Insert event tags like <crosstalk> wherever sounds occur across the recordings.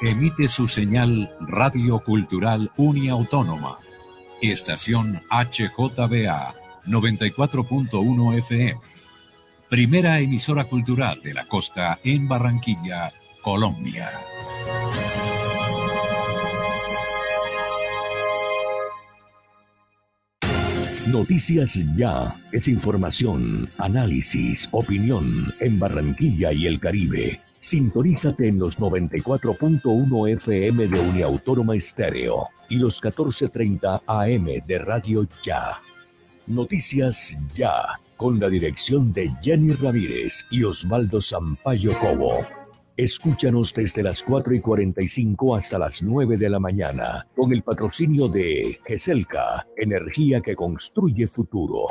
emite su señal Radio Cultural Uniautónoma. Estación HJBA 94.1 FM. Primera emisora cultural de la costa en Barranquilla, Colombia. Noticias Ya es información, análisis, opinión en Barranquilla y el Caribe. Sintonízate en los 94.1 FM de Uniautónoma Estéreo y los 14.30 AM de Radio Ya. Noticias Ya, con la dirección de Jenny Ramírez y Osvaldo Sampaio Cobo. Escúchanos desde las 4 y 45 hasta las 9 de la mañana, con el patrocinio de GESELCA, energía que construye futuro.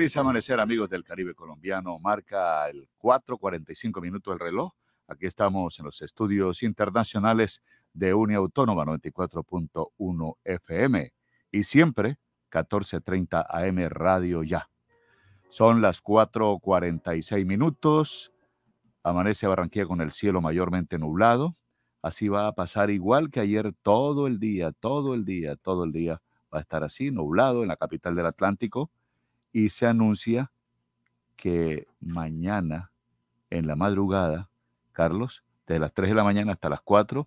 Feliz amanecer, amigos del Caribe colombiano. Marca el 4:45 minutos el reloj. Aquí estamos en los estudios internacionales de Unia Autónoma 94.1 FM y siempre 14:30 AM Radio Ya. Son las 4:46 minutos. Amanece Barranquilla con el cielo mayormente nublado. Así va a pasar igual que ayer todo el día, todo el día, todo el día va a estar así, nublado en la capital del Atlántico y se anuncia que mañana en la madrugada, Carlos, desde las 3 de la mañana hasta las 4,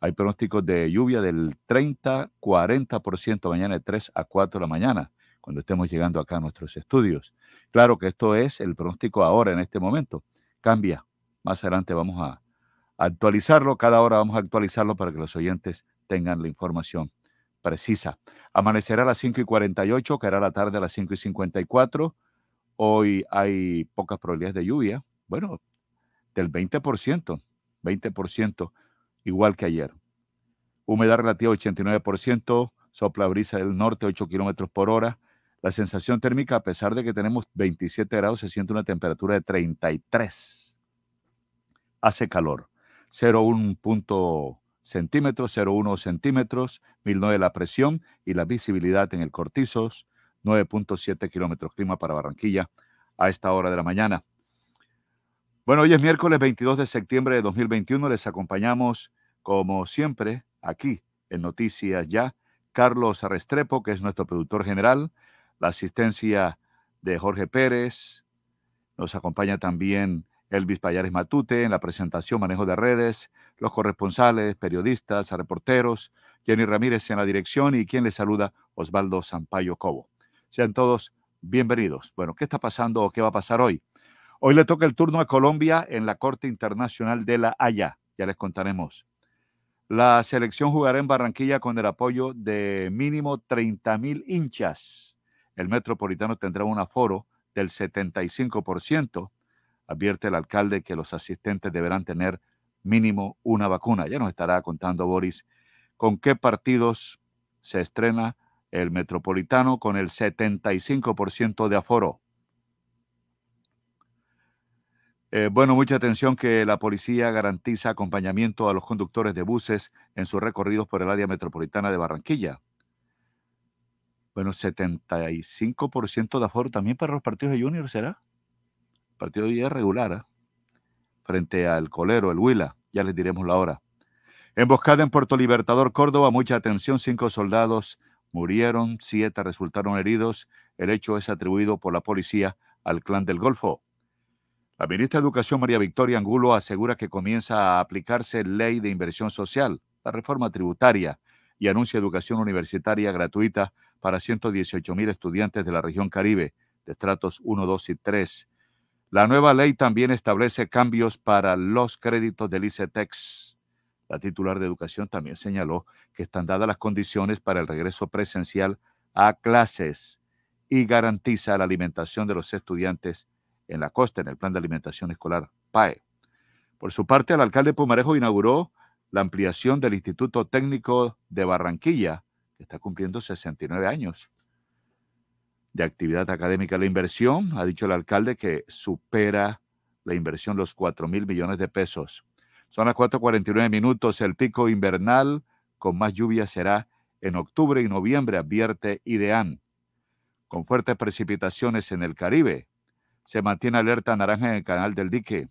hay pronósticos de lluvia del 30-40% mañana de 3 a 4 de la mañana, cuando estemos llegando acá a nuestros estudios. Claro que esto es el pronóstico ahora, en este momento. Cambia. Más adelante vamos a actualizarlo. Cada hora vamos a actualizarlo para que los oyentes tengan la información precisa. Amanecerá a las 5 y 48, caerá la tarde a las 5 y 54. Hoy hay pocas probabilidades de lluvia. Bueno, del 20%, 20%, igual que ayer. Humedad relativa 89%, sopla brisa del norte 8 kilómetros por hora. La sensación térmica, a pesar de que tenemos 27 grados, se siente una temperatura de 33. Hace calor. 0,1 centímetros, 0,1 centímetros, 1009 la presión y la visibilidad en el Cortizos, 9.7 kilómetros clima para Barranquilla a esta hora de la mañana. Bueno, hoy es miércoles 22 de septiembre de 2021. Les acompañamos, como siempre, aquí en Noticias Ya, Carlos Restrepo, que es nuestro productor general, la asistencia de Jorge Pérez. Nos acompaña también Elvis Payares Matute en la presentación, manejo de redes, los corresponsales, periodistas, reporteros, Jenny Ramírez en la dirección y quien les saluda, Osvaldo Sampaio Cobo. Sean todos bienvenidos. Bueno, ¿qué está pasando o qué va a pasar hoy? Hoy le toca el turno a Colombia en la Corte Internacional de la Haya. Ya les contaremos. La selección jugará en Barranquilla con el apoyo de mínimo 30 mil hinchas. El Metropolitano tendrá un aforo del 75%. Advierte el alcalde que los asistentes deberán tener mínimo una vacuna. Ya nos estará contando Boris con qué partidos se estrena el Metropolitano con el 75% de aforo. Eh, bueno, mucha atención que la policía garantiza acompañamiento a los conductores de buses en sus recorridos por el área metropolitana de Barranquilla. Bueno, 75% de aforo también para los partidos de Junior, ¿será? Partido de día regular. ¿eh? frente al colero, el Huila. Ya les diremos la hora. Emboscada en Puerto Libertador, Córdoba, mucha atención, cinco soldados murieron, siete resultaron heridos. El hecho es atribuido por la policía al clan del Golfo. La ministra de Educación, María Victoria Angulo, asegura que comienza a aplicarse ley de inversión social, la reforma tributaria, y anuncia educación universitaria gratuita para 118 mil estudiantes de la región Caribe, de estratos 1, 2 y 3 la nueva ley también establece cambios para los créditos del ICETEX. La titular de Educación también señaló que están dadas las condiciones para el regreso presencial a clases y garantiza la alimentación de los estudiantes en la costa en el Plan de Alimentación Escolar PAE. Por su parte, el alcalde Pumarejo inauguró la ampliación del Instituto Técnico de Barranquilla, que está cumpliendo 69 años. De actividad académica. La inversión, ha dicho el alcalde, que supera la inversión los 4 mil millones de pesos. Son las 4.49 minutos. El pico invernal con más lluvia será en octubre y noviembre, advierte IDEAN. Con fuertes precipitaciones en el Caribe. Se mantiene alerta naranja en el canal del dique.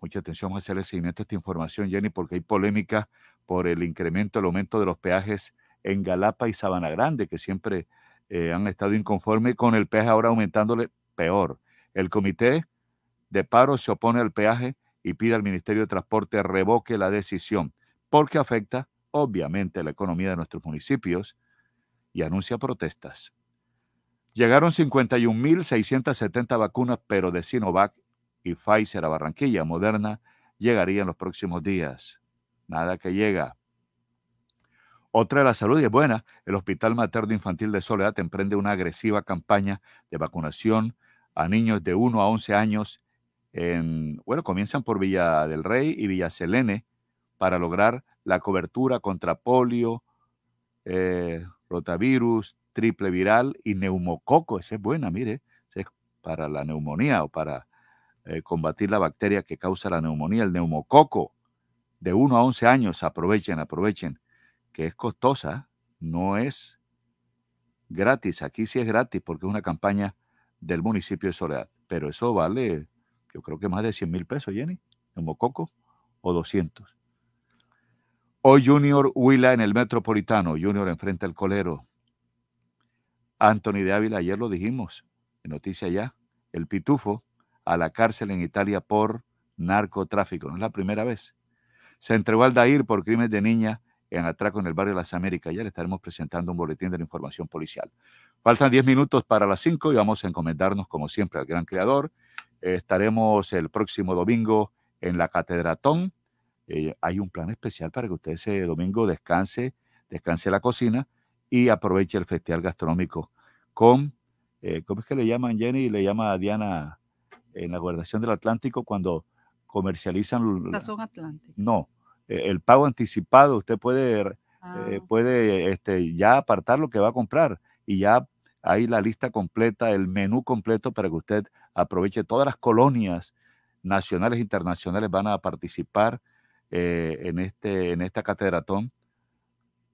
Mucha atención a hacer el seguimiento de esta información, Jenny, porque hay polémica por el incremento, el aumento de los peajes en Galapa y Sabana Grande, que siempre eh, han estado inconformes con el peaje ahora aumentándole peor. El comité de paro se opone al peaje y pide al Ministerio de Transporte revoque la decisión, porque afecta obviamente la economía de nuestros municipios y anuncia protestas. Llegaron 51.670 vacunas, pero de Sinovac y Pfizer a Barranquilla. Moderna llegaría los próximos días. Nada que llega. Otra de la salud y es buena. El Hospital Materno Infantil de Soledad emprende una agresiva campaña de vacunación a niños de 1 a 11 años. En, bueno, comienzan por Villa del Rey y Villa Selene para lograr la cobertura contra polio, eh, rotavirus, triple viral y neumococo. Esa es buena, mire, es para la neumonía o para eh, combatir la bacteria que causa la neumonía, el neumococo. De 1 a 11 años, aprovechen, aprovechen, que es costosa, no es gratis. Aquí sí es gratis porque es una campaña del municipio de Soledad. Pero eso vale, yo creo que más de 100 mil pesos, Jenny, neumococo, o 200. Hoy Junior Huila en el Metropolitano, Junior enfrenta al Colero. Anthony de Ávila, ayer lo dijimos, en noticia ya, el Pitufo a la cárcel en Italia por narcotráfico. No es la primera vez. Se entregó al Dair por crímenes de niña en atraco en el barrio de las Américas. Ya le estaremos presentando un boletín de la información policial. Faltan 10 minutos para las 5 y vamos a encomendarnos, como siempre, al gran creador. estaremos el próximo domingo en la Catedratón. Eh, hay un plan especial para que usted ese domingo descanse, descanse la cocina y aproveche el festival gastronómico con, eh, ¿cómo es que le llaman Jenny? Le llama a Diana en la gobernación del Atlántico cuando comercializan... Sazón Atlántico. No, el pago anticipado, usted puede, eh, ah. puede este, ya apartar lo que va a comprar y ya hay la lista completa, el menú completo para que usted aproveche. Todas las colonias nacionales e internacionales van a participar eh, en, este, en esta catedratón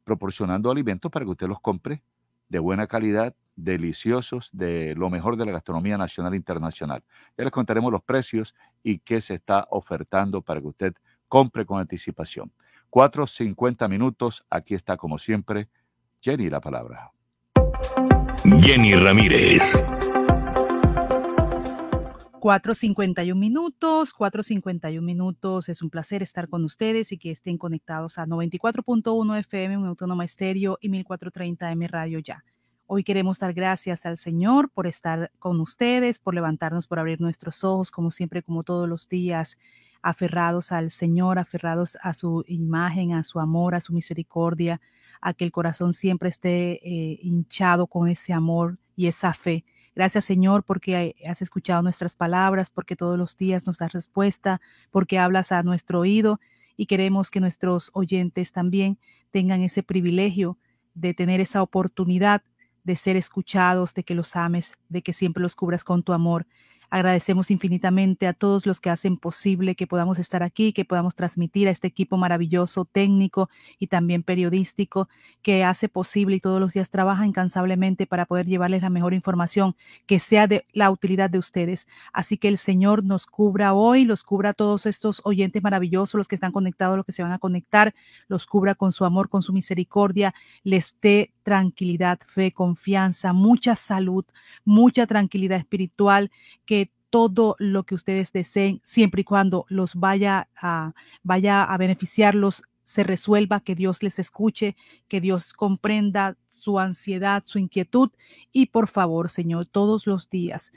proporcionando alimentos para que usted los compre de buena calidad, deliciosos, de lo mejor de la gastronomía nacional e internacional. Ya les contaremos los precios y qué se está ofertando para que usted compre con anticipación. 4.50 minutos, aquí está como siempre Jenny la palabra. Jenny Ramírez. 4.51 minutos, 4.51 minutos. Es un placer estar con ustedes y que estén conectados a 94.1 FM, un autónoma estéreo y 1430 M Radio ya. Hoy queremos dar gracias al Señor por estar con ustedes, por levantarnos, por abrir nuestros ojos, como siempre, como todos los días, aferrados al Señor, aferrados a su imagen, a su amor, a su misericordia, a que el corazón siempre esté eh, hinchado con ese amor y esa fe. Gracias Señor porque has escuchado nuestras palabras, porque todos los días nos das respuesta, porque hablas a nuestro oído y queremos que nuestros oyentes también tengan ese privilegio de tener esa oportunidad de ser escuchados, de que los ames, de que siempre los cubras con tu amor. Agradecemos infinitamente a todos los que hacen posible que podamos estar aquí, que podamos transmitir a este equipo maravilloso técnico y también periodístico que hace posible y todos los días trabaja incansablemente para poder llevarles la mejor información que sea de la utilidad de ustedes. Así que el Señor nos cubra hoy, los cubra a todos estos oyentes maravillosos, los que están conectados, los que se van a conectar, los cubra con su amor, con su misericordia, les dé tranquilidad, fe, confianza, mucha salud, mucha tranquilidad espiritual, que todo lo que ustedes deseen, siempre y cuando los vaya a, vaya a beneficiarlos, se resuelva, que Dios les escuche, que Dios comprenda su ansiedad, su inquietud y por favor, Señor, todos los días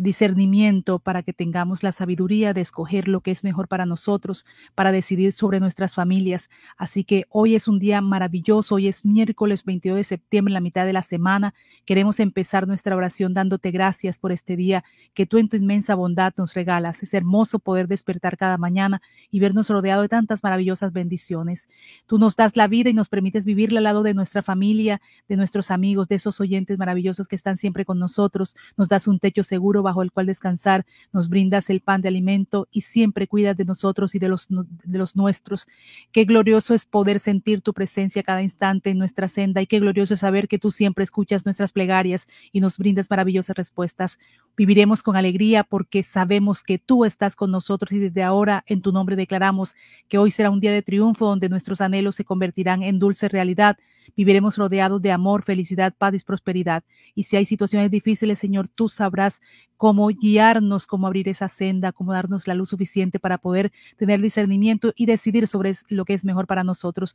discernimiento para que tengamos la sabiduría de escoger lo que es mejor para nosotros, para decidir sobre nuestras familias. Así que hoy es un día maravilloso, hoy es miércoles 22 de septiembre, la mitad de la semana. Queremos empezar nuestra oración dándote gracias por este día que tú en tu inmensa bondad nos regalas. Es hermoso poder despertar cada mañana y vernos rodeado de tantas maravillosas bendiciones. Tú nos das la vida y nos permites vivir al lado de nuestra familia, de nuestros amigos, de esos oyentes maravillosos que están siempre con nosotros. Nos das un techo seguro bajo el cual descansar, nos brindas el pan de alimento y siempre cuidas de nosotros y de los, de los nuestros. Qué glorioso es poder sentir tu presencia cada instante en nuestra senda y qué glorioso es saber que tú siempre escuchas nuestras plegarias y nos brindas maravillosas respuestas. Viviremos con alegría porque sabemos que tú estás con nosotros y desde ahora en tu nombre declaramos que hoy será un día de triunfo donde nuestros anhelos se convertirán en dulce realidad Viviremos rodeados de amor, felicidad, paz y prosperidad. Y si hay situaciones difíciles, Señor, tú sabrás cómo guiarnos, cómo abrir esa senda, cómo darnos la luz suficiente para poder tener discernimiento y decidir sobre lo que es mejor para nosotros.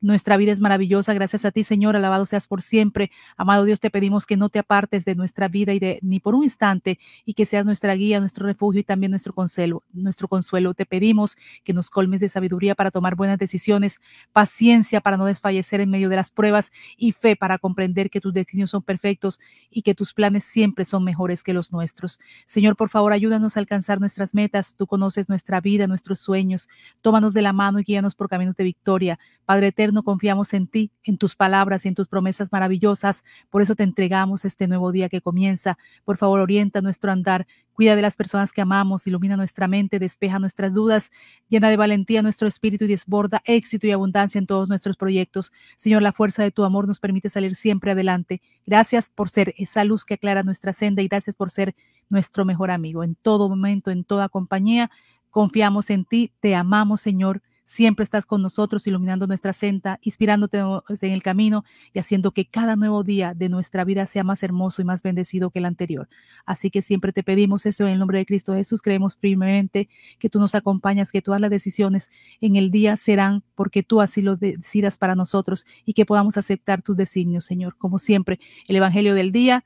Nuestra vida es maravillosa. Gracias a ti, Señor. Alabado seas por siempre. Amado Dios, te pedimos que no te apartes de nuestra vida y de ni por un instante y que seas nuestra guía, nuestro refugio y también nuestro consuelo. Nuestro consuelo. Te pedimos que nos colmes de sabiduría para tomar buenas decisiones, paciencia para no desfallecer en medio de las pruebas y fe para comprender que tus destinos son perfectos y que tus planes siempre son mejores que los nuestros. Señor, por favor, ayúdanos a alcanzar nuestras metas. Tú conoces nuestra vida, nuestros sueños. Tómanos de la mano y guíanos por caminos de victoria. Padre eterno, confiamos en ti, en tus palabras y en tus promesas maravillosas. Por eso te entregamos este nuevo día que comienza. Por favor, orienta nuestro andar. Cuida de las personas que amamos, ilumina nuestra mente, despeja nuestras dudas, llena de valentía nuestro espíritu y desborda éxito y abundancia en todos nuestros proyectos. Señor, la fuerza de tu amor nos permite salir siempre adelante. Gracias por ser esa luz que aclara nuestra senda y gracias por ser nuestro mejor amigo. En todo momento, en toda compañía, confiamos en ti, te amamos, Señor. Siempre estás con nosotros, iluminando nuestra senda, inspirándote en el camino y haciendo que cada nuevo día de nuestra vida sea más hermoso y más bendecido que el anterior. Así que siempre te pedimos eso en el nombre de Cristo Jesús. Creemos firmemente que tú nos acompañas, que todas las decisiones en el día serán porque tú así lo decidas para nosotros y que podamos aceptar tus designios, Señor. Como siempre, el Evangelio del día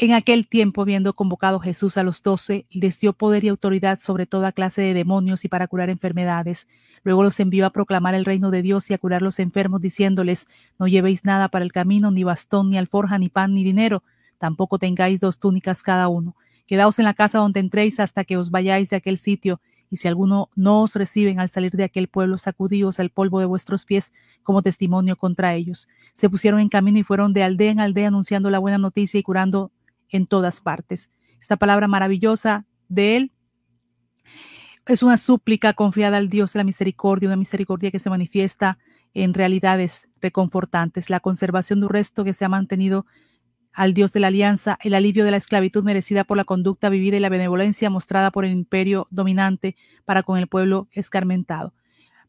en aquel tiempo, habiendo convocado Jesús a los doce, les dio poder y autoridad sobre toda clase de demonios y para curar enfermedades. Luego los envió a proclamar el reino de Dios y a curar los enfermos, diciéndoles, no llevéis nada para el camino, ni bastón, ni alforja, ni pan, ni dinero, tampoco tengáis dos túnicas cada uno. Quedaos en la casa donde entréis hasta que os vayáis de aquel sitio, y si alguno no os reciben al salir de aquel pueblo, sacudíos el polvo de vuestros pies como testimonio contra ellos. Se pusieron en camino y fueron de aldea en aldea anunciando la buena noticia y curando en todas partes. Esta palabra maravillosa de Él es una súplica confiada al Dios de la misericordia, una misericordia que se manifiesta en realidades reconfortantes, la conservación de un resto que se ha mantenido al Dios de la alianza, el alivio de la esclavitud merecida por la conducta vivida y la benevolencia mostrada por el imperio dominante para con el pueblo escarmentado.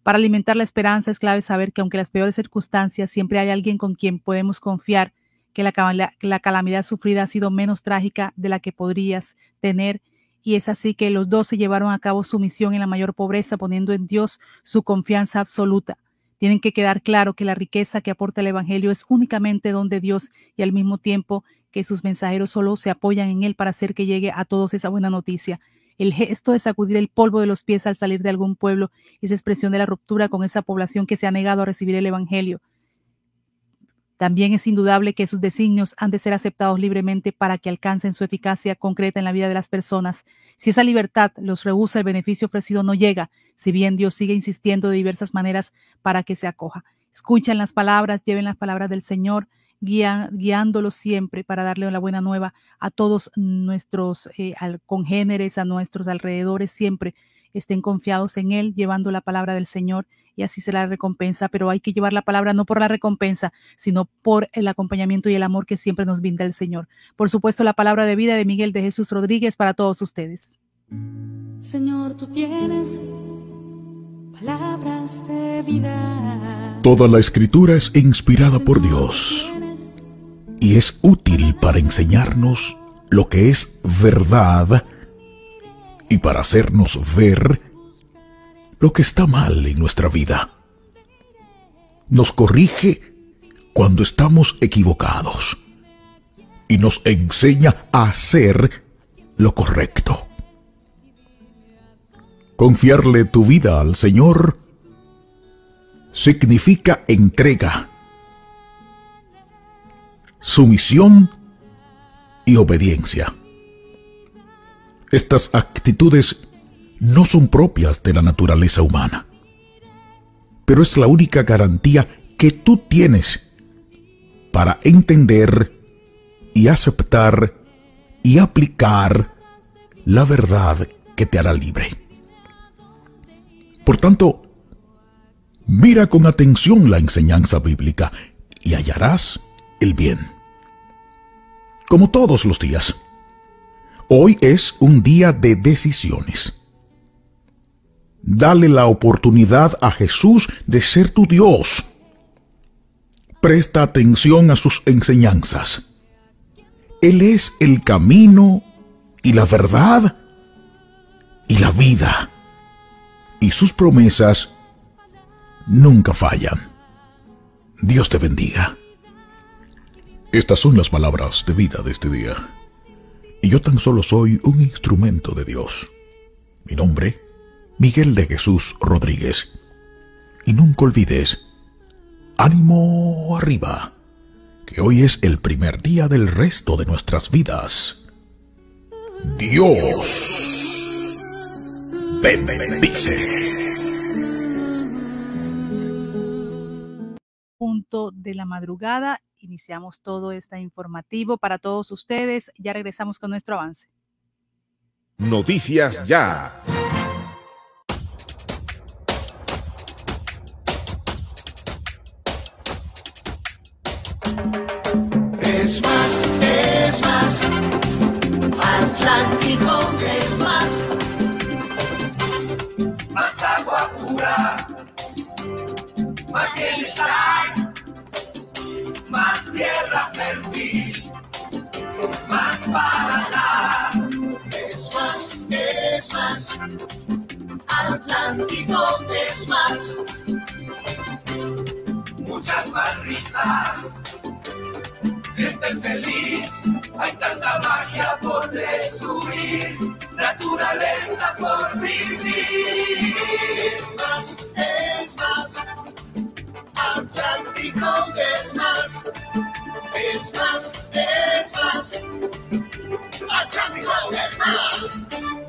Para alimentar la esperanza es clave saber que aunque las peores circunstancias siempre hay alguien con quien podemos confiar que la, calamidad sufrida ha sido menos trágica de la que podrías tener y es así que los dos se llevaron a cabo su misión en la mayor pobreza, poniendo en Dios su confianza absoluta. Tienen que quedar claro que la riqueza que aporta el Evangelio es únicamente don de Dios y al mismo tiempo que sus mensajeros solo se apoyan en él para hacer que llegue a todos esa buena noticia. El gesto de sacudir el polvo de los pies al salir de algún pueblo es expresión de la ruptura con esa población que se ha negado a recibir el Evangelio. También es indudable que sus designios han de ser aceptados libremente para que alcancen su eficacia concreta en la vida de las personas. Si esa libertad los rehúsa, el beneficio ofrecido no llega, si bien Dios sigue insistiendo de diversas maneras para que se acoja. Escuchen las palabras, lleven las palabras del Señor, guiándolos siempre para darle la buena nueva a todos nuestros eh, congéneres, a nuestros alrededores, siempre estén confiados en Él, llevando la palabra del Señor y así será la recompensa, pero hay que llevar la palabra no por la recompensa, sino por el acompañamiento y el amor que siempre nos brinda el Señor. Por supuesto, la palabra de vida de Miguel de Jesús Rodríguez para todos ustedes. Señor, tú tienes palabras de vida. Toda la escritura es inspirada por Dios y es útil para enseñarnos lo que es verdad y para hacernos ver lo que está mal en nuestra vida. Nos corrige cuando estamos equivocados y nos enseña a hacer lo correcto. Confiarle tu vida al Señor significa entrega, sumisión y obediencia. Estas actitudes no son propias de la naturaleza humana, pero es la única garantía que tú tienes para entender y aceptar y aplicar la verdad que te hará libre. Por tanto, mira con atención la enseñanza bíblica y hallarás el bien. Como todos los días, hoy es un día de decisiones. Dale la oportunidad a Jesús de ser tu Dios. Presta atención a sus enseñanzas. Él es el camino y la verdad y la vida. Y sus promesas nunca fallan. Dios te bendiga. Estas son las palabras de vida de este día. Y yo tan solo soy un instrumento de Dios. Mi nombre, Miguel de Jesús Rodríguez. Y nunca olvides, ánimo arriba que hoy es el primer día del resto de nuestras vidas. Dios bendice. Punto de la madrugada, iniciamos todo este informativo para todos ustedes. Ya regresamos con nuestro avance. Noticias ya. Bienestar. Más tierra fértil. Más para dar. Es más, es más. Atlántico es más. Muchas más risas gente feliz. Hay tanta magia por descubrir, naturaleza por vivir. Es más, es más. Atlántico es más. Es más, es más. Atlántico es más.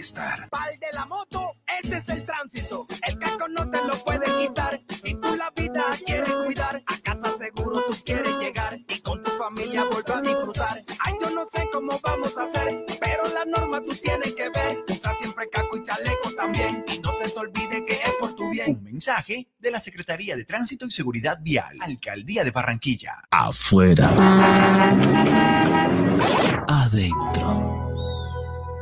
Pal de la moto, este es el tránsito. El casco no te lo puede quitar. Si tú la vida quieres cuidar, a casa seguro tú quieres llegar y con tu familia volver a disfrutar. Ay, yo no sé cómo vamos a hacer, pero la norma tú tienes que ver. Usa siempre casco y chaleco también. Y no se te olvide que es por tu bien. Un mensaje de la Secretaría de Tránsito y Seguridad Vial, Alcaldía de Barranquilla. Afuera. Adentro.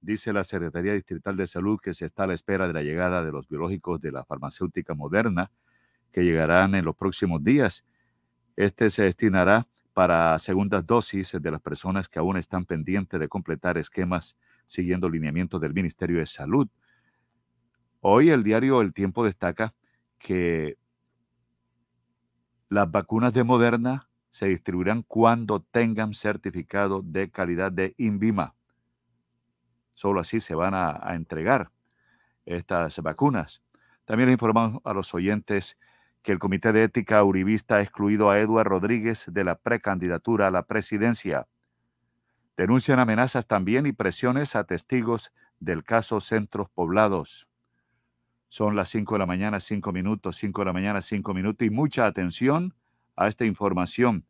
Dice la Secretaría Distrital de Salud que se está a la espera de la llegada de los biológicos de la farmacéutica moderna que llegarán en los próximos días. Este se destinará para segundas dosis de las personas que aún están pendientes de completar esquemas siguiendo lineamientos del Ministerio de Salud. Hoy el diario El Tiempo destaca que las vacunas de Moderna se distribuirán cuando tengan certificado de calidad de INVIMA. Solo así se van a, entregar estas vacunas. También le informamos a los oyentes que el Comité de Ética Uribista ha excluido a Eduard Rodríguez de la precandidatura a la presidencia. Denuncian amenazas también y presiones a testigos del caso Centros Poblados. Son las 5 de la mañana, 5 minutos, 5 de la mañana, 5 minutos y mucha atención a esta información.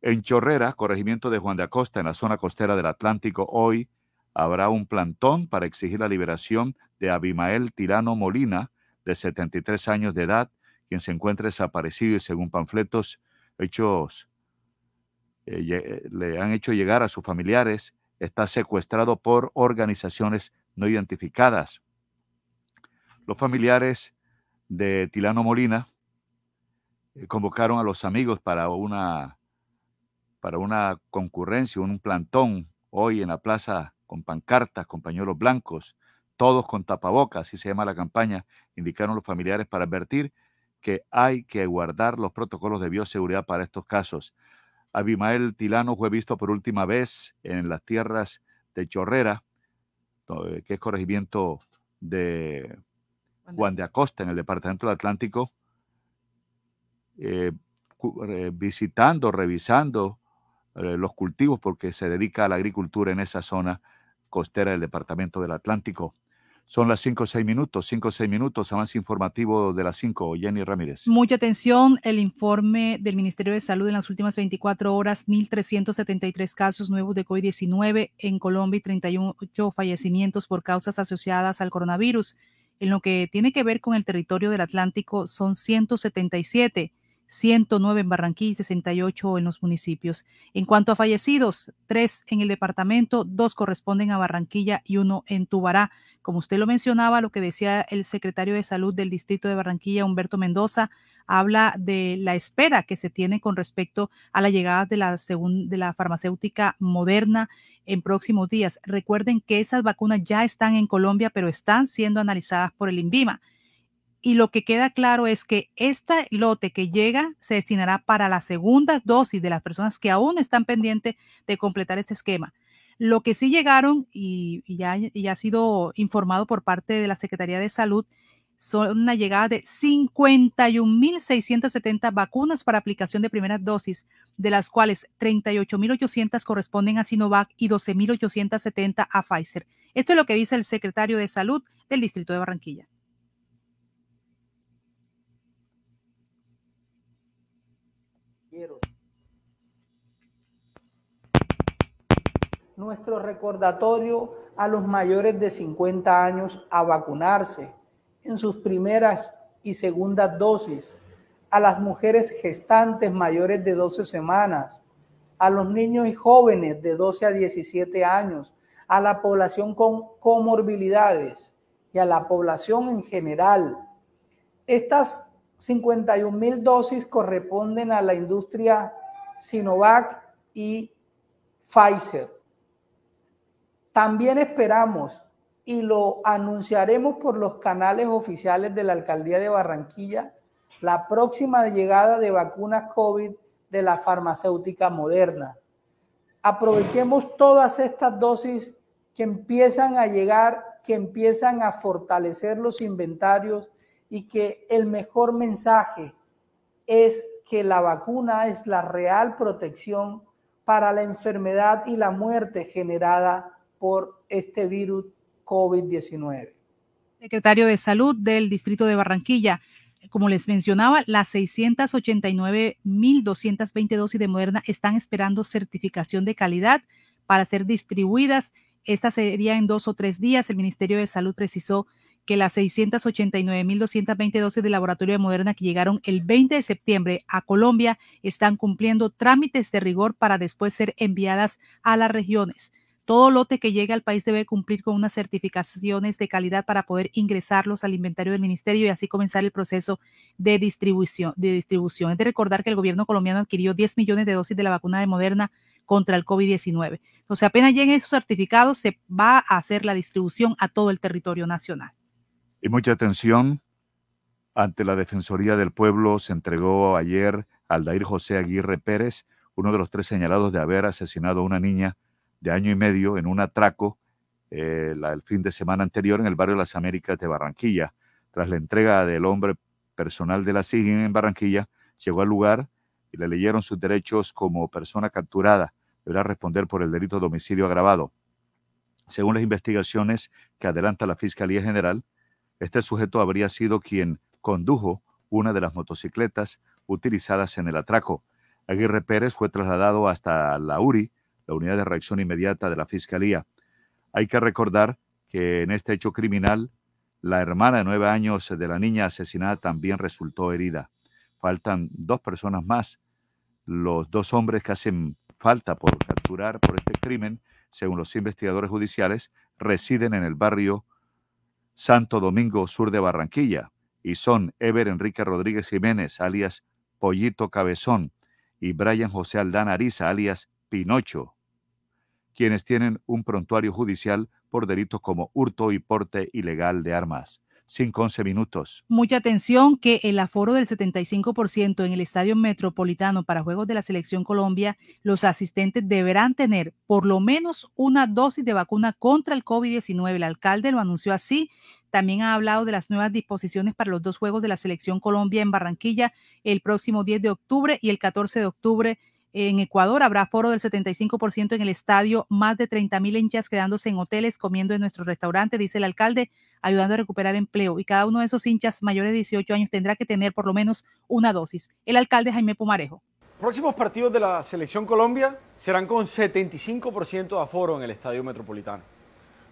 En Chorrera, corregimiento de Juan de Acosta, en la zona costera del Atlántico, hoy habrá un plantón para exigir la liberación de Abimael Tirano Molina, de 73 años de edad, quien se encuentra desaparecido y según panfletos hechos, eh, le han hecho llegar a sus familiares, está secuestrado por organizaciones no identificadas. Los familiares de Tilano Molina eh, convocaron a los amigos para una, para una concurrencia, un plantón hoy en la plaza con pancartas, con pañuelos blancos, todos con tapabocas, así se llama la campaña, indicaron los familiares para advertir que hay que guardar los protocolos de bioseguridad para estos casos. Abimael Tilano fue visto por última vez en las tierras de Chorrera, que es corregimiento de Juan de Acosta, en el departamento del Atlántico, eh, eh, visitando, revisando eh, los cultivos, porque se dedica a la agricultura en esa zona costera del departamento del Atlántico. Son las 5 o 6 minutos, 5 o 6 minutos, avance informativo de las 5. Jenny Ramírez. Mucha atención, el informe del Ministerio de Salud en las últimas 24 horas, 1.373 casos nuevos de COVID-19 en Colombia y 38 fallecimientos por causas asociadas al coronavirus. En lo que tiene que ver con el territorio del Atlántico son 177 109 en Barranquilla y 68 en los municipios. En cuanto a fallecidos, tres en el departamento, dos corresponden a Barranquilla y uno en Tubará. Como usted lo mencionaba, lo que decía el secretario de Salud del Distrito de Barranquilla, Humberto Mendoza, habla de la espera que se tiene con respecto a la llegada de la, de la farmacéutica moderna en próximos días. Recuerden que esas vacunas ya están en Colombia, pero están siendo analizadas por el INVIMA y lo que queda claro es que este lote que llega se destinará para la segunda dosis de las personas que aún están pendientes de completar este esquema. Lo que sí llegaron y, ya, ha sido informado por parte de la Secretaría de Salud son una llegada de 51.670 vacunas para aplicación de primera dosis, de las cuales 38.800 corresponden a Sinovac y 12.870 a Pfizer. Esto es lo que dice el secretario de Salud del Distrito de Barranquilla. Nuestro recordatorio a los mayores de 50 años a vacunarse en sus primeras y segundas dosis, a las mujeres gestantes mayores de 12 semanas, a los niños y jóvenes de 12 a 17 años, a la población con comorbilidades y a la población en general. Estas 51 mil dosis corresponden a la industria Sinovac y Pfizer. También esperamos y lo anunciaremos por los canales oficiales de la Alcaldía de Barranquilla la próxima llegada de vacunas COVID de la farmacéutica moderna. Aprovechemos todas estas dosis que empiezan a llegar, que empiezan a fortalecer los inventarios y que el mejor mensaje es que la vacuna es la real protección para la enfermedad y la muerte generada por este virus COVID-19. Secretario de Salud del Distrito de Barranquilla, como les mencionaba, las 689.220 dosis de Moderna están esperando certificación de calidad para ser distribuidas. Esta sería en dos o tres días. El Ministerio de Salud precisó que las 689.220 dosis de laboratorio de Moderna que llegaron el 20 de septiembre a Colombia están cumpliendo trámites de rigor para después ser enviadas a las regiones. Todo lote que llegue al país debe cumplir con unas certificaciones de calidad para poder ingresarlos al inventario del ministerio y así comenzar el proceso de distribución. De distribución. Es de recordar que el gobierno colombiano adquirió 10 millones de dosis de la vacuna de Moderna contra el COVID-19. Entonces, apenas lleguen esos certificados, se va a hacer la distribución a todo el territorio nacional. Y mucha atención, ante la Defensoría del Pueblo se entregó ayer Aldair José Aguirre Pérez, uno de los tres señalados de haber asesinado a una niña de año y medio en un atraco eh, el fin de semana anterior en el barrio las Américas de Barranquilla. Tras la entrega del hombre personal de la SIGIN en Barranquilla, llegó al lugar y le leyeron sus derechos como persona capturada. Deberá responder por el delito de homicidio agravado. Según las investigaciones que adelanta la Fiscalía General, este sujeto habría sido quien condujo una de las motocicletas utilizadas en el atraco. Aguirre Pérez fue trasladado hasta la URI la unidad de reacción inmediata de la Fiscalía. Hay que recordar que en este hecho criminal, la hermana de nueve años de la niña asesinada también resultó herida. Faltan dos personas más. Los dos hombres que hacen falta por capturar por este crimen, según los investigadores judiciales, residen en el barrio Santo Domingo Sur de Barranquilla y son Ever Enrique Rodríguez Jiménez, alias Pollito Cabezón, y Brian José Aldán Ariza, alias Pinocho quienes tienen un prontuario judicial por delitos como hurto y porte ilegal de armas. 5-11 minutos. Mucha atención que el aforo del 75% en el Estadio Metropolitano para Juegos de la Selección Colombia, los asistentes deberán tener por lo menos una dosis de vacuna contra el COVID-19. El alcalde lo anunció así. También ha hablado de las nuevas disposiciones para los dos Juegos de la Selección Colombia en Barranquilla el próximo 10 de octubre y el 14 de octubre en Ecuador habrá foro del 75% en el estadio, más de 30 mil hinchas quedándose en hoteles, comiendo en nuestro restaurante, dice el alcalde, ayudando a recuperar empleo. Y cada uno de esos hinchas mayores de 18 años tendrá que tener por lo menos una dosis. El alcalde Jaime Pumarejo. Próximos partidos de la Selección Colombia serán con 75% de aforo en el Estadio Metropolitano.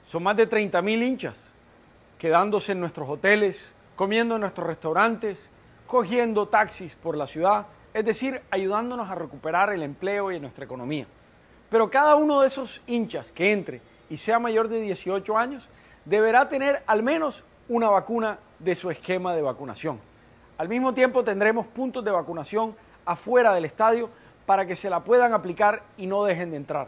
Son más de 30 mil hinchas quedándose en nuestros hoteles, comiendo en nuestros restaurantes, cogiendo taxis por la ciudad es decir, ayudándonos a recuperar el empleo y nuestra economía. Pero cada uno de esos hinchas que entre y sea mayor de 18 años deberá tener al menos una vacuna de su esquema de vacunación. Al mismo tiempo tendremos puntos de vacunación afuera del estadio para que se la puedan aplicar y no dejen de entrar.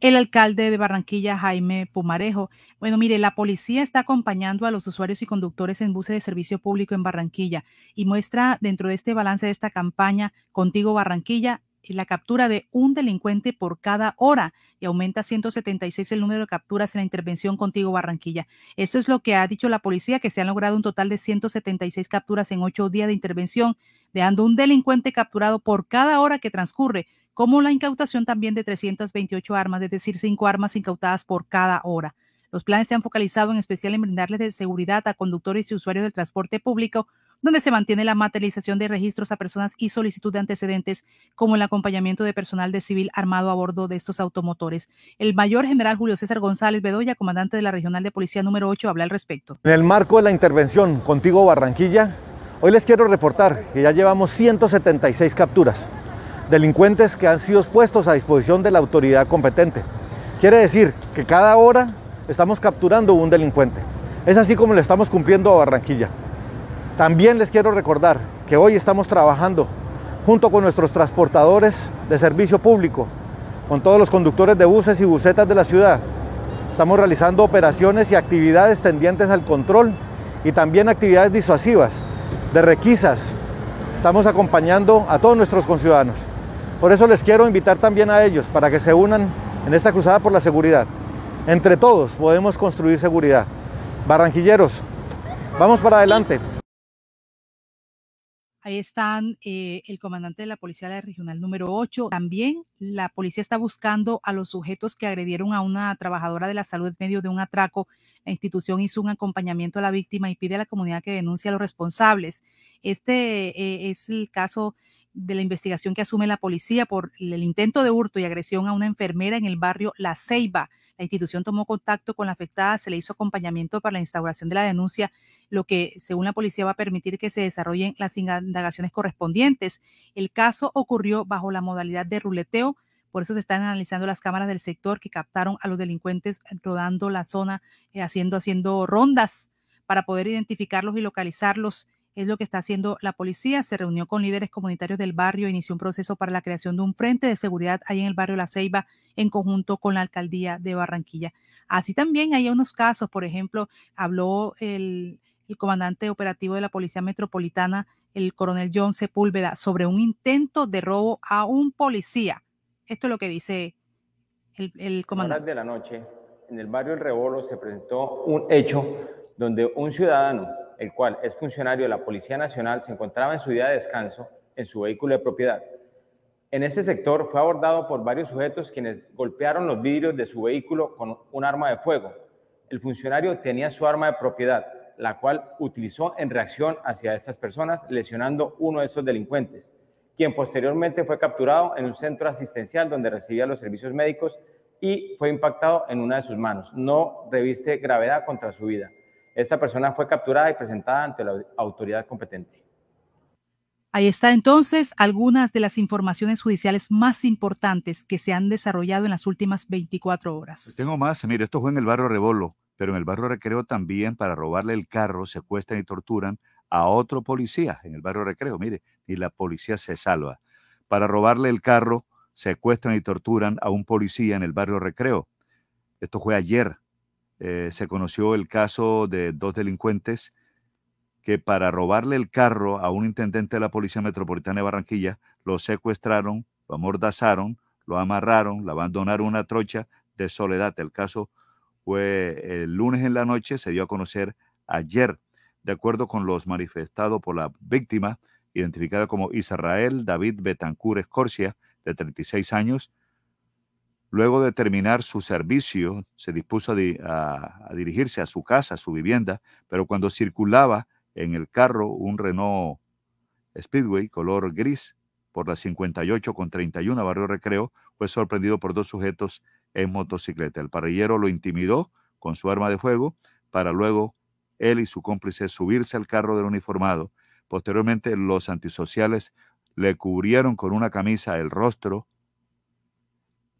El alcalde de Barranquilla, Jaime Pumarejo. Bueno, mire, la policía está acompañando a los usuarios y conductores en buses de servicio público en Barranquilla y muestra dentro de este balance de esta campaña Contigo Barranquilla la captura de un delincuente por cada hora y aumenta 176 el número de capturas en la intervención Contigo Barranquilla. Esto es lo que ha dicho la policía, que se han logrado un total de 176 capturas en ocho días de intervención, dejando un delincuente capturado por cada hora que transcurre como la incautación también de 328 armas, es decir, cinco armas incautadas por cada hora. Los planes se han focalizado en especial en brindarles de seguridad a conductores y usuarios del transporte público donde se mantiene la materialización de registros a personas y solicitud de antecedentes, como el acompañamiento de personal de civil armado a bordo de estos automotores. El mayor general Julio César González Bedoya, comandante de la Regional de Policía número 8, habla al respecto. En el marco de la intervención Contigo Barranquilla, hoy les quiero reportar que ya llevamos 176 capturas, delincuentes que han sido puestos a disposición de la autoridad competente. Quiere decir que cada hora estamos capturando un delincuente. Es así como le estamos cumpliendo a Barranquilla. También les quiero recordar que hoy estamos trabajando junto con nuestros transportadores de servicio público, con todos los conductores de buses y busetas de la ciudad. Estamos realizando operaciones y actividades tendientes al control y también actividades disuasivas de requisas. Estamos acompañando a todos nuestros conciudadanos. Por eso les quiero invitar también a ellos para que se unan en esta cruzada por la seguridad. Entre todos podemos construir seguridad. Barranquilleros, vamos para adelante. Ahí están eh, el comandante de la Policía de la Regional número 8. También la policía está buscando a los sujetos que agredieron a una trabajadora de la salud en medio de un atraco. La institución hizo un acompañamiento a la víctima y pide a la comunidad que denuncie a los responsables. Este eh, es el caso de la investigación que asume la policía por el intento de hurto y agresión a una enfermera en el barrio La Ceiba. La institución tomó contacto con la afectada, se le hizo acompañamiento para la instauración de la denuncia, lo que, según la policía, va a permitir que se desarrollen las indagaciones correspondientes. El caso ocurrió bajo la modalidad de ruleteo, por eso se están analizando las cámaras del sector que captaron a los delincuentes rodando la zona, eh, haciendo, haciendo rondas para poder identificarlos y localizarlos es lo que está haciendo la policía. Se reunió con líderes comunitarios del barrio, inició un proceso para la creación de un frente de seguridad ahí en el barrio La Ceiba en conjunto con la alcaldía de Barranquilla. Así también hay unos casos, por ejemplo, habló el, comandante operativo de la Policía Metropolitana, el coronel John Sepúlveda, sobre un intento de robo a un policía. Esto es lo que dice el, el comandante. de la noche, en el barrio El Rebolo se presentó un hecho donde un ciudadano el cual es funcionario de la Policía Nacional, se encontraba en su día de descanso en su vehículo de propiedad. En este sector fue abordado por varios sujetos quienes golpearon los vidrios de su vehículo con un arma de fuego. El funcionario tenía su arma de propiedad, la cual utilizó en reacción hacia estas personas, lesionando uno de esos delincuentes, quien posteriormente fue capturado en un centro asistencial donde recibía los servicios médicos y fue impactado en una de sus manos. No reviste gravedad contra su vida. Esta persona fue capturada y presentada ante la autoridad competente. Ahí está entonces algunas de las informaciones judiciales más importantes que se han desarrollado en las últimas 24 horas. Tengo más, mire, esto fue en el barrio Rebolo, pero en el barrio Recreo también para robarle el carro secuestran y torturan a otro policía en el barrio Recreo. Mire, y la policía se salva. Para robarle el carro secuestran y torturan a un policía en el barrio Recreo. Esto fue ayer, eh, se conoció el caso de dos delincuentes que para robarle el carro a un intendente de la Policía Metropolitana de Barranquilla, lo secuestraron, lo amordazaron, lo amarraron, lo abandonaron una trocha de soledad. El caso fue el lunes en la noche, se dio a conocer ayer, de acuerdo con los manifestados por la víctima, identificada como Israel David Betancur Escorcia, de 36 años, Luego de terminar su servicio, se dispuso a, dirigirse a su casa, a su vivienda, pero cuando circulaba en el carro un Renault Speedway color gris por la 58 con 31 Barrio Recreo, fue sorprendido por dos sujetos en motocicleta. El parrillero lo intimidó con su arma de fuego para luego él y su cómplice subirse al carro del uniformado. Posteriormente, los antisociales le cubrieron con una camisa el rostro,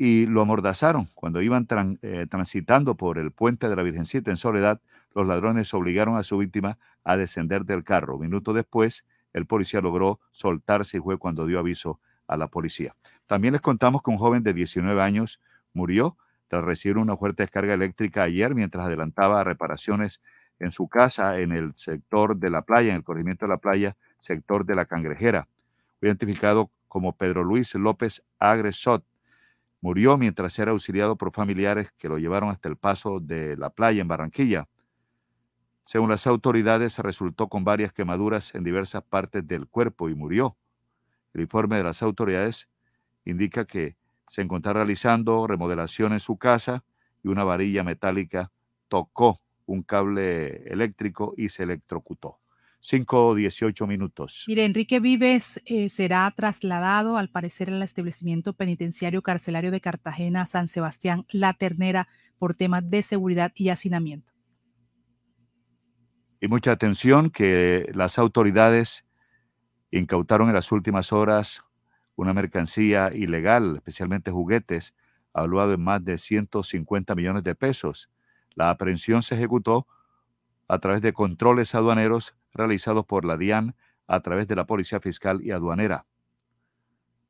y lo amordazaron. Cuando iban eh, transitando por el puente de la Virgencita en Soledad, los ladrones obligaron a su víctima a descender del carro. Minutos después, el policía logró soltarse y fue cuando dio aviso a la policía. También les contamos que un joven de 19 años murió tras recibir una fuerte descarga eléctrica ayer mientras adelantaba reparaciones en su casa en el sector de la playa, en el corrimiento de la playa, sector de la Cangrejera. Fue identificado como Pedro Luis López Agresot, Murió mientras era auxiliado por familiares que lo llevaron hasta el paso de la playa en Barranquilla. Según las autoridades, resultó con varias quemaduras en diversas partes del cuerpo y murió. El informe de las autoridades indica que se encontraba realizando remodelación en su casa y una varilla metálica tocó un cable eléctrico y se electrocutó. 5 18 minutos. Mire, Enrique Vives eh, será trasladado, al parecer, al establecimiento penitenciario carcelario de Cartagena, San Sebastián, La Ternera, por temas de seguridad y hacinamiento. Y mucha atención que las autoridades incautaron en las últimas horas una mercancía ilegal, especialmente juguetes, hablado en más de 150 millones de pesos. La aprehensión se ejecutó a través de controles aduaneros realizados por la DIAN a través de la Policía Fiscal y Aduanera.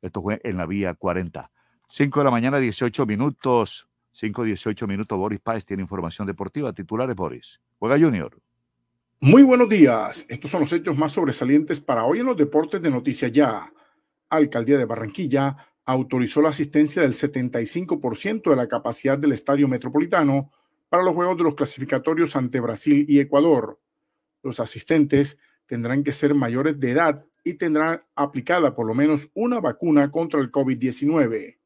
Esto fue en la vía 40. 5 de la mañana, 18 minutos. 5, 18 minutos. Boris Páez tiene información deportiva. Titulares, Boris. Juega Junior. Muy buenos días. Estos son los hechos más sobresalientes para hoy en los deportes de Noticias Ya. Alcaldía de Barranquilla autorizó la asistencia del 75% de la capacidad del Estadio Metropolitano para los juegos de los clasificatorios ante Brasil y Ecuador. Los asistentes tendrán que ser mayores de edad y tendrán aplicada por lo menos una vacuna contra el COVID-19.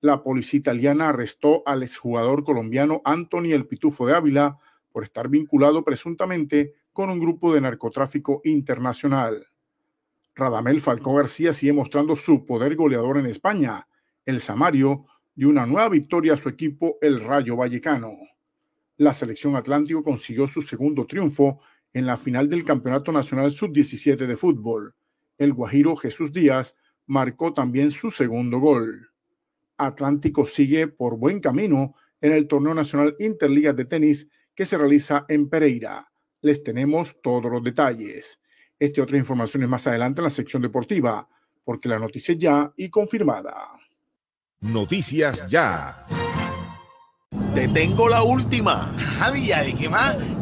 La policía italiana arrestó al exjugador colombiano Anthony El Pitufo de Ávila por estar vinculado presuntamente con un grupo de narcotráfico internacional. Radamel Falcó García sigue mostrando su poder goleador en España. El Samario dio una nueva victoria a su equipo, el Rayo Vallecano. La selección Atlántico consiguió su segundo triunfo en la final del Campeonato Nacional Sub-17 de fútbol. El Guajiro Jesús Díaz marcó también su segundo gol. Atlántico sigue por buen camino en el torneo nacional Interliga de tenis que se realiza en Pereira. Les tenemos todos los detalles. Este y otras informaciones más adelante en la sección deportiva, porque la noticia es ya y confirmada. Noticias ya. Te tengo la última. Javi, ¿de qué más?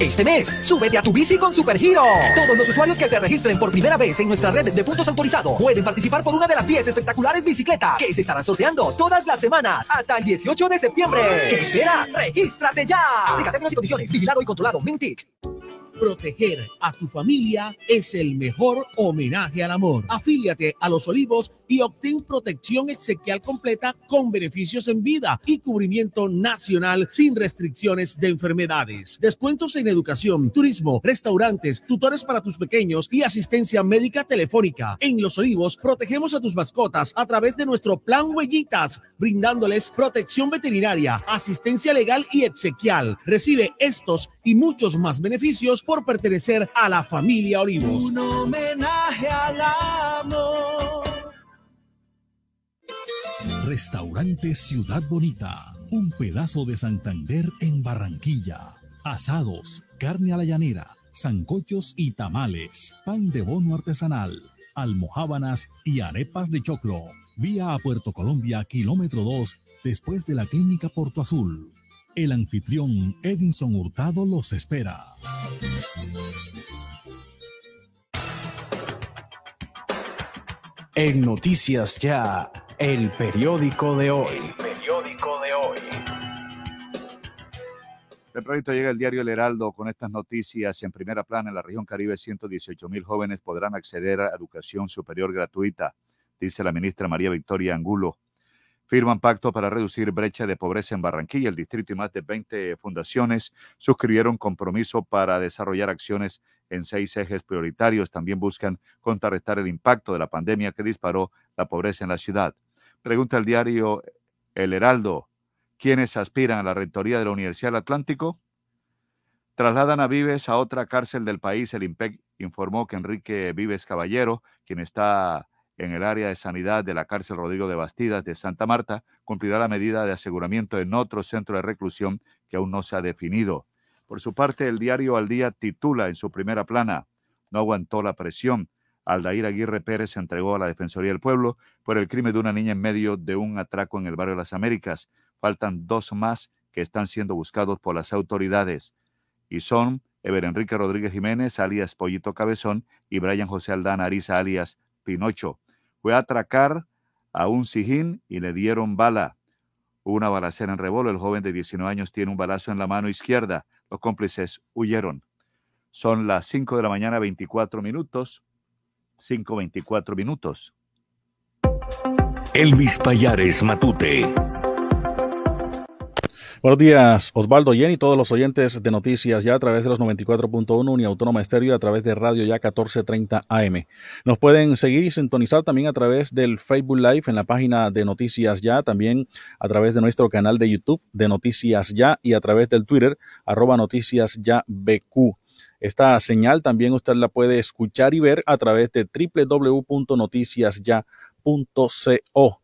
Este mes, súbete a tu bici con Supergiro. Todos los usuarios que se registren por primera vez en nuestra red de puntos autorizados pueden participar por una de las 10 espectaculares bicicletas que se estarán sorteando todas las semanas hasta el 18 de septiembre. ¿Qué esperas? ¡Regístrate ya! Términos y condiciones. Vigilado y controlado. Mintic. Proteger a tu familia es el mejor homenaje al amor. Afíliate a Los Olivos y obtén protección exequial completa con beneficios en vida y cubrimiento nacional sin restricciones de enfermedades. Descuentos en educación, turismo, restaurantes, tutores para tus pequeños y asistencia médica telefónica. En Los Olivos protegemos a tus mascotas a través de nuestro plan Huellitas, brindándoles protección veterinaria, asistencia legal y exequial. Recibe estos y muchos más beneficios por pertenecer a la familia Olivos. Un homenaje al amor. Restaurante Ciudad Bonita, un pedazo de Santander en Barranquilla. Asados, carne a la llanera, zancochos y tamales, pan de bono artesanal. almohábanas y arepas de choclo. Vía a Puerto Colombia, kilómetro 2, después de la clínica Porto Azul. El anfitrión Edinson Hurtado los espera. En Noticias Ya, el periódico de hoy. Periódico de hoy. El proyecto llega el diario El Heraldo con estas noticias. En primera plana, en la región Caribe, 118 mil jóvenes podrán acceder a educación superior gratuita, dice la ministra María Victoria Angulo. Firman pacto para reducir brecha de pobreza en Barranquilla. El distrito y más de 20 fundaciones suscribieron compromiso para desarrollar acciones en seis ejes prioritarios. También buscan contrarrestar el impacto de la pandemia que disparó la pobreza en la ciudad. Pregunta el diario El Heraldo. ¿Quiénes aspiran a la rectoría de la Universidad del Atlántico? Trasladan a Vives a otra cárcel del país. El IMPEC informó que Enrique Vives Caballero, quien está en el área de sanidad de la cárcel Rodrigo de Bastidas de Santa Marta, cumplirá la medida de aseguramiento en otro centro de reclusión que aún no se ha definido. Por su parte, el diario Al Día titula en su primera plana, no aguantó la presión. Aldair Aguirre Pérez se entregó a la Defensoría del Pueblo por el crimen de una niña en medio de un atraco en el barrio de las Américas. Faltan dos más que están siendo buscados por las autoridades y son Ever Enrique Rodríguez Jiménez, alias Pollito Cabezón, y Brian José Aldana Ariza, alias Pinocho fue a atracar a un sijín y le dieron bala. Hubo una balacera en Rebolo. El joven de 19 años tiene un balazo en la mano izquierda. Los cómplices huyeron. Son las 5 de la mañana, 24 minutos. 5.24 minutos. Elvis Payares Matute. Buenos días, Osvaldo Yen y todos los oyentes de noticias ya a través de los 94.1 y Autónoma Estéreo a través de Radio Ya 1430 AM. Nos pueden seguir y sintonizar también a través del Facebook Live en la página de Noticias Ya, también a través de nuestro canal de YouTube de Noticias Ya y a través del Twitter arroba Noticias Ya BQ. Esta señal también usted la puede escuchar y ver a través de www.noticiasya.co.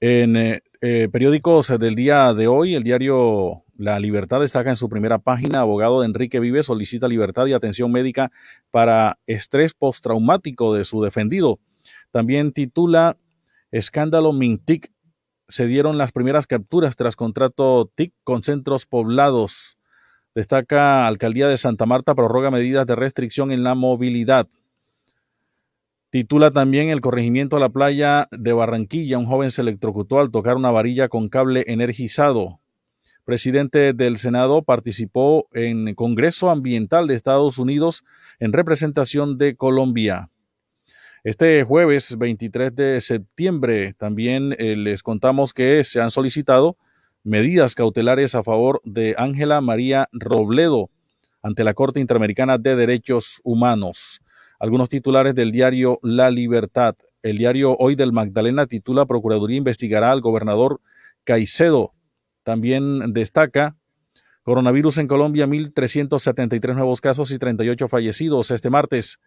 En eh, eh, periódicos del día de hoy, el diario La Libertad destaca en su primera página, abogado de Enrique Vive solicita libertad y atención médica para estrés postraumático de su defendido. También titula Escándalo Mintic. Se dieron las primeras capturas tras contrato TIC con centros poblados. Destaca Alcaldía de Santa Marta prorroga medidas de restricción en la movilidad. Titula también El corregimiento a la playa de Barranquilla. Un joven se electrocutó al tocar una varilla con cable energizado. Presidente del Senado participó en Congreso Ambiental de Estados Unidos en representación de Colombia. Este jueves 23 de septiembre también eh, les contamos que se han solicitado medidas cautelares a favor de Ángela María Robledo ante la Corte Interamericana de Derechos Humanos. Algunos titulares del diario La Libertad. El diario Hoy del Magdalena titula Procuraduría investigará al gobernador Caicedo. También destaca Coronavirus en Colombia, 1.373 nuevos casos y 38 fallecidos este martes.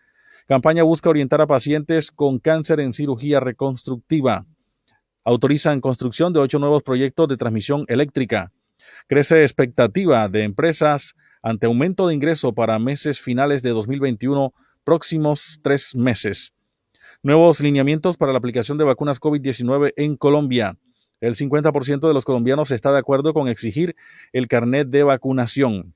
Campaña busca orientar a pacientes con cáncer en cirugía reconstructiva. Autorizan construcción de ocho nuevos proyectos de transmisión eléctrica. Crece expectativa de empresas ante aumento de ingreso para meses finales de 2021 próximos tres meses. Nuevos lineamientos para la aplicación de vacunas COVID-19 en Colombia. El 50% de los colombianos está de acuerdo con exigir el carnet de vacunación.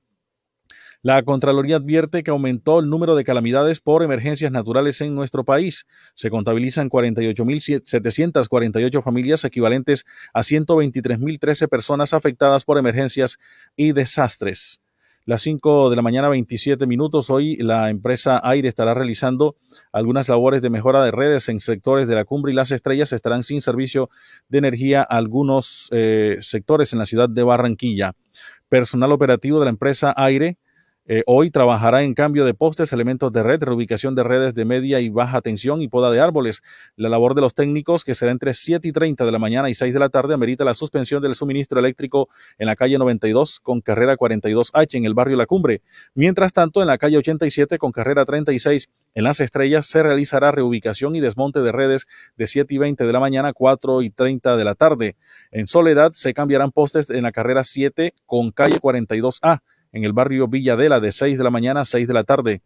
La Contraloría advierte que aumentó el número de calamidades por emergencias naturales en nuestro país. Se contabilizan 48.748 familias equivalentes a 123.013 personas afectadas por emergencias y desastres las 5 de la mañana 27 minutos. Hoy la empresa Aire estará realizando algunas labores de mejora de redes en sectores de la cumbre y las estrellas estarán sin servicio de energía algunos eh, sectores en la ciudad de Barranquilla. Personal operativo de la empresa Aire eh, hoy trabajará en cambio de postes, elementos de red, reubicación de redes de media y baja tensión y poda de árboles. La labor de los técnicos, que será entre 7 y 30 de la mañana y 6 de la tarde, amerita la suspensión del suministro eléctrico en la calle 92 con carrera 42H en el barrio La Cumbre. Mientras tanto, en la calle 87 con carrera 36 en Las Estrellas se realizará reubicación y desmonte de redes de 7 y 20 de la mañana a 4 y 30 de la tarde. En Soledad se cambiarán postes en la carrera 7 con calle 42A en el barrio Villadela de 6 de la mañana a 6 de la tarde.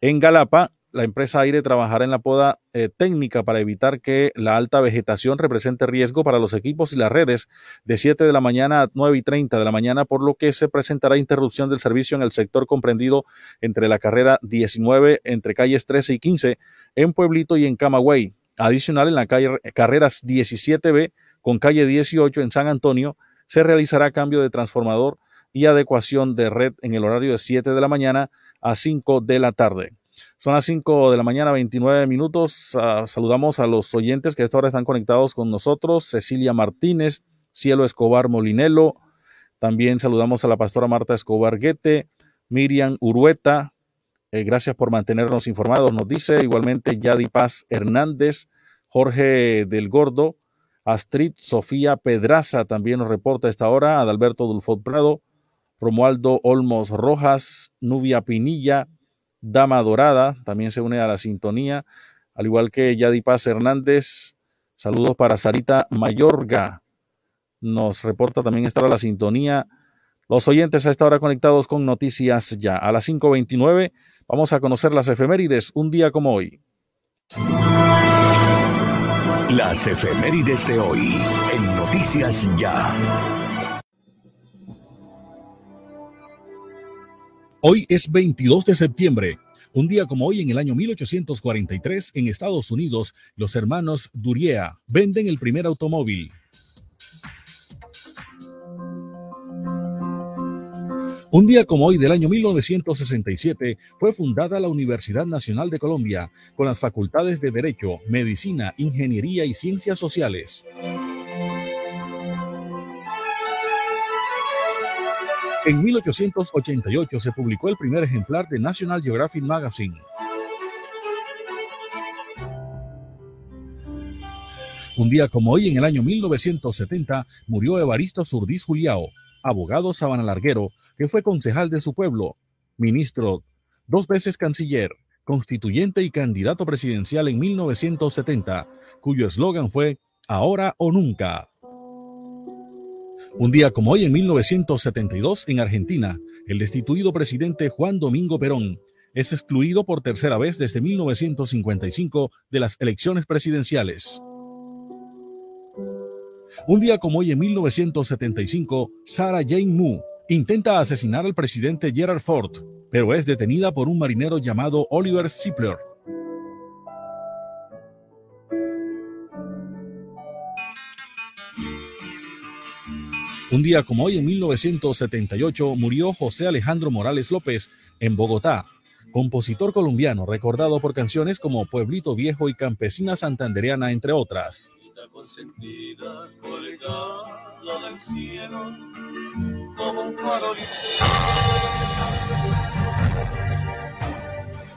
En Galapa, la empresa Aire trabajará en la poda eh, técnica para evitar que la alta vegetación represente riesgo para los equipos y las redes de 7 de la mañana a 9 y 30 de la mañana, por lo que se presentará interrupción del servicio en el sector comprendido entre la carrera 19, entre calles 13 y 15, en Pueblito y en Camagüey. Adicional, en la calle carreras 17B con calle 18 en San Antonio, se realizará cambio de transformador y adecuación de red en el horario de 7 de la mañana a 5 de la tarde. Son las 5 de la mañana, 29 minutos. Uh, saludamos a los oyentes que a esta hora están conectados con nosotros. Cecilia Martínez, Cielo Escobar Molinelo. También saludamos a la pastora Marta Escobar Guete, Miriam Urueta. Eh, gracias por mantenernos informados. Nos dice igualmente Yadi Paz Hernández, Jorge del Gordo, Astrid Sofía Pedraza también nos reporta a esta hora, Adalberto Dulfot Prado, Romualdo Olmos Rojas, Nubia Pinilla, Dama Dorada, también se une a la sintonía, al igual que Yadi Paz Hernández. Saludos para Sarita Mayorga. Nos reporta también estar a la sintonía. Los oyentes a esta hora conectados con noticias ya. A las 5.29 vamos a conocer las efemérides un día como hoy. Las efemérides de hoy en Noticias Ya. Hoy es 22 de septiembre. Un día como hoy, en el año 1843, en Estados Unidos, los hermanos Durier venden el primer automóvil. Un día como hoy del año 1967 fue fundada la Universidad Nacional de Colombia con las facultades de Derecho, Medicina, Ingeniería y Ciencias Sociales. En 1888 se publicó el primer ejemplar de National Geographic Magazine. Un día como hoy, en el año 1970, murió Evaristo Surdís Juliao, abogado sabanalarguero, que fue concejal de su pueblo, ministro, dos veces canciller, constituyente y candidato presidencial en 1970, cuyo eslogan fue Ahora o nunca. Un día como hoy, en 1972, en Argentina, el destituido presidente Juan Domingo Perón es excluido por tercera vez desde 1955 de las elecciones presidenciales. Un día como hoy, en 1975, Sarah Jane Moore intenta asesinar al presidente Gerald Ford, pero es detenida por un marinero llamado Oliver Zippler. Un día como hoy, en 1978, murió José Alejandro Morales López en Bogotá, compositor colombiano recordado por canciones como Pueblito Viejo y Campesina Santandereana, entre otras.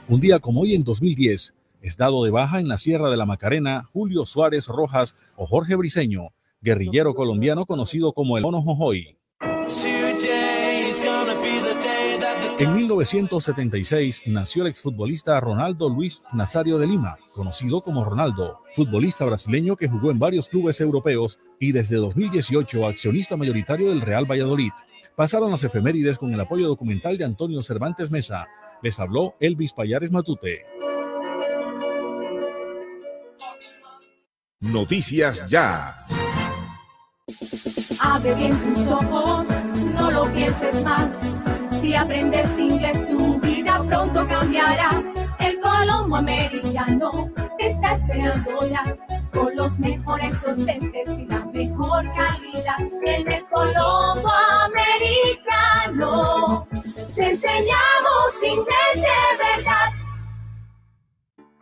Un día como hoy en 2010, es dado de baja en la Sierra de la Macarena Julio Suárez Rojas o Jorge Briceño, guerrillero colombiano conocido como el Mono Jojoy. En 1976 nació el exfutbolista Ronaldo Luis Nazario de Lima, conocido como Ronaldo, futbolista brasileño que jugó en varios clubes europeos y desde 2018 accionista mayoritario del Real Valladolid. Pasaron las efemérides con el apoyo documental de Antonio Cervantes Mesa. Les habló Elvis Payares Matute. Noticias Ya. Abre bien tus ojos, no lo pienses más. Si aprendes inglés, tu vida pronto cambiará. El Colombo Americano te está esperando ya. Con los mejores docentes y la mejor calidad. En el Colombo Americano te enseñamos inglés de verdad.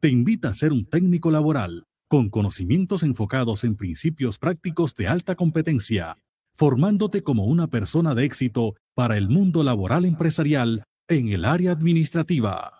te invita a ser un técnico laboral con conocimientos enfocados en principios prácticos de alta competencia, formándote como una persona de éxito para el mundo laboral empresarial en el área administrativa.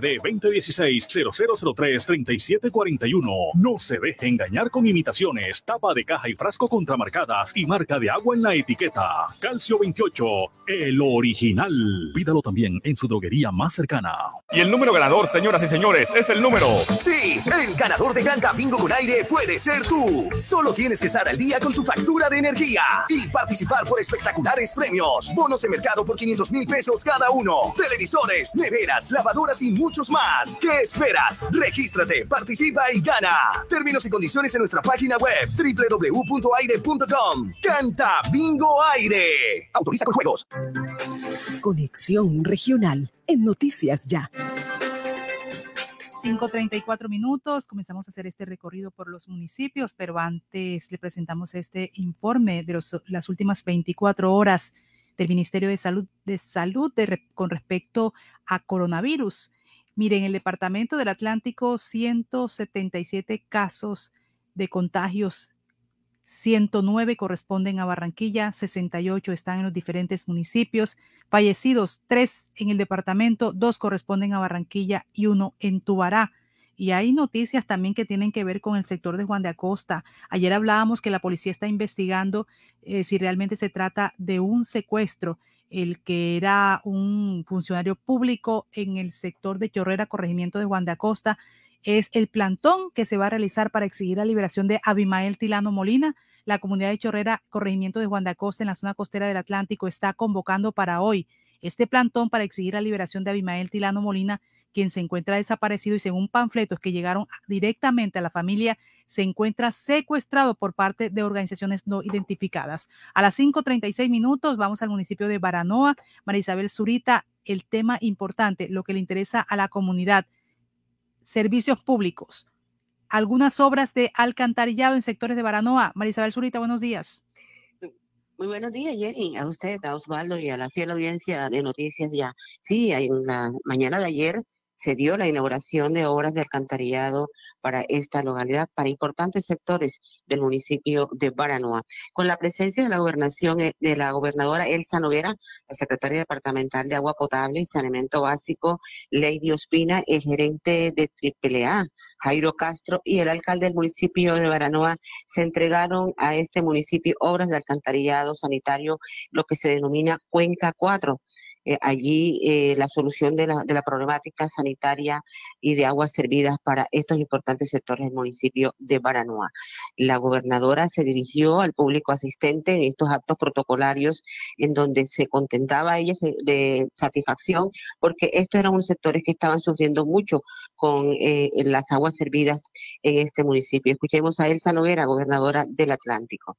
2016-0003-3741. No se deje engañar con imitaciones, tapa de caja y frasco contramarcadas y marca de agua en la etiqueta. Calcio 28, el original. Pídalo también en su droguería más cercana. Y el número ganador, señoras y señores, es el número. Sí, el ganador de Canta Bingo con aire puede ser tú. Solo tienes que estar al día con tu factura de energía y participar por espectaculares premios. Bonos de mercado por 500 mil pesos cada uno. Televisores, neveras, lavadoras y muchos más. ¿Qué esperas? Regístrate, participa y gana. Términos y condiciones en nuestra página web www.aire.com. Canta Bingo Aire. Autoriza con juegos. Conexión Regional en Noticias Ya. 5.34 minutos, comenzamos a hacer este recorrido por los municipios, pero antes le presentamos este informe de los, las últimas 24 horas del Ministerio de Salud, de Salud de, con respecto a coronavirus. Miren, el Departamento del Atlántico, 177 casos de contagios 109 corresponden a Barranquilla, 68 están en los diferentes municipios, fallecidos 3 en el departamento, 2 corresponden a Barranquilla y 1 en Tubará. Y hay noticias también que tienen que ver con el sector de Juan de Acosta. Ayer hablábamos que la policía está investigando eh, si realmente se trata de un secuestro. El que era un funcionario público en el sector de Chorrera, corregimiento de Juan de Acosta, es el plantón que se va a realizar para exigir la liberación de Abimael Tilano Molina. La comunidad de Chorrera, corregimiento de Juan de Acosta, en la zona costera del Atlántico, está convocando para hoy este plantón para exigir la liberación de Abimael Tilano Molina, quien se encuentra desaparecido y según panfletos que llegaron directamente a la familia, se encuentra secuestrado por parte de organizaciones no identificadas. A las 5.36 minutos vamos al municipio de Baranoa. María Isabel Zurita, el tema importante, lo que le interesa a la comunidad servicios públicos. Algunas obras de alcantarillado en sectores de Baranoa. Marisabel Zurita, buenos días. Muy buenos días, Jenny, a usted, a Osvaldo y a la fiel audiencia de Noticias Ya. Sí, en la mañana de ayer se dio la inauguración de obras de alcantarillado para esta localidad, para importantes sectores del municipio de Baranoa. Con la presencia de la gobernación eh, de la gobernadora Elsa Noguera, la secretaria departamental de Agua Potable y Saneamiento Básico, Lady Ospina, el gerente de AAA, Jairo Castro, y el alcalde del municipio de Baranoa, se entregaron a este municipio obras de alcantarillado sanitario, lo que se denomina Cuenca 4. Eh, allí eh, la solución de la, de la, problemática sanitaria y de aguas servidas para estos importantes sectores del municipio de Baranoa. La gobernadora se dirigió al público asistente en estos actos protocolarios en donde se contentaba ella de satisfacción porque estos eran unos sectores que estaban sufriendo mucho con eh, las aguas servidas en este municipio. Escuchemos a Elsa Noguera, gobernadora del Atlántico.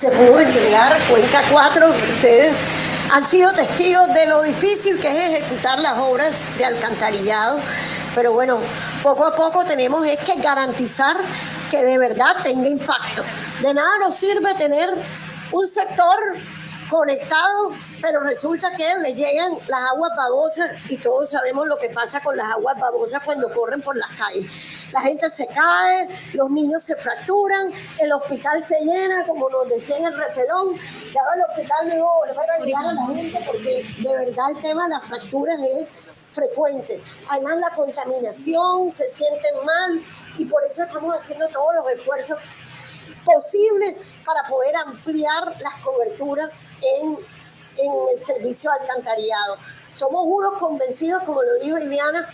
Se pudo entregar cuenta cuatro, ustedes han sido testigos de lo difícil que es ejecutar las obras de alcantarillado, pero bueno, poco a poco tenemos es que garantizar que de verdad tenga impacto. De nada nos sirve tener un sector conectado, pero resulta que le llegan las aguas babosas y todos sabemos lo que pasa con las aguas babosas cuando corren por las calles. La gente se cae, los niños se fracturan, el hospital se llena, como nos decía en el repelón, ya el hospital no volver a llegar a la gente porque de verdad el tema de las fracturas es frecuente. Además la contaminación, se sienten mal y por eso estamos haciendo todos los esfuerzos posibles para poder ampliar las coberturas en, en el servicio de alcantarillado. Somos unos convencidos, como lo dijo Eliana,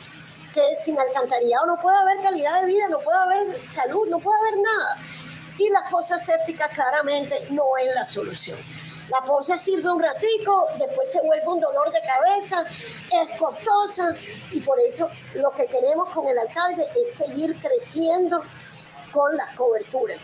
que sin alcantarillado no puede haber calidad de vida, no puede haber salud, no puede haber nada. Y las fosas sépticas claramente no es la solución. La fosa sirve un ratico, después se vuelve un dolor de cabeza, es costosa y por eso lo que queremos con el alcalde es seguir creciendo con las coberturas.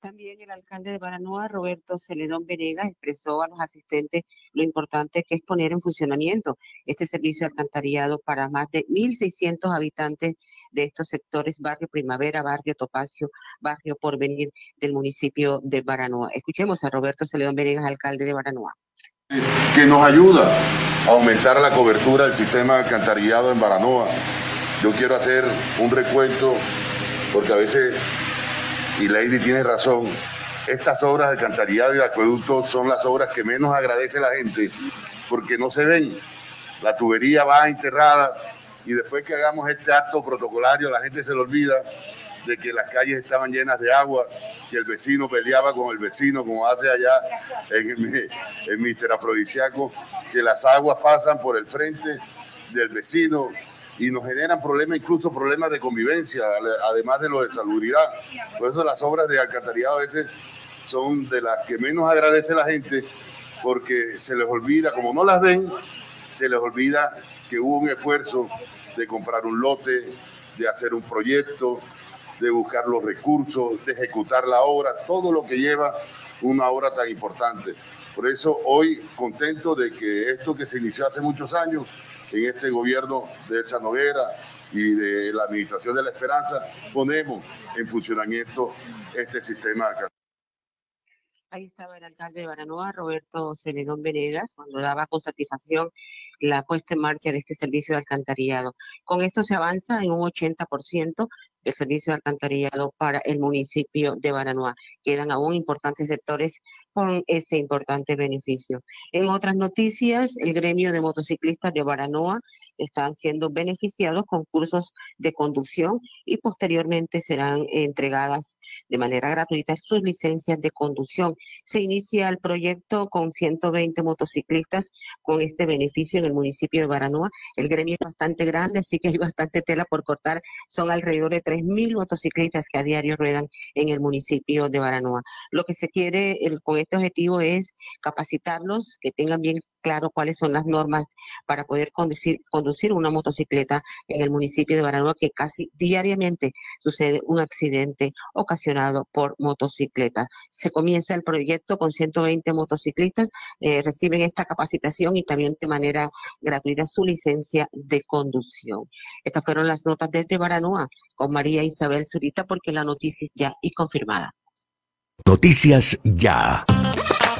También el alcalde de Baranoa, Roberto Celedón Venegas, expresó a los asistentes lo importante que es poner en funcionamiento este servicio de alcantarillado para más de 1.600 habitantes de estos sectores, barrio Primavera, barrio Topacio, barrio Porvenir del municipio de Baranoa. Escuchemos a Roberto Celedón Venegas, alcalde de Baranoa. Que nos ayuda a aumentar la cobertura del sistema de alcantarillado en Baranoa. Yo quiero hacer un recuento porque a veces y Lady tiene razón, estas obras de alcantarillado y de acueducto son las obras que menos agradece la gente porque no se ven. La tubería va enterrada y después que hagamos este acto protocolario la gente se le olvida de que las calles estaban llenas de agua, que el vecino peleaba con el vecino, como hace allá en, el, Mister Afrodisiaco, que las aguas pasan por el frente del vecino, y nos generan problemas, incluso problemas de convivencia, además de lo de salubridad. Por eso las obras de alcantarillado a veces son de las que menos agradece la gente porque se les olvida, como no las ven, se les olvida que hubo un esfuerzo de comprar un lote, de hacer un proyecto, de buscar los recursos, de ejecutar la obra, todo lo que lleva una obra tan importante. Por eso hoy contento de que esto que se inició hace muchos años en este gobierno de Elsa Noguera y de la Administración de la Esperanza, ponemos en funcionamiento este sistema Ahí estaba el alcalde de Baranoa, Roberto Celedón Venegas, cuando daba con satisfacción la puesta en marcha de este servicio de alcantarillado. Con esto se avanza en un 80% el servicio de alcantarillado para el municipio de Baranoa. Quedan aún importantes sectores con este importante beneficio. En otras noticias, el gremio de motociclistas de Baranoa están siendo beneficiados con cursos de conducción y posteriormente serán entregadas de manera gratuita sus licencias de conducción. Se inicia el proyecto con 120 motociclistas con este beneficio en el municipio de Baranoa. El gremio es bastante grande, así que hay bastante tela por cortar. Son alrededor de 3.000 motociclistas que a diario ruedan en el municipio de Baranoa. Lo que se quiere con este objetivo es capacitarlos, que tengan bien claro cuáles son las normas para poder conducir, conducir una motocicleta en el municipio de Baranoa, que casi diariamente sucede un accidente ocasionado por motocicletas. Se comienza el proyecto con 120 motociclistas, eh, reciben esta capacitación y también de manera gratuita su licencia de conducción. Estas fueron las notas desde Baranoa con María Isabel Zurita, porque la noticia es ya y confirmada. Noticias ya.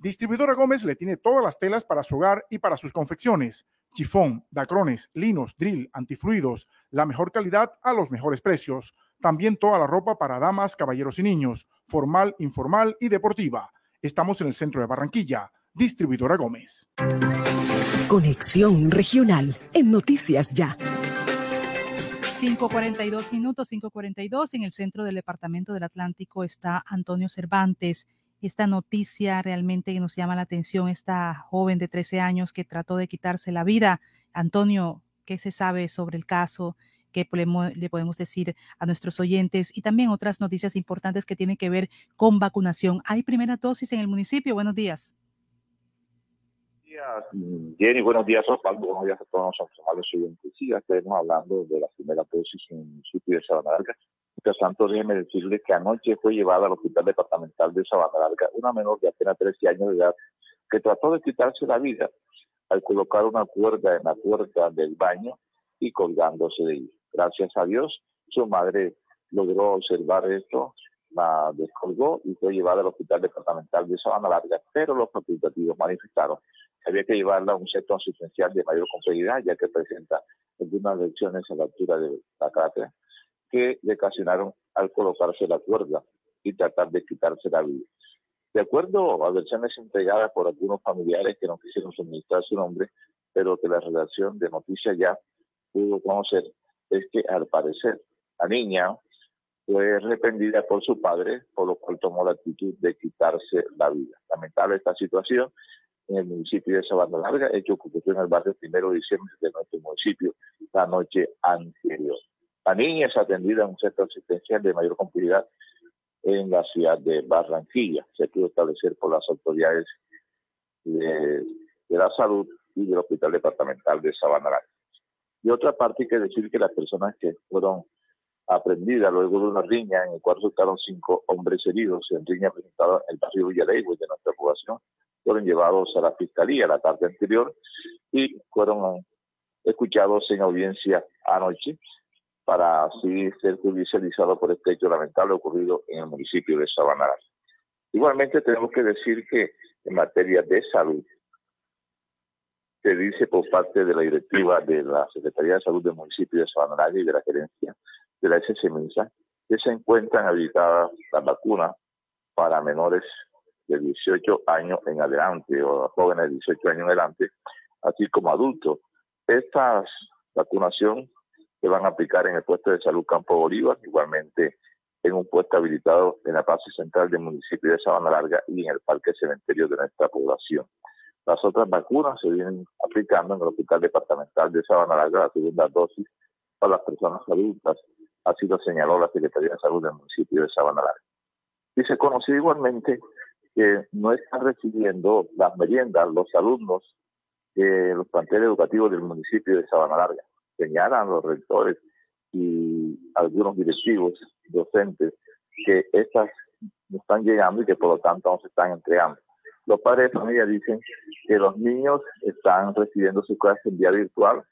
Distribuidora Gómez le tiene todas las telas para su hogar y para sus confecciones. Chifón, dacrones, linos, drill, antifluidos, la mejor calidad a los mejores precios. También toda la ropa para damas, caballeros y niños, formal, informal y deportiva. Estamos en el centro de Barranquilla. Distribuidora Gómez. Conexión Regional en Noticias Ya. 5.42 minutos, 5.42. En el centro del Departamento del Atlántico está Antonio Cervantes esta noticia realmente nos llama la atención, esta joven de 13 años que trató de quitarse la vida. Antonio, qué se sabe sobre el caso, qué le podemos decir a nuestros oyentes y también otras noticias importantes que tienen que ver con vacunación. Hay primera dosis en el municipio. Buenos días. Jenny, buenos días Osvaldo, buenos días a todos los oyentes. Sí, ya estaremos hablando de la primera dosis en el municipio de Sabana Larga. Tanto, déjeme decirle que anoche fue llevada al hospital departamental de Sabana Larga una menor de apenas 13 años de edad que trató de quitarse la vida al colocar una cuerda en la puerta del baño y colgándose de ahí. Gracias a Dios, su madre logró observar esto, la descolgó y fue llevada al hospital departamental de Sabana Larga, pero los facultativos manifestaron que había que llevarla a un centro asistencial de mayor complejidad, ya que presenta algunas lesiones a la altura de la cátedra que le ocasionaron al colocarse la cuerda y tratar de quitarse la vida. De acuerdo a versiones entregadas por algunos familiares que no quisieron suministrar su nombre, pero que la redacción de Noticias Ya pudo conocer, es que al parecer la niña fue arrepentida por su padre, por lo cual tomó la actitud de quitarse la vida. Lamentable esta situación en el municipio de Sabana Larga, hecho que ocurrió en el barrio primero de diciembre de nuestro municipio la noche anterior. La niña es atendida en un centro asistencial de mayor complejidad en la ciudad de Barranquilla. Se pudo establecer por las autoridades de, la salud y del Hospital Departamental de Sabana Y otra parte hay que decir que las personas que fueron aprendidas luego de una riña en el cual resultaron cinco hombres heridos en riña presentada en el barrio Villalegua de nuestra población, fueron llevados a la fiscalía la tarde anterior y fueron escuchados en audiencia anoche para así ser judicializado por este hecho lamentable ocurrido en el municipio de Sabana Igualmente tenemos que decir que en materia de salud, se dice por parte de la directiva de la Secretaría de Salud del municipio de Sabana y de la gerencia de la SSMISA que se encuentran habilitadas las vacunas para menores de 18 años en adelante o jóvenes de 18 años en adelante, así como adultos. Esta vacunación que van a aplicar en el puesto de salud Campo Bolívar, igualmente en un puesto habilitado en la base central del municipio de Sabana Larga y en el parque cementerio de nuestra población. Las otras vacunas se vienen aplicando en el hospital departamental de Sabana Larga, la segunda dosis para las personas adultas, así lo señaló la Secretaría de Salud del municipio de Sabana Larga. Y se conoció igualmente que no están recibiendo las meriendas los alumnos de los planteles educativos del municipio de Sabana Larga señalan los rectores y algunos directivos docentes que estas no están llegando y que por lo tanto no se están entregando. Los padres de familia dicen que los niños están recibiendo su clase en vía virtual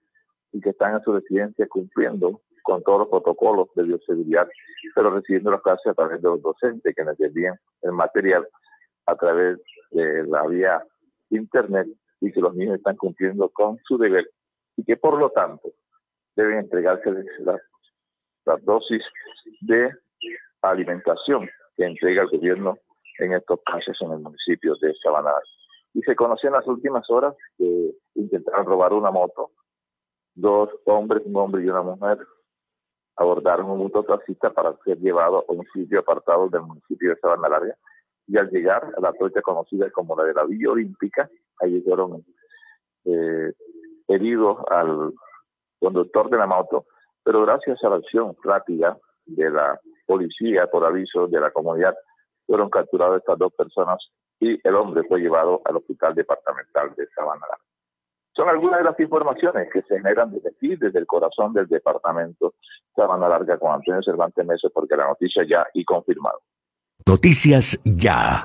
y que están en su residencia cumpliendo con todos los protocolos de bioseguridad, pero recibiendo las clases a través de los docentes que les envían el material a través de la vía internet y que los niños están cumpliendo con su deber y que por lo tanto deben entregarse las, dosis de alimentación que entrega el gobierno en estos casos en el municipio de Sabana. Y se conoció en las últimas horas que intentaron robar una moto. Dos hombres, un hombre y una mujer, abordaron un mototaxista para ser llevado a un sitio apartado del municipio de Sabana Larga. Y al llegar a la trocha conocida como la de la Villa Olímpica, ahí fueron eh, heridos al conductor de la moto, pero gracias a la acción rápida de la policía por aviso de la comunidad, fueron capturadas estas dos personas y el hombre fue llevado al hospital departamental de Sabana Son algunas de las informaciones que se generan desde aquí, desde el corazón del departamento Sabana Larga con Antonio Cervantes Mese, porque la noticia ya y confirmado. Noticias ya.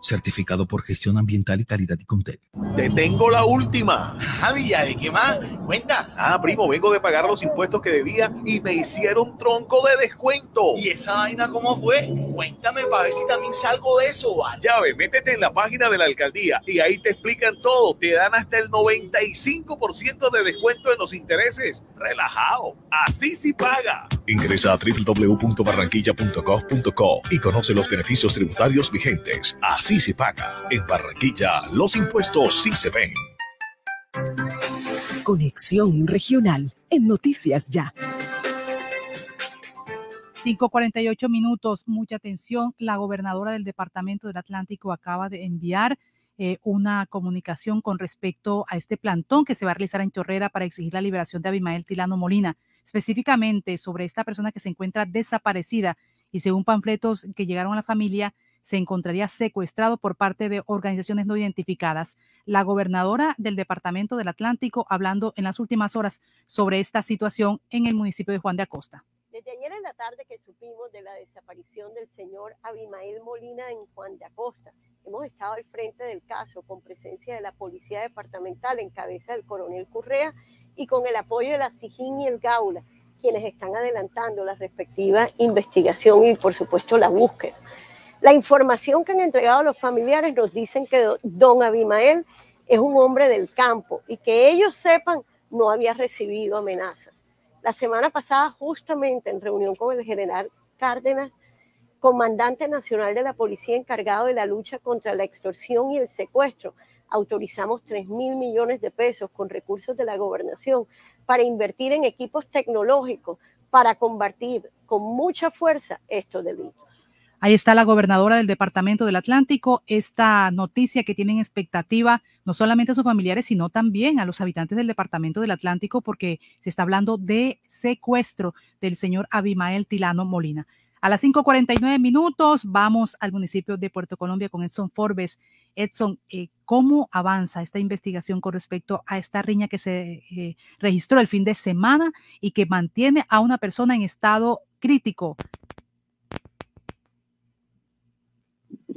Certificado por gestión ambiental y calidad y Contec. Te tengo la última. Ah, ¿de qué más? Cuenta. Ah, primo, vengo de pagar los impuestos que debía y me hicieron tronco de descuento. ¿Y esa vaina cómo fue? Cuéntame para ver si también salgo de eso, ¿vale? Ya ve, métete en la página de la alcaldía y ahí te explican todo. Te dan hasta el 95% de descuento en los intereses. Relajado. Así sí paga. Ingresa a www.barranquilla.gov.co y conoce los beneficios tributarios vigentes. Así se paga. En Barranquilla, los impuestos sí se ven. Conexión Regional en Noticias Ya. 5.48 minutos, mucha atención. La gobernadora del Departamento del Atlántico acaba de enviar eh, una comunicación con respecto a este plantón que se va a realizar en Chorrera para exigir la liberación de Abimael Tilano Molina, específicamente sobre esta persona que se encuentra desaparecida y según panfletos que llegaron a la familia, se encontraría secuestrado por parte de organizaciones no identificadas. La gobernadora del Departamento del Atlántico hablando en las últimas horas sobre esta situación en el municipio de Juan de Acosta. Desde ayer en la tarde que supimos de la desaparición del señor Abimael Molina en Juan de Acosta, hemos estado al frente del caso con presencia de la Policía Departamental en cabeza del coronel Correa y con el apoyo de la SIGIN y el Gaula, quienes están adelantando la respectiva investigación y por supuesto la búsqueda. La información que han entregado los familiares nos dicen que don Abimael es un hombre del campo y que ellos sepan no había recibido amenazas. La semana pasada, justamente en reunión con el general Cárdenas, comandante nacional de la policía encargado de la lucha contra la extorsión y el secuestro, autorizamos 3 mil millones de pesos con recursos de la gobernación para invertir en equipos tecnológicos para combatir con mucha fuerza estos delitos. Ahí está la gobernadora del Departamento del Atlántico. Esta noticia que tienen expectativa no solamente a sus familiares, sino también a los habitantes del Departamento del Atlántico, porque se está hablando de secuestro del señor Abimael Tilano Molina. A las 5:49 minutos vamos al municipio de Puerto Colombia con Edson Forbes. Edson, eh, ¿cómo avanza esta investigación con respecto a esta riña que se eh, registró el fin de semana y que mantiene a una persona en estado crítico?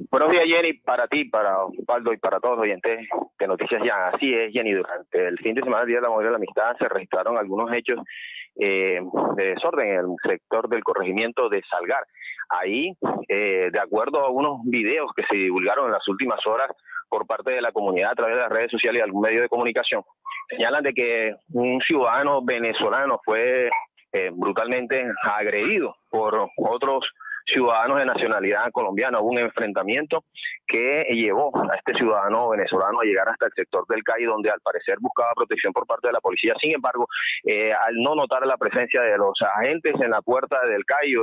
Buenos días, Jenny, para ti, para Osvaldo y para todos los oyentes de Noticias Ya. Así es, Jenny, durante el fin de semana, Día de la Mujer de la Amistad, se registraron algunos hechos eh, de desorden en el sector del corregimiento de Salgar. Ahí, eh, de acuerdo a unos videos que se divulgaron en las últimas horas por parte de la comunidad a través de las redes sociales y algún medio de comunicación, señalan de que un ciudadano venezolano fue eh, brutalmente agredido por otros ciudadanos de nacionalidad colombiana. Hubo un enfrentamiento que llevó a este ciudadano venezolano a llegar hasta el sector del CAI, donde al parecer buscaba protección por parte de la policía. Sin embargo, eh, al no notar la presencia de los agentes en la puerta del CAI,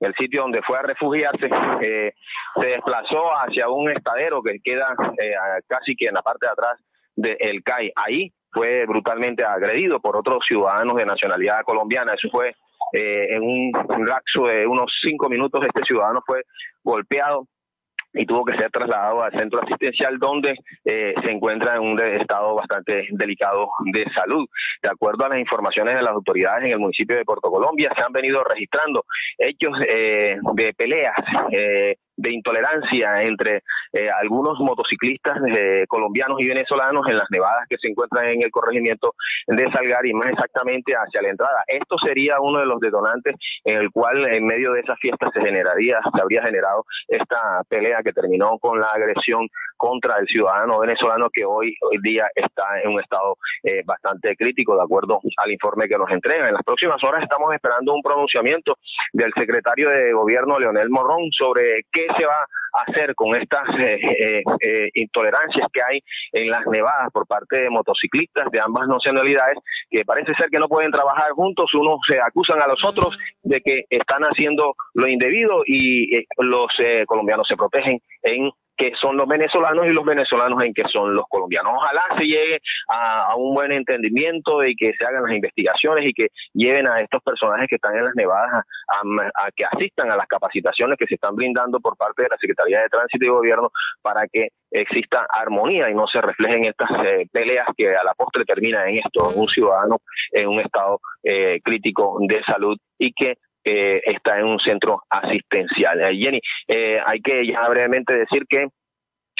el sitio donde fue a refugiarse, eh, se desplazó hacia un estadero que queda eh, casi que en la parte de atrás del CAI. Ahí fue brutalmente agredido por otros ciudadanos de nacionalidad colombiana. Eso fue eh, en un lapso de unos cinco minutos este ciudadano fue golpeado y tuvo que ser trasladado al centro asistencial donde eh, se encuentra en un estado bastante delicado de salud. De acuerdo a las informaciones de las autoridades en el municipio de Puerto Colombia, se han venido registrando hechos eh, de peleas de intolerancia entre eh, algunos motociclistas eh, colombianos y venezolanos en las nevadas que se encuentran en el corregimiento de Salgar y más exactamente hacia la entrada. Esto sería uno de los detonantes en el cual en medio de esa fiesta se generaría, se habría generado esta pelea que terminó con la agresión contra el ciudadano venezolano que hoy, hoy día está en un estado eh, bastante crítico, de acuerdo al informe que nos entrega. En las próximas horas estamos esperando un pronunciamiento del secretario de gobierno, Leonel Morrón, sobre qué se va a hacer con estas eh, eh, intolerancias que hay en las nevadas por parte de motociclistas de ambas nacionalidades, que parece ser que no pueden trabajar juntos, unos se acusan a los otros de que están haciendo lo indebido y los colombianos se protegen en que son los venezolanos y los venezolanos en que son los colombianos. Ojalá se llegue a, un buen entendimiento y que se hagan las investigaciones y que lleven a estos personajes que están en las nevadas a, que asistan a las capacitaciones que se están brindando por parte de la Secretaría de Tránsito y Gobierno para que exista armonía y no se reflejen estas eh, peleas que a la postre terminan en esto, un ciudadano en un estado eh, crítico de salud y que eh, está en un centro asistencial. Eh, Jenny, eh, hay que ya brevemente decir que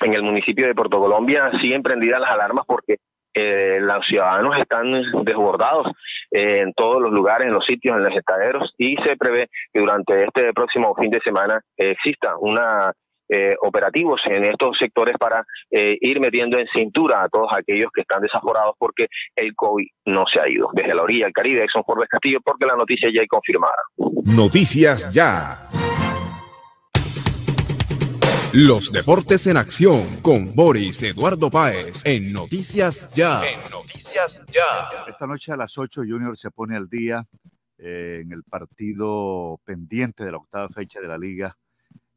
en el municipio de Puerto Colombia siguen prendidas las alarmas porque eh, los ciudadanos están desbordados eh, en todos los lugares, en los sitios, en los estaderos y se prevé que durante este próximo fin de semana exista una eh, operativos en estos sectores para ir metiendo en cintura a todos aquellos que están desaforados porque el COVID no se ha ido. Desde la orilla del Caribe, Exxon Forbes Castillo, porque la noticia ya hay confirmada. Noticias ya. Los deportes en acción con Boris Eduardo Páez en Noticias Ya. En Noticias Ya. Esta noche a las 8 Junior se pone al día eh, en el partido pendiente de la octava fecha de la liga,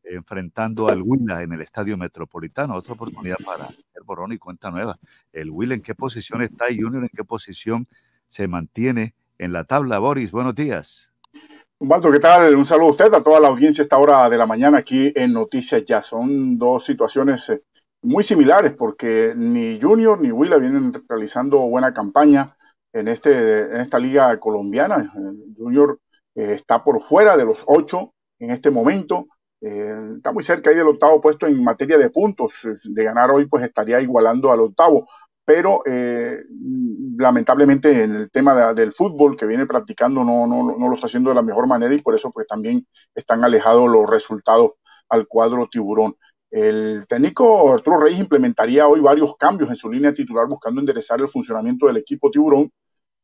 enfrentando al Huila en el Estadio Metropolitano. Otra oportunidad para el borrón y cuenta nueva. El Huila en qué posición está y Junior en qué posición se mantiene en la tabla. Boris, buenos días. Humberto, ¿qué tal? Un saludo a usted, a toda la audiencia a esta hora de la mañana aquí en Noticias Ya. Son dos situaciones eh, muy similares porque ni Junior ni Willa vienen realizando buena campaña en, este, en esta liga colombiana. Eh, Junior eh, está por fuera de los ocho en este momento. Está muy cerca ahí del octavo puesto en materia de puntos. De ganar hoy, pues estaría igualando al octavo pero eh, lamentablemente en el tema del fútbol que viene practicando no, no, no, lo está haciendo de la mejor manera y por eso pues también están alejados los resultados al cuadro tiburón. El técnico Arturo Reyes implementaría hoy varios cambios en su línea titular buscando enderezar el funcionamiento del equipo tiburón,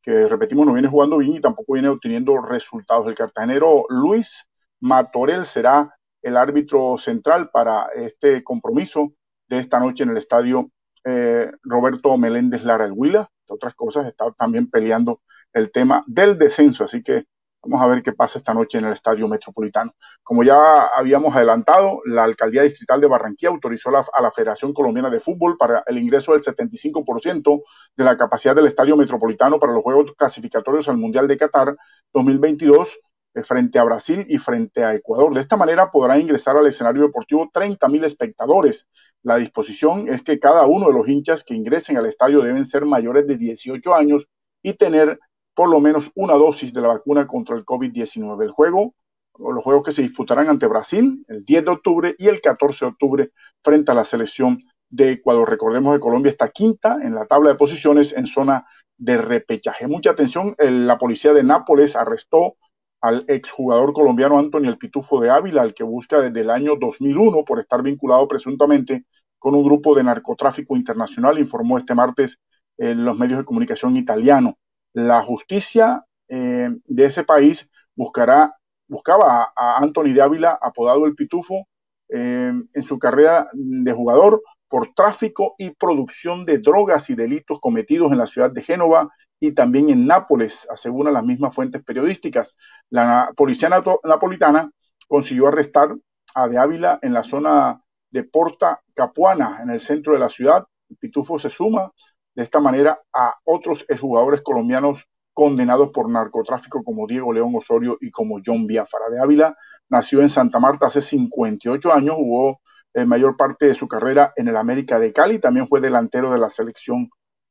que repetimos no viene jugando bien y tampoco viene obteniendo resultados. El cartagenero Luis Matorel será el árbitro central para este compromiso de esta noche en el estadio eh, Roberto Meléndez Lara el Huila, otras cosas, está también peleando el tema del descenso, así que vamos a ver qué pasa esta noche en el Estadio Metropolitano. Como ya habíamos adelantado, la Alcaldía Distrital de Barranquilla autorizó a la Federación Colombiana de Fútbol para el ingreso del 75% de la capacidad del Estadio Metropolitano para los Juegos Clasificatorios al Mundial de Qatar 2022 eh, frente a Brasil y frente a Ecuador. De esta manera podrá ingresar al escenario deportivo 30 mil espectadores. La disposición es que cada uno de los hinchas que ingresen al estadio deben ser mayores de 18 años y tener por lo menos una dosis de la vacuna contra el COVID-19. El juego, los juegos que se disputarán ante Brasil el 10 de octubre y el 14 de octubre frente a la selección de Ecuador. Recordemos que Colombia está quinta en la tabla de posiciones en zona de repechaje. Mucha atención, la policía de Nápoles arrestó al exjugador colombiano Antonio El Pitufo de Ávila, al que busca desde el año 2001 por estar vinculado presuntamente con un grupo de narcotráfico internacional, informó este martes en los medios de comunicación italiano. La justicia eh, de ese país buscará, buscaba a, Anthony de Ávila, apodado El Pitufo, eh, en su carrera de jugador por tráfico y producción de drogas y delitos cometidos en la ciudad de Génova y también en Nápoles, aseguran las mismas fuentes periodísticas. La policía napolitana consiguió arrestar a De Ávila en la zona de Porta Capuana, en el centro de la ciudad. Pitufo se suma de esta manera a otros exjugadores colombianos condenados por narcotráfico como Diego León Osorio y como John Biafara. De Ávila nació en Santa Marta hace 58 años, jugó la mayor parte de su carrera en el América de Cali, también fue delantero de la selección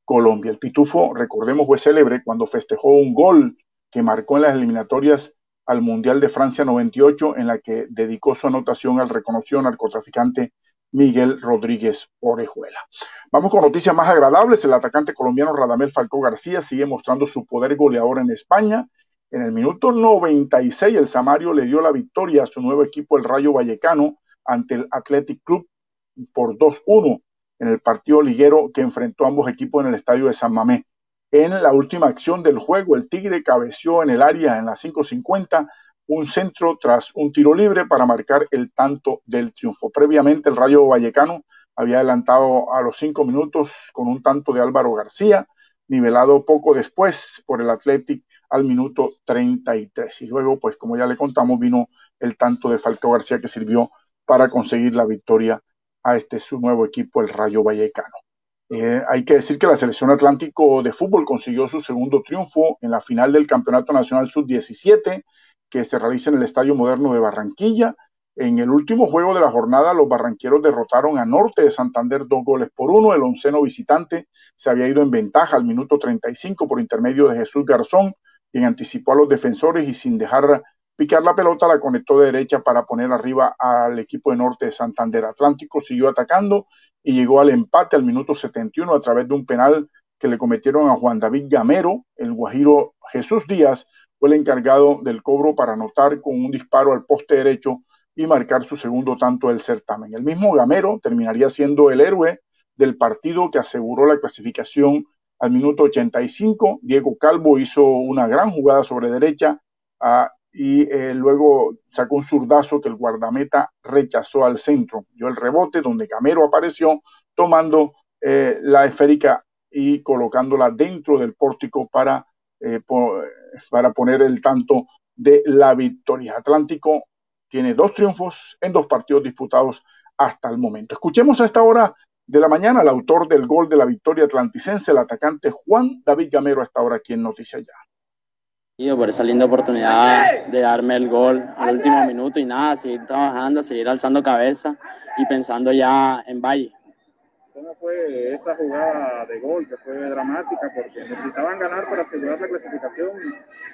Colombia. El Pitufo, recordemos, fue célebre cuando festejó un gol que marcó en las eliminatorias al Mundial de Francia 98, en la que dedicó su anotación al reconocido narcotraficante Miguel Rodríguez Orejuela. Vamos con noticias más agradables. El atacante colombiano Radamel Falcó García sigue mostrando su poder goleador en España. En el minuto 96, el Samario le dio la victoria a su nuevo equipo, el Rayo Vallecano, ante el Athletic Club por 2-1 en el partido liguero que enfrentó ambos equipos en el estadio de San Mamé. En la última acción del juego, el Tigre cabeció en el área en la 5.50 un centro tras un tiro libre para marcar el tanto del triunfo. Previamente, el Rayo Vallecano había adelantado a los cinco minutos con un tanto de Álvaro García, nivelado poco después por el Athletic al minuto 33. Y luego, pues como ya le contamos, vino el tanto de Falcao García que sirvió para conseguir la victoria a este su nuevo equipo, el Rayo Vallecano. Eh, hay que decir que la selección Atlántico de fútbol consiguió su segundo triunfo en la final del Campeonato Nacional Sub-17 que se realiza en el Estadio Moderno de Barranquilla. En el último juego de la jornada, los barranqueros derrotaron a Norte de Santander dos goles por uno. El onceno visitante se había ido en ventaja al minuto 35 por intermedio de Jesús Garzón, quien anticipó a los defensores y sin dejar picar la pelota, la conectó de derecha para poner arriba al equipo de Norte de Santander. Atlántico siguió atacando y llegó al empate al minuto 71 a través de un penal que le cometieron a Juan David Gamero. El Guajiro Jesús Díaz fue el encargado del cobro para anotar con un disparo al poste derecho y marcar su segundo tanto del certamen. El mismo Gamero terminaría siendo el héroe del partido que aseguró la clasificación al minuto 85. Diego Calvo hizo una gran jugada sobre derecha ah, y eh, luego sacó un zurdazo que el guardameta rechazó al centro. Dio el rebote donde Gamero apareció tomando eh, la esférica y colocándola dentro del pórtico para, eh, para poner el tanto de la victoria. Atlántico tiene dos triunfos en dos partidos disputados hasta el momento. Escuchemos a esta hora de la mañana al autor del gol de la victoria atlanticense, el atacante Juan David Gamero, a esta hora aquí en Noticias Ya. Por esa linda oportunidad de darme el gol al último minuto y nada, seguir trabajando, seguir alzando cabeza y pensando ya en Valle. ¿Cómo fue esa jugada de gol que fue dramática? Porque necesitaban ganar para asegurar la clasificación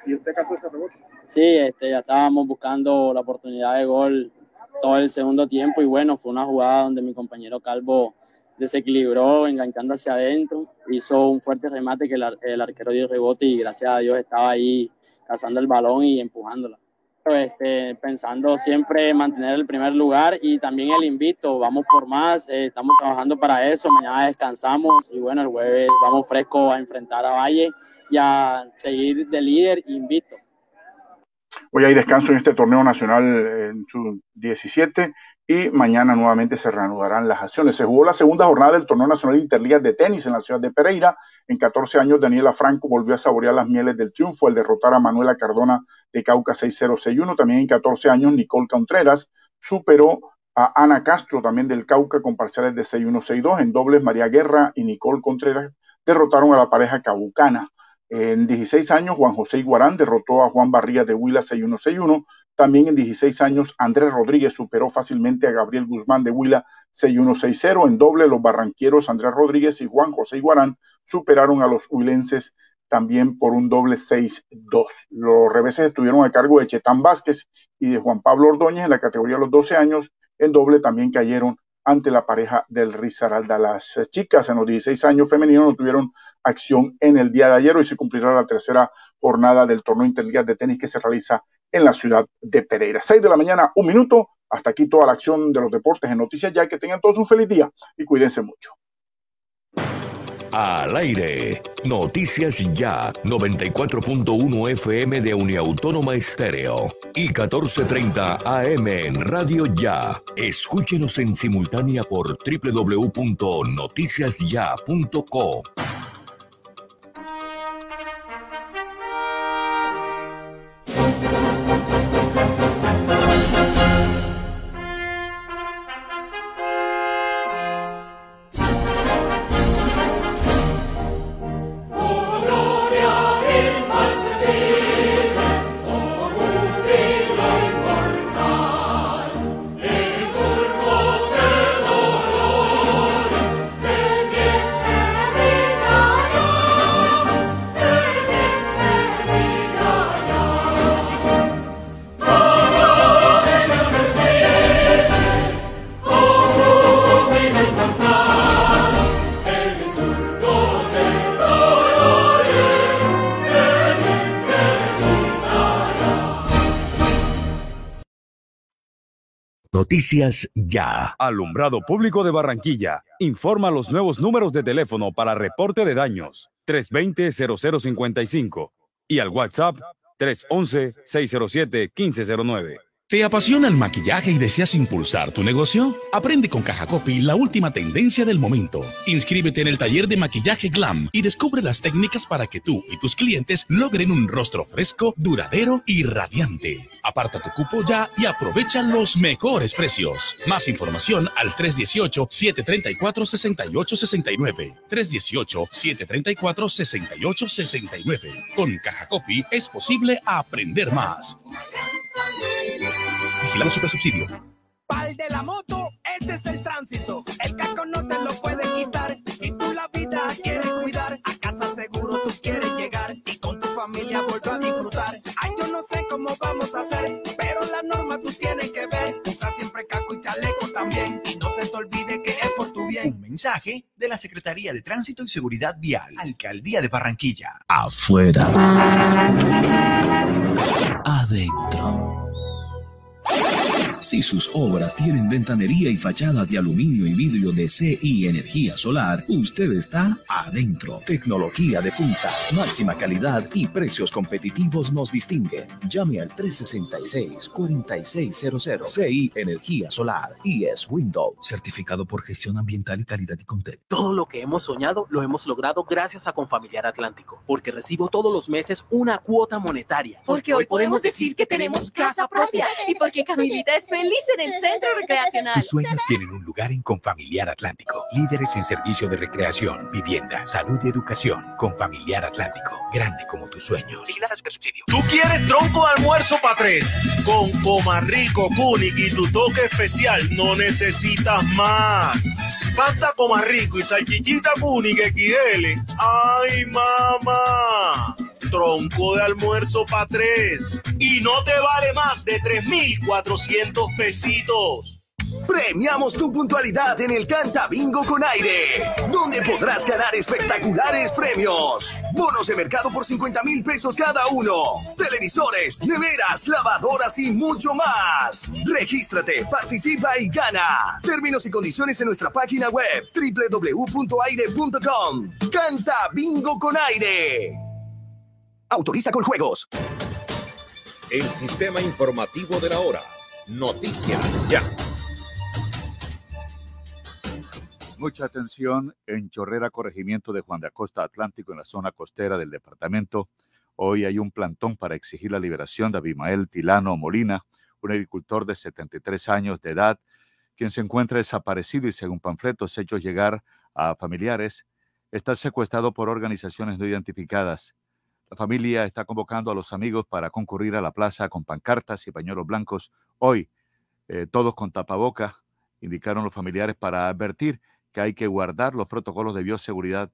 y usted cazó ese rebote. Sí, este, ya estábamos buscando la oportunidad de gol todo el segundo tiempo y bueno, fue una jugada donde mi compañero Calvo desequilibró enganchando hacia adentro, hizo un fuerte remate que el, arquero dio rebote y gracias a Dios estaba ahí cazando el balón y empujándola. Este, pensando siempre mantener el primer lugar y también el invito, vamos por más, eh, estamos trabajando para eso, mañana descansamos y bueno, el jueves vamos fresco a enfrentar a Valle y a seguir de líder invito. Hoy hay descanso en este torneo nacional en su 17 y mañana nuevamente se reanudarán las acciones. Se jugó la segunda jornada del Torneo Nacional Interligas de Tenis en la ciudad de Pereira. En 14 años, Daniela Franco volvió a saborear las mieles del triunfo al derrotar a Manuela Cardona de Cauca 6-0-6-1. También en 14 años, Nicole Contreras superó a Ana Castro, también del Cauca, con parciales de 6-1-6-2. En dobles, María Guerra y Nicole Contreras derrotaron a la pareja cabucana. En 16 años, Juan José Iguarán derrotó a Juan Barría de Huila 6-1-6-1. También en 16 años, Andrés Rodríguez superó fácilmente a Gabriel Guzmán de Huila 6-1-6-0. En doble, los barranqueros Andrés Rodríguez y Juan José Iguarán superaron a los huilenses también por un doble 6-2. Los reveses estuvieron a cargo de Chetán Vázquez y de Juan Pablo Ordóñez en la categoría de los 12 años. En doble también cayeron ante la pareja del Rizaralda. Las chicas en los 16 años femeninos no tuvieron acción en el día de ayer. Hoy se cumplirá la tercera jornada del torneo interligas de tenis que se realiza en la ciudad de Pereira. 6 de la mañana, un minuto. Hasta aquí toda la acción de los deportes en Noticias Ya. Que tengan todos un feliz día y cuídense mucho. Al aire, Noticias Ya, 94.1 FM de Uniautónoma Estéreo y 14.30 AM en Radio Ya. Escúchenos en simultánea por www.noticiasya.co. Noticias Ya. Alumbrado Público de Barranquilla. Informa los nuevos números de teléfono para reporte de daños. 320-0055 y al WhatsApp 311-607-1509. ¿Te apasiona el maquillaje y deseas impulsar tu negocio? Aprende con Caja Copy la última tendencia del momento. Inscríbete en el taller de maquillaje Glam y descubre las técnicas para que tú y tus clientes logren un rostro fresco, duradero y radiante. Aparta tu cupo ya y aprovecha los mejores precios. Más información al 318-734-6869. 318-734-6869. Con Caja Copy es posible aprender más. Vigilado Super Subsidio. Pal de la moto, este es el tránsito. El casco no te lo puede quitar. Si tú la vida quieres cuidar, a casa seguro tú quieres llegar y con tu familia volver a disfrutar. Mensaje de la Secretaría de Tránsito y Seguridad Vial, Alcaldía de Barranquilla. Afuera. Adentro. Si sus obras tienen ventanería y fachadas de aluminio y vidrio de CI Energía Solar, usted está adentro. Tecnología de punta, máxima calidad y precios competitivos nos distinguen. Llame al 366-4600 CI Energía Solar y es Windows, certificado por gestión ambiental y calidad y contexto. Todo lo que hemos soñado lo hemos logrado gracias a Confamiliar Atlántico, porque recibo todos los meses una cuota monetaria. Porque hoy podemos decir que tenemos casa propia y porque Camilita es feliz en el centro recreacional. Tus sueños tienen un lugar en Confamiliar Atlántico. Líderes en servicio de recreación, vivienda, salud y educación. Confamiliar Atlántico. Grande como tus sueños. ¿Tú quieres tronco de almuerzo para tres? Con Comarrico, Kunik y tu toque especial no necesitas más. Pasta Comarrico y salchichita Kunik XL. ¡Ay, mamá! Tronco de almuerzo para tres. Y no te vale más de 3,400 pesitos. Premiamos tu puntualidad en el Canta Bingo con aire, donde podrás ganar espectaculares premios. Bonos de mercado por 50 mil pesos cada uno. Televisores, neveras, lavadoras y mucho más. Regístrate, participa y gana. Términos y condiciones en nuestra página web www.aire.com. Canta Bingo con aire. Autoriza con juegos. El sistema informativo de la hora. Noticias ya. Mucha atención en Chorrera, corregimiento de Juan de Acosta Atlántico, en la zona costera del departamento. Hoy hay un plantón para exigir la liberación de Abimael Tilano Molina, un agricultor de 73 años de edad, quien se encuentra desaparecido y según panfletos hechos llegar a familiares, está secuestrado por organizaciones no identificadas. La familia está convocando a los amigos para concurrir a la plaza con pancartas y pañuelos blancos. Hoy, eh, todos con tapaboca, indicaron los familiares para advertir que hay que guardar los protocolos de bioseguridad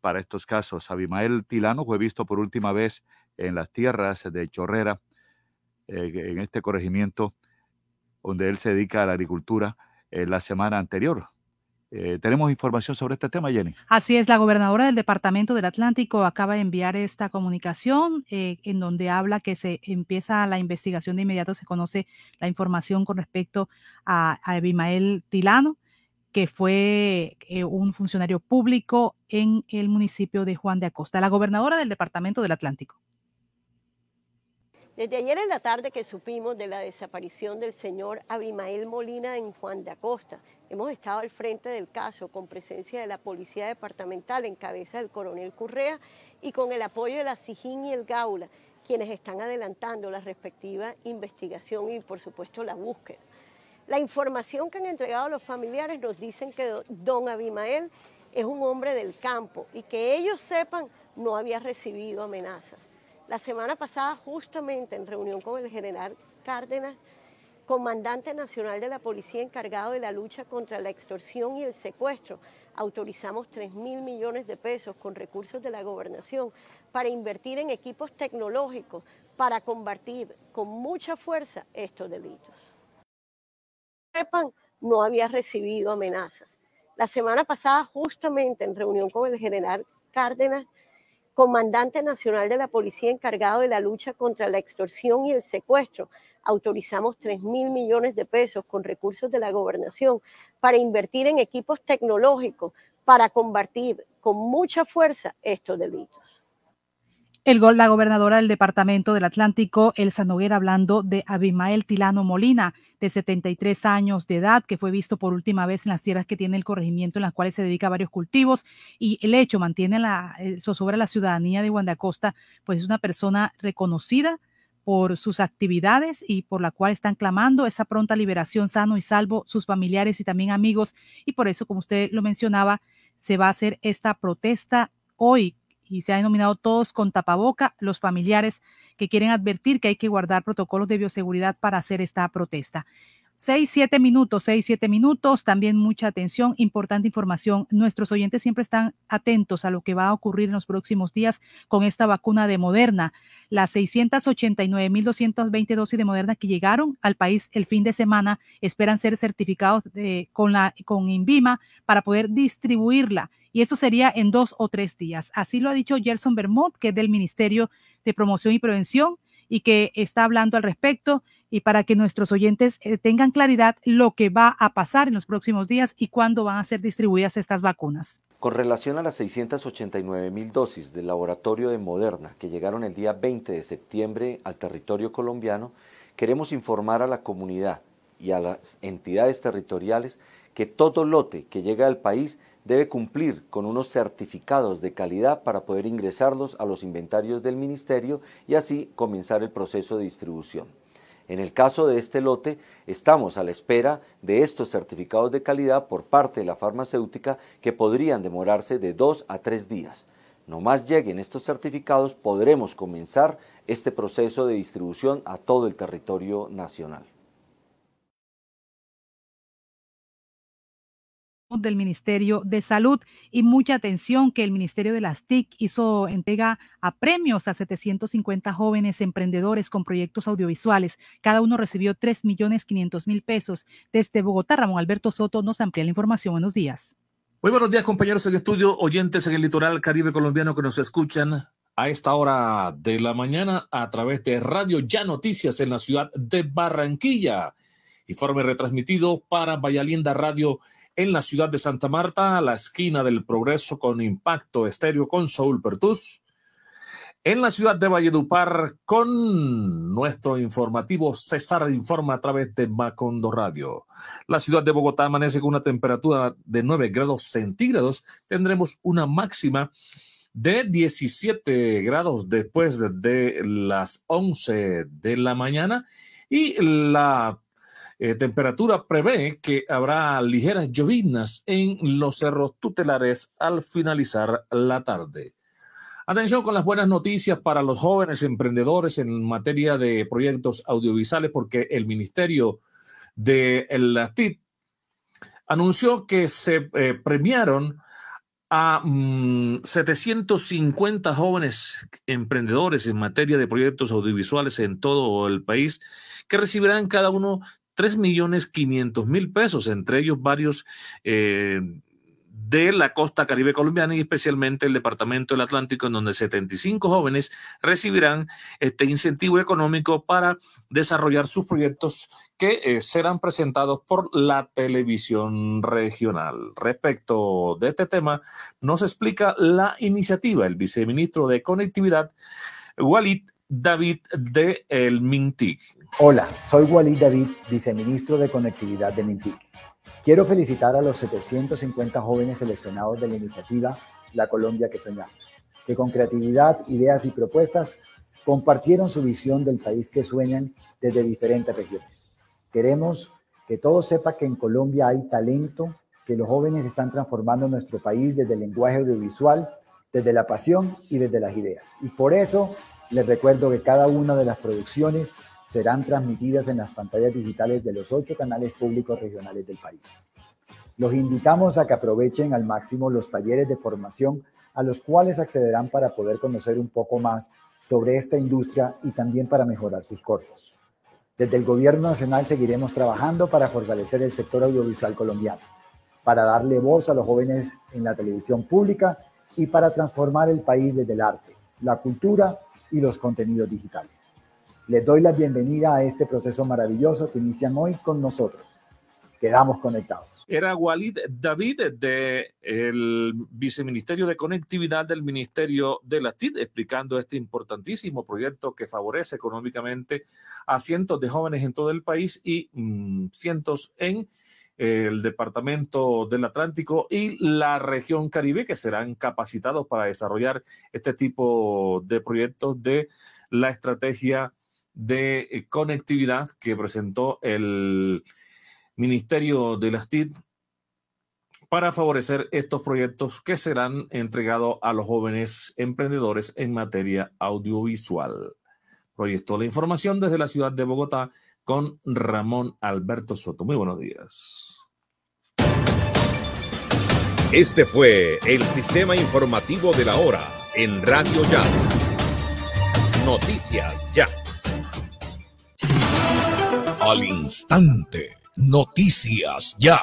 para estos casos. Abimael Tilano fue visto por última vez en las tierras de Chorrera, eh, en este corregimiento donde él se dedica a la agricultura, en la semana anterior. Eh, ¿Tenemos información sobre este tema, Jenny? Así es, la gobernadora del Departamento del Atlántico acaba de enviar esta comunicación eh, en donde habla que se empieza la investigación de inmediato, se conoce la información con respecto a, a Abimael Tilano que fue eh, un funcionario público en el municipio de Juan de Acosta, la gobernadora del Departamento del Atlántico. Desde ayer en la tarde que supimos de la desaparición del señor Abimael Molina en Juan de Acosta, hemos estado al frente del caso con presencia de la Policía Departamental en cabeza del coronel Currea y con el apoyo de la SIJIN y el Gaula, quienes están adelantando la respectiva investigación y por supuesto la búsqueda. La información que han entregado los familiares nos dicen que don Abimael es un hombre del campo y que ellos sepan no había recibido amenazas. La semana pasada, justamente en reunión con el general Cárdenas, comandante nacional de la policía encargado de la lucha contra la extorsión y el secuestro, autorizamos 3 mil millones de pesos con recursos de la gobernación para invertir en equipos tecnológicos para combatir con mucha fuerza estos delitos sepan, no había recibido amenazas. La semana pasada, justamente en reunión con el general Cárdenas, comandante nacional de la policía encargado de la lucha contra la extorsión y el secuestro, autorizamos 3 mil millones de pesos con recursos de la gobernación para invertir en equipos tecnológicos para combatir con mucha fuerza estos delitos. El la gobernadora del Departamento del Atlántico, Elsa Noguera, hablando de Abimael Tilano Molina, de 73 años de edad, que fue visto por última vez en las tierras que tiene el corregimiento, en las cuales se dedica a varios cultivos, y el hecho mantiene la, sobre la ciudadanía de Guandacosta, pues es una persona reconocida por sus actividades y por la cual están clamando esa pronta liberación sano y salvo sus familiares y también amigos. Y por eso, como usted lo mencionaba, se va a hacer esta protesta hoy y se ha denominado todos con tapaboca, los familiares que quieren advertir que hay que guardar protocolos de bioseguridad para hacer esta protesta. Seis, siete minutos, seis, siete minutos. También mucha atención, importante información. Nuestros oyentes siempre están atentos a lo que va a ocurrir en los próximos días con esta vacuna de Moderna. Las 689.220 dosis de Moderna que llegaron al país el fin de semana esperan ser certificados con, la, con INVIMA para poder distribuirla. Y esto sería en dos o tres días. Así lo ha dicho Gerson Bermont, que es del Ministerio de Promoción y Prevención y que está hablando al respecto y para que nuestros oyentes eh, tengan claridad lo que va a pasar en los próximos días y cuándo van a ser distribuidas estas vacunas. Con relación a las 689 mil dosis del laboratorio de Moderna que llegaron el día 20 de septiembre al territorio colombiano, queremos informar a la comunidad y a las entidades territoriales que todo lote que llega al país debe cumplir con unos certificados de calidad para poder ingresarlos a los inventarios del ministerio y así comenzar el proceso de distribución. En el caso de este lote, estamos a la espera de estos certificados de calidad por parte de la farmacéutica que podrían demorarse de dos a tres días. No más lleguen estos certificados, podremos comenzar este proceso de distribución a todo el territorio nacional. Del Ministerio de Salud y mucha atención que el Ministerio de las TIC hizo entrega a premios a 750 jóvenes emprendedores con proyectos audiovisuales. Cada uno recibió 3 millones 500 mil pesos. Desde Bogotá, Ramón Alberto Soto nos amplía la información. Buenos días. Muy buenos días, compañeros en estudio, oyentes en el litoral caribe colombiano que nos escuchan a esta hora de la mañana a través de Radio Ya Noticias en la ciudad de Barranquilla. Informe retransmitido para Vallalinda Radio en la ciudad de Santa Marta, a la esquina del Progreso con Impacto Estéreo con Saúl Pertus. En la ciudad de Valledupar con nuestro informativo César Informa a través de Macondo Radio. La ciudad de Bogotá amanece con una temperatura de 9 grados centígrados. Tendremos una máxima de 17 grados después de las 11 de la mañana y la eh, temperatura prevé que habrá ligeras llovinas en los cerros tutelares al finalizar la tarde. Atención con las buenas noticias para los jóvenes emprendedores en materia de proyectos audiovisuales, porque el Ministerio de la TIT anunció que se eh, premiaron a 750 mm, jóvenes emprendedores en materia de proyectos audiovisuales en todo el país, que recibirán cada uno 3 millones 500 mil pesos, entre ellos varios eh, de la costa caribe colombiana y especialmente el Departamento del Atlántico, en donde 75 jóvenes recibirán este incentivo económico para desarrollar sus proyectos que eh, serán presentados por la televisión regional. Respecto de este tema, nos explica la iniciativa el viceministro de Conectividad, Walid David de el Mintic. Hola, soy Walid David, viceministro de Conectividad de Mintic. Quiero felicitar a los 750 jóvenes seleccionados de la iniciativa La Colombia que soñamos, que con creatividad, ideas y propuestas compartieron su visión del país que sueñan desde diferentes regiones. Queremos que todos sepan que en Colombia hay talento, que los jóvenes están transformando nuestro país desde el lenguaje audiovisual, desde la pasión y desde las ideas. Y por eso les recuerdo que cada una de las producciones serán transmitidas en las pantallas digitales de los ocho canales públicos regionales del país. Los invitamos a que aprovechen al máximo los talleres de formación a los cuales accederán para poder conocer un poco más sobre esta industria y también para mejorar sus cortos. Desde el Gobierno Nacional seguiremos trabajando para fortalecer el sector audiovisual colombiano, para darle voz a los jóvenes en la televisión pública y para transformar el país desde el arte, la cultura y los contenidos digitales. Les doy la bienvenida a este proceso maravilloso que inician hoy con nosotros. Quedamos conectados. Era Walid David del Viceministerio de Conectividad del Ministerio de la TID explicando este importantísimo proyecto que favorece económicamente a cientos de jóvenes en todo el país y mm, cientos en el Departamento del Atlántico y la región Caribe, que serán capacitados para desarrollar este tipo de proyectos de la estrategia de eh, conectividad que presentó el Ministerio de las TID para favorecer estos proyectos que serán entregados a los jóvenes emprendedores en materia audiovisual. Proyectó la información desde la ciudad de Bogotá con Ramón Alberto Soto. Muy buenos días. Este fue el sistema informativo de la hora en Radio Ya. Noticias Ya. Al instante, Noticias Ya.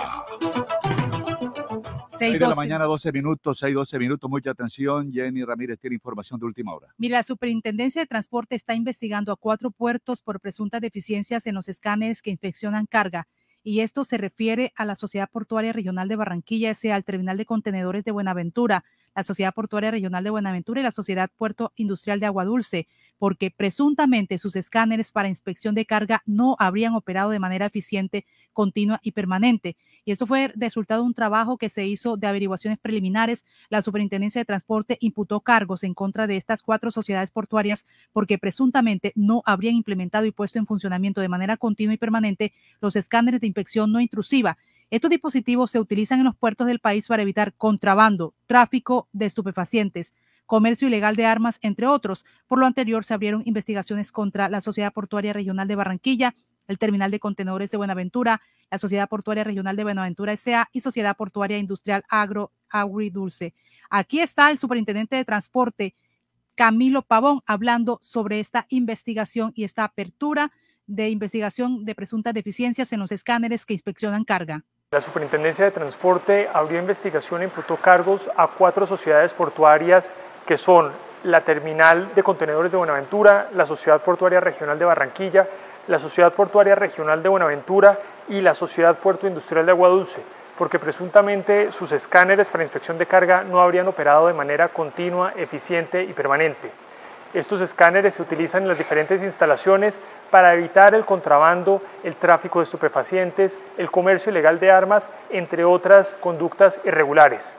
6 de la mañana, 12 minutos, 6, 12 minutos. Mucha atención. Jenny Ramírez tiene información de última hora. Mira, la Superintendencia de Transporte está investigando a cuatro puertos por presuntas deficiencias en los escáneres que inspeccionan carga. Y esto se refiere a la Sociedad Portuaria Regional de Barranquilla, ese al Terminal de Contenedores de Buenaventura, la Sociedad Portuaria Regional de Buenaventura y la Sociedad Puerto Industrial de Aguadulce, porque presuntamente sus escáneres para inspección de carga no habrían operado de manera eficiente, continua y permanente. Y esto fue resultado de un trabajo que se hizo de averiguaciones preliminares. La Superintendencia de Transporte imputó cargos en contra de estas cuatro sociedades portuarias porque presuntamente no habrían implementado y puesto en funcionamiento de manera continua y permanente los escáneres de inspección no intrusiva estos dispositivos se utilizan en los puertos del país para evitar contrabando, tráfico de estupefacientes, comercio ilegal de armas, entre otros. Por lo anterior, se abrieron investigaciones contra la Sociedad Portuaria Regional de Barranquilla, el Terminal de Contenedores de Buenaventura, la Sociedad Portuaria Regional de Buenaventura S.A. y Sociedad Portuaria Industrial Agro Dulce. Aquí está el superintendente de transporte, Camilo Pavón, hablando sobre esta investigación y esta apertura de investigación de presuntas deficiencias en los escáneres que inspeccionan carga. La Superintendencia de Transporte abrió investigación e imputó cargos a cuatro sociedades portuarias que son la Terminal de Contenedores de Buenaventura, la Sociedad Portuaria Regional de Barranquilla, la Sociedad Portuaria Regional de Buenaventura y la Sociedad Puerto Industrial de Aguadulce, porque presuntamente sus escáneres para inspección de carga no habrían operado de manera continua, eficiente y permanente. Estos escáneres se utilizan en las diferentes instalaciones para evitar el contrabando, el tráfico de estupefacientes, el comercio ilegal de armas, entre otras conductas irregulares.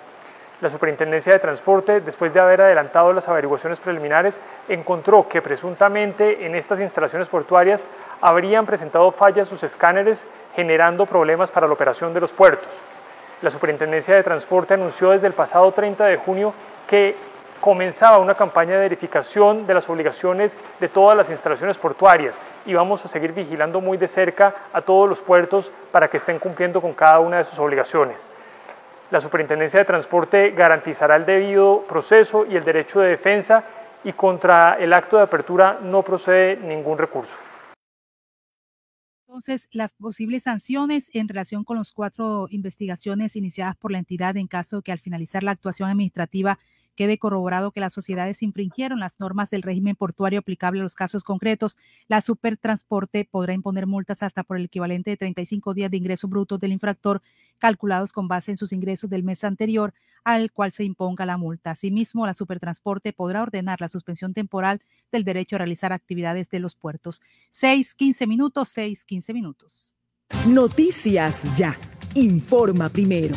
La Superintendencia de Transporte, después de haber adelantado las averiguaciones preliminares, encontró que presuntamente en estas instalaciones portuarias habrían presentado fallas sus escáneres generando problemas para la operación de los puertos. La Superintendencia de Transporte anunció desde el pasado 30 de junio que comenzaba una campaña de verificación de las obligaciones de todas las instalaciones portuarias y vamos a seguir vigilando muy de cerca a todos los puertos para que estén cumpliendo con cada una de sus obligaciones. La Superintendencia de Transporte garantizará el debido proceso y el derecho de defensa y contra el acto de apertura no procede ningún recurso. Entonces, las posibles sanciones en relación con las cuatro investigaciones iniciadas por la entidad en caso que al finalizar la actuación administrativa quede corroborado que las sociedades infringieron las normas del régimen portuario aplicable a los casos concretos, la Supertransporte podrá imponer multas hasta por el equivalente de 35 días de ingresos brutos del infractor, calculados con base en sus ingresos del mes anterior al cual se imponga la multa. Asimismo, la Supertransporte podrá ordenar la suspensión temporal del derecho a realizar actividades de los puertos. 6, 15 minutos, 6, 15 minutos. Noticias ya. Informa primero.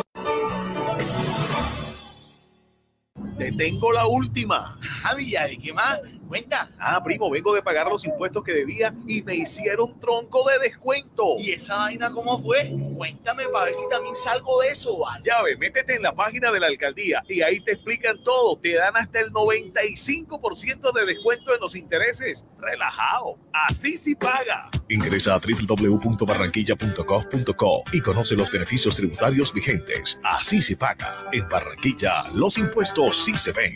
Te tengo la última. Javi, ¿y qué más? Cuenta. Ah, primo, vengo de pagar los impuestos que debía y me hicieron tronco de descuento. ¿Y esa vaina cómo fue? Cuéntame para ver si también salgo de eso, ¿vale? Ya ve, métete en la página de la alcaldía y ahí te explican todo. Te dan hasta el 95% de descuento en los intereses. Relajado. Así sí paga. Ingresa a www.barranquilla.gov.co y conoce los beneficios tributarios vigentes. Así se paga. En Barranquilla, los impuestos sí se ven.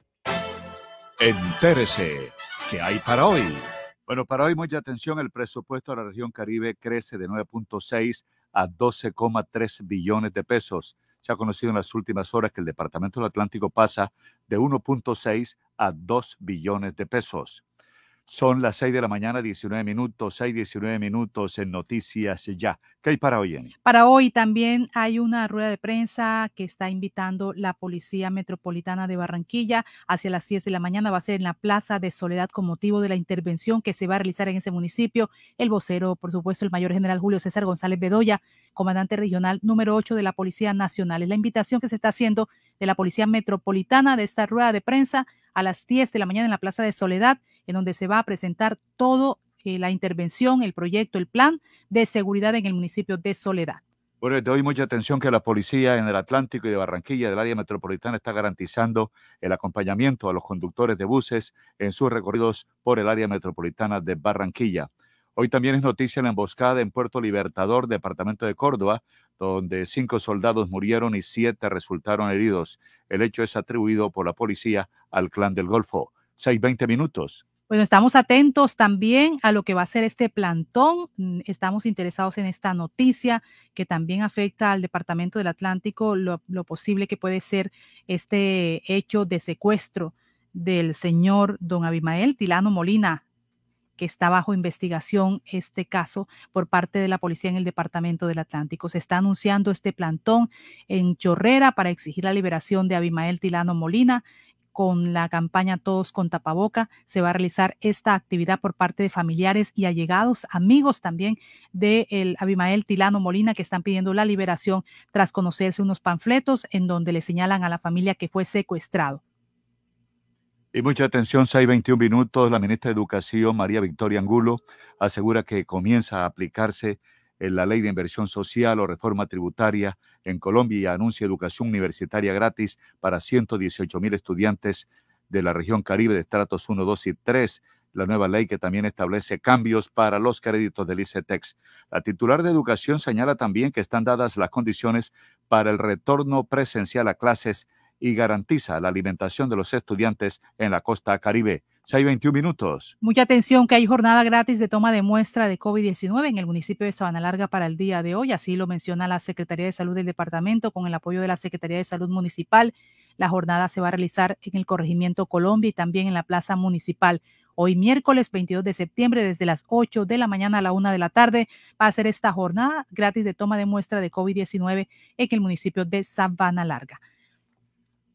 Entérese, ¿qué hay para hoy? Bueno, para hoy mucha atención, el presupuesto de la región Caribe crece de 9.6 a 12,3 billones de pesos. Se ha conocido en las últimas horas que el Departamento del Atlántico pasa de 1.6 a 2 billones de pesos. Son las 6 de la mañana, 19 minutos, 6, 19 minutos en Noticias Ya. ¿Qué hay para hoy? Para hoy también hay una rueda de prensa que está invitando la Policía Metropolitana de Barranquilla hacia las 10 de la mañana. Va a ser en la Plaza de Soledad con motivo de la intervención que se va a realizar en ese municipio. El vocero, por supuesto, el mayor general Julio César González Bedoya, comandante regional número 8 de la Policía Nacional. Es la invitación que se está haciendo de la Policía Metropolitana de esta rueda de prensa a las 10 de la mañana en la Plaza de Soledad, en donde se va a presentar todo eh, la intervención, el proyecto, el plan de seguridad en el municipio de Soledad. Bueno, te doy mucha atención que la policía en el Atlántico y de Barranquilla, del área metropolitana, está garantizando el acompañamiento a los conductores de buses en sus recorridos por el área metropolitana de Barranquilla. Hoy también es noticia la emboscada en Puerto Libertador, departamento de Córdoba, donde cinco soldados murieron y siete resultaron heridos. El hecho es atribuido por la policía al clan del Golfo. Seis, veinte minutos. Bueno, estamos atentos también a lo que va a ser este plantón. Mm, Estamos interesados en esta noticia que también afecta al Departamento del Atlántico, lo, lo posible que puede ser este hecho de secuestro del señor don Abimael Tilano Molina, que está bajo investigación este caso por parte de la policía en el Departamento del Atlántico. Se está anunciando este plantón en Chorrera para exigir la liberación de Abimael Tilano Molina con la campaña Todos con Tapaboca. Se va a realizar esta actividad por parte de familiares y allegados, amigos también de el Abimael Tilano Molina, que están pidiendo la liberación tras conocerse unos panfletos en donde le señalan a la familia que fue secuestrado. Y mucha atención, 6.21 minutos. La ministra de Educación, María Victoria Angulo, asegura que comienza a aplicarse en la ley de inversión social o reforma tributaria en Colombia y anuncia educación universitaria gratis para 118 mil estudiantes de la región Caribe de estratos 1, 2 y 3. La nueva ley que también establece cambios para los créditos del ICETEX. La titular de educación señala también que están dadas las condiciones para el retorno presencial a clases y garantiza la alimentación de los estudiantes en la costa caribe. 6.21 minutos. Mucha atención que hay jornada gratis de toma de muestra de COVID-19 en el municipio de Sabana Larga para el día de hoy. Así lo menciona la Secretaría de Salud del departamento con el apoyo de la Secretaría de Salud Municipal. La jornada se va a realizar en el corregimiento Colombia y también en la Plaza Municipal. Hoy miércoles 22 de septiembre desde las 8 de la mañana a la 1 de la tarde va a ser esta jornada gratis de toma de muestra de COVID-19 en el municipio de Sabana Larga.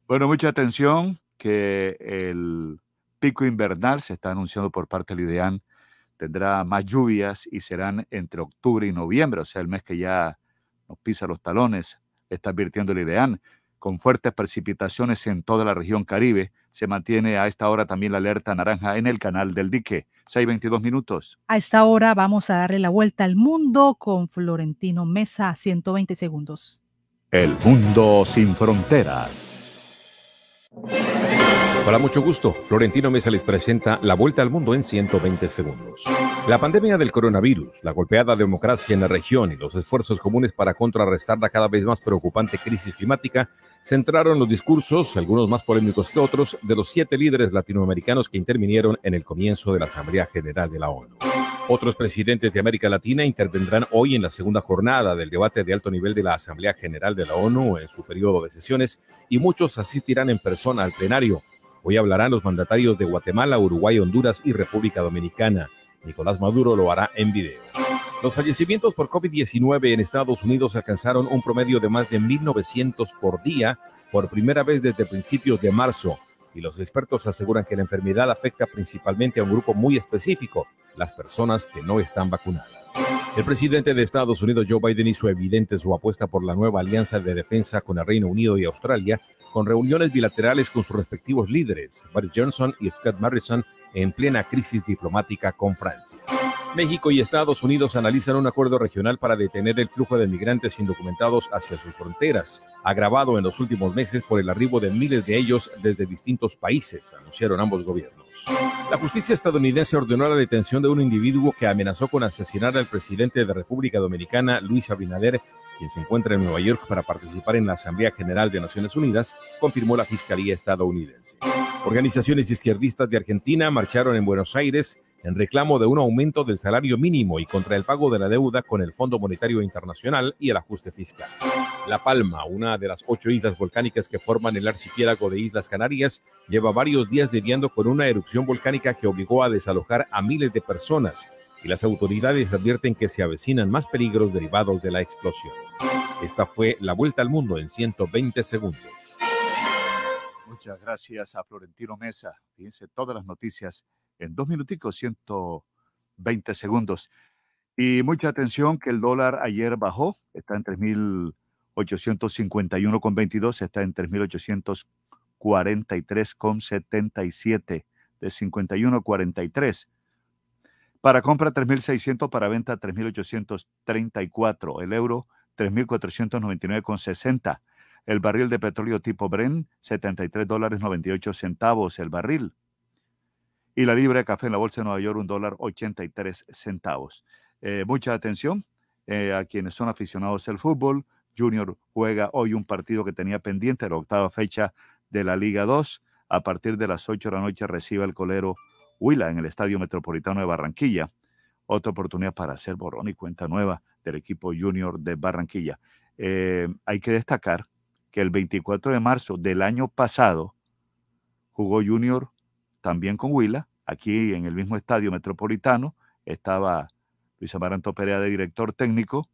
Bueno, mucha atención que el pico invernal se está anunciando por parte del IDEAN tendrá más lluvias y serán entre octubre y noviembre, o sea, el mes que ya nos pisa los talones, está advirtiendo el IDEAN, con fuertes precipitaciones en toda la región Caribe. Se mantiene a esta hora también la alerta naranja en el canal del dique. 6.22 minutos. A esta hora vamos a darle la vuelta al mundo con Florentino Mesa, 120 segundos. El mundo sin fronteras. Hola, mucho gusto. Florentino Mesa les presenta la vuelta al mundo en 120 segundos. La pandemia del coronavirus, la golpeada democracia en la región y los esfuerzos comunes para contrarrestar la cada vez más preocupante crisis climática centraron los discursos, algunos más polémicos que otros, de los siete líderes latinoamericanos que intervinieron en el comienzo de la Asamblea General de la ONU. Otros presidentes de América Latina intervendrán hoy en la segunda jornada del debate de alto nivel de la Asamblea General de la ONU en su periodo de sesiones y muchos asistirán en persona al plenario Hoy hablarán los mandatarios de Guatemala, Uruguay, Honduras y República Dominicana. Nicolás Maduro lo hará en video. Los fallecimientos por COVID-19 en Estados Unidos alcanzaron un promedio de más de 1.900 por día por primera vez desde principios de marzo, y los expertos aseguran que la enfermedad afecta principalmente a un grupo muy específico, las personas que no están vacunadas. El presidente de Estados Unidos, Joe Biden, hizo evidente su apuesta por la nueva alianza de defensa con el Reino Unido y Australia con reuniones bilaterales con sus respectivos líderes, Boris Johnson y Scott Morrison, en plena crisis diplomática con Francia. México y Estados Unidos analizan un acuerdo regional para detener el flujo de migrantes indocumentados hacia sus fronteras, agravado en los últimos meses por el arribo de miles de ellos desde distintos países, anunciaron ambos gobiernos. La justicia estadounidense ordenó la detención de un individuo que amenazó con asesinar al presidente de República Dominicana, Luis Abinader, quien se encuentra en Nueva York para participar en la Asamblea General de Naciones Unidas, confirmó la Fiscalía estadounidense. Organizaciones izquierdistas de Argentina marcharon en Buenos Aires en reclamo de un aumento del salario mínimo y contra el pago de la deuda con el Fondo Monetario Internacional y el ajuste fiscal. La Palma, una de las ocho islas volcánicas que forman el archipiélago de Islas Canarias, lleva varios días lidiando con una erupción volcánica que obligó a desalojar a miles de personas y las autoridades advierten que se avecinan más peligros derivados de la explosión. Esta fue la vuelta al mundo en 120 segundos. Muchas gracias a Florentino Mesa. Fíjense todas las noticias en dos minuticos, 120 segundos. Y mucha atención que el dólar ayer bajó, está en 3.851,22, está en 3.843,77, de 51,43. Para compra 3.600, para venta 3.834. El euro 3.499,60. El barril de petróleo tipo Bren 73 dólares 98 centavos el barril. Y la libra de café en la bolsa de Nueva York un dólar 83 centavos. Eh, mucha atención eh, a quienes son aficionados al fútbol. Junior juega hoy un partido que tenía pendiente, la octava fecha de la Liga 2. A partir de las 8 de la noche recibe el colero Huila en el Estadio Metropolitano de Barranquilla. Otra oportunidad para hacer borrón y cuenta nueva del equipo junior de Barranquilla. Eh, hay que destacar que el 24 de marzo del año pasado jugó Junior también con Huila, aquí en el mismo estadio metropolitano. Estaba Luis Amaranto Perea de director técnico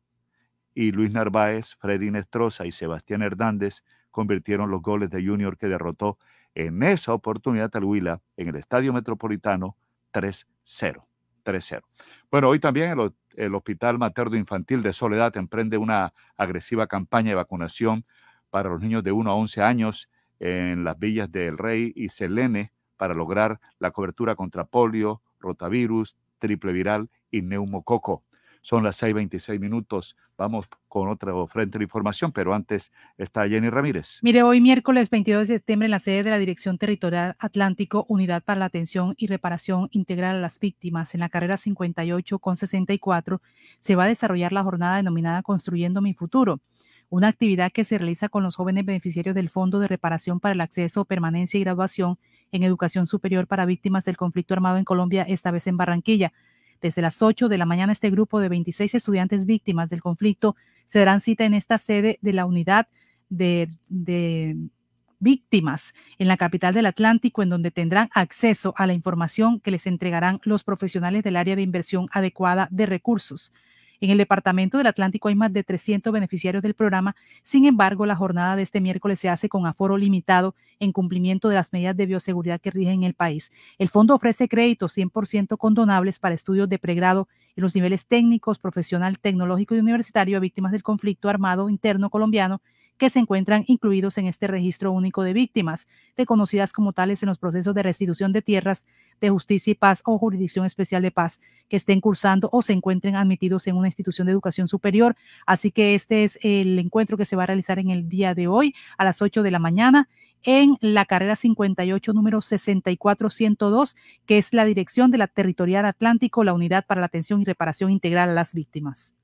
y Luis Narváez, Freddy Nestroza y Sebastián Hernández convirtieron los goles de Junior que derrotó en esa oportunidad al Huila en el Estadio Metropolitano 3-0. 3-0. Bueno, hoy también el, Hospital Materno Infantil de Soledad emprende una agresiva campaña de vacunación para los niños de 1 a 11 años en las villas del Rey y Selene para lograr la cobertura contra polio, rotavirus, triple viral y neumococo. Son las 6:26 minutos. Vamos con otra frente de información, pero antes está Jenny Ramírez. Mire, hoy miércoles 22 de septiembre en la sede de la Dirección Territorial Atlántico, Unidad para la Atención y Reparación Integral a las Víctimas, en la carrera 58 con 64, se va a desarrollar la jornada denominada Construyendo mi Futuro una actividad que se realiza con los jóvenes beneficiarios del Fondo de Reparación para el Acceso, Permanencia y Graduación en Educación Superior para Víctimas del Conflicto Armado en Colombia, esta vez en Barranquilla. Desde las 8 de la mañana, este grupo de 26 estudiantes víctimas del conflicto se darán cita en esta sede de la unidad de, víctimas en la capital del Atlántico, en donde tendrán acceso a la información que les entregarán los profesionales del área de inversión adecuada de recursos. En el Departamento del Atlántico hay más de 300 beneficiarios del programa. Sin embargo, la jornada de este miércoles se hace con aforo limitado en cumplimiento de las medidas de bioseguridad que rigen el país. El fondo ofrece créditos 100% condonables para estudios de pregrado en los niveles técnicos, profesional, tecnológico y universitario a víctimas del conflicto armado interno colombiano que se encuentran incluidos en este registro único de víctimas, reconocidas como tales en los procesos de restitución de tierras de justicia y paz o jurisdicción especial de paz que estén cursando o se encuentren admitidos en una institución de educación superior. Así que este es el encuentro que se va a realizar en el día de hoy a las 8 de la mañana en la carrera 58, número 64102, que es la dirección de la Territorial Atlántico, la Unidad para la Atención y Reparación Integral a las Víctimas.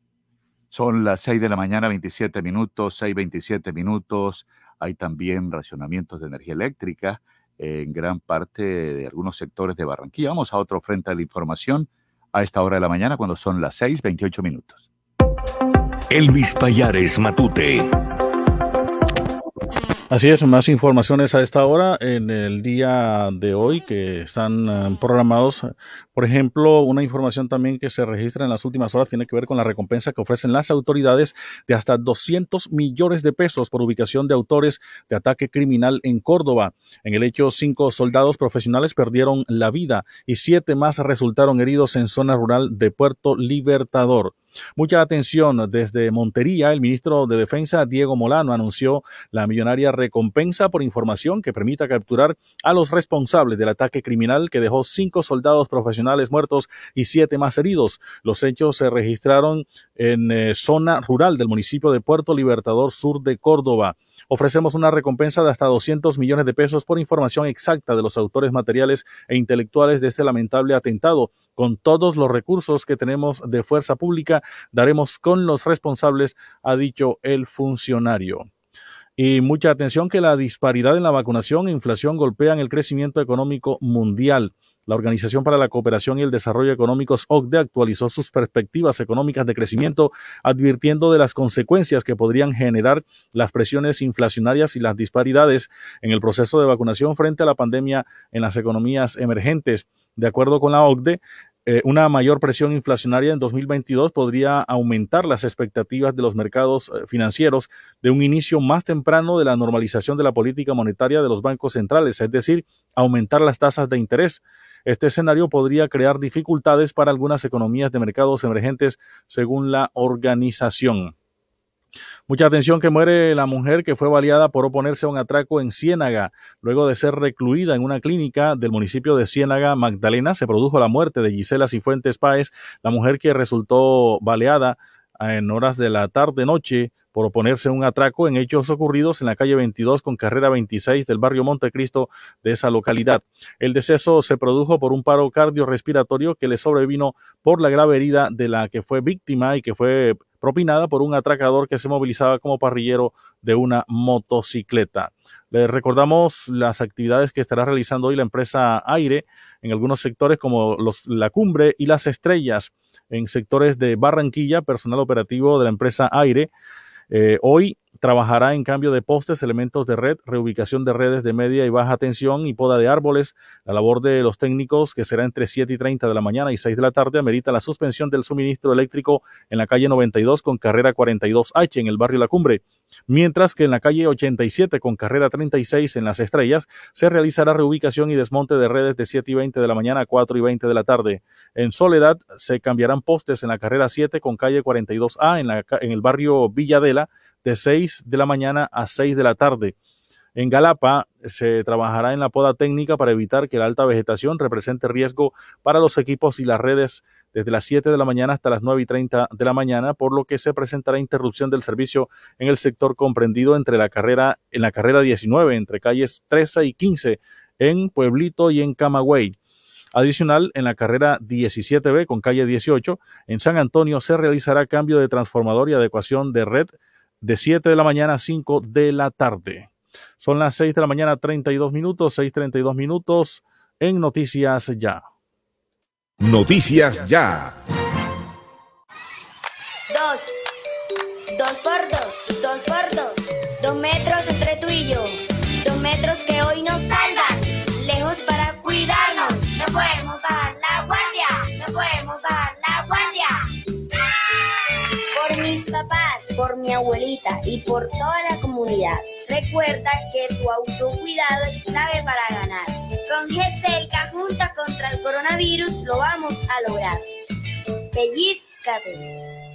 Son las 6 de la mañana, 27 minutos, 6, 27 minutos. Hay también racionamientos de energía eléctrica en gran parte de algunos sectores de Barranquilla. Vamos a otro frente de la información a esta hora de la mañana cuando son las 6, 28 minutos. Elvis Payares Matute. Así es, más informaciones a esta hora en el día de hoy que están eh, programados. Por ejemplo, una información también que se registra en las últimas horas tiene que ver con la recompensa que ofrecen las autoridades de hasta 200 millones de pesos por ubicación de autores de ataque criminal en Córdoba. En el hecho, cinco soldados profesionales perdieron la vida y siete más resultaron heridos en zona rural de Puerto Libertador. Mucha atención desde Montería. El ministro de Defensa, Diego Molano, anunció la millonaria recompensa por información que permita capturar a los responsables del ataque criminal que dejó cinco soldados profesionales muertos y siete más heridos. Los hechos se registraron en eh, zona rural del municipio de Puerto Libertador Sur de Córdoba. Ofrecemos una recompensa de hasta 200 millones de pesos por información exacta de los autores materiales e intelectuales de este lamentable atentado. Con todos los recursos que tenemos de fuerza pública, daremos con los responsables, ha dicho el funcionario. Y mucha atención que la disparidad en la vacunación e inflación golpean el crecimiento económico mundial. La Organización para la Cooperación y el Desarrollo Económicos, OCDE, actualizó sus perspectivas económicas de crecimiento, advirtiendo de las consecuencias que podrían generar las presiones inflacionarias y las disparidades en el proceso de vacunación frente a la pandemia en las economías emergentes. De acuerdo con la OCDE, eh, una mayor presión inflacionaria en 2022 podría aumentar las expectativas de los mercados eh, financieros de un inicio más temprano de la normalización de la política monetaria de los bancos centrales, es decir, aumentar las tasas de interés. Este escenario podría crear dificultades para algunas economías de mercados emergentes, según la organización. Mucha atención que muere la mujer que fue baleada por oponerse a un atraco en Ciénaga. Luego de ser recluida en una clínica del municipio de Ciénaga, Magdalena, se produjo la muerte de Gisela Cifuentes Páez, la mujer que resultó baleada en horas de la tarde-noche por oponerse un atraco en hechos ocurridos en la calle 22 con carrera 26 del barrio Montecristo de esa localidad. El deceso se produjo por un paro cardiorrespiratorio que le sobrevino por la grave herida de la que fue víctima y que fue propinada por un atracador que se movilizaba como parrillero de una motocicleta. Les recordamos las actividades que estará realizando hoy la empresa Aire en algunos sectores como los, la cumbre y las estrellas en sectores de Barranquilla, personal operativo de la empresa Aire eh, hoy trabajará en cambio de postes, elementos de red, reubicación de redes de media y baja tensión y poda de árboles. La labor de los técnicos, que será entre 7 y 30 de la mañana y 6 de la tarde, amerita la suspensión del suministro eléctrico en la calle 92 con carrera 42H en el barrio La Cumbre mientras que en la calle 87 con carrera 36 en Las Estrellas se realizará reubicación y desmonte de redes de 7 y 20 de la mañana a 4 y 20 de la tarde. En Soledad se cambiarán postes en la carrera 7 con calle 42A en, la, en el barrio Villadela de 6 de la mañana a 6 de la tarde. En Galapa se trabajará en la poda técnica para evitar que la alta vegetación represente riesgo para los equipos y las redes desde las 7 de la mañana hasta las 9 y 30 de la mañana, por lo que se presentará interrupción del servicio en el sector comprendido entre la carrera, en la carrera 19, entre calles 13 y 15, en Pueblito y en Camagüey. Adicional, en la carrera 17B con calle 18, en San Antonio se realizará cambio de transformador y adecuación de red de 7 de la mañana a 5 de la tarde. Son las 6 de la mañana, 32 minutos, 6.32 minutos en Noticias Ya. Noticias Ya. Dos. Dos por dos. Dos por dos. Dos metros entre tú y yo. Dos metros que hoy nos mi abuelita y por toda la comunidad. Recuerda que tu autocuidado es clave para ganar. Con GESELCA, juntas contra el coronavirus, lo vamos a lograr. Pellizcate.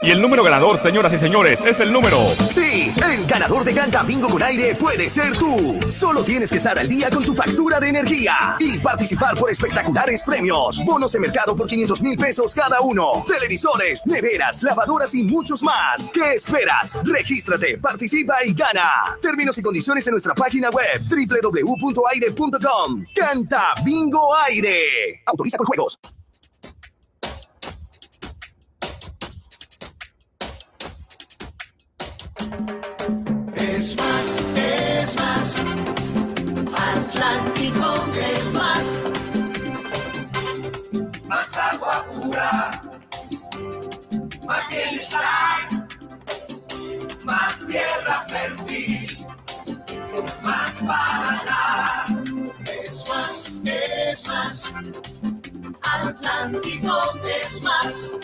Y el número ganador, señoras y señores, es el número. Sí, el ganador de Canta Bingo con aire puede ser tú. Solo tienes que estar al día con tu factura de energía y participar por espectaculares premios. Bonos de mercado por 500 mil pesos cada uno. Televisores, neveras, lavadoras y muchos más. ¿Qué esperas? Regístrate, participa y gana. Términos y condiciones en nuestra página web www.aire.com. Canta Bingo Aire. Autoriza con juegos. Es más. Más agua pura. Más bienestar. Más tierra fértil. Más para dar. Es más, es más. Atlántico es más.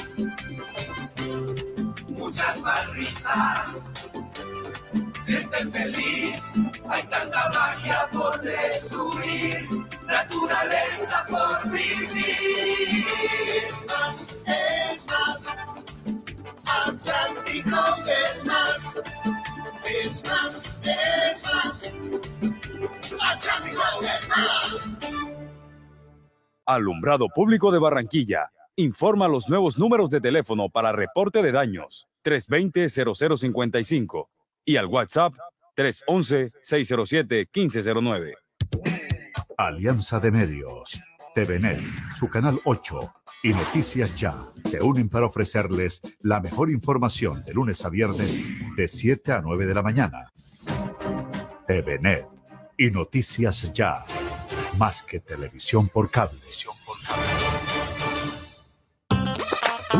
Muchas más risas feliz. Hay tanta magia por descubrir, naturaleza por vivir. Es más, es más. Atlántico es más. Es más, es más. Atlántico es más. Alumbrado Público de Barranquilla. Informa los nuevos números de teléfono para reporte de daños 320-0055 y al WhatsApp 311-607-1509. Alianza de Medios, TVNet, su canal 8 y Noticias Ya se unen para ofrecerles la mejor información de lunes a viernes de 7 a 9 de la mañana. TVNet y Noticias Ya, más que televisión por cable.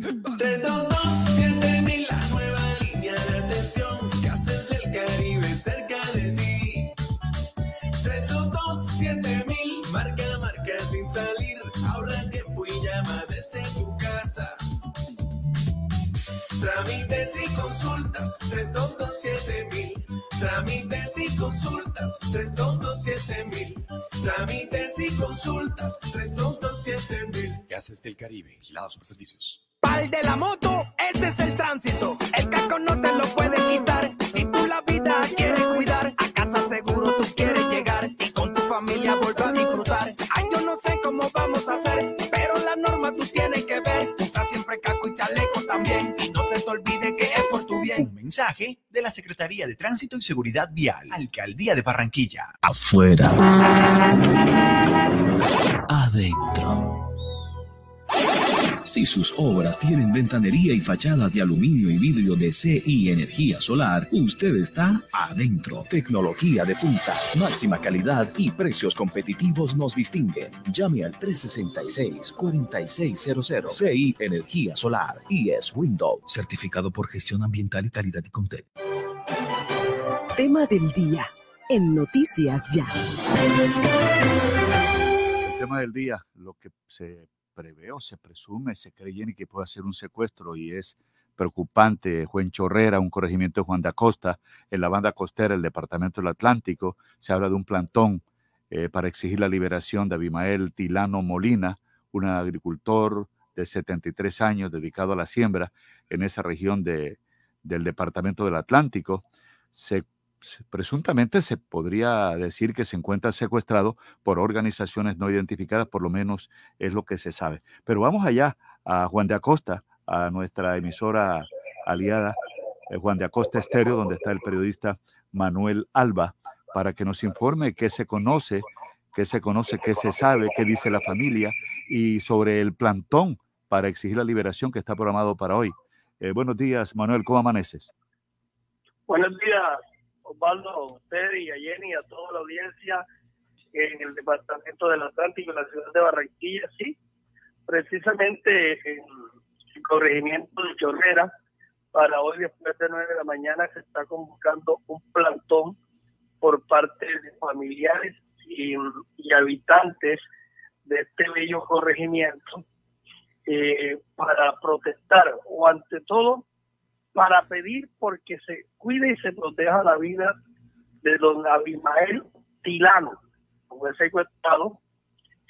322-7000, la nueva línea de atención. Casas del Caribe cerca de ti. 322-7000, marca, marca sin salir. Ahorra tiempo y llama desde tu casa. Trámites y consultas, 3227000. Trámites y consultas, 3227000. Trámites y consultas, 3227000. Gases del Caribe, vigilados super servicios. Pal de la moto, este es el tránsito. El casco no te lo puedes quitar. Si tú la vida quieres cuidar, a casa seguro tú quieres llegar y con tu familia volver a disfrutar. Ay, yo no sé cómo vamos a hacer, pero la norma tú tienes que ver. Usa siempre casco y chaleco también. Y no se te olvide que es por tu bien. Un mensaje de la Secretaría de Tránsito y Seguridad Vial, Alcaldía de Barranquilla. Afuera. Adentro. Si sus obras tienen ventanería y fachadas de aluminio y vidrio de CI Energía Solar, usted está adentro. Tecnología de punta, máxima calidad y precios competitivos nos distinguen. Llame al 366-4600 CI Energía Solar y es Windows, certificado por gestión ambiental y calidad y Contec. tema del día en Noticias Ya. El tema del día, lo que se prevé o se presume, se cree que puede ser un secuestro y es preocupante. Juan Chorrera, un corregimiento de Juan de Acosta, en la banda costera del Departamento del Atlántico, se habla de un plantón eh, para exigir la liberación de Abimael Tilano Molina, un agricultor de 73 años dedicado a la siembra en esa región de, del Departamento del Atlántico. Se, presuntamente se podría decir que se encuentra secuestrado por organizaciones no identificadas, por lo menos es lo que se sabe. Pero vamos allá a Juan de Acosta, a nuestra emisora aliada, eh, Juan de Acosta Estéreo, donde está el periodista Manuel Alba, para que nos informe qué se conoce, qué se conoce, qué se sabe, qué dice la familia y sobre el plantón para exigir la liberación que está programado para hoy. Eh, buenos días, Manuel, ¿cómo amaneces? Buenos días, Osvaldo, a usted y a Jenny, a toda la audiencia en el Departamento del Atlántico, en la ciudad de Barranquilla, sí. Precisamente en el corregimiento de Chorrera, para hoy después de 9 de la mañana se está convocando un plantón por parte de familiares y, y habitantes de este bello corregimiento eh, para protestar o ante todo para pedir porque se cuide y se proteja la vida de don Abimael Tilano, fue secuestrado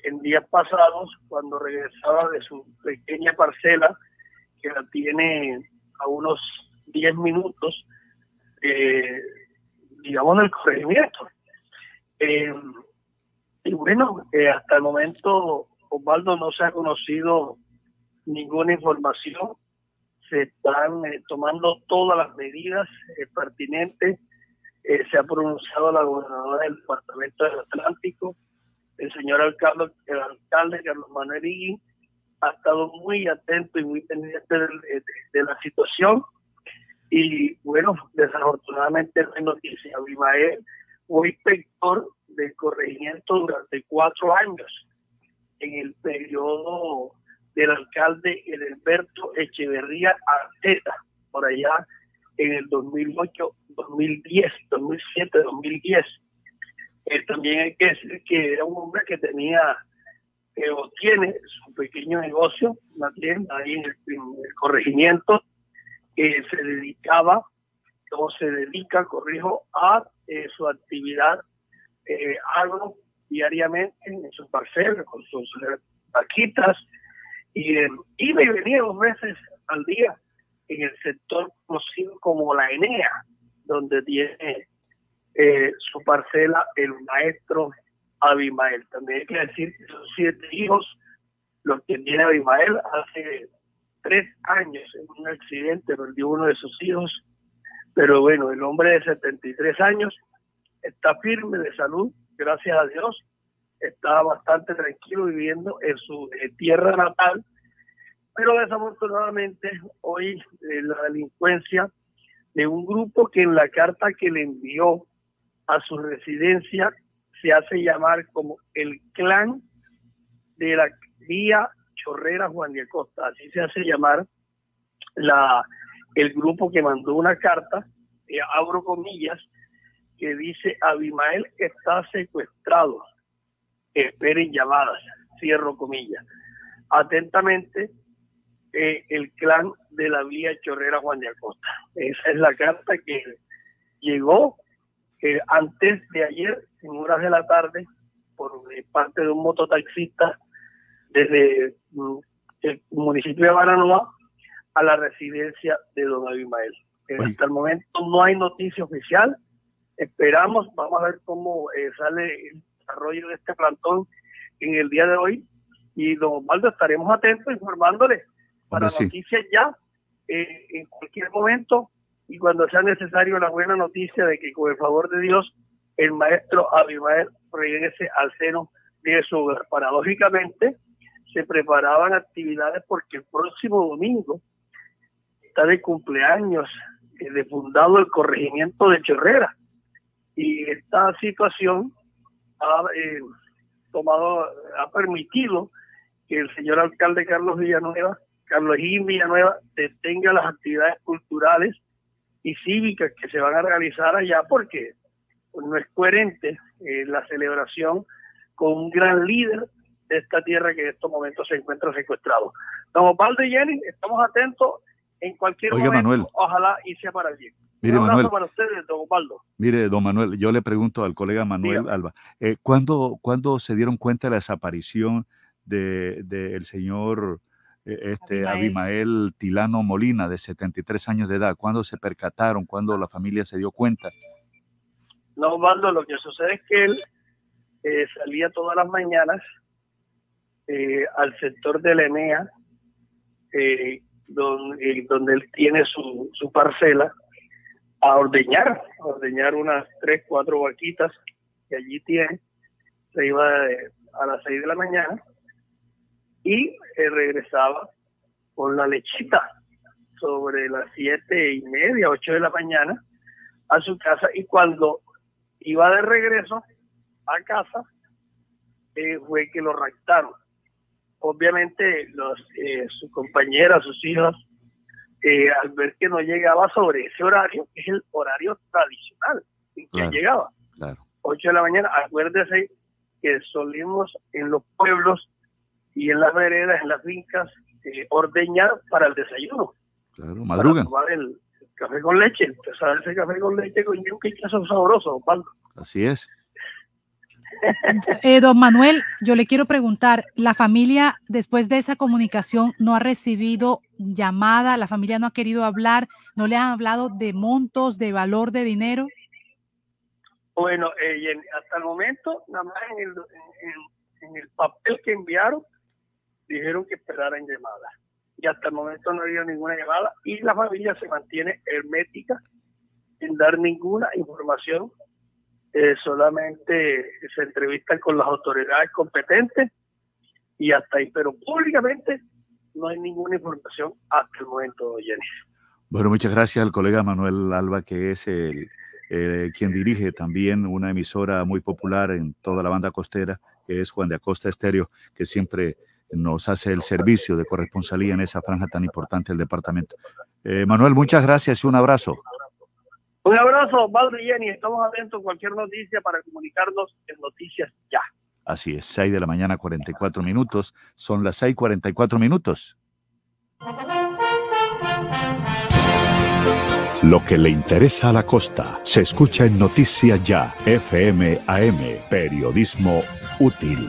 en días pasados cuando regresaba de su pequeña parcela que la tiene a unos 10 minutos, eh, digamos, del corregimiento. Eh, y bueno, hasta el momento Osvaldo no se ha conocido ninguna información. Se están eh, tomando todas las medidas eh, pertinentes. Eh, se ha pronunciado la gobernadora del Departamento del Atlántico, el señor alcalde, el alcalde Carlos Manuel ha estado muy atento y muy pendiente de, la situación. Y bueno, desafortunadamente no hay noticia. Abimael fue inspector de corregimiento durante cuatro años en el periodo del alcalde Edelberto Echeverría Arteta, por allá en el 2008, 2010, 2007, 2010. también hay que decir que era un hombre que tenía eh, o tiene su pequeño negocio, una tienda ahí en el, corregimiento, que se dedicaba o se dedica, corrijo, a eh, su actividad eh, agro diariamente en su parcela, con sus vaquitas, y iba y venía dos veces al día en el sector conocido como la Enea, donde tiene eh, su parcela el maestro Abimael. También hay que decir que son siete hijos los que tiene Abimael. Hace tres años en un accidente perdió uno de sus hijos, pero bueno, el hombre de 73 años está firme de salud, gracias a Dios, estaba bastante tranquilo viviendo en su eh, tierra natal, pero desafortunadamente hoy eh, la delincuencia de un grupo que en la carta que le envió a su residencia se hace llamar como el clan de la vía Chorrera Juan de Acosta, así se hace llamar la el grupo que mandó una carta, eh, abro comillas, que dice Abimael está secuestrado esperen llamadas, cierro comillas. Atentamente, eh, el clan de la vía Chorrera Juan de Acosta. Esa es la carta que llegó eh, antes de ayer, en horas de la tarde, por eh, parte de un mototaxista desde mm, el municipio de Baranoa a la residencia de don Abimael. Hasta el momento no hay noticia oficial. Esperamos, vamos a ver cómo sale el desarrollo de este plantón en el día de hoy. Y don Osvaldo, estaremos atentos informándole para noticias ya eh, en cualquier momento y cuando sea necesario la buena noticia de que con el favor de Dios el maestro Abimael regrese al seno de su hogar. Paradójicamente se preparaban actividades porque el próximo domingo está de cumpleaños eh, de fundado el corregimiento de Chorrera y esta situación ha eh, tomado, ha permitido que el señor alcalde Carlos Villanueva, Carlos Gil Villanueva, detenga las actividades culturales y cívicas que se van a realizar allá porque no es coherente eh, la celebración con un gran líder de esta tierra que en estos momentos se encuentra secuestrado. Don Osvaldo y Jenny, estamos atentos en cualquier Oiga, momento, Manuel. ojalá y sea para el bien. Mire, un abrazo Manuel. para ustedes, don Osvaldo. Mire, don Manuel, yo le pregunto al colega Manuel Dígame. Alba, eh, ¿cuándo, cuándo se dieron cuenta de la desaparición del de, el señor eh, este, Abimael. Abimael Tilano Molina, de 73 años de edad? ¿Cuándo se percataron? ¿Cuándo la familia se dio cuenta? No, Osvaldo, lo que sucede es que él eh, salía todas las mañanas eh, al sector de la ENEA, eh, donde, eh, donde él tiene su, su parcela, a ordeñar, a ordeñar unas tres, cuatro vaquitas que allí tiene. Se iba de- a las seis de la mañana y eh, regresaba con la lechita sobre las siete y media, ocho de la mañana a su casa y cuando iba de regreso a casa eh, fue que lo raptaron. Obviamente los, eh, su compañera, sus hijas, eh, al ver que no llegaba sobre ese horario, que es el horario tradicional en que Claro. llegaba, Claro. 8 de la mañana, acuérdese que solimos en los pueblos y en las veredas, en las fincas, eh, ordeñar para el desayuno. Claro, para madrugan. tomar el, el café con leche. Usted sabe ese café con leche con yuca y queso sabroso, Osvaldo. Así es. Eh, don Manuel, yo le quiero preguntar, ¿la familia después de esa comunicación no ha recibido llamada? ¿La familia no ha querido hablar? ¿No le han hablado de montos, de valor de dinero? Bueno, eh, hasta el momento, nada más en el, en, en el papel que enviaron, dijeron que esperaran llamada. Y hasta el momento no ha habido ninguna llamada y la familia se mantiene hermética en dar ninguna información. Eh, solamente se entrevistan con las autoridades competentes y hasta ahí. Pero públicamente no hay ninguna información hasta el momento, Jenny. Bueno, muchas gracias al colega Manuel Alba, que es el, eh, quien dirige también una emisora muy popular en toda la banda costera, que es Juan de Acosta Estéreo, que siempre nos hace el servicio de corresponsalía en esa franja tan importante del departamento. Eh, Manuel, muchas gracias y un abrazo. Un abrazo, Osvaldo y Jenny. Estamos atentos a cualquier noticia para comunicarnos en Noticias Ya. Así es, 6 de la mañana, 44 minutos. Son las 6, 44 minutos. Lo que le interesa a la costa se escucha en Noticias Ya, FM AM, periodismo útil.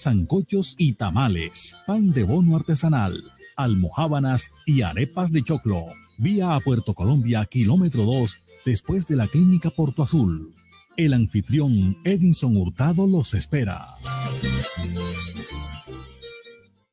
sancochos y tamales, pan de bono artesanal, almohábanas y arepas de choclo. Vía a Puerto Colombia, kilómetro 2, después de la clínica Porto Azul. El anfitrión Edinson Hurtado los espera.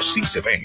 sí se ven.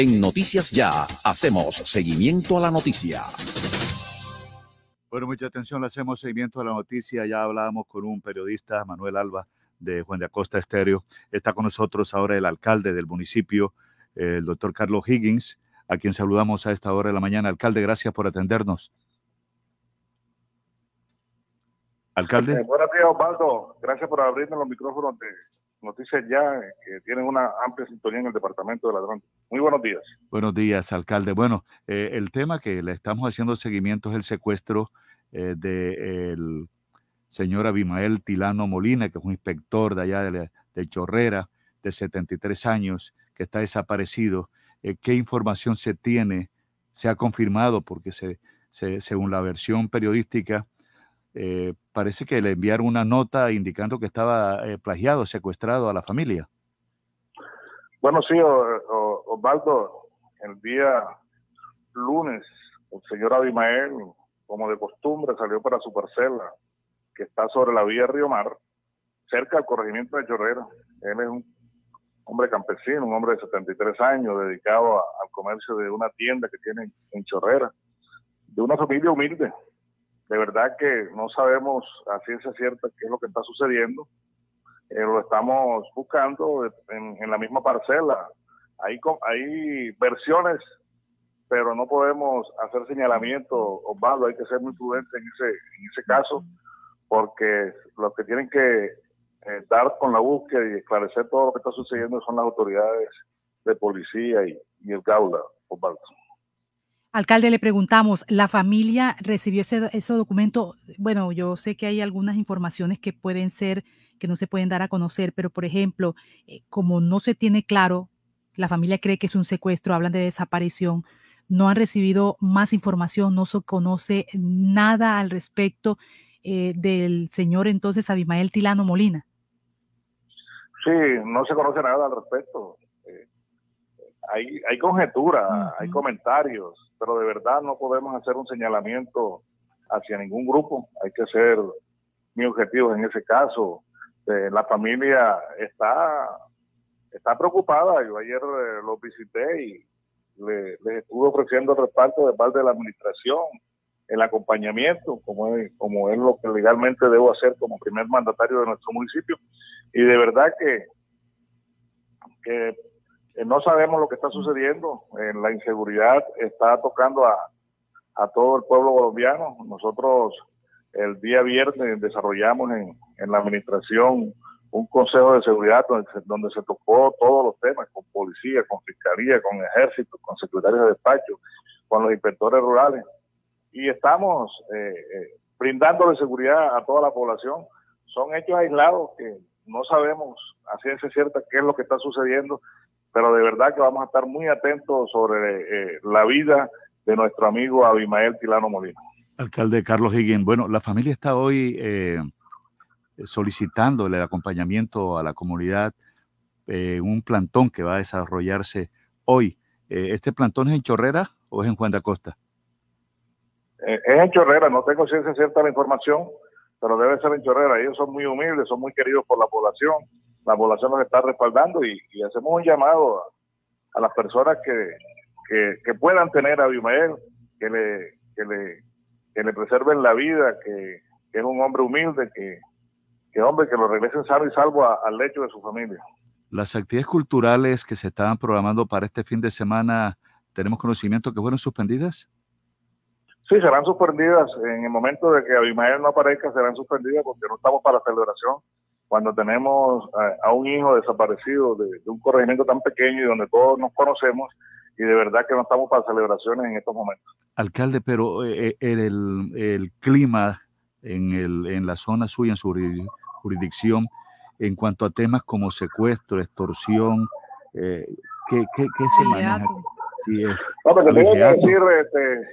En Noticias Ya hacemos seguimiento a la noticia. Bueno, mucha atención, le hacemos seguimiento a la noticia. Ya hablábamos con un periodista, Manuel Alba, de Juan de Acosta Estéreo. Está con nosotros ahora el alcalde del municipio, el doctor Carlos Higgins, a quien saludamos a esta hora de la mañana. Alcalde, gracias por atendernos. Alcalde. Eh, buenos días, Osvaldo. Gracias por abrirme los micrófonos de Noticias Ya, que tienen una amplia sintonía en el departamento de Ladrón. Muy buenos días. Buenos días, alcalde. Bueno, eh, el tema que le estamos haciendo seguimiento es el secuestro eh, del señor Abimael Tilano Molina, que es un inspector de allá de, de Chorrera, de 73 años, que está desaparecido. Eh, ¿Qué información se tiene? Se ha confirmado, porque se, se según la versión periodística, eh, parece que le enviaron una nota indicando que estaba eh, plagiado, secuestrado a la familia. Bueno, sí, Osvaldo, el día lunes, el señor Abimael, como de costumbre, salió para su parcela, que está sobre la vía Río Mar, cerca del corregimiento de Chorrera. Él es un hombre campesino, un hombre de 73 años, dedicado al comercio de una tienda que tiene en Chorrera, de una familia humilde, de verdad que no sabemos a ciencia cierta qué es lo que está sucediendo. Eh, lo estamos buscando en, la misma parcela. Hay, hay versiones, pero no podemos hacer señalamiento, Osvaldo, hay que ser muy prudente en ese, en ese caso, porque los que tienen que eh, dar con la búsqueda y esclarecer todo lo que está sucediendo son las autoridades de policía y, y el Gaula, Osvaldo. Alcalde, le preguntamos, ¿la familia recibió ese, ese, documento? Bueno, yo sé que hay algunas informaciones que pueden ser, que no se pueden dar a conocer, pero por ejemplo, eh, como no se tiene claro, la familia cree que es un secuestro, hablan de desaparición, no han recibido más información, no se conoce nada al respecto eh, del señor entonces Abimael Tilano Molina. Sí, no se conoce nada al respecto. Hay, hay conjeturas, hay comentarios, pero de verdad no podemos hacer un señalamiento hacia ningún grupo. Hay que ser muy objetivos en ese caso. Eh, la familia está, está preocupada. Yo ayer eh, los visité y les estuve ofreciendo el respaldo de parte de la administración, el acompañamiento, como es, como es lo que legalmente debo hacer como primer mandatario de nuestro municipio. Y de verdad que, que no sabemos lo que está sucediendo. en la inseguridad está tocando a, todo el pueblo colombiano. Nosotros el día viernes desarrollamos en, la administración un consejo de seguridad donde se, tocó todos los temas, con policía, con fiscalía, con ejército, con secretarios de despacho, con los inspectores rurales. Y estamos eh, eh, brindándole seguridad a toda la población. Son hechos aislados que no sabemos a ciencia cierta qué es lo que está sucediendo pero de verdad que vamos a estar muy atentos sobre eh, la vida de nuestro amigo Abimael Tilano Molina. Alcalde Carlos Higgins, bueno, la familia está hoy eh, solicitándole el acompañamiento a la comunidad en un plantón que va a desarrollarse hoy. Eh, ¿Este plantón es en Chorrera o es en Juan de Acosta? es en Chorrera, no tengo ciencia cierta la información, pero debe ser en Chorrera. Ellos son muy humildes, son muy queridos por la población la población nos está respaldando y, hacemos un llamado a, las personas que, que, puedan tener a Abimael, que le, que le, que le preserven la vida, que, es un hombre humilde, que, que hombre que lo regresen sano y salvo al lecho de su familia. Las actividades culturales que se estaban programando para este fin de semana, ¿tenemos conocimiento que fueron suspendidas? Sí, serán suspendidas. En el momento de que Abimael no aparezca, serán suspendidas porque no estamos para la celebración cuando tenemos a, un hijo desaparecido de, un corregimiento tan pequeño y donde todos nos conocemos y de verdad que no estamos para celebraciones en estos momentos. Alcalde, pero eh, eh, el, el, clima en, el, en la zona suya, en su jurisdicción, en cuanto a temas como secuestro, extorsión, eh, ¿qué, qué, se maneja? Sí, no, pero te tengo que decir, este,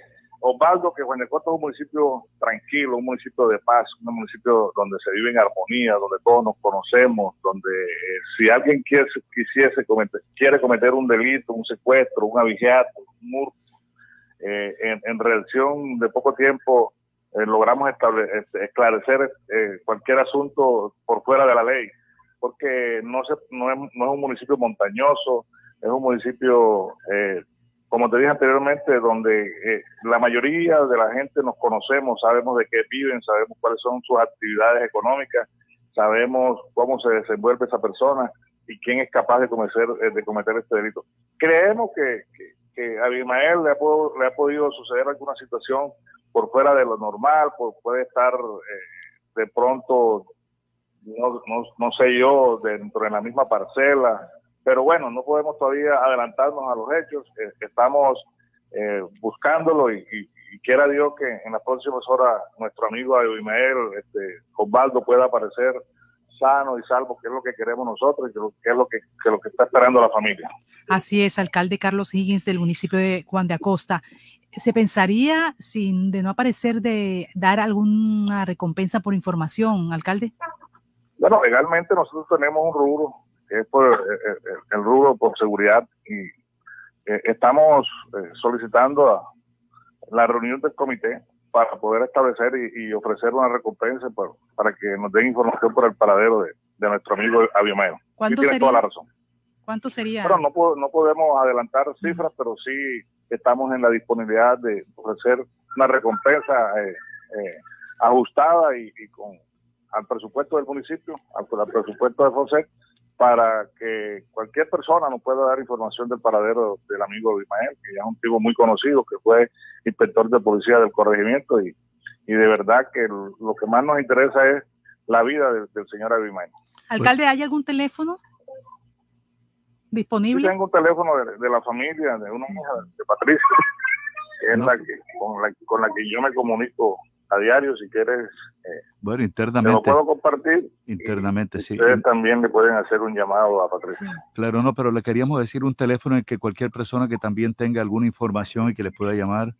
Osvaldo, que Guanajuato es un municipio tranquilo, un municipio de paz, un municipio donde se vive en armonía, donde todos nos conocemos, donde eh, si alguien quiere, quisiese cometer, quiere cometer un delito, un secuestro, un avigiato, un murto, eh, en, en, relación de poco tiempo eh, logramos este, esclarecer cualquier asunto por fuera de la ley, porque no, se, no, no es un municipio montañoso, es un municipio como te dije anteriormente, donde eh, la mayoría de la gente nos conocemos, sabemos de qué viven, sabemos cuáles son sus actividades económicas, sabemos cómo se desenvuelve esa persona y quién es capaz de cometer, eh, de cometer este delito. Creemos que, que a Abimael le ha, le ha podido suceder alguna situación por fuera de lo normal, pues puede estar eh, de pronto, no, no, sé yo, dentro de la misma parcela, pero bueno, no podemos todavía adelantarnos a los hechos, eh, estamos eh, buscándolo y, quiera Dios que en las próximas horas nuestro amigo Abimael, este, Osvaldo pueda aparecer sano y salvo, que es lo que queremos nosotros y que es lo que, que, lo que está esperando la familia. Así es, alcalde Carlos Higgins del municipio de Juan de Acosta. ¿Se pensaría, sin de no aparecer, de dar alguna recompensa por información, alcalde? Bueno, legalmente nosotros tenemos un rubro, es por, eh, eh, el, rubro por seguridad, y eh, estamos solicitando la reunión del comité para poder establecer y, ofrecer una recompensa para que nos den información por el paradero de, nuestro amigo Abiomeo. ¿Cuánto sería? toda la razón. ¿Cuánto sería? Bueno, no, no podemos adelantar cifras, pero sí estamos en la disponibilidad de ofrecer una recompensa eh, eh, ajustada y, con al presupuesto del municipio, al, presupuesto de José, para que cualquier persona nos pueda dar información del paradero del amigo Ismael, que ya es un tipo muy conocido, que fue inspector de policía del corregimiento y, y de verdad que lo que más nos interesa es la vida del, señor Abimael. Alcalde, ¿hay algún teléfono? disponible? tengo un teléfono de, la familia, de una hija de Patricia, que es la que, con, la, con la que yo me comunico a diario, si quieres. Eh, bueno, internamente. lo puedo compartir. Internamente, sí. Ustedes también le pueden hacer un llamado a Patricia. Claro, no, pero le queríamos decir un teléfono en que cualquier persona que también tenga alguna información y que le pueda llamar.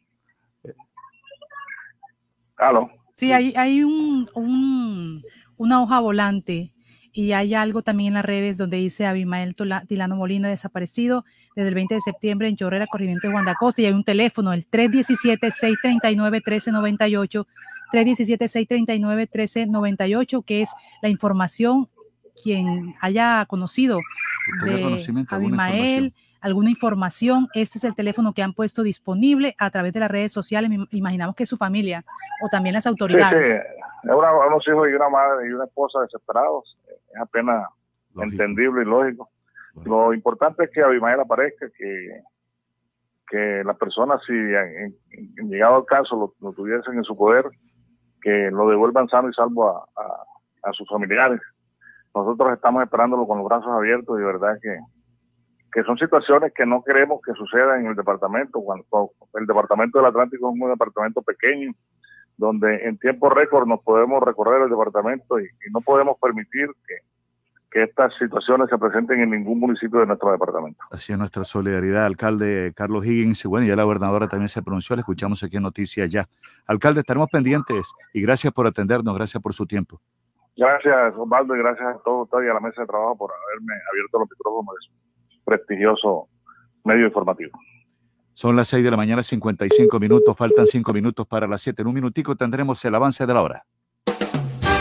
¿Aló? Sí, hay, hay un, un, una hoja volante y hay algo también en las redes donde dice Abimael Tilano Molina desaparecido desde el 20 de septiembre en Chorrera, corrimiento de Guandacosta y hay un teléfono, el 317-639-1398, 317-639-1398, que es la información, quien haya conocido de Abimael, alguna información, este es el teléfono que han puesto disponible a través de las redes sociales, imaginamos que es su familia o también las autoridades. Es unos hijos y una madre y una esposa desesperados es apenas entendible y lógico. Lo importante es que Abimael aparezca, que, que las personas, si en, llegado al caso lo, tuviesen en su poder, que lo devuelvan sano y salvo a, a, sus familiares. Nosotros estamos esperándolo con los brazos abiertos y de verdad que, que son situaciones que no queremos que sucedan en el departamento. Cuando, el departamento del Atlántico es un departamento pequeño, donde en tiempo récord nos podemos recorrer el departamento y, no podemos permitir que, estas situaciones se presenten en ningún municipio de nuestro departamento. Así es nuestra solidaridad, alcalde Carlos Higgins. Y bueno, ya la gobernadora también se pronunció, le escuchamos aquí en Noticias ya. Alcalde, estaremos pendientes y gracias por atendernos, gracias por su tiempo. Gracias, Osvaldo, y gracias a todos ustedes y a la mesa de trabajo por haberme abierto los micrófonos de su prestigioso medio informativo. Son las 6 de la mañana, 55 minutos, faltan 5 minutos para las 7. En un minutico tendremos el avance de la hora.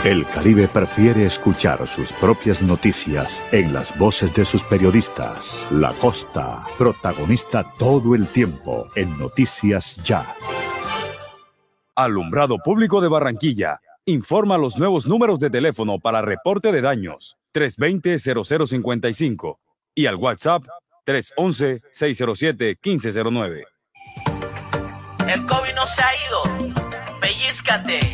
El Caribe prefiere escuchar sus propias noticias en las voces de sus periodistas. La costa, protagonista todo el tiempo en Noticias Ya. Alumbrado Público de Barranquilla. Informa los nuevos números de teléfono para reporte de daños. 320-0055 y al WhatsApp 311-607-1509. El COVID no se ha ido. Pellizcate.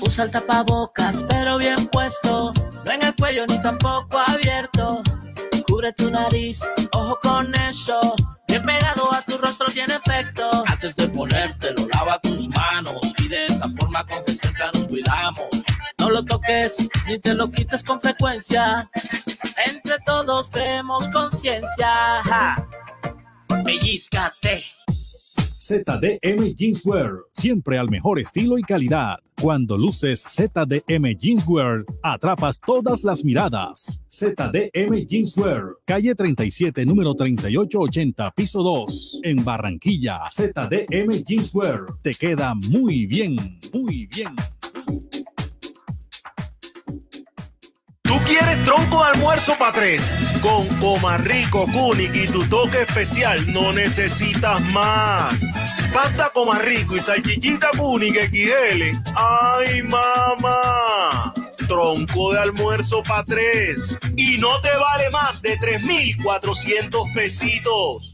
Usa el tapabocas, pero bien puesto. No en el cuello ni tampoco abierto. Cubre tu nariz, ojo con eso. Bien pegado a tu rostro tiene efecto. Antes de ponértelo, lava tus manos. Y de esa forma con que cerca nos cuidamos. No lo toques ni te lo quites con frecuencia. Entre todos creemos conciencia. Pellizcate. ZDM Jeanswear, siempre al mejor estilo y calidad. Cuando luces ZDM Jeanswear, atrapas todas las miradas. ZDM Jeanswear, calle 37, número 3880, piso 2, en Barranquilla. ZDM Jeanswear, te queda muy bien, muy bien. Quieres tronco de almuerzo para tres? Con Comarrico, Kunik y tu toque especial no necesitas más. Pasta Comarrico y salchichita Kunik XL. ¡Ay, mamá! Tronco de almuerzo para tres. Y no te vale más de 3,400 pesitos.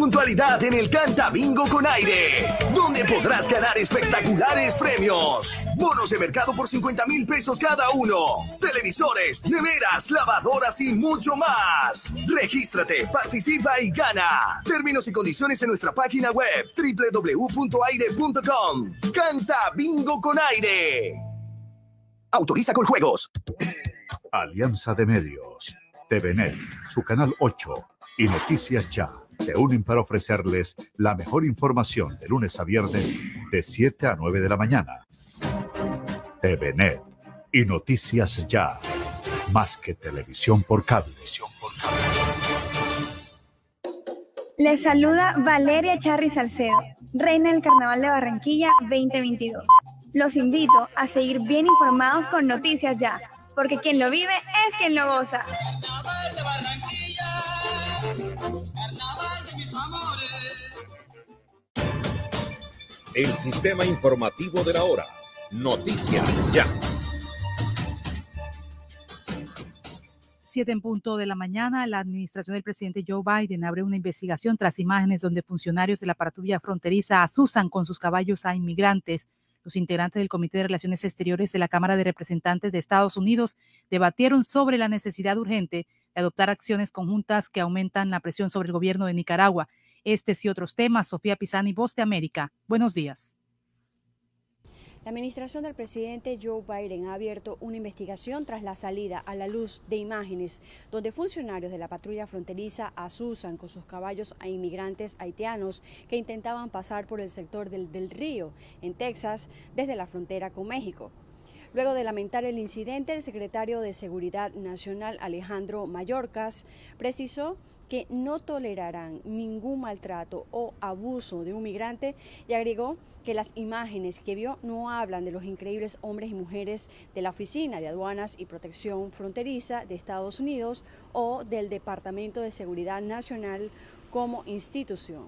Puntualidad en el Canta Bingo con aire, donde podrás ganar espectaculares premios. Bonos de mercado por 50 mil pesos cada uno. Televisores, neveras, lavadoras y mucho más. Regístrate, participa y gana. Términos y condiciones en nuestra página web www.aire.com. Canta Bingo con aire. Autoriza con juegos. Alianza de Medios, TVNet, su canal 8 y Noticias Ya se unen para ofrecerles la mejor información de lunes a viernes de 7 a 9 de la mañana. TVNet y Noticias Ya, más que televisión por cable. Les saluda Valeria Charri Salcedo, reina del Carnaval de Barranquilla 2022. Los invito a seguir bien informados con Noticias Ya, porque quien lo vive es quien lo goza. El sistema informativo de la hora. Noticias ya. Siete en punto de la mañana, la administración del presidente Joe Biden abre una investigación tras imágenes donde funcionarios de la patrulla fronteriza asusan con sus caballos a inmigrantes. Los integrantes del Comité de Relaciones Exteriores de la Cámara de Representantes de Estados Unidos debatieron sobre la necesidad urgente de adoptar acciones conjuntas que aumentan la presión sobre el gobierno de Nicaragua. Estes y otros temas, Sofía Pisani, Voz de América. Buenos días. La administración del presidente Joe Biden ha abierto una investigación tras la salida a la luz de imágenes donde funcionarios de la patrulla fronteriza asusan con sus caballos a inmigrantes haitianos que intentaban pasar por el sector del, del río en Texas desde la frontera con México. Luego de lamentar el incidente, el secretario de Seguridad Nacional Alejandro Mayorkas precisó que no tolerarán ningún maltrato o abuso de un migrante y agregó que las imágenes que vio no hablan de los increíbles hombres y mujeres de la Oficina de Aduanas y Protección Fronteriza de Estados Unidos o del Departamento de Seguridad Nacional como institución.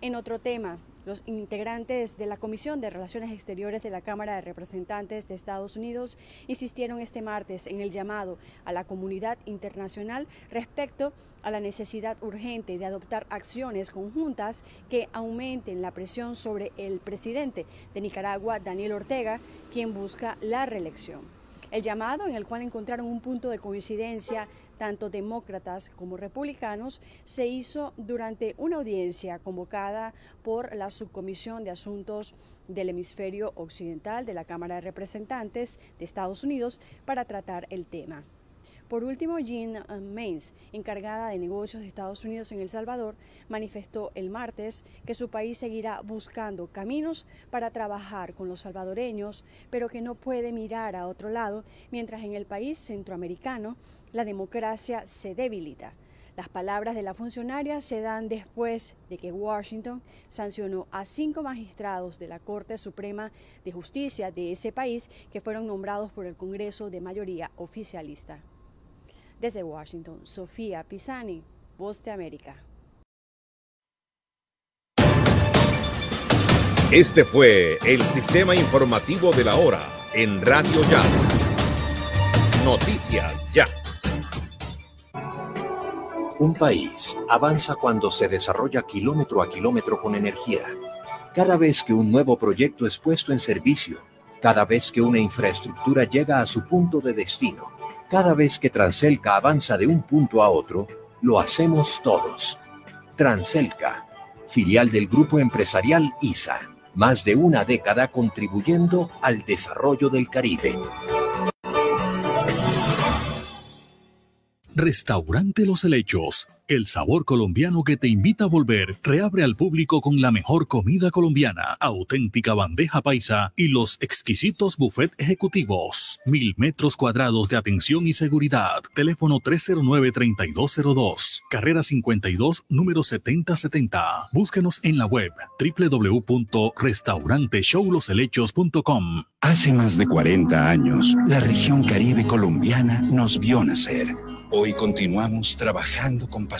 En otro tema, los integrantes de la Comisión de Relaciones Exteriores de la Cámara de Representantes de Estados Unidos insistieron este martes en el llamado a la comunidad internacional respecto a la necesidad urgente de adoptar acciones conjuntas que aumenten la presión sobre el presidente de Nicaragua, Daniel Ortega, quien busca la reelección. El llamado, en el cual encontraron un punto de coincidencia tanto demócratas como republicanos, se hizo durante una audiencia convocada por la Subcomisión de Asuntos del Hemisferio Occidental de la Cámara de Representantes de Estados Unidos para tratar el tema. Por último, Jean Mains, encargada de negocios de Estados Unidos en El Salvador, manifestó el martes que su país seguirá buscando caminos para trabajar con los salvadoreños, pero que no puede mirar a otro lado mientras en el país centroamericano la democracia se debilita. Las palabras de la funcionaria se dan después de que Washington sancionó a cinco magistrados de la Corte Suprema de Justicia de ese país que fueron nombrados por el Congreso de mayoría oficialista. Desde Washington, Sofía Pisani, Voz de América. Este fue el sistema informativo de la hora en Radio Ya. Noticias Ya. Un país avanza cuando se desarrolla kilómetro a kilómetro con energía. Cada vez que un nuevo proyecto es puesto en servicio, cada vez que una infraestructura llega a su punto de destino, cada vez que Transelca avanza de un punto a otro, lo hacemos todos. Transelca, filial del grupo empresarial ISA más de una década contribuyendo al desarrollo del Caribe. Restaurante Los Helechos, el sabor colombiano que te invita a volver, reabre al público con la mejor comida colombiana, auténtica bandeja paisa y los exquisitos buffet ejecutivos. Mil metros cuadrados de atención y seguridad. Teléfono 309-3202, carrera 52, número 7070. Búsquenos en la web www.restauranteshowloshelechos.com. Hace más de 40 años, la región caribe colombiana nos vio nacer. Hoy continuamos trabajando con pasión,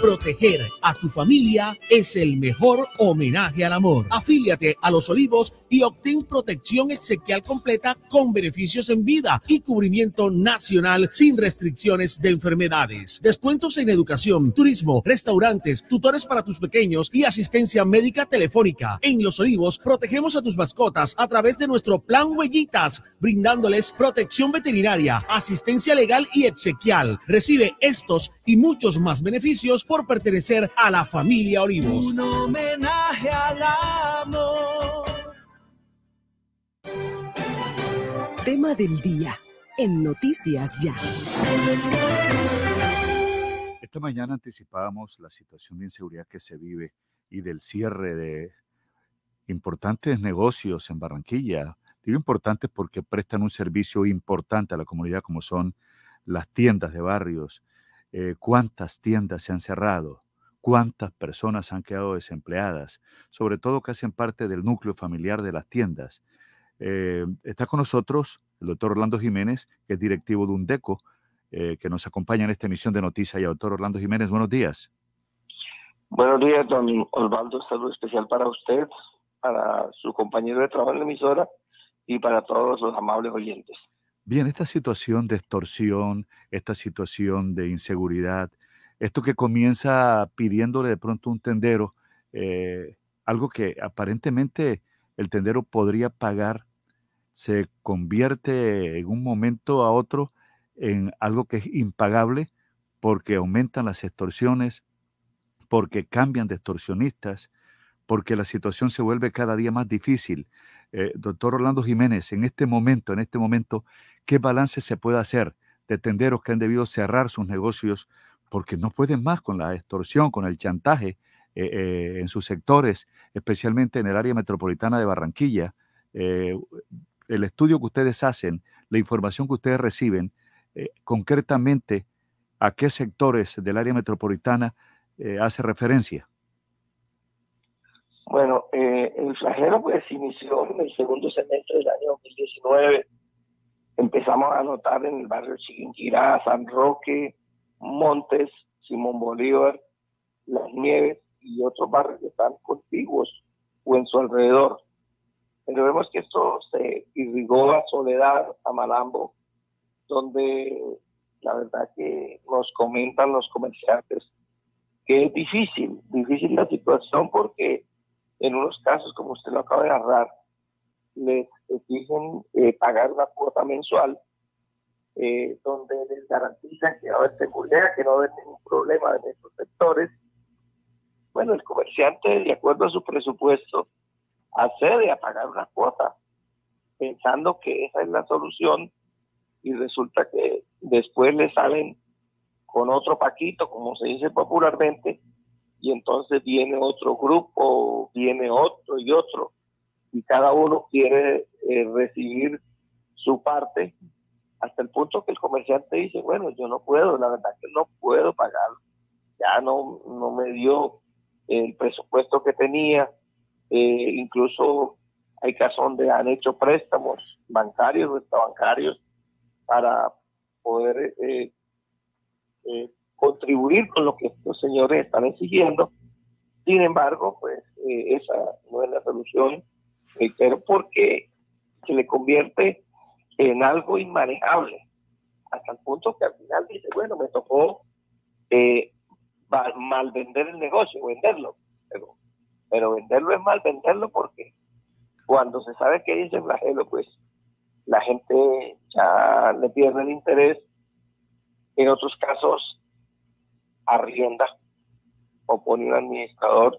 Proteger a tu familia es el mejor homenaje al amor. Afíliate a Los Olivos y obtén protección exequial completa con beneficios en vida y cubrimiento nacional sin restricciones de enfermedades. Descuentos en educación, turismo, restaurantes, tutores para tus pequeños y asistencia médica telefónica. En Los Olivos protegemos a tus mascotas a través de nuestro plan Huellitas, brindándoles protección veterinaria, asistencia legal y exequial. Recibe estos y muchos más beneficios por pertenecer a la familia Olivos. Un homenaje al amor. Tema del día en Noticias Ya. Esta mañana anticipábamos la situación de inseguridad que se vive y del cierre de importantes negocios en Barranquilla. Digo importantes porque prestan un servicio importante a la comunidad como son las tiendas de barrios, eh, cuántas tiendas se han cerrado, cuántas personas han quedado desempleadas, sobre todo que hacen parte del núcleo familiar de las tiendas. Eh, está con nosotros el doctor Orlando Jiménez, que es directivo de UNDECO, eh, que nos acompaña en esta emisión de noticias. Y doctor Orlando Jiménez, buenos días. Buenos días, don Osvaldo. Saludo especial para usted, para su compañero de trabajo en la emisora y para todos los amables oyentes. Bien, esta situación de extorsión, esta situación de inseguridad, esto que comienza pidiéndole de pronto un tendero, eh, algo que aparentemente el tendero podría pagar, se convierte en un momento a otro en algo que es impagable porque aumentan las extorsiones, porque cambian de extorsionistas, porque la situación se vuelve cada día más difícil. Eh, doctor Orlando Jiménez, en este momento, en este momento, ¿qué balance se puede hacer de tenderos que han debido cerrar sus negocios porque no pueden más con la extorsión, con el chantaje eh, eh, en sus sectores, especialmente en el área metropolitana de Barranquilla? el estudio que ustedes hacen, la información que ustedes reciben, concretamente, ¿a qué sectores del área metropolitana hace referencia? Bueno, eh, el flagelo pues inició en el segundo semestre del año 2019. Empezamos a notar en el barrio Chiquinquirá, San Roque, Montes, Simón Bolívar, Las Nieves y otros barrios que están contiguos o en su alrededor. Pero vemos que esto se irrigó a Soledad, a Malambo, donde la verdad que nos comentan los comerciantes que es difícil, difícil la situación porque en unos casos, como usted lo acaba de narrar, les exigen eh, pagar una cuota mensual eh, donde les garantizan que va a haber seguridad, que no va a haber ningún problema en estos sectores. Bueno, el comerciante, de acuerdo a su presupuesto, accede a pagar una cuota, pensando que esa es la solución y resulta que después le salen con otro paquito, como se dice popularmente, y entonces viene otro grupo, viene otro y otro, y cada uno quiere eh, recibir su parte hasta el punto que el comerciante dice, bueno, yo no puedo, la verdad que no puedo pagar, ya no, no me dio el presupuesto que tenía, eh, incluso hay casos donde han hecho préstamos bancarios o extrabancarios para poder eh, eh, contribuir con lo que estos señores están exigiendo. Sin embargo, pues esa no es la solución, pero porque se le convierte en algo inmanejable, hasta el punto que al final dice, bueno, me tocó eh, mal vender el negocio, venderlo, pero, pero venderlo es mal venderlo porque cuando se sabe que dice flagelo, pues la gente ya le pierde el interés, en otros casos arrienda o pone un administrador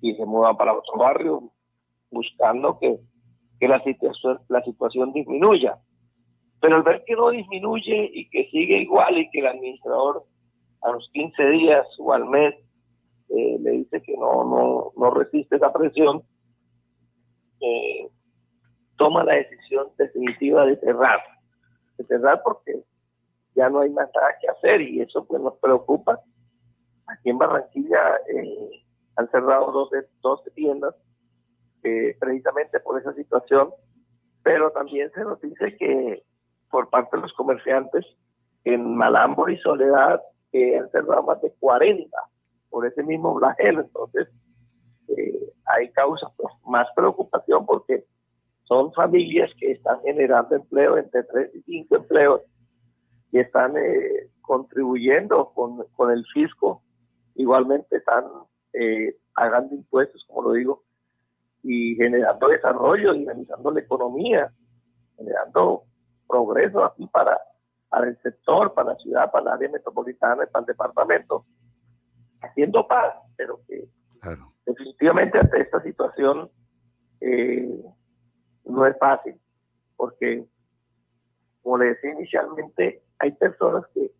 y se muda para otro barrio buscando que, que la, situación, la situación disminuya. Pero al ver que no disminuye y que sigue igual y que el administrador a los 15 días o al mes eh, le dice que no, no, no resiste esa presión, eh, toma la decisión definitiva de cerrar. De cerrar porque ya no hay más nada que hacer y eso pues nos preocupa. Aquí en Barranquilla eh, han cerrado 12, 12 tiendas precisamente por esa situación, pero también se nos dice que por parte de los comerciantes en Malambo y Soledad que han cerrado más de 40 por ese mismo flagelo. Entonces, eh, hay causas pues, más preocupación porque son familias que están generando empleo entre 3 y 5 empleos y están eh, contribuyendo con, con, el fisco. Igualmente están eh, pagando impuestos, como lo digo, y generando desarrollo, dinamizando la economía, generando progreso así para, para el sector, para la ciudad, para el área metropolitana para el departamento, haciendo paz, pero que definitivamente ante esta situación eh, no es fácil, porque, como le decía inicialmente, hay personas que,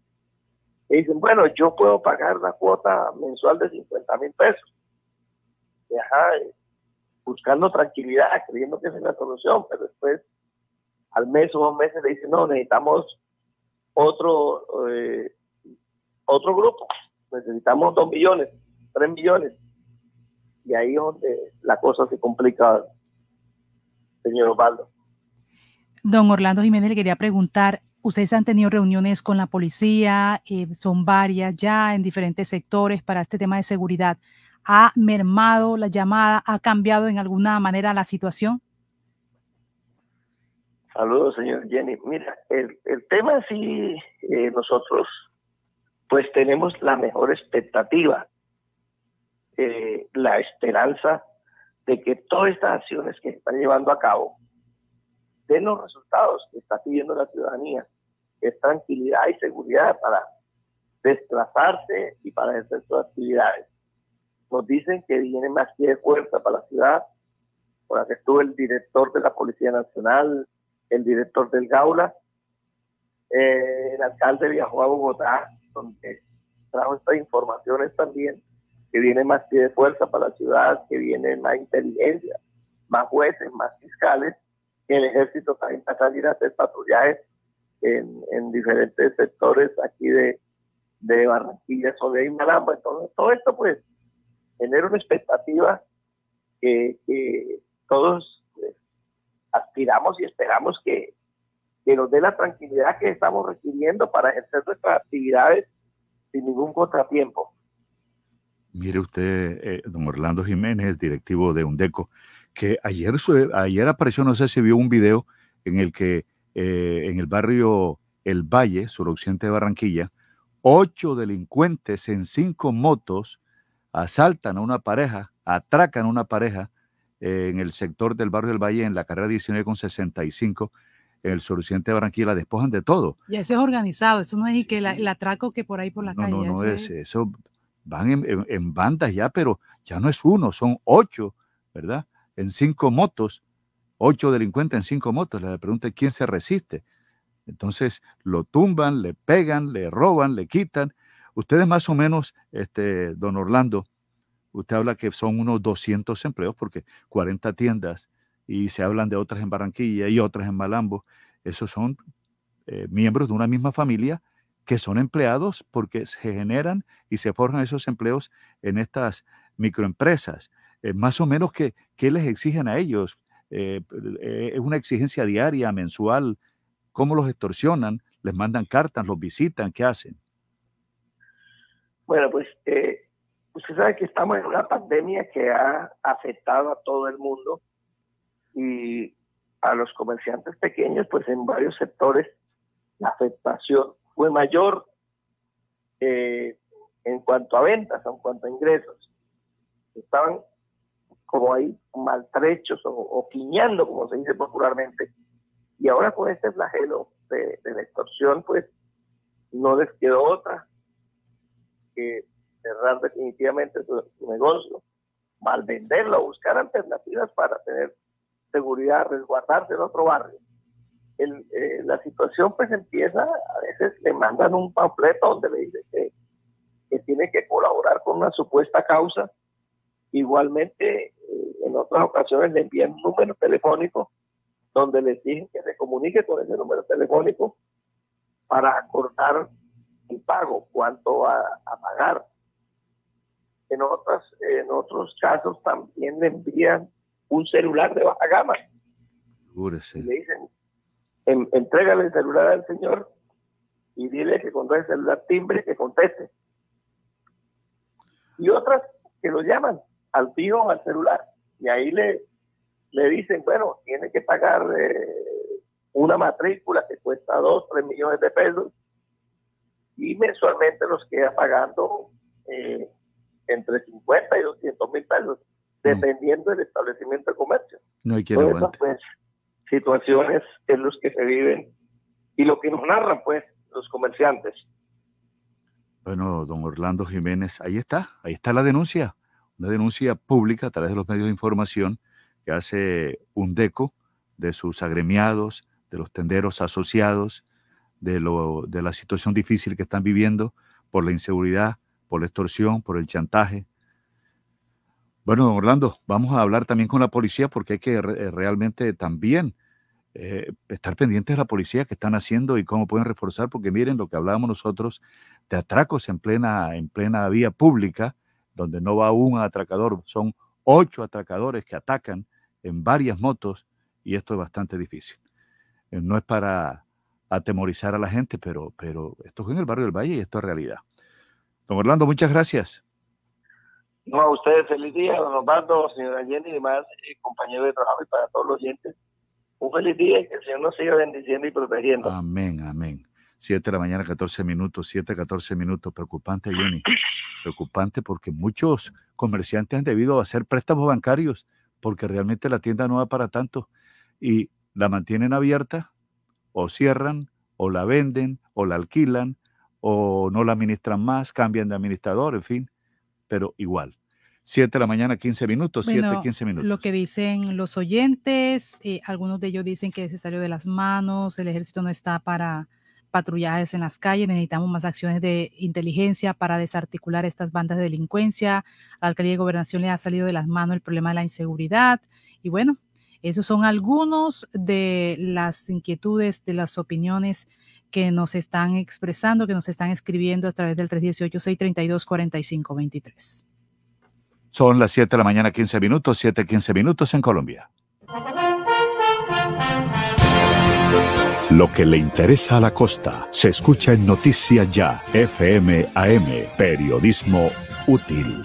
dicen, bueno, yo puedo pagar la cuota mensual de 50 mil pesos, buscando tranquilidad, creyendo que es la solución, pero después al mes o dos meses le dicen, no, necesitamos otro, eh, otro grupo, necesitamos dos millones, tres millones. Y ahí es donde la cosa se complica, señor Osvaldo. Don Orlando Jiménez le quería preguntar, ustedes han tenido reuniones con la policía, eh, son varias ya en diferentes sectores para este tema de seguridad. ¿Ha mermado la llamada? ¿Ha cambiado en alguna manera la situación? Saludos, señor Jenny. Mira, el, el tema sí, eh, nosotros pues tenemos la mejor expectativa, eh, la esperanza de que todas estas acciones que se están llevando a cabo den los resultados que está pidiendo la ciudadanía, es tranquilidad y seguridad para desplazarse y para hacer sus actividades. Nos dicen que viene más pie de fuerza para la ciudad, por que estuvo el director de la Policía Nacional, el director del Gaula. Eh, el alcalde viajó a Bogotá, donde trajo estas informaciones también, que viene más pie de fuerza para la ciudad, que viene más inteligencia, más jueces, más fiscales, que el ejército también va a salir a hacer patrullajes en, en diferentes sectores aquí de, de Barranquilla, Soledad y Malamba. Entonces, todo esto pues genera una expectativa que, que todos aspiramos y esperamos que, nos dé la tranquilidad que estamos requiriendo para ejercer nuestras actividades sin ningún contratiempo. Mire usted, eh, don Orlando Jiménez, directivo de UNDECO, que ayer, ayer apareció, no sé si vio un video en el que eh, en el barrio El Valle, suroccidente de Barranquilla, ocho delincuentes en cinco motos asaltan a una pareja, atracan a una pareja en el sector del barrio del Valle, en la carrera 19 con 65, en el suroccidente de Barranquilla, la despojan de todo. Y eso es organizado, eso no es que el atraco que por ahí por la calle. No, no, es, eso van en, bandas ya, pero ya no es uno, son ocho, ¿verdad? En cinco motos, ocho delincuentes en cinco motos. Le pregunta quién se resiste. Entonces lo tumban, le pegan, le roban, le quitan. Ustedes más o menos, este, don Orlando, usted habla que son unos 200 empleos porque 40 tiendas y se hablan de otras en Barranquilla y otras en Malambo. Esos son eh, miembros de una misma familia que son empleados porque se generan y se forjan esos empleos en estas microempresas. Eh, más o menos, ¿qué, ¿qué, les exigen a ellos? Eh, ¿Es una exigencia diaria, mensual? ¿Cómo los extorsionan? ¿Les mandan cartas? ¿Los visitan? ¿Qué hacen? Bueno, pues usted sabe que estamos en una pandemia que ha afectado a todo el mundo y a los comerciantes pequeños, pues en varios sectores la afectación fue mayor eh, en cuanto a ventas, en cuanto a ingresos. Estaban como ahí maltrechos o, o quiñando, como se dice popularmente. Y ahora con este flagelo de, la extorsión, pues no les quedó otra que cerrar definitivamente su, su negocio, mal venderlo, buscar alternativas para tener seguridad, resguardarse en otro barrio. Eh, la situación pues empieza, a veces le mandan un panfleto donde le dice que, que tiene que colaborar con una supuesta causa. Igualmente, eh, en otras ocasiones le envían un número telefónico donde les dicen que se comunique con ese número telefónico para acordar el pago, cuánto va a pagar. En, otras, en otros casos también le envían un celular de baja gama. Y le dicen, en, entrégale el celular al señor y dile que cuando el celular timbre que conteste. Y otras que lo llaman al fijo al celular y ahí le, le dicen, bueno, tiene que pagar eh, una matrícula que cuesta 2, 3 millones de pesos y mensualmente los queda pagando eh, entre 50 y 200 mil pesos dependiendo del establecimiento de comercio. No hay quien aguante. Pues, situaciones en las que se viven y lo que nos narran, pues, los comerciantes. Bueno, don Orlando Jiménez, ahí está, ahí está la denuncia, una denuncia pública a través de los medios de información que hace un DECO de sus agremiados, de los tenderos asociados, de, lo, de la situación difícil que están viviendo por la inseguridad, por la extorsión, por el chantaje, bueno, don Orlando, vamos a hablar también con la policía porque hay que eh, realmente también eh, estar pendientes de la policía que están haciendo y cómo pueden reforzar, porque miren lo que hablábamos nosotros de atracos en plena, en plena vía pública, donde no va un atracador, son ocho atracadores que atacan en varias motos y esto es bastante difícil. Eh, no es para atemorizar a la gente, pero, pero esto es en el barrio del Valle y esto es realidad. Don Orlando, muchas gracias. No, a ustedes feliz día, don Osvaldo, señora Jenny y demás, eh, compañeros de trabajo y para todos los oyentes. Un feliz día y que el Señor nos siga bendiciendo y protegiendo. Amén, amén. Siete de la mañana, 14 minutos, siete, 14 minutos. Preocupante, Jenny. Preocupante porque muchos comerciantes han debido hacer préstamos bancarios porque realmente la tienda no va para tanto y la mantienen abierta o cierran o la venden o la alquilan o no la administran más, cambian de administrador, en fin, pero igual. 7 de la mañana, 15 minutos, 7, 15 minutos. Lo que dicen los oyentes, eh, algunos de ellos dicen que se salió de las manos, el ejército no está para patrullajes en las calles, necesitamos más acciones de inteligencia para desarticular estas bandas de delincuencia. A la alcaldía de gobernación le ha salido de las manos el problema de la inseguridad. Y bueno, esos son algunos de las inquietudes, de las opiniones que nos están expresando, que nos están escribiendo a través del 318-632-4523. Son las 7 de la mañana, 15 minutos, 7, 15 minutos en Colombia. Lo que le interesa a la costa se escucha en Noticias Ya, FM AM, periodismo útil.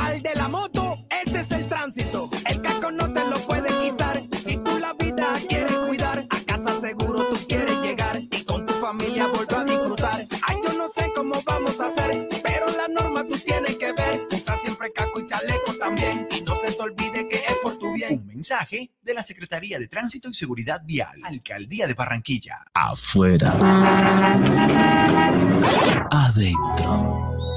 Pal de la moto, este es el tránsito. El casco no te lo puede quitar. Si tú la vida quieres cuidar, a casa seguro tú quieres llegar y con tu familia volver a disfrutar. Ay, yo no sé cómo vamos a hacer, pero la norma tú tienes que ver. Usa siempre casco y chaleco también y no se te olvide que es por tu bien. Un mensaje de la Secretaría de Tránsito y Seguridad Vial, Alcaldía de Barranquilla. Afuera. Adentro.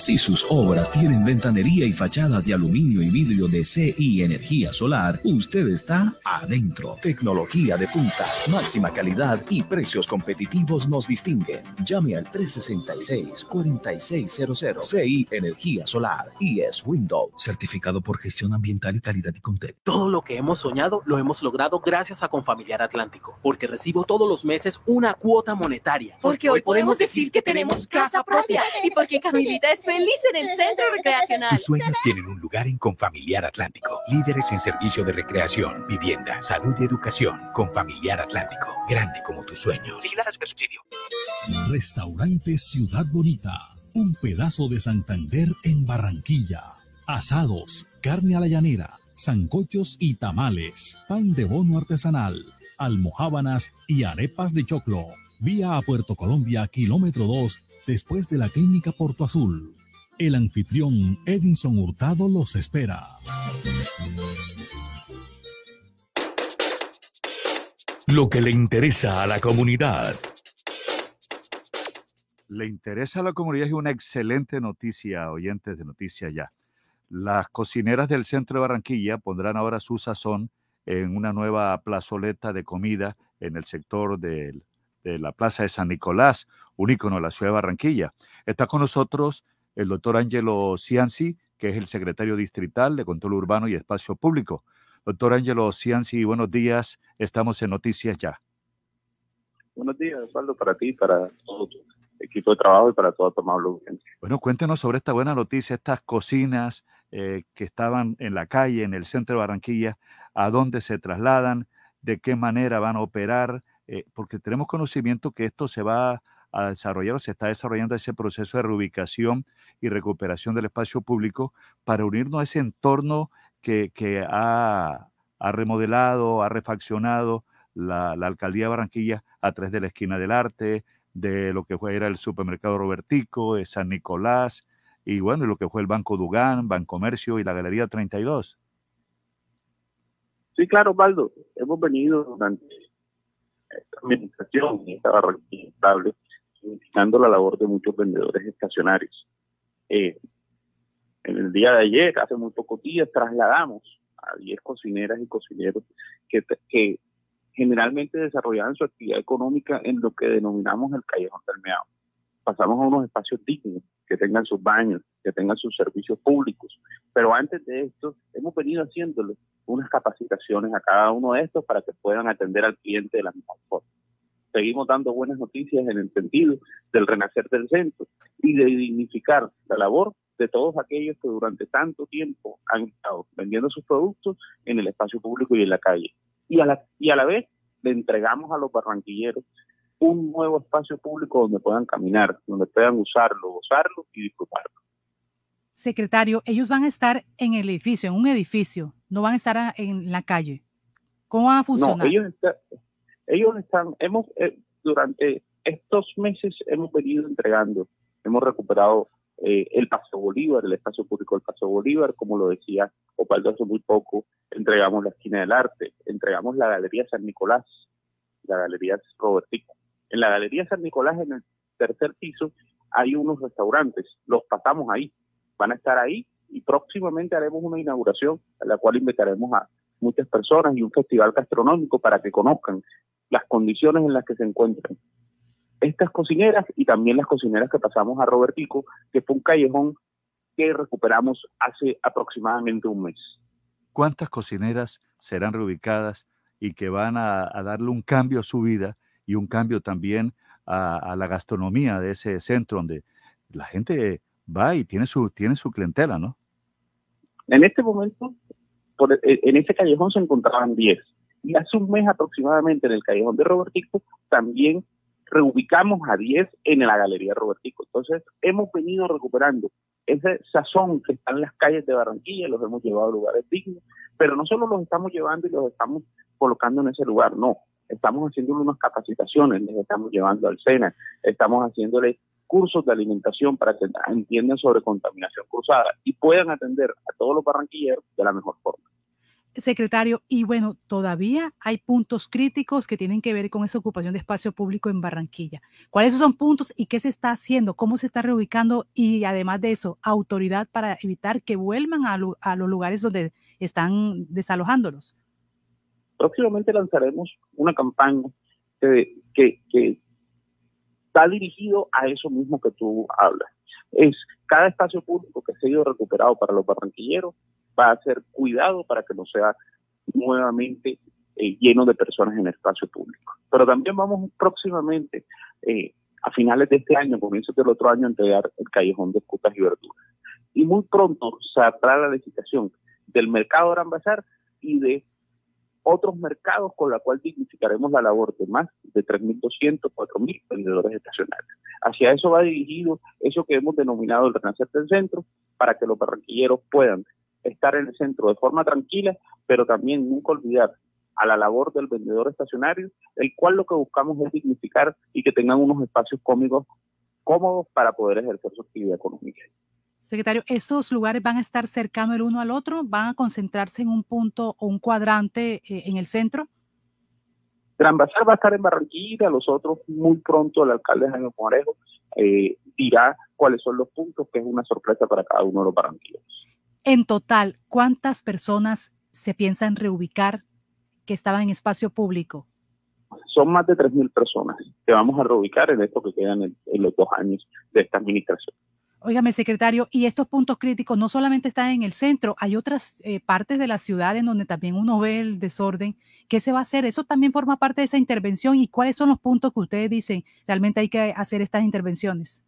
Si sus obras tienen ventanería y fachadas de aluminio y vidrio de CI Energía Solar, usted está adentro. Tecnología de punta, máxima calidad y precios competitivos nos distinguen. Llame al 366-4600 CI Energía Solar y es Windows, certificado por gestión ambiental y calidad y contexto. Todo lo que hemos soñado lo hemos logrado gracias a Confamiliar Atlántico, porque recibo todos los meses una cuota monetaria. Porque hoy podemos decir que tenemos casa propia y porque Camilita es feliz en el centro recreacional. Tus sueños tienen un lugar en Confamiliar Atlántico. Líderes en servicio de recreación, vivienda, salud y educación. Confamiliar Atlántico. Grande como tus sueños. Restaurante Ciudad Bonita. Un pedazo de Santander en Barranquilla. Asados, carne a la llanera, zancochos y tamales, pan de bono artesanal, almohábanas y arepas de choclo. Vía a Puerto Colombia, kilómetro 2, después de la clínica Porto Azul. El anfitrión Edinson Hurtado los espera. Lo que le interesa a la comunidad. Le interesa a la comunidad y una excelente noticia, oyentes de Noticias Ya. Las cocineras del centro de Barranquilla pondrán ahora su sazón en una nueva plazoleta de comida en el sector del de la Plaza de San Nicolás, un ícono de la ciudad de Barranquilla. Está con nosotros el doctor Angelo Cianci, que es el secretario distrital de Control Urbano y Espacio Público. Doctor Angelo Cianci, buenos días. Estamos en Noticias Ya. Buenos días, Osvaldo, para ti, para todo tu equipo de trabajo y para toda tu amable audiencia. Bueno, cuéntenos sobre esta buena noticia, estas cocinas eh, que estaban en la calle, en el centro de Barranquilla, a dónde se trasladan, de qué manera van a operar, eh, porque tenemos conocimiento que esto se va a desarrollar o se está desarrollando ese proceso de reubicación y recuperación del espacio público para unirnos a ese entorno que, ha, remodelado, ha refaccionado la, la, alcaldía de Barranquilla a través de la esquina del arte, de lo que fue era el supermercado Robertico, de San Nicolás, y bueno, lo que fue el Banco Dugán, Bancomercio y la Galería 32. Sí, claro, Baldo. Hemos venido durante esta administración y esta Barranquilla estable, significando la labor de muchos vendedores estacionarios. Eh, en el día de ayer, hace muy pocos días, trasladamos a 10 cocineras y cocineros que, que generalmente desarrollaban su actividad económica en lo que denominamos el callejón del meado. Pasamos a unos espacios dignos, que tengan sus baños, que tengan sus servicios públicos. Pero antes de esto, hemos venido haciéndole unas capacitaciones a cada uno de estos para que puedan atender al cliente de la mejor forma. Seguimos dando buenas noticias en el sentido del renacer del centro y de dignificar la labor de todos aquellos que durante tanto tiempo han estado vendiendo sus productos en el espacio público y en la calle. Y a la, y a la vez le entregamos a los barranquilleros un nuevo espacio público donde puedan caminar, donde puedan usarlo, gozarlo y disfrutarlo. Secretario, ellos van a estar en el edificio, en un edificio, no van a estar en la calle. ¿Cómo va a funcionar? No, ellos, ellos están, hemos, eh, durante estos meses hemos venido entregando, hemos recuperado eh, el Paso Bolívar, el espacio público del Paso Bolívar, como lo decía Opaldo hace muy poco, entregamos la esquina del arte, entregamos la Galería San Nicolás, la Galería Robertico. En la Galería San Nicolás, en el tercer piso, hay unos restaurantes, los pasamos ahí, van a estar ahí y próximamente haremos una inauguración a la cual invitaremos a muchas personas y un festival gastronómico para que conozcan las condiciones en las que se encuentran estas cocineras y también las cocineras que pasamos a Robertico, que fue un callejón que recuperamos hace aproximadamente un mes. ¿Cuántas cocineras serán reubicadas y que van a, darle un cambio a su vida y un cambio también a, la gastronomía de ese centro donde la gente va y tiene su, tiene su clientela, ¿no? En este momento, e, en ese callejón se encontraban 10. Y hace un mes aproximadamente en el callejón de Robertico también reubicamos a 10 en la Galería Robertico. Entonces, hemos venido recuperando ese sazón que está en las calles de Barranquilla, los hemos llevado a lugares dignos, pero no solo los estamos llevando y los estamos colocando en ese lugar, no. Estamos haciéndole unas capacitaciones, les estamos llevando al SENA, estamos haciéndole cursos de alimentación para que entiendan sobre contaminación cruzada y puedan atender a todos los barranquilleros de la mejor forma secretario, y bueno, todavía hay puntos críticos que tienen que ver con esa ocupación de espacio público en Barranquilla. ¿Cuáles son puntos y qué se está haciendo? ¿Cómo se está reubicando? Y además de eso, autoridad para evitar que vuelvan a, los lugares donde están desalojándolos. Próximamente lanzaremos una campaña que, que, que está dirigido a eso mismo que tú hablas. Es cada espacio público que se ha ido recuperado para los barranquilleros va a ser cuidado para que no sea nuevamente eh, lleno de personas en el espacio público. Pero también vamos próximamente, eh, a finales de este año, comienzos del otro año, a entregar el callejón de frutas y verduras. Y muy pronto saldrá la licitación del mercado Gran Bazar y de otros mercados con la cual dignificaremos la labor de más de 3.200, 4.000 vendedores estacionales. Hacia eso va dirigido eso que hemos denominado el renacer del centro, para que los barranquilleros puedan estar en el centro de forma tranquila, pero también nunca olvidar a la labor del vendedor estacionario, el cual lo que buscamos es dignificar y que tengan unos espacios cómicos cómodos para poder ejercer su actividad económica. Secretario, ¿estos lugares van a estar cercanos el uno al otro? ¿Van a concentrarse en un punto o un cuadrante eh, en el centro? Gran Bazar va a estar en Barranquilla, los otros muy pronto el alcalde Jaime Morejo eh, dirá cuáles son los puntos, que es una sorpresa para cada uno de los barranquilleros. En total, ¿cuántas personas se piensan reubicar que estaban en espacio público? Son más de 3.000 personas que vamos a reubicar en esto que quedan en, los dos años de esta administración. Óigame, secretario, y estos puntos críticos no solamente están en el centro, hay otras eh, partes de la ciudad en donde también uno ve el desorden. ¿Qué se va a hacer? ¿Eso también forma parte de esa intervención? ¿Y cuáles son los puntos que ustedes dicen realmente hay que hacer estas intervenciones?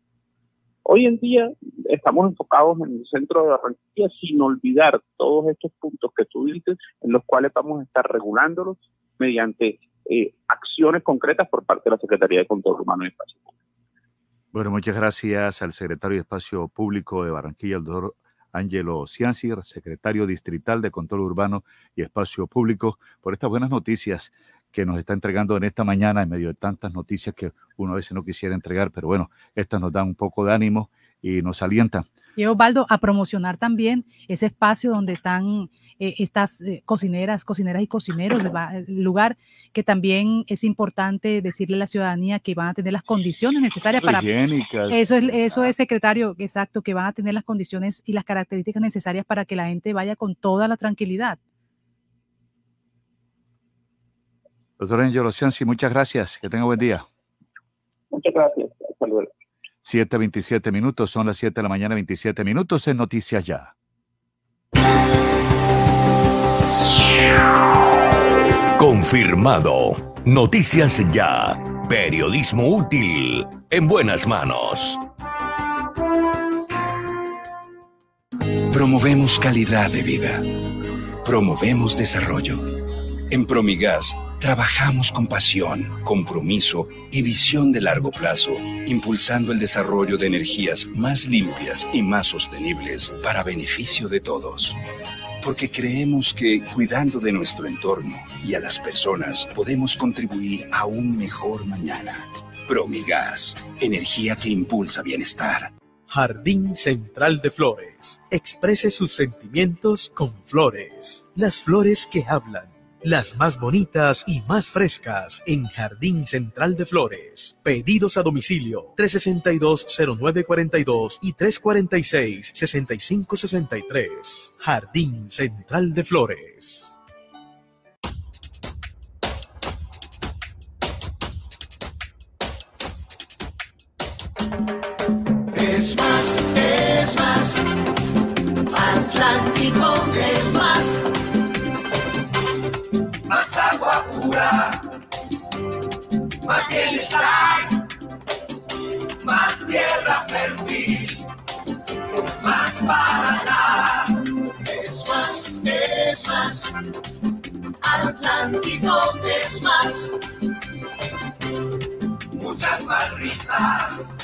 Hoy en día estamos enfocados en el centro de Barranquilla sin olvidar todos estos puntos que tú dices, en los cuales vamos a estar regulándolos mediante eh, acciones concretas por parte de la Secretaría de Control Humano y Espacio Público. Bueno, muchas gracias al secretario de Espacio Público de Barranquilla, el doctor Ángelo Ciancir, secretario distrital de Control Urbano y Espacio Público, por estas buenas noticias que nos está entregando en esta mañana en medio de tantas noticias que uno a veces no quisiera entregar, pero bueno, estas nos dan un poco de ánimo y nos alienta. Y Osvaldo, a promocionar también ese espacio donde están eh, estas eh, cocineras, cocineras y cocineros, el lugar que también es importante decirle a la ciudadanía que van a tener las condiciones necesarias para... Eso es, eso es, secretario, exacto, que van a tener las condiciones y las características necesarias para que la gente vaya con toda la tranquilidad. Doctor Angelo Cianci, muchas gracias. Que tenga buen día. Muchas gracias. Hasta luego. 7.27 minutos, son las 7 de la mañana, 27 minutos en Noticias Ya. Confirmado. Noticias Ya. Periodismo útil en buenas manos. Promovemos calidad de vida. Promovemos desarrollo. En Promigas Trabajamos con pasión, compromiso y visión de largo plazo, impulsando el desarrollo de energías más limpias y más sostenibles para beneficio de todos. Porque creemos que cuidando de nuestro entorno y a las personas podemos contribuir a un mejor mañana. Promigas, energía que impulsa bienestar. Jardín Central de Flores. Exprese sus sentimientos con flores. Las flores que hablan las más bonitas y más frescas en Jardín Central de Flores. Pedidos a domicilio 362-0942 y 346-6563. Jardín Central de Flores. Es más, es más, Atlántico es más, muchas más risas.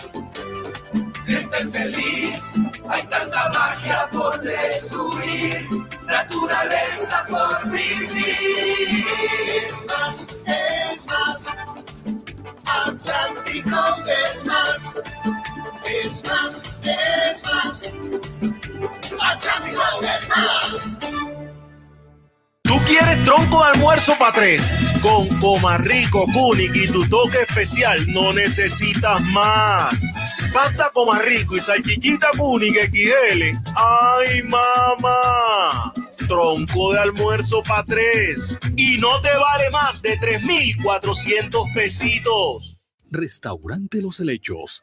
Gente feliz. Hay tanta magia por descubrir, naturaleza por vivir. Es más, es más, Atlántico es más, es más, es más, Atlántico es más. ¿Tú quieres tronco de almuerzo para tres? Con Comarrico, Kunik y tu toque especial no necesitas más. Pasta Comarrico y salchichita Kunik XL. ¡Ay, mamá! Tronco de almuerzo para tres. Y no te vale más de 3,400 pesitos. Restaurante Los Helechos,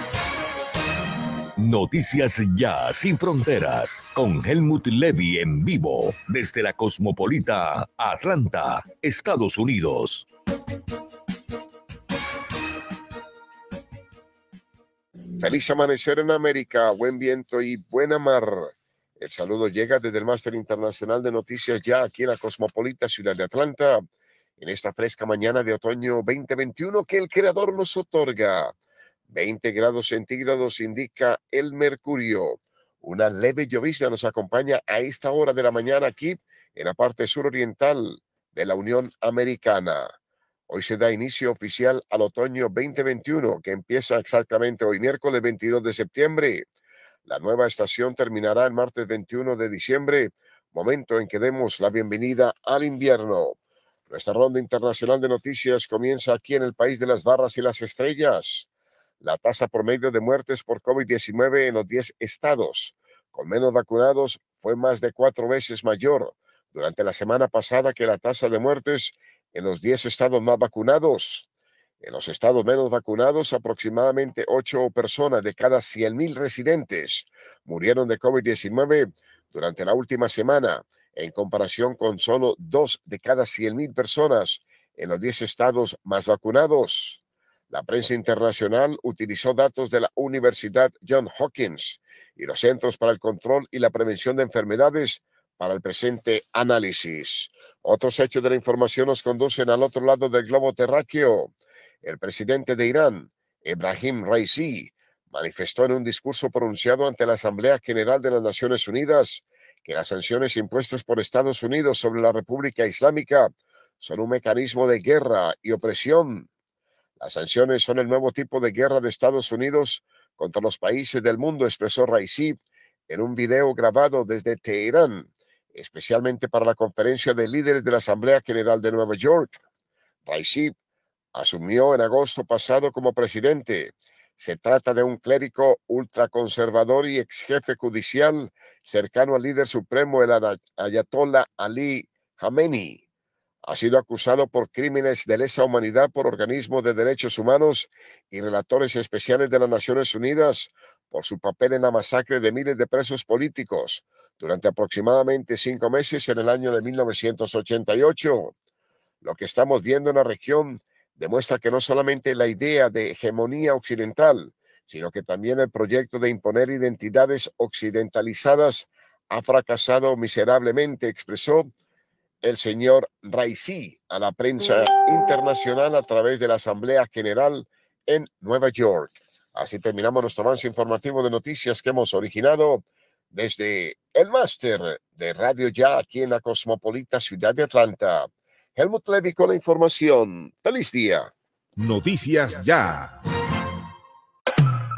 Noticias Ya Sin Fronteras con Helmut Levy en vivo desde la Cosmopolita Atlanta, Estados Unidos. Feliz amanecer en América, buen viento y buena mar. El saludo llega desde el Máster Internacional de Noticias Ya aquí en la Cosmopolita Ciudad de Atlanta, en esta fresca mañana de otoño 2021 que el Creador nos otorga. 20 grados centígrados indica el mercurio. Una leve llovizna nos acompaña a esta hora de la mañana aquí en la parte suroriental de la Unión Americana. Hoy se da inicio oficial al otoño 2021, que empieza exactamente hoy miércoles 22 de septiembre. La nueva estación terminará el martes 21 de diciembre, momento en que demos la bienvenida al invierno. Nuestra ronda internacional de noticias comienza aquí en el país de las barras y las estrellas. La tasa promedio de muertes por COVID-19 en los 10 estados con menos vacunados fue más de cuatro veces mayor durante la semana pasada que la tasa de muertes en los 10 estados más vacunados. En los estados menos vacunados, aproximadamente 8 personas de cada 100.000 residentes murieron de COVID-19 durante la última semana, en comparación con solo 2 de cada 100.000 personas en los 10 estados más vacunados. La prensa internacional utilizó datos de la Universidad John Hopkins y los Centros para el Control y la Prevención de Enfermedades para el presente análisis. Otros hechos de la información nos conducen al otro lado del globo terráqueo. El presidente de Irán, Ibrahim Raisi, manifestó en un discurso pronunciado ante la Asamblea General de las Naciones Unidas que las sanciones impuestas por Estados Unidos sobre la República Islámica son un mecanismo de guerra y opresión. Las sanciones son el nuevo tipo de guerra de Estados Unidos contra los países del mundo, expresó Raisi en un video grabado desde Teherán, especialmente para la conferencia de líderes de la Asamblea General de Nueva York. Raisi asumió en agosto pasado como presidente se trata de un clérigo ultraconservador y ex jefe judicial cercano al líder supremo, el Ayatollah Ali Khamenei. Ha sido acusado por crímenes de lesa humanidad por organismos de derechos humanos y relatores especiales de las Naciones Unidas por su papel en la masacre de miles de presos políticos durante aproximadamente cinco meses en el año de 1988. Lo que estamos viendo en la región demuestra que no solamente la idea de hegemonía occidental, sino que también el proyecto de imponer identidades occidentalizadas ha fracasado miserablemente, expresó el señor Raisi a la prensa internacional a través de la Asamblea General en Nueva York. Así terminamos nuestro avance informativo de noticias que hemos originado desde el máster de Radio Ya aquí en la cosmopolita ciudad de Atlanta. Helmut Levy con la información. Feliz día. Noticias ya.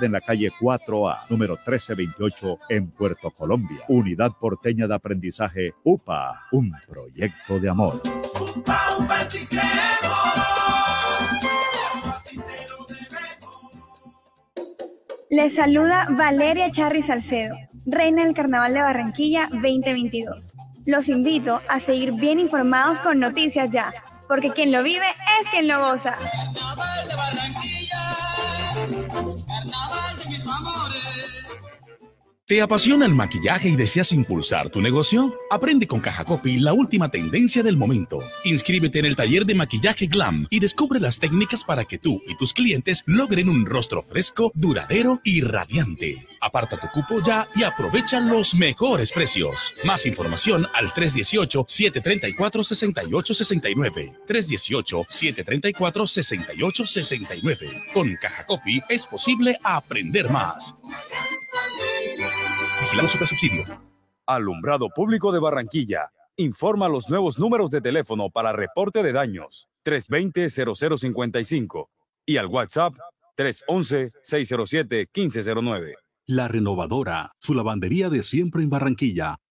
en la calle 4A, número 1328, en Puerto Colombia. Unidad Porteña de Aprendizaje UPA, un proyecto de amor. Les saluda Valeria Charri Salcedo, reina del Carnaval de Barranquilla 2022. Los invito a seguir bien informados con Noticias Ya, porque quien lo vive es quien lo goza. ¿Te apasiona el maquillaje y deseas impulsar tu negocio? Aprende con Caja Copy la última tendencia del momento. Inscríbete en el taller de maquillaje Glam y descubre las técnicas para que tú y tus clientes logren un rostro fresco, duradero y radiante. Aparta tu cupo ya y aprovecha los mejores precios. Más información al 318-734-6869. 318-734-6869. Con Caja Copy es posible aprender más. Vigilado Subsidio. Alumbrado Público de Barranquilla. Informa los nuevos números de teléfono para reporte de daños 320-0055 y al WhatsApp 311-607-1509. La Renovadora, su lavandería de siempre en Barranquilla,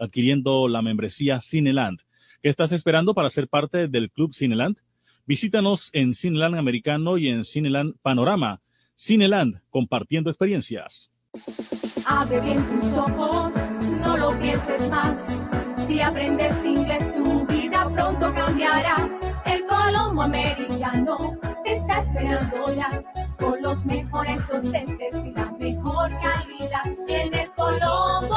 adquiriendo la membresía Cineland. ¿Qué estás esperando para ser parte del Club Cineland? Visítanos en Cineland Americano y en Cineland Panorama. Cineland, compartiendo experiencias. Abre bien tus ojos, no lo pienses más. Si aprendes inglés, tu vida pronto cambiará. El Colombo Americano te está esperando ya. Con los mejores docentes y la mejor calidad. En el Colombo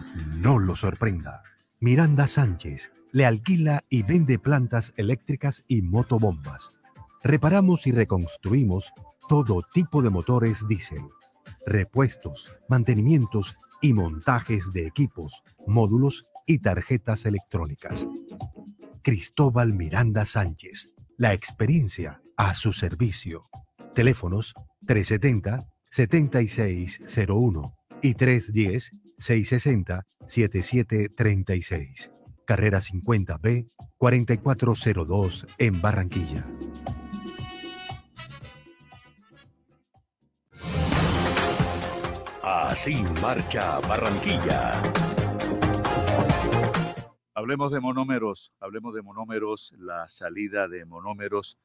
no lo sorprenda. Miranda Sánchez le alquila y vende plantas eléctricas y motobombas. Reparamos y reconstruimos todo tipo de motores diésel, repuestos, mantenimientos y montajes de equipos, módulos y tarjetas electrónicas. Cristóbal Miranda Sánchez, la experiencia a su servicio. Teléfonos 370-7601 y 310-660-7736. Carrera 50B 4402 en Barranquilla. Así marcha Barranquilla. Hablemos de monómeros, hablemos de monómeros, la salida de monómeros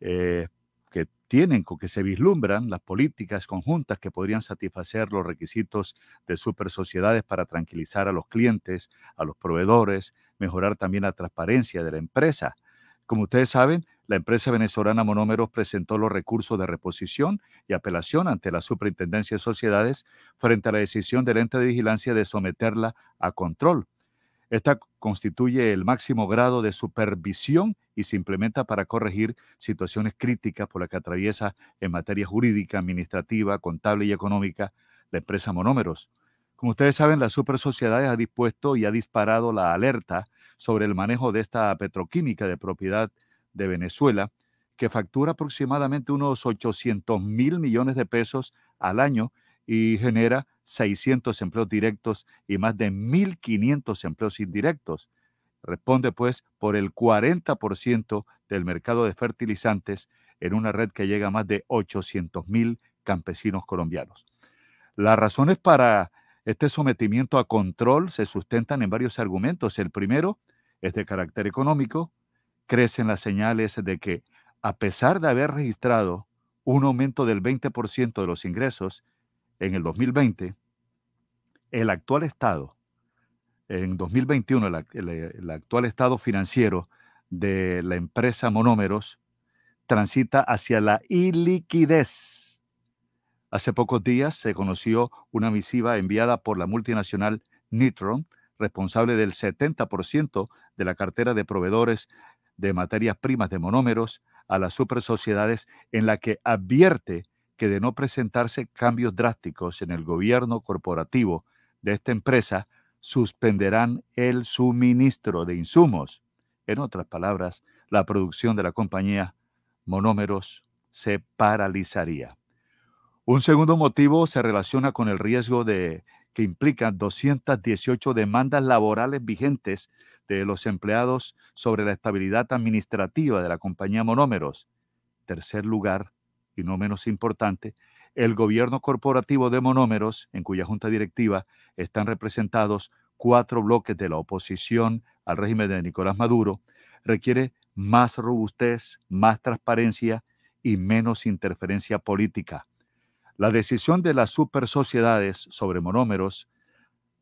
eh, que tienen, que se vislumbran las políticas conjuntas que podrían satisfacer los requisitos de super sociedades para tranquilizar a los clientes, a los proveedores, mejorar también la transparencia de la empresa. Como ustedes saben, la empresa venezolana Monómeros presentó los recursos de reposición y apelación ante la Superintendencia de Sociedades frente a la decisión del ente de vigilancia de someterla a control. Esta constituye el máximo grado de supervisión y se implementa para corregir situaciones críticas por las que atraviesa en materia jurídica, administrativa, contable y económica la empresa Monómeros. Como ustedes saben, la Super Sociedades ha dispuesto y ha disparado la alerta sobre el manejo de esta petroquímica de propiedad de Venezuela, que factura aproximadamente unos 800 mil millones de pesos al año y genera 600 empleos directos y más de 1.500 empleos indirectos. Responde pues por el 40% del mercado de fertilizantes en una red que llega a más de 800.000 campesinos colombianos. Las razones para este sometimiento a control se sustentan en varios argumentos. El primero es de carácter económico. Crecen las señales de que, a pesar de haber registrado un aumento del 20% de los ingresos en el 2020, el actual estado, en 2021, el, actual estado financiero de la empresa Monómeros transita hacia la iliquidez. Hace pocos días se conoció una misiva enviada por la multinacional Nitron, responsable del 70% de la cartera de proveedores de materias primas de monómeros a las super sociedades en la que advierte que de no presentarse cambios drásticos en el gobierno corporativo de esta empresa, suspenderán el suministro de insumos. En otras palabras, la producción de la compañía Monómeros se paralizaría. Un segundo motivo se relaciona con el riesgo de que implican 218 demandas laborales vigentes de los empleados sobre la estabilidad administrativa de la compañía Monómeros. Tercer lugar, y no menos importante, el gobierno corporativo de monómeros, en cuya junta directiva están representados cuatro bloques de la oposición al régimen de Nicolás Maduro, requiere más robustez, más transparencia y menos interferencia política. La decisión de las super sociedades sobre monómeros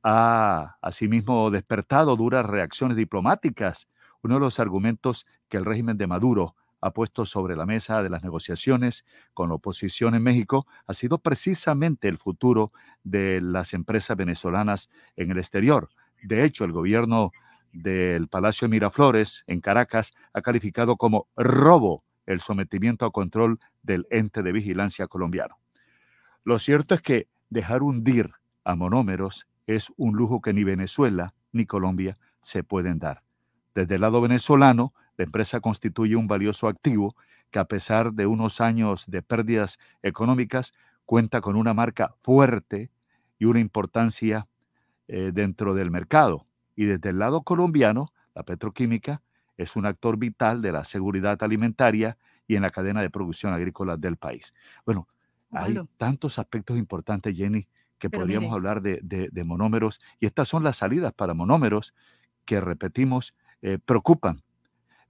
ha asimismo despertado duras reacciones diplomáticas. Uno de los argumentos que el régimen de Maduro ha puesto sobre la mesa de las negociaciones con la oposición en México ha sido precisamente el futuro de las empresas venezolanas en el exterior. De hecho, el gobierno del Palacio Miraflores en Caracas ha calificado como robo el sometimiento a control del ente de vigilancia colombiano. Lo cierto es que dejar hundir a monómeros es un lujo que ni Venezuela ni Colombia se pueden dar. Desde el lado venezolano, La empresa constituye un valioso activo que a pesar de unos años de pérdidas económicas, cuenta con una marca fuerte y una importancia eh, dentro del mercado. Y desde el lado colombiano, la petroquímica es un actor vital de la seguridad alimentaria y en la cadena de producción agrícola del país. Bueno, hay tantos aspectos importantes, Jenny, que podríamos hablar de, monómeros y estas son las salidas para monómeros que, repetimos, eh, preocupan.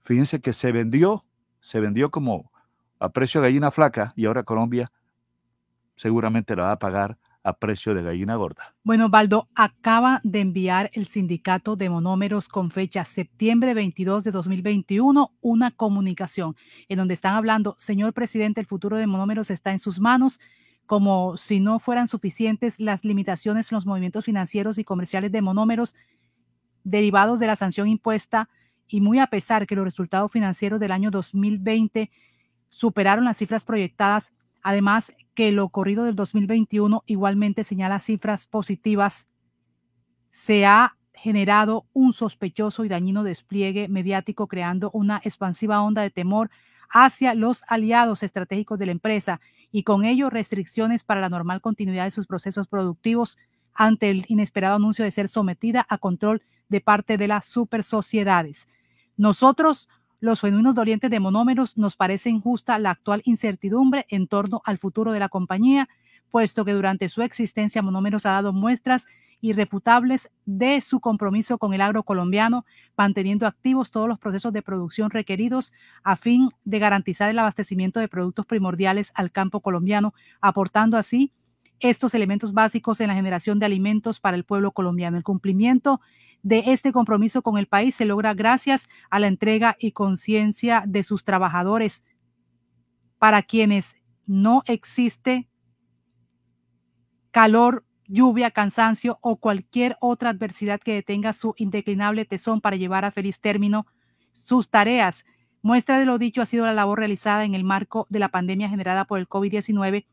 Fíjense que se vendió, se vendió como a precio de gallina flaca y ahora Colombia seguramente la va a pagar a precio de gallina gorda. Bueno, Baldo, acaba de enviar el sindicato de monómeros con fecha septiembre 22 de 2021 una comunicación en donde están hablando, señor presidente, el futuro de monómeros está en sus manos, como si no fueran suficientes las limitaciones en los movimientos financieros y comerciales de monómeros derivados de la sanción impuesta y muy a pesar que los resultados financieros del año 2020 superaron las cifras proyectadas, además que lo ocurrido del 2021 igualmente señala cifras positivas, se ha generado un sospechoso y dañino despliegue mediático creando una expansiva onda de temor hacia los aliados estratégicos de la empresa y con ello restricciones para la normal continuidad de sus procesos productivos ante el inesperado anuncio de ser sometida a control de parte de las super sociedades. Nosotros, los genuinos dolientes de monómeros, nos parece injusta la actual incertidumbre en torno al futuro de la compañía, puesto que durante su existencia Monómeros ha dado muestras irrefutables de su compromiso con el agro colombiano, manteniendo activos todos los procesos de producción requeridos a fin de garantizar el abastecimiento de productos primordiales al campo colombiano, aportando así estos elementos básicos en la generación de alimentos para el pueblo colombiano. El cumplimiento de este compromiso con el país se logra gracias a la entrega y conciencia de sus trabajadores, para quienes no existe calor, lluvia, cansancio o cualquier otra adversidad que detenga su indeclinable tesón para llevar a feliz término sus tareas. Muestra de lo dicho ha sido la labor realizada en el marco de la pandemia generada por el COVID-19,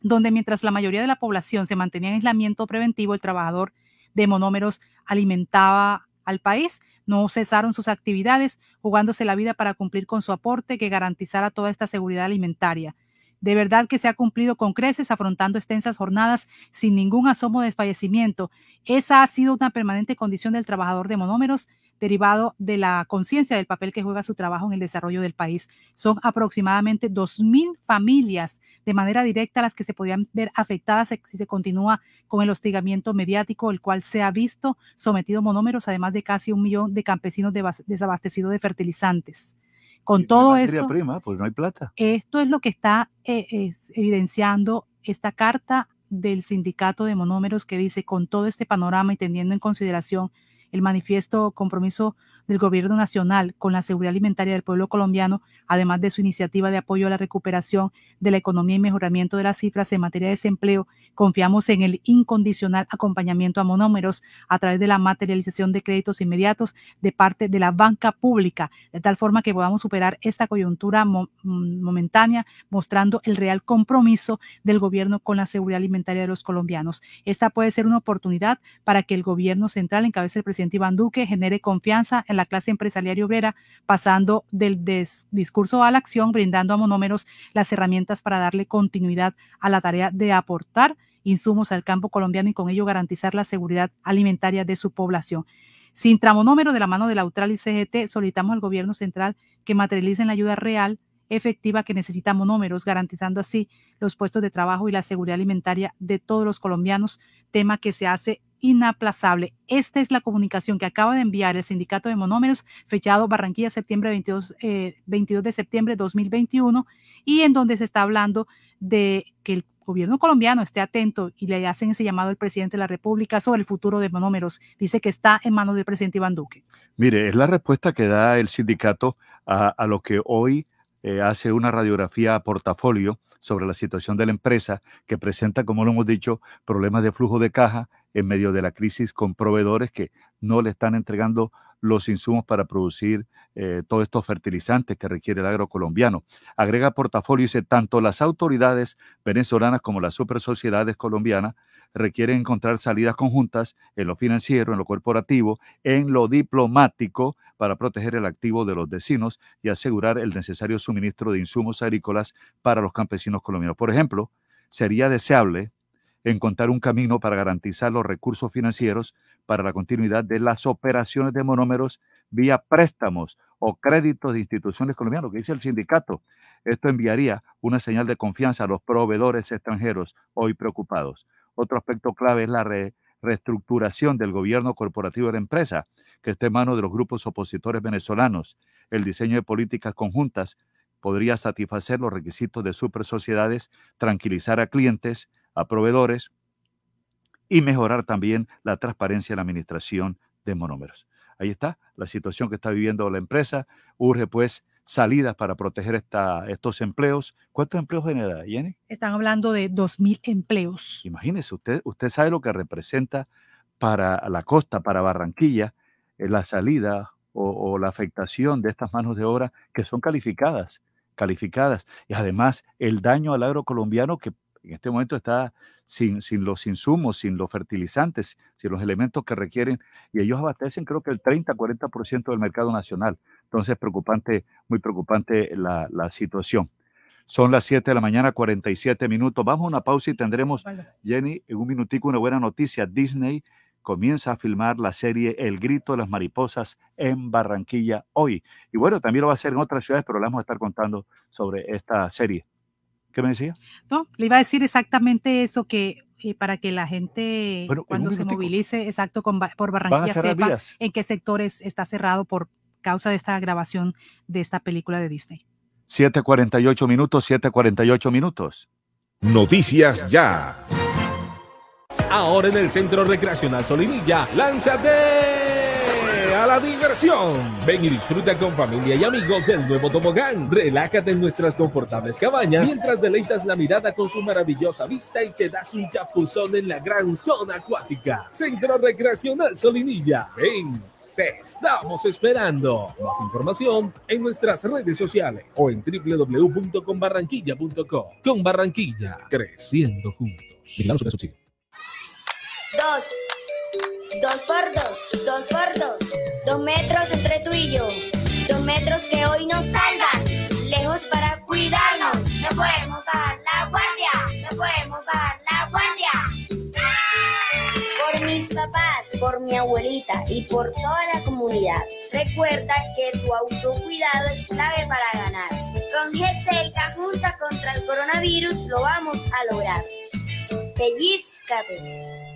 donde mientras la mayoría de la población se mantenía en aislamiento preventivo, el trabajador de monómeros alimentaba al país. No cesaron sus actividades, jugándose la vida para cumplir con su aporte que garantizara toda esta seguridad alimentaria. De verdad que se ha cumplido con creces, afrontando extensas jornadas sin ningún asomo de fallecimiento. Esa ha sido una permanente condición del trabajador de monómeros derivado de la conciencia del papel que juega su trabajo en el desarrollo del país. Son aproximadamente 2.000 familias de manera directa las que se podrían ver afectadas si se continúa con el hostigamiento mediático, el cual se ha visto sometido monómeros, además de casi un millón de campesinos desabastecidos de fertilizantes. Con todo esto, prima, pues no hay plata. Esto es lo que está eh, evidenciando esta carta del sindicato de monómeros que dice, con todo este panorama y teniendo en consideración el manifiesto compromiso del gobierno nacional con la seguridad alimentaria del pueblo colombiano, además de su iniciativa de apoyo a la recuperación de la economía y mejoramiento de las cifras en materia de desempleo, confiamos en el incondicional acompañamiento a monómeros a través de la materialización de créditos inmediatos de parte de la banca pública, de tal forma que podamos superar esta coyuntura mm, momentánea, mostrando el real compromiso del gobierno con la seguridad alimentaria de los colombianos. Esta puede ser una oportunidad para que el gobierno central, en cabeza del presidente Iván Duque, genere confianza en la clase empresarial y obrera, pasando del discurso a la acción, brindando a monómeros las herramientas para darle continuidad a la tarea de aportar insumos al campo colombiano y con ello garantizar la seguridad alimentaria de su población. Sin tramonómero de la mano de la UTRAL y CGT, solicitamos al gobierno central que materialicen la ayuda real efectiva que necesita monómeros, garantizando así los puestos de trabajo y la seguridad alimentaria de todos los colombianos, tema que se hace inaplazable. Esta es la comunicación que acaba de enviar el Sindicato de Monómeros, fechado Barranquilla, septiembre 22, 22 eh, de septiembre de 2021, y en donde se está hablando de que el gobierno colombiano esté atento y le hacen ese llamado al presidente de la República sobre el futuro de monómeros. Dice que está en manos del presidente Iván Duque. Mire, es la respuesta que da el sindicato a, lo que hoy eh, hace una radiografía a portafolio sobre la situación de la empresa que presenta, como lo hemos dicho, problemas de flujo de caja en medio de la crisis con proveedores que no le están entregando los insumos para producir eh, todos estos fertilizantes que requiere el agro colombiano. Agrega portafolio y dice, tanto las autoridades venezolanas como las super sociedades colombianas requieren encontrar salidas conjuntas en lo financiero, en lo corporativo, en lo diplomático para proteger el activo de los vecinos y asegurar el necesario suministro de insumos agrícolas para los campesinos colombianos. Por ejemplo, sería deseable encontrar un camino para garantizar los recursos financieros para la continuidad de las operaciones de monómeros vía préstamos o créditos de instituciones colombianas, que dice el sindicato. Esto enviaría una señal de confianza a los proveedores extranjeros hoy preocupados. Otro aspecto clave es la reestructuración del gobierno corporativo de la empresa, que está en manos de los grupos opositores venezolanos. El diseño de políticas conjuntas podría satisfacer los requisitos de super sociedades, tranquilizar a clientes, a proveedores y mejorar también la transparencia en la administración de monómeros. Ahí está la situación que está viviendo la empresa. Urge pues salidas para proteger esta, estos empleos. ¿Cuántos empleos genera, Jenny? Están hablando de 2.000 empleos. Imagínese, usted, usted sabe lo que representa para la costa, para Barranquilla, eh, la salida o, o, la afectación de estas manos de obra que son calificadas, calificadas. Y además el daño al agro colombiano que en este momento está sin, sin los insumos, sin los fertilizantes, sin los elementos que requieren, y ellos abastecen creo que el 30-40% del mercado nacional. Entonces, preocupante, muy preocupante la, la, situación. Son las 7 de la mañana, 47 minutos. Vamos a una pausa y tendremos, Jenny, en un minutico una buena noticia. Disney comienza a filmar la serie El Grito de las Mariposas en Barranquilla hoy. Y bueno, también lo va a hacer en otras ciudades, pero le vamos a estar contando sobre esta serie. ¿Qué me decía? No, le iba a decir exactamente eso, que eh, para que la gente bueno, cuando se movilice, exacto, con, por Barranquilla sepa vías? en qué sectores está cerrado por causa de esta grabación de esta película de Disney. 7.48 minutos, 7.48 minutos. Noticias ya. Ahora en el Centro Recreacional Solinilla, lánzate a la diversión. Ven y disfruta con familia y amigos del nuevo tobogán. Relájate en nuestras confortables cabañas mientras deleitas la mirada con su maravillosa vista y te das un chapuzón en la gran zona acuática. Centro Recreacional Solinilla. Ven. Te estamos esperando. Más información en nuestras redes sociales o en www.conbarranquilla.com. Con Barranquilla, creciendo juntos. Dos. Dos por dos, dos por dos. Dos metros entre tú y yo. Dos metros que hoy nos salvan. Lejos para cuidarnos. No podemos bajar la guardia. No podemos bajar la guardia. Por mi abuelita y por toda la comunidad. Recuerda que tu autocuidado es clave para ganar. Con GCK junta contra el coronavirus lo vamos a lograr. Pellizcate.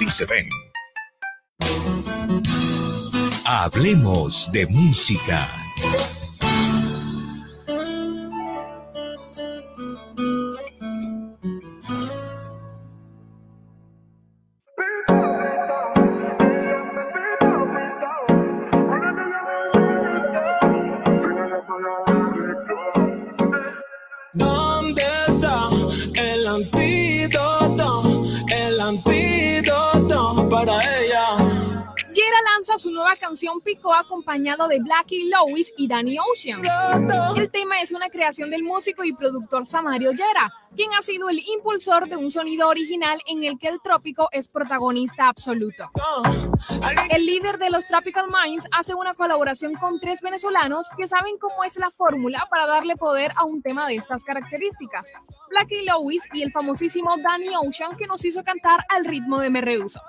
sí se ven. Hablemos de música. Su nueva canción Pico acompañado de Blackie Lewis y Danny Ocean. El tema es una creación del músico y productor Samario Yera, quien ha sido el impulsor de un sonido original en el que el trópico es protagonista absoluto. El líder de los Tropical Minds hace una colaboración con tres venezolanos que saben cómo es la fórmula para darle poder a un tema de estas características. Blackie Lewis y el famosísimo Danny Ocean que nos hizo cantar al ritmo de Me Rehuso.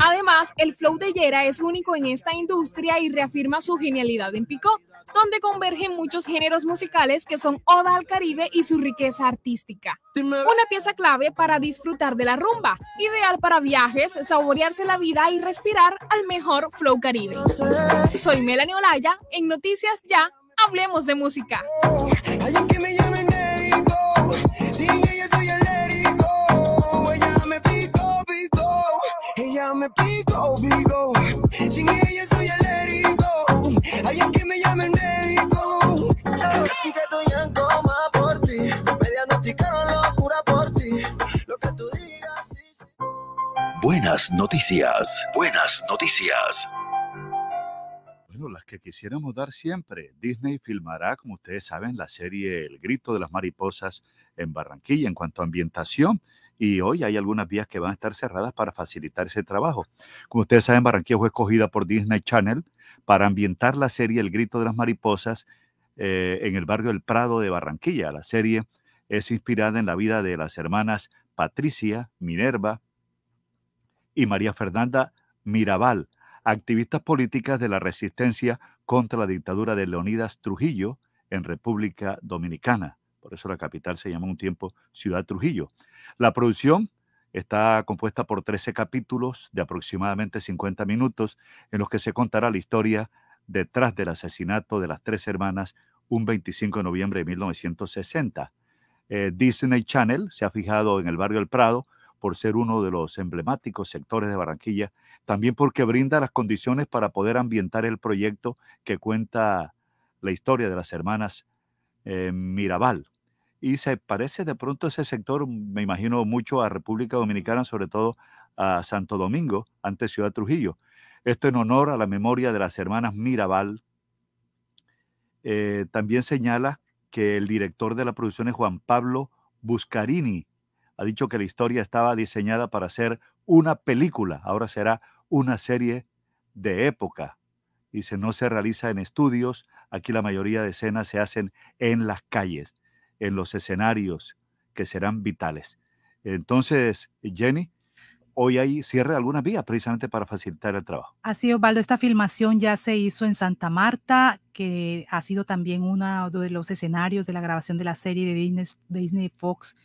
Además, el flow de Yera es único en esta industria y reafirma su genialidad en Picó, donde convergen muchos géneros musicales que son Oda al Caribe y su riqueza artística. Una pieza clave para disfrutar de la rumba, ideal para viajes, saborearse la vida y respirar al mejor flow caribe. Soy Melanie Olaya, en Noticias Ya, hablemos de música. Me pico. Sin ella soy alérgico. Alguien que me llame el médico. Casi que estoy en coma por ti. Me diagnosticaron locura por ti. Lo que tú digas. Buenas noticias, buenas noticias. Bueno, las que quisiéramos dar siempre. Disney filmará, como ustedes saben, la serie El Grito de las Mariposas en Barranquilla en cuanto a ambientación. Y hoy hay algunas vías que van a estar cerradas para facilitar ese trabajo. Como ustedes saben, Barranquilla fue escogida por Disney Channel para ambientar la serie El Grito de las Mariposas eh, en el barrio El Prado de Barranquilla. La serie es inspirada en la vida de las hermanas Patricia, Minerva y María Fernanda Mirabal, activistas políticas de la resistencia contra la dictadura de Leonidas Trujillo en República Dominicana. Por eso la capital se llama un tiempo Ciudad Trujillo. La producción está compuesta por 13 capítulos de aproximadamente 50 minutos en los que se contará la historia detrás del asesinato de las tres hermanas un 25 de noviembre de 1960. Eh, Disney Channel se ha fijado en el barrio El Prado por ser uno de los emblemáticos sectores de Barranquilla, también porque brinda las condiciones para poder ambientar el proyecto que cuenta la historia de las hermanas eh, Mirabal. Y se parece de pronto ese sector, me imagino mucho a República Dominicana, sobre todo a Santo Domingo, antes Ciudad Trujillo. Esto en honor a la memoria de las hermanas Mirabal. Eh, también señala que el director de la producción es Juan Pablo Buscarini, ha dicho que la historia estaba diseñada para ser una película, ahora será una serie de época. Dice, no se realiza en estudios, aquí la mayoría de escenas se hacen en las calles, en los escenarios que serán vitales. Entonces, Jenny, hoy hay cierre de algunas vías precisamente para facilitar el trabajo. Así, Osvaldo, esta filmación ya se hizo en Santa Marta, que ha sido también uno de los escenarios de la grabación de la serie de Disney, Disney Fox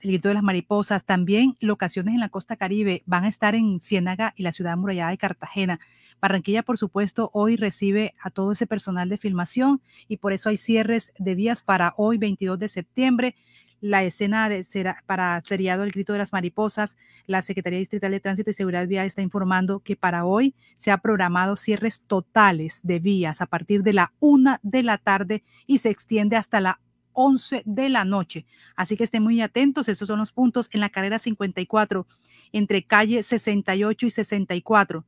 el grito de las mariposas, también locaciones en la costa caribe van a estar en Ciénaga y la ciudad amurallada de Cartagena. Barranquilla, por supuesto, hoy recibe a todo ese personal de filmación y por eso hay cierres de días para hoy, 22 de septiembre. La escena de, para seriado El Grito de las Mariposas, la Secretaría Distrital de Tránsito y Seguridad Vial está informando que para hoy se ha programado cierres totales de vías a partir de la una de la tarde y se extiende hasta la 11 de la noche. Así que estén muy atentos, estos son los puntos en la carrera 54 entre calle 68 y 64.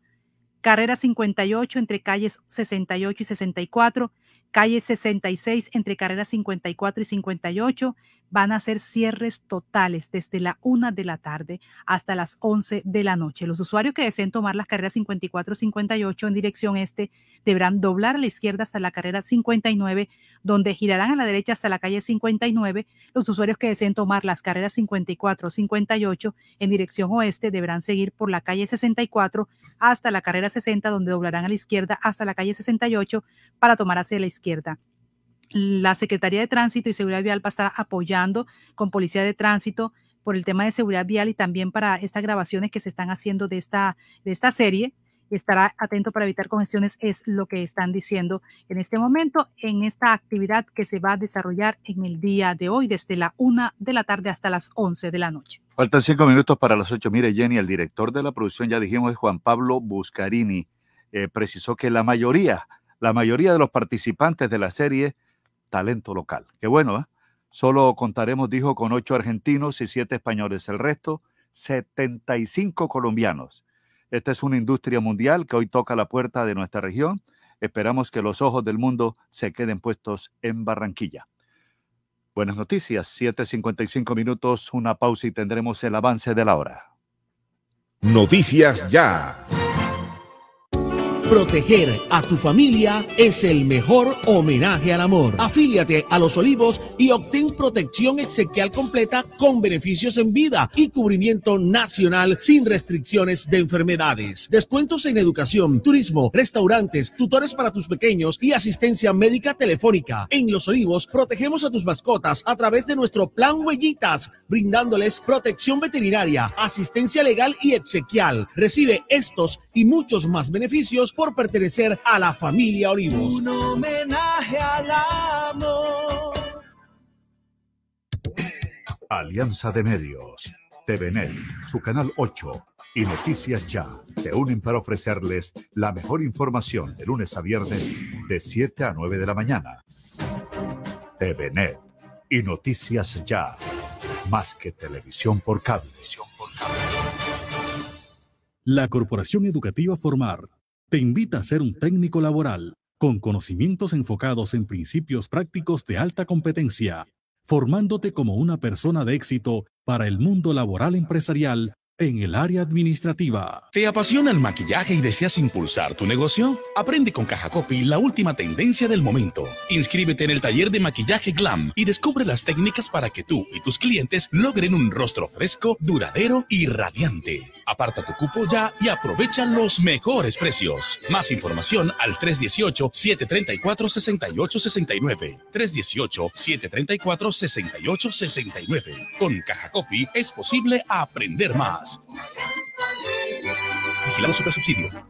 Carrera 58 entre calles 68 y 64, calle 66 entre carreras 54 y 58, van a ser cierres totales desde la 1 de la tarde hasta las 11 de la noche. Los usuarios que deseen tomar las carreras 54 y 58 en dirección este deberán doblar a la izquierda hasta la carrera 59, donde girarán a la derecha hasta la calle 59. Los usuarios que deseen tomar las carreras 54 o 58 en dirección oeste deberán seguir por la calle 64 hasta la carrera 60, donde doblarán a la izquierda hasta la calle 68 para tomar hacia la izquierda la Secretaría de Tránsito y Seguridad Vial va a estar apoyando con Policía de Tránsito por el tema de seguridad vial y también para estas grabaciones que se están haciendo de esta, de esta serie. Estará atento para evitar congestiones, es lo que están diciendo en este momento en esta actividad que se va a desarrollar en el día de hoy, desde la una de la tarde hasta las 11 de la noche. Faltan cinco minutos para las ocho. Mire, Jenny, el director de la producción, ya dijimos, es Juan Pablo Buscarini. Eh, precisó que la mayoría, la mayoría de los participantes de la serie talento local. Qué bueno, ¿eh? Solo contaremos, dijo, con ocho argentinos y siete españoles. El resto, 75 colombianos. Esta es una industria mundial que hoy toca la puerta de nuestra región. Esperamos que los ojos del mundo se queden puestos en Barranquilla. Buenas noticias, 7.55 minutos, una pausa y tendremos el avance de la hora. Noticias ya. Proteger a tu familia es el mejor homenaje al amor. Afíliate a Los Olivos y obtén protección exequial completa con beneficios en vida y cubrimiento nacional sin restricciones de enfermedades. Descuentos en educación, turismo, restaurantes, tutores para tus pequeños y asistencia médica telefónica. En Los Olivos protegemos a tus mascotas a través de nuestro plan Huellitas, brindándoles protección veterinaria, asistencia legal y exequial. Recibe estos y muchos más beneficios por pertenecer a la familia Olivos. Un homenaje al amor. Alianza de Medios, TVNet, su canal 8, y Noticias Ya se unen para ofrecerles la mejor información de lunes a viernes de 7 a 9 de la mañana. TVNet y Noticias Ya, más que televisión por cable. La Corporación Educativa Formar te invita a ser un técnico laboral con conocimientos enfocados en principios prácticos de alta competencia, formándote como una persona de éxito para el mundo laboral empresarial en el área administrativa. ¿Te apasiona el maquillaje y deseas impulsar tu negocio? Aprende con Caja Copy la última tendencia del momento. Inscríbete en el taller de maquillaje Glam y descubre las técnicas para que tú y tus clientes logren un rostro fresco, duradero y radiante. Aparta tu cupo ya y aprovecha los mejores precios. Más información al 318-734-6869. 318-734-6869. Con Caja Copy es posible aprender más. Vigilado Super Subsidio.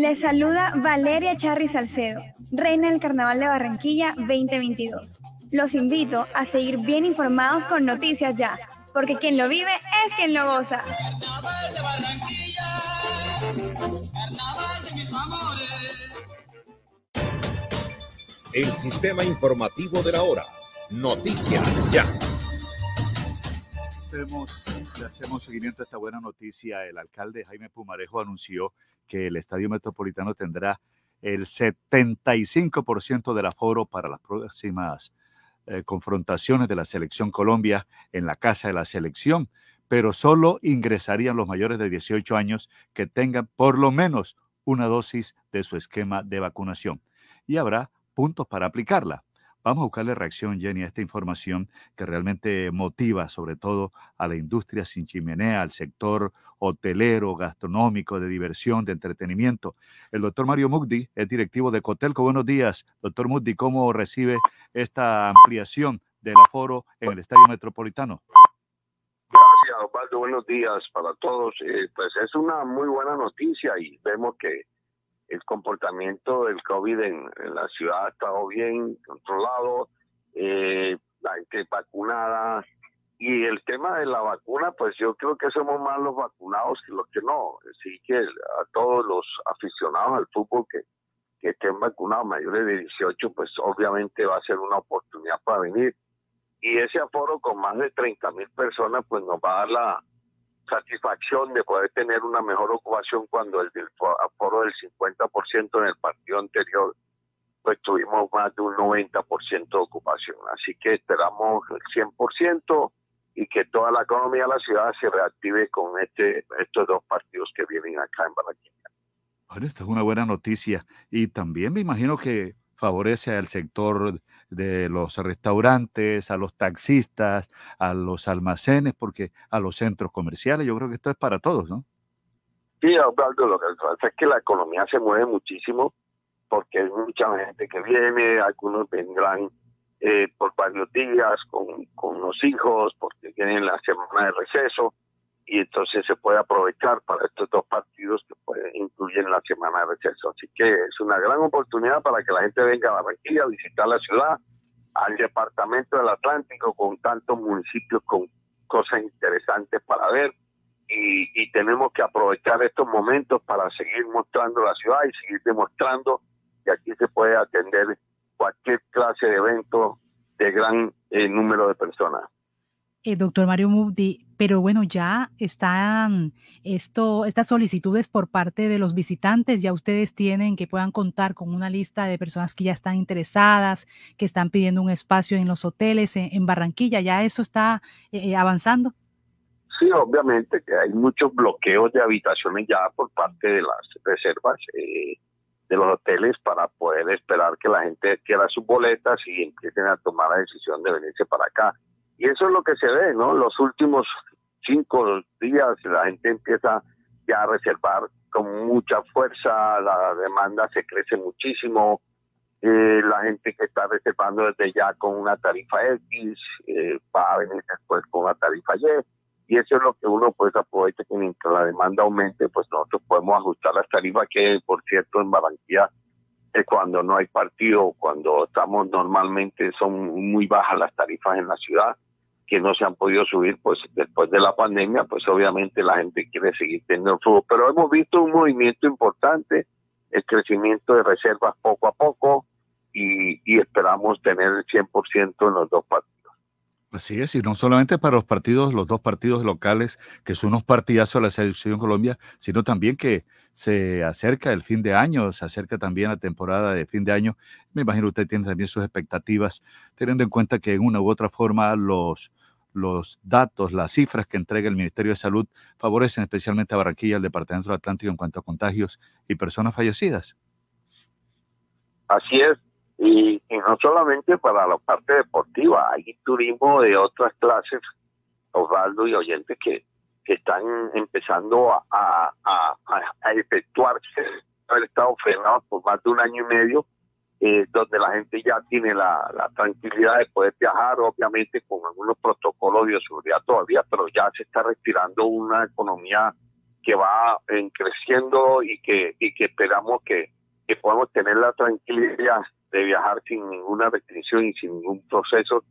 Les saluda Valeria Charri Salcedo, reina del Carnaval de Barranquilla 2022. Los invito a seguir bien informados con Noticias Ya, porque quien lo vive es quien lo goza. El sistema informativo de la hora. Noticias Ya. Hacemos, le hacemos seguimiento a esta buena noticia. El alcalde Jaime Pumarejo anunció que el Estadio Metropolitano tendrá el 75% del aforo para las próximas eh, confrontaciones de la Selección Colombia en la Casa de la Selección, pero solo ingresarían los mayores de 18 años que tengan por lo menos una dosis de su esquema de vacunación y habrá puntos para aplicarla. Vamos a buscarle reacción, Jenny, a esta información que realmente motiva sobre todo a la industria sin chimenea, al sector hotelero, gastronómico, de diversión, de entretenimiento. El doctor Mario Mugdi es directivo de Cotelco. Buenos días, doctor Mugdi. ¿Cómo recibe esta ampliación del aforo en el Estadio Metropolitano? Gracias, Osvaldo. Buenos días para todos. Eh, pues es una muy buena noticia y vemos que el comportamiento del COVID en, la ciudad ha estado bien controlado, eh, la gente vacunada. Y el tema de la vacuna, pues yo creo que somos más los vacunados que los que no. Así que a todos los aficionados al fútbol que, que estén vacunados mayores de 18, pues obviamente va a ser una oportunidad para venir. Y ese aforo con más de 30 mil personas, pues nos va a dar la, satisfacción de poder tener una mejor ocupación cuando el del aforo del 50% en el partido anterior, pues tuvimos más de un 90% de ocupación. Así que esperamos el 100% y que toda la economía de la ciudad se reactive con este estos dos partidos que vienen acá en Barranquilla. Bueno, esta es una buena noticia y también me imagino que favorece al sector de los restaurantes, a los taxistas, a los almacenes, porque a los centros comerciales, yo creo que esto es para todos, ¿no? Sí, Osvaldo, lo que pasa es que la economía se mueve muchísimo porque hay mucha gente que viene, algunos vendrán eh, por varios días con, con los hijos porque tienen la semana de receso y entonces se puede aprovechar para estos dos partidos que pueden, incluyen la semana de receso. Así que es una gran oportunidad para que la gente venga a Barranquilla a visitar la ciudad, al departamento del Atlántico con tantos municipios con cosas interesantes para ver y, y tenemos que aprovechar estos momentos para seguir mostrando la ciudad y seguir demostrando que aquí se puede atender cualquier clase de evento de gran eh, número de personas. Eh, doctor Mario Mubdi, pero bueno, ya están esto, estas solicitudes por parte de los visitantes, ya ustedes tienen que puedan contar con una lista de personas que ya están interesadas, que están pidiendo un espacio en los hoteles en, Barranquilla, ya eso está eh, avanzando. Sí, obviamente que hay muchos bloqueos de habitaciones ya por parte de las reservas eh, de los hoteles para poder esperar que la gente adquiera sus boletas y empiecen a tomar la decisión de venirse para acá y eso es lo que se ve, ¿no? Los últimos cinco días la gente empieza ya a reservar con mucha fuerza, la demanda se crece muchísimo, eh, la gente que está reservando desde ya con una tarifa X eh, va a venir después con una tarifa Y y eso es lo que uno pues aprovecha que mientras la demanda aumente pues nosotros podemos ajustar las tarifas que por cierto en Barranquilla cuando no hay partido cuando estamos normalmente son muy bajas las tarifas en la ciudad que no se han podido subir pues después de la pandemia pues obviamente la gente quiere seguir teniendo fútbol pero hemos visto un movimiento importante el crecimiento de reservas poco a poco y, y esperamos tener el 100% en los dos partidos Así es, y no solamente para los partidos, los dos partidos locales, que son unos partidazos de la selección Colombia, sino también que se acerca el fin de año, se acerca también la temporada de fin de año. Me imagino usted tiene también sus expectativas, teniendo en cuenta que en una u otra forma los, los datos, las cifras que entrega el Ministerio de Salud favorecen especialmente a Barranquilla, el Departamento Atlántico en cuanto a contagios y personas fallecidas. Así es, y, no solamente para la parte deportiva, hay turismo de otras clases, Osvaldo y oyentes, que, que están empezando a, a, a, efectuarse, haber estado frenados por más de un año y medio, eh, donde la gente ya tiene la, la, tranquilidad de poder viajar, obviamente con algunos protocolos de seguridad todavía, pero ya se está respirando una economía que va en creciendo y que, y que esperamos que, que podamos tener la tranquilidad de viajar sin ninguna restricción y sin ningún proceso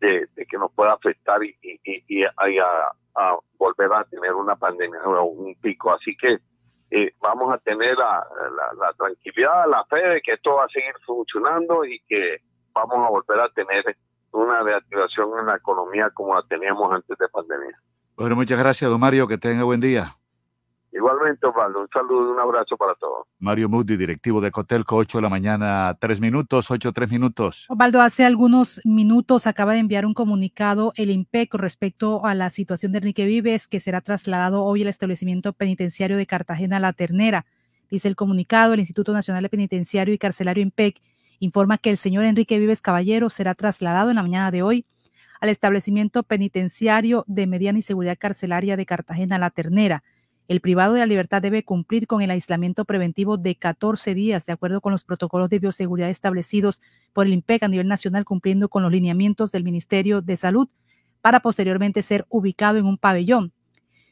de, que nos pueda afectar y, y, a, volver a tener una pandemia o un pico. Así que eh, vamos a tener la, la, tranquilidad, la fe de que esto va a seguir funcionando y que vamos a volver a tener una reactivación en la economía como la teníamos antes de pandemia. Bueno, muchas gracias, don Mario. Que tenga buen día. Igualmente, Osvaldo, un saludo y un abrazo para todos. Mario Moody, directivo de Cotelco, 8 de la mañana, 3 minutos, 8, 3 minutos. Osvaldo, hace algunos minutos acaba de enviar un comunicado el IMPEC respecto a la situación de Enrique Vives, que será trasladado hoy al establecimiento penitenciario de Cartagena La Ternera. Dice el comunicado, el Instituto Nacional de Penitenciario y Carcelario IMPEC informa que el señor Enrique Vives Caballero será trasladado en la mañana de hoy al establecimiento penitenciario de mediana y seguridad carcelaria de Cartagena La Ternera el privado de la libertad debe cumplir con el aislamiento preventivo de 14 días, de acuerdo con los protocolos de bioseguridad establecidos por el IMPEC a nivel nacional, cumpliendo con los lineamientos del Ministerio de Salud, para posteriormente ser ubicado en un pabellón.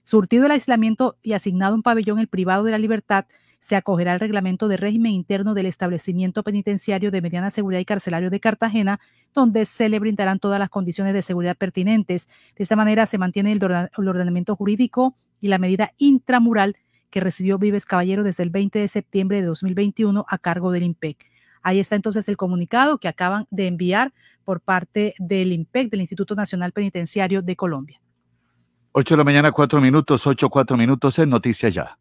Surtido el aislamiento y asignado un pabellón, el privado de la libertad se acogerá al reglamento de régimen interno del establecimiento penitenciario de mediana seguridad y carcelario de Cartagena, donde se le brindarán todas las condiciones de seguridad pertinentes. De esta manera se mantiene el ordenamiento jurídico y la medida intramural que recibió Vives Caballero desde el 20 de septiembre de 2021 a cargo del IMPEC. Ahí está entonces el comunicado que acaban de enviar por parte del IMPEC, del Instituto Nacional Penitenciario de Colombia. 8 de la mañana, 4 minutos, 8, 4 minutos en Noticias Ya.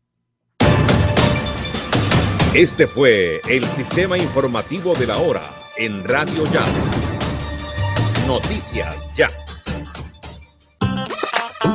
Este fue el sistema informativo de la hora en Radio Ya. Noticias Ya.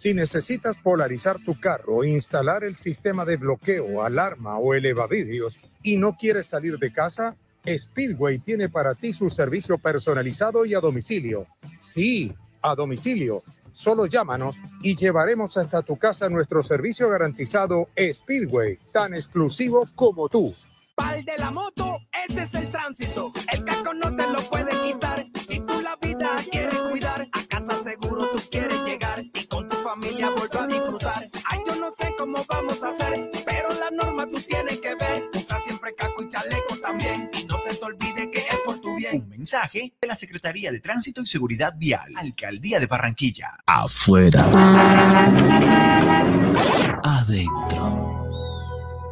Si necesitas polarizar tu carro, instalar el sistema de bloqueo, alarma o elevavidrios y no quieres salir de casa, Speedway tiene para ti su servicio personalizado y a domicilio. Sí, a domicilio. Solo llámanos y llevaremos hasta tu casa nuestro servicio garantizado Speedway, tan exclusivo como tú. Pal de la moto, este es el tránsito. El casco no te lo puede quitar. Familia vuelva a disfrutar. Ay, yo no sé cómo vamos a hacer, pero la norma tú tienes que ver. Usa siempre caco y chaleco también. Y no se te olvide que es por tu bien. Un mensaje de la Secretaría de Tránsito y Seguridad Vial, Alcaldía de Barranquilla. Afuera. Adentro.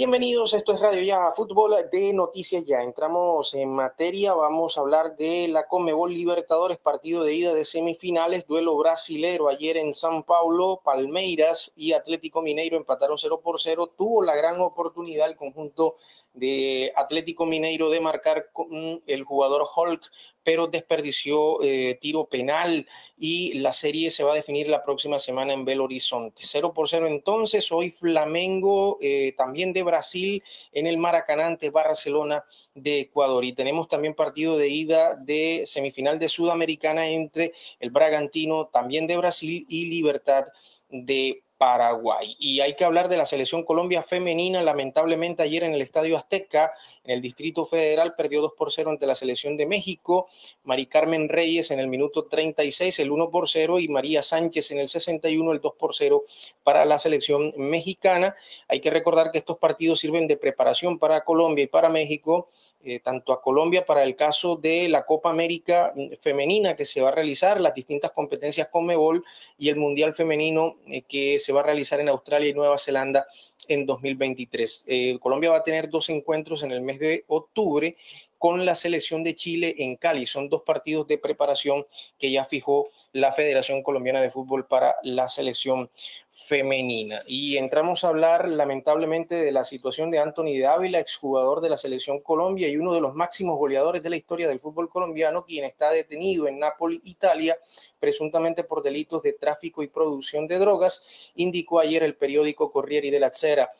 Bienvenidos, esto es Radio Ya Fútbol de Noticias Ya. Entramos en materia, vamos a hablar de la Comebol Libertadores, partido de ida de semifinales, duelo brasilero ayer en San Paulo, Palmeiras y Atlético Mineiro empataron 0 por 0. Tuvo la gran oportunidad el conjunto de Atlético Mineiro de marcar con el jugador Hulk, pero desperdició eh, tiro penal y la serie se va a definir la próxima semana en Belo Horizonte. 0 por 0 entonces, hoy Flamengo eh, también de Brasil en el Maracaná ante Barcelona de Ecuador y tenemos también partido de ida de semifinal de Sudamericana entre el Bragantino también de Brasil y Libertad de Paraguay. Y hay que hablar de la selección Colombia femenina. Lamentablemente ayer en el Estadio Azteca, en el Distrito Federal, perdió 2 por 0 ante la selección de México. Mari Carmen Reyes en el minuto 36, el 1 por 0, y María Sánchez en el 61, el 2 por 0 para la selección mexicana. Hay que recordar que estos partidos sirven de preparación para Colombia y para México, eh, tanto a Colombia para el caso de la Copa América femenina que se va a realizar, las distintas competencias con Mebol y el Mundial Femenino eh, que se va a realizar en Australia y Nueva Zelanda en 2023. Eh, Colombia va a tener dos encuentros en el mes de octubre con la selección de Chile en Cali. Son dos partidos de preparación que ya fijó la Federación Colombiana de Fútbol para la selección femenina. Y entramos a hablar lamentablemente de la situación de Anthony de Ávila, exjugador de la selección Colombia y uno de los máximos goleadores de la historia del fútbol colombiano, quien está detenido en Nápoles, Italia, presuntamente por delitos de tráfico y producción de drogas, indicó ayer el periódico Corriere della Sera.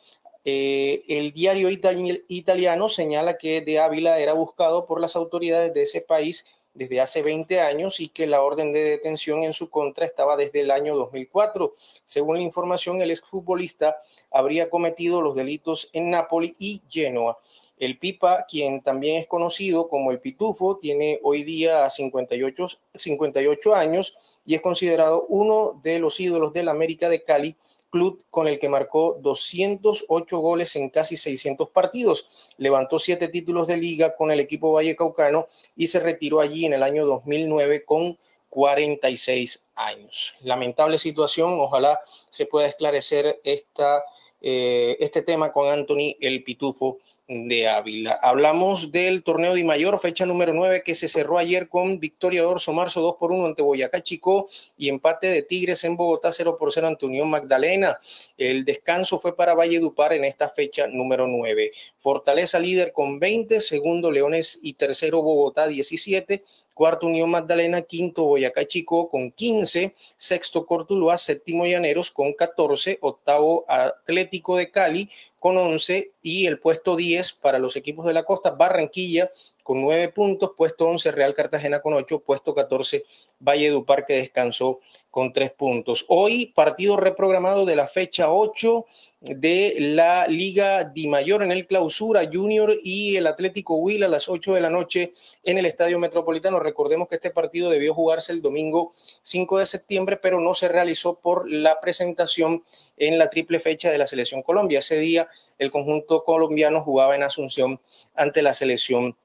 Eh, el diario italiano señala que De Ávila era buscado por las autoridades de ese país desde hace 20 años y que la orden de detención en su contra estaba desde el año 2004. Según la información, el exfutbolista habría cometido los delitos en Nápoles y Genoa. El Pipa, quien también es conocido como el Pitufo, tiene hoy día 58, 58 años y es considerado uno de los ídolos del América de Cali club con el que marcó 208 goles en casi 600 partidos. Levantó siete títulos de liga con el equipo Vallecaucano y se retiró allí en el año 2009 con 46 años. Lamentable situación, ojalá se pueda esclarecer esta eh, este tema con Anthony el Pitufo de Ávila. Hablamos del torneo de mayor, fecha número 9, que se cerró ayer con victoria de Orso Marzo 2 por 1 ante Boyacá Chico y empate de Tigres en Bogotá 0 por 0 ante Unión Magdalena. El descanso fue para Valledupar en esta fecha número 9. Fortaleza líder con 20, segundo Leones y tercero Bogotá 17 cuarto Unión Magdalena, quinto Boyacá Chico con 15, sexto Cortuluá, séptimo Llaneros con 14, octavo Atlético de Cali con 11 y el puesto 10 para los equipos de la costa, Barranquilla con 9 puntos, puesto 11 Real Cartagena con 8, puesto 14 Valledupar que descansó con 3 puntos. Hoy partido reprogramado de la fecha 8 de la Liga Di Mayor en el Clausura Junior y el Atlético Huila a las 8 de la noche en el Estadio Metropolitano. Recordemos que este partido debió jugarse el domingo 5 de septiembre, pero no se realizó por la presentación en la triple fecha de la Selección Colombia. Ese día el conjunto colombiano jugaba en Asunción ante la selección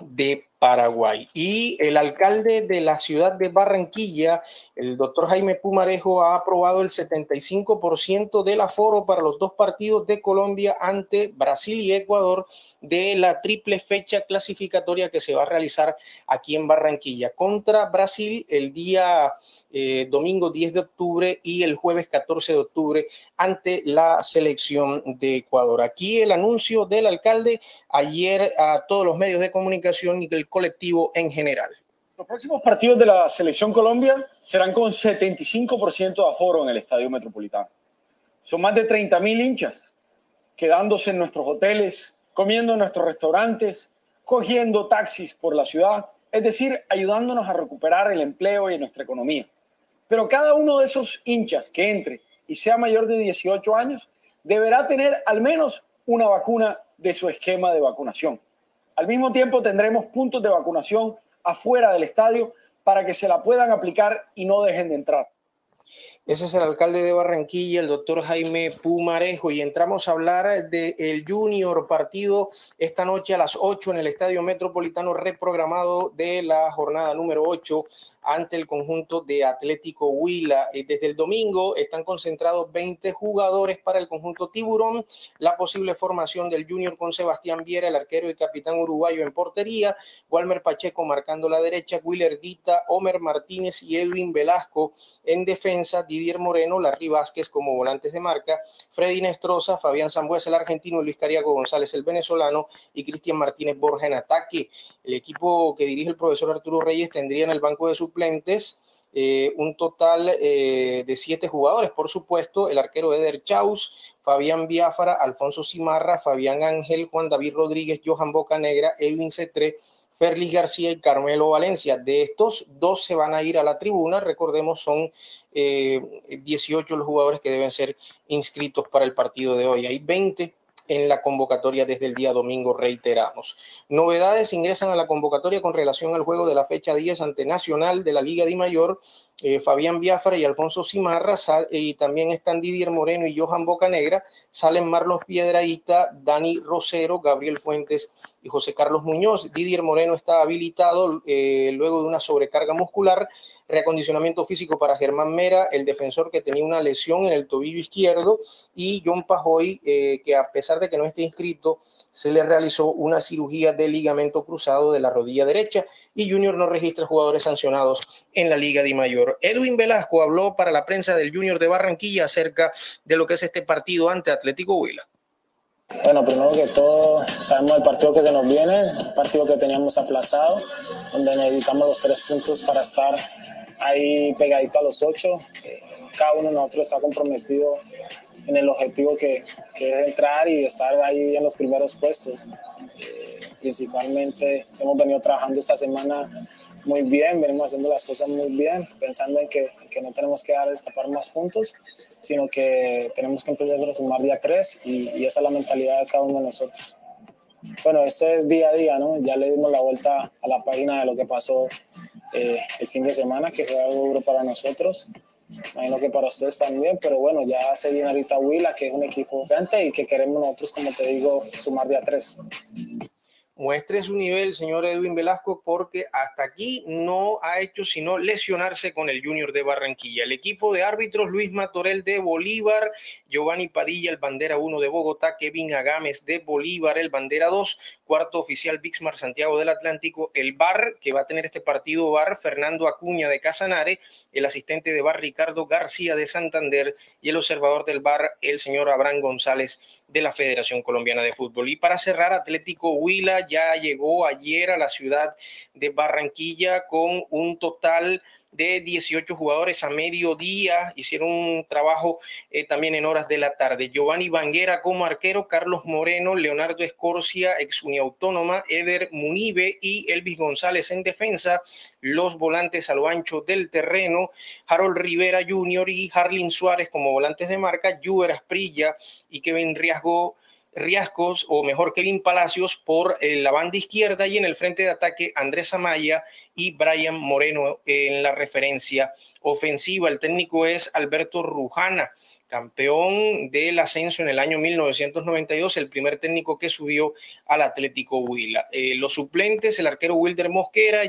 de Paraguay. Y el alcalde de la ciudad de Barranquilla, el doctor Jaime Pumarejo, ha aprobado el 75% del aforo para los dos partidos de Colombia ante Brasil y Ecuador de la triple fecha clasificatoria que se va a realizar aquí en Barranquilla contra Brasil el día eh, domingo 10 de octubre y el jueves 14 de octubre ante la selección de Ecuador. Aquí el anuncio del alcalde ayer a todos los medios de comunicación y el colectivo en general. Los próximos partidos de la Selección Colombia serán con 75% de aforo en el Estadio Metropolitano. Son más de 30 mil hinchas quedándose en nuestros hoteles, comiendo en nuestros restaurantes, cogiendo taxis por la ciudad, es decir, ayudándonos a recuperar el empleo y nuestra economía. Pero cada uno de esos hinchas que entre y sea mayor de 18 años deberá tener al menos una vacuna de su esquema de vacunación. Al mismo tiempo tendremos puntos de vacunación afuera del estadio para que se la puedan aplicar y no dejen de entrar. Ese es el alcalde de Barranquilla, el doctor Jaime Pumarejo, y entramos a hablar del Junior partido esta noche a las 8 en el Estadio Metropolitano reprogramado de la jornada número 8 ante el conjunto de Atlético Huila. Eh, desde el domingo están concentrados 20 jugadores para el conjunto Tiburón. La posible formación del Junior con Sebastián Viera, el arquero y capitán uruguayo en portería, Walmer Pacheco marcando la derecha, Willer Dita, Homer Martínez y Edwin Velasco en defensa, Didier Moreno, Larry Vázquez como volantes de marca, Freddy Nestroza, Fabián Zambuesa, el argentino, Luis Cariaco González, el venezolano y Cristian Martínez Borja en ataque. El equipo que dirige el profesor Arturo Reyes tendría en el banco de suplentes eh, un total eh, de siete jugadores, por supuesto, el arquero Eder Chaus, Fabián Biafara, Alfonso Cimarra, Fabián Ángel, Juan David Rodríguez, Johan Bocanegra, Edwin Cetré, Ferlis García y Carmelo Valencia. De estos, dos se van a ir a la tribuna. Recordemos, son eh, 18 los jugadores que deben ser inscritos para el partido de hoy. Hay 20 en la convocatoria desde el día domingo, reiteramos. Novedades ingresan a la convocatoria con relación al juego de la fecha 10 ante Nacional de la Liga de Mayor. Eh, Fabián Biafra y Alfonso Cimarra, y también están Didier Moreno y Johan Bocanegra, salen Marlos Piedraíta, Dani Rosero, Gabriel Fuentes y José Carlos Muñoz. Didier Moreno está habilitado eh, luego de una sobrecarga muscular reacondicionamiento físico para Germán Mera, el defensor que tenía una lesión en el tobillo izquierdo, y John Pajoy, eh, que a pesar de que no esté inscrito, se le realizó una cirugía de ligamento cruzado de la rodilla derecha y Junior no registra jugadores sancionados en la Liga de Mayor. Edwin Velasco habló para la prensa del Junior de Barranquilla acerca de lo que es este partido ante Atlético Huila. Bueno, primero que todo, sabemos el partido que se nos viene, el partido que teníamos aplazado, donde necesitamos los tres puntos para estar ahí pegadito a los ocho. Cada uno de nosotros está comprometido en el objetivo que, que es entrar y estar ahí en los primeros puestos. Eh, principalmente hemos venido trabajando esta semana muy bien, venimos haciendo las cosas muy bien, pensando en que, que no tenemos que dar escapar más puntos sino que tenemos que empezar a sumar día 3 y, y, esa es la mentalidad de cada uno de nosotros. Bueno, esto es día a día, ¿no? Ya le dimos la vuelta a la página de lo que pasó eh, el fin de semana, que fue algo duro para nosotros. Imagino que para ustedes también, pero bueno, ya se viene ahorita Huila, que es un equipo potente y que queremos nosotros, como te digo, sumar día 3 muestre su nivel, señor Edwin Velasco, porque hasta aquí no ha hecho sino lesionarse con el Junior de Barranquilla. El equipo de árbitros, Luis Matorel de Bolívar, Giovanni Padilla, el bandera 1 de Bogotá, Kevin Agames de Bolívar, el bandera 2, cuarto oficial Bixmar Santiago del Atlántico, el bar que va a tener este partido bar, Fernando Acuña de Casanare, el asistente de bar Ricardo García de Santander y el observador del bar, el señor Abraham González de la Federación Colombiana de Fútbol. Y para cerrar, Atlético Huila ya llegó ayer a la ciudad de Barranquilla con un total de 18 jugadores a mediodía, hicieron un trabajo eh, también en horas de la tarde. Giovanni Banguera como arquero, Carlos Moreno, Leonardo Escorcia, ex Autónoma, Eder Munive y Elvis González en defensa, los volantes a lo ancho del terreno, Harold Rivera Jr. y Harlin Suárez como volantes de marca, Juber Asprilla y Kevin Riasgo Riascos, o mejor Kevin Palacios, por eh, la banda izquierda y en el frente de ataque Andrés Amaya y Brian Moreno en la referencia ofensiva. El técnico es Alberto Rujana, campeón del ascenso en el año 1992, el primer técnico que subió al Atlético Huila. Eh, los suplentes, el arquero Wilder Mosquera,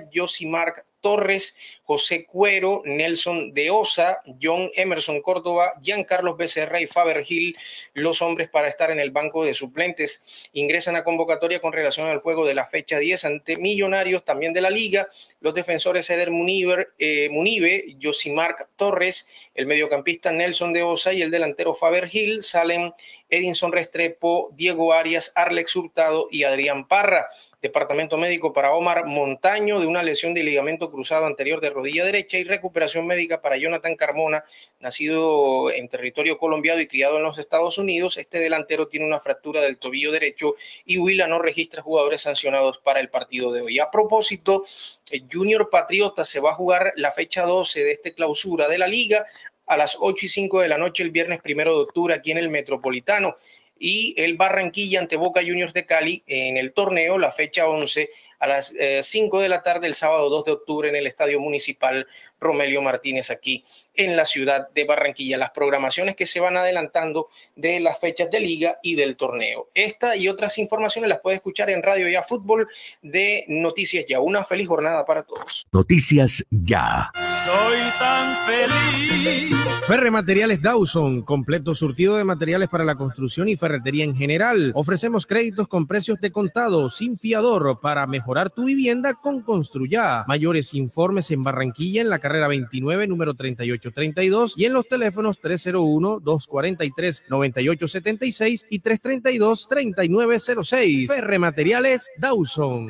Mark Torres, José Cuero, Nelson de Osa, John Emerson Córdoba, Giancarlos Becerra y Faber Gil, los hombres para estar en el banco de suplentes. Ingresan a convocatoria con relación al juego de la fecha 10 ante Millonarios, también de la liga, los defensores Eder Muniver, eh, Munive, Josimarc Torres, el mediocampista Nelson de Osa y el delantero Faber Gil, salen Edinson Restrepo, Diego Arias, Arlex Hurtado y Adrián Parra. Departamento médico para Omar Montaño de una lesión de ligamento cruzado anterior de rodilla derecha y recuperación médica para Jonathan Carmona, nacido en territorio colombiano y criado en los Estados Unidos. Este delantero tiene una fractura del tobillo derecho y Huila no registra jugadores sancionados para el partido de hoy. A propósito, el Junior Patriota se va a jugar la fecha 12 de esta clausura de la liga a las 8 y 5 de la noche el viernes primero de octubre aquí en el Metropolitano y el Barranquilla ante Boca Juniors de Cali en el torneo, la fecha 11 a las 5 de la tarde el sábado 2 de octubre en el Estadio Municipal Romelio Martínez aquí en la ciudad de Barranquilla. Las programaciones que se van adelantando de las fechas de liga y del torneo. Esta y otras informaciones las puede escuchar en Radio Ya Fútbol de Noticias Ya. Una feliz jornada para todos. Noticias Ya. Soy tan feliz. Ferre Materiales Dawson, completo surtido de materiales para la construcción y ferretería en general. Ofrecemos créditos con precios de contado, sin fiador, para mejorar tu vivienda con Construya. Mayores informes en Barranquilla en la carrera 29, número 3832 y en los teléfonos 301-243-9876 y 332-3906. Ferre Materiales Dawson.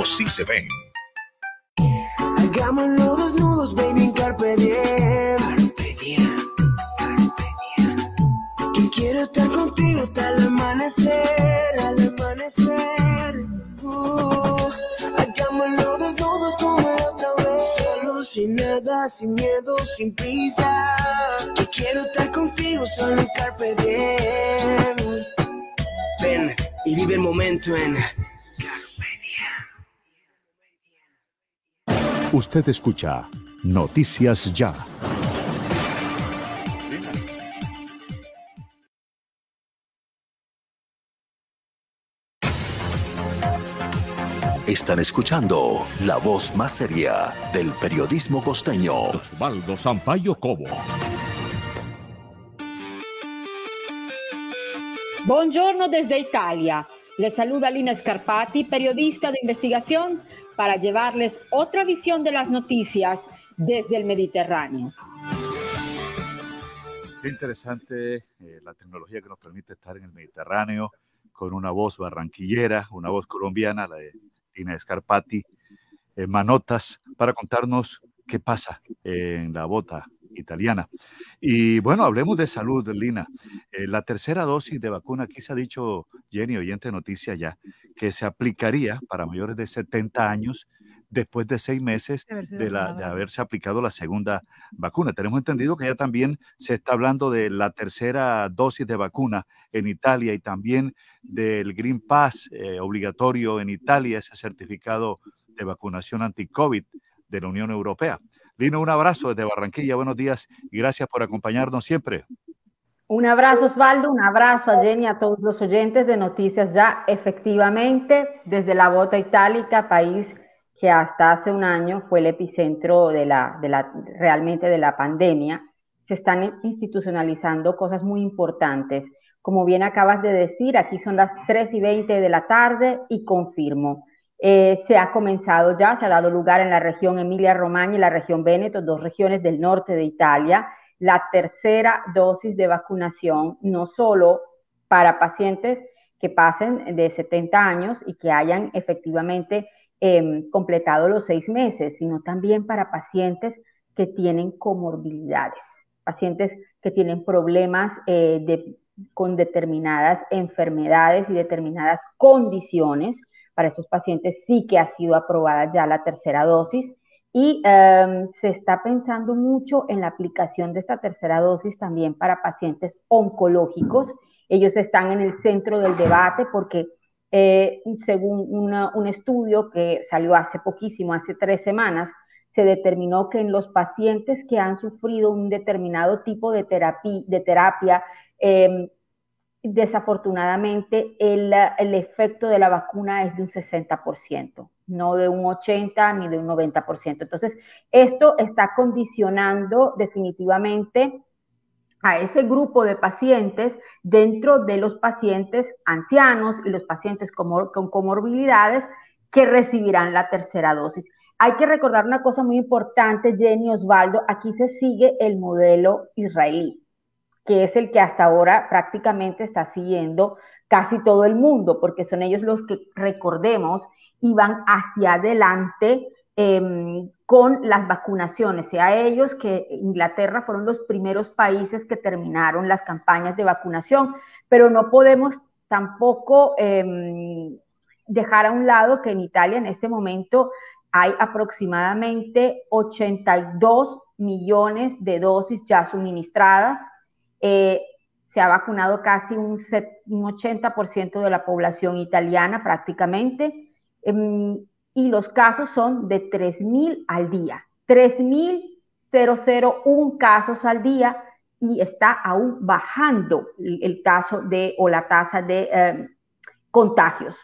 sí se ven. Hagámoslo desnudos, baby, en carpe diem. Carpe diem. Que quiero estar contigo hasta el amanecer, al amanecer. Uh, hagámoslo desnudos como otra vez. Solo sin nada, sin miedo, sin prisa. Que quiero estar contigo solo en carpe diem. Ven y vive el momento en Usted escucha Noticias Ya. Están escuchando la voz más seria del periodismo costeño. Osvaldo Sampaio Cobo. Buongiorno desde Italia. Les saluda Lina Scarpati, periodista de investigación, para llevarles otra visión de las noticias desde el Mediterráneo. Qué interesante eh, la tecnología que nos permite estar en el Mediterráneo con una voz barranquillera, una voz colombiana, la de Lina Scarpati, en Manotas, para contarnos qué pasa en la bota italiana. Y bueno, hablemos de salud, Lina. Eh, la tercera dosis de vacuna, aquí se ha dicho, Jenny, oyente de noticia ya, que se aplicaría para mayores de 70 años después de seis meses de, la, de, haberse aplicado la segunda vacuna. Tenemos entendido que ya también se está hablando de la tercera dosis de vacuna en Italia y también del Green Pass eh, obligatorio en Italia, ese certificado de vacunación anti-COVID de la Unión Europea. Lino, un abrazo desde Barranquilla, buenos días y gracias por acompañarnos siempre. Un abrazo Osvaldo, un abrazo a Jenny, a todos los oyentes de Noticias Ya. Efectivamente, desde la bota itálica, país que hasta hace un año fue el epicentro de la, de la, realmente de la pandemia, se están institucionalizando cosas muy importantes. Como bien acabas de decir, aquí son las 3 y 20 de la tarde y confirmo, eh, se ha comenzado ya, se ha dado lugar en la región Emilia-Romagna y la región Véneto, dos regiones del norte de Italia, la tercera dosis de vacunación, no solo para pacientes que pasen de 70 años y que hayan efectivamente eh, completado los seis meses, sino también para pacientes que tienen comorbilidades, pacientes que tienen problemas eh, con determinadas enfermedades y determinadas condiciones para estos pacientes sí que ha sido aprobada ya la tercera dosis y um, se está pensando mucho en la aplicación de esta tercera dosis también para pacientes oncológicos. Ellos están en el centro del debate porque eh, según una, un estudio que salió hace poquísimo, hace tres semanas, se determinó que en los pacientes que han sufrido un determinado tipo de terapia, de terapia eh, desafortunadamente el, efecto de la vacuna es de un 60%, no de un 80 ni de un 90%. Entonces, esto está condicionando definitivamente a ese grupo de pacientes dentro de los pacientes ancianos y los pacientes con comorbilidades que recibirán la tercera dosis. Hay que recordar una cosa muy importante, Jenny Osvaldo, aquí se sigue el modelo israelí, que es el que hasta ahora prácticamente está siguiendo casi todo el mundo, porque son ellos los que, recordemos, iban hacia adelante em, con las vacunaciones, sea ellos que Inglaterra fueron los primeros países que terminaron las campañas de vacunación, pero no podemos tampoco em, dejar a un lado que en Italia en este momento hay aproximadamente 82 millones de dosis ya suministradas. Eh, se ha vacunado casi un, 80% de la población italiana prácticamente. Em, y los casos son de 3.000 al día. 3.001 casos al día y está aún bajando el, caso de o la tasa de em, contagios.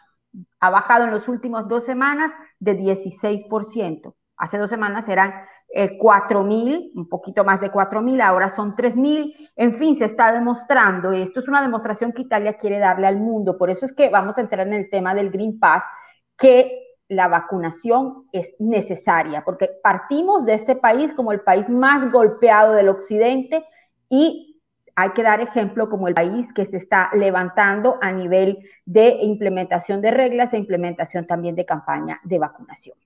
Ha bajado en las últimas dos semanas de 16%. Hace dos semanas eran eh, 4.000, un poquito más de 4.000, ahora son 3.000. En fin, se está demostrando, y esto es una demostración que Italia quiere darle al mundo. Por eso es que vamos a entrar en el tema del Green Pass, que la vacunación es necesaria, porque partimos de este país como el país más golpeado del occidente y hay que dar ejemplo como el país que se está levantando a nivel de implementación de reglas e implementación también de campaña de vacunación.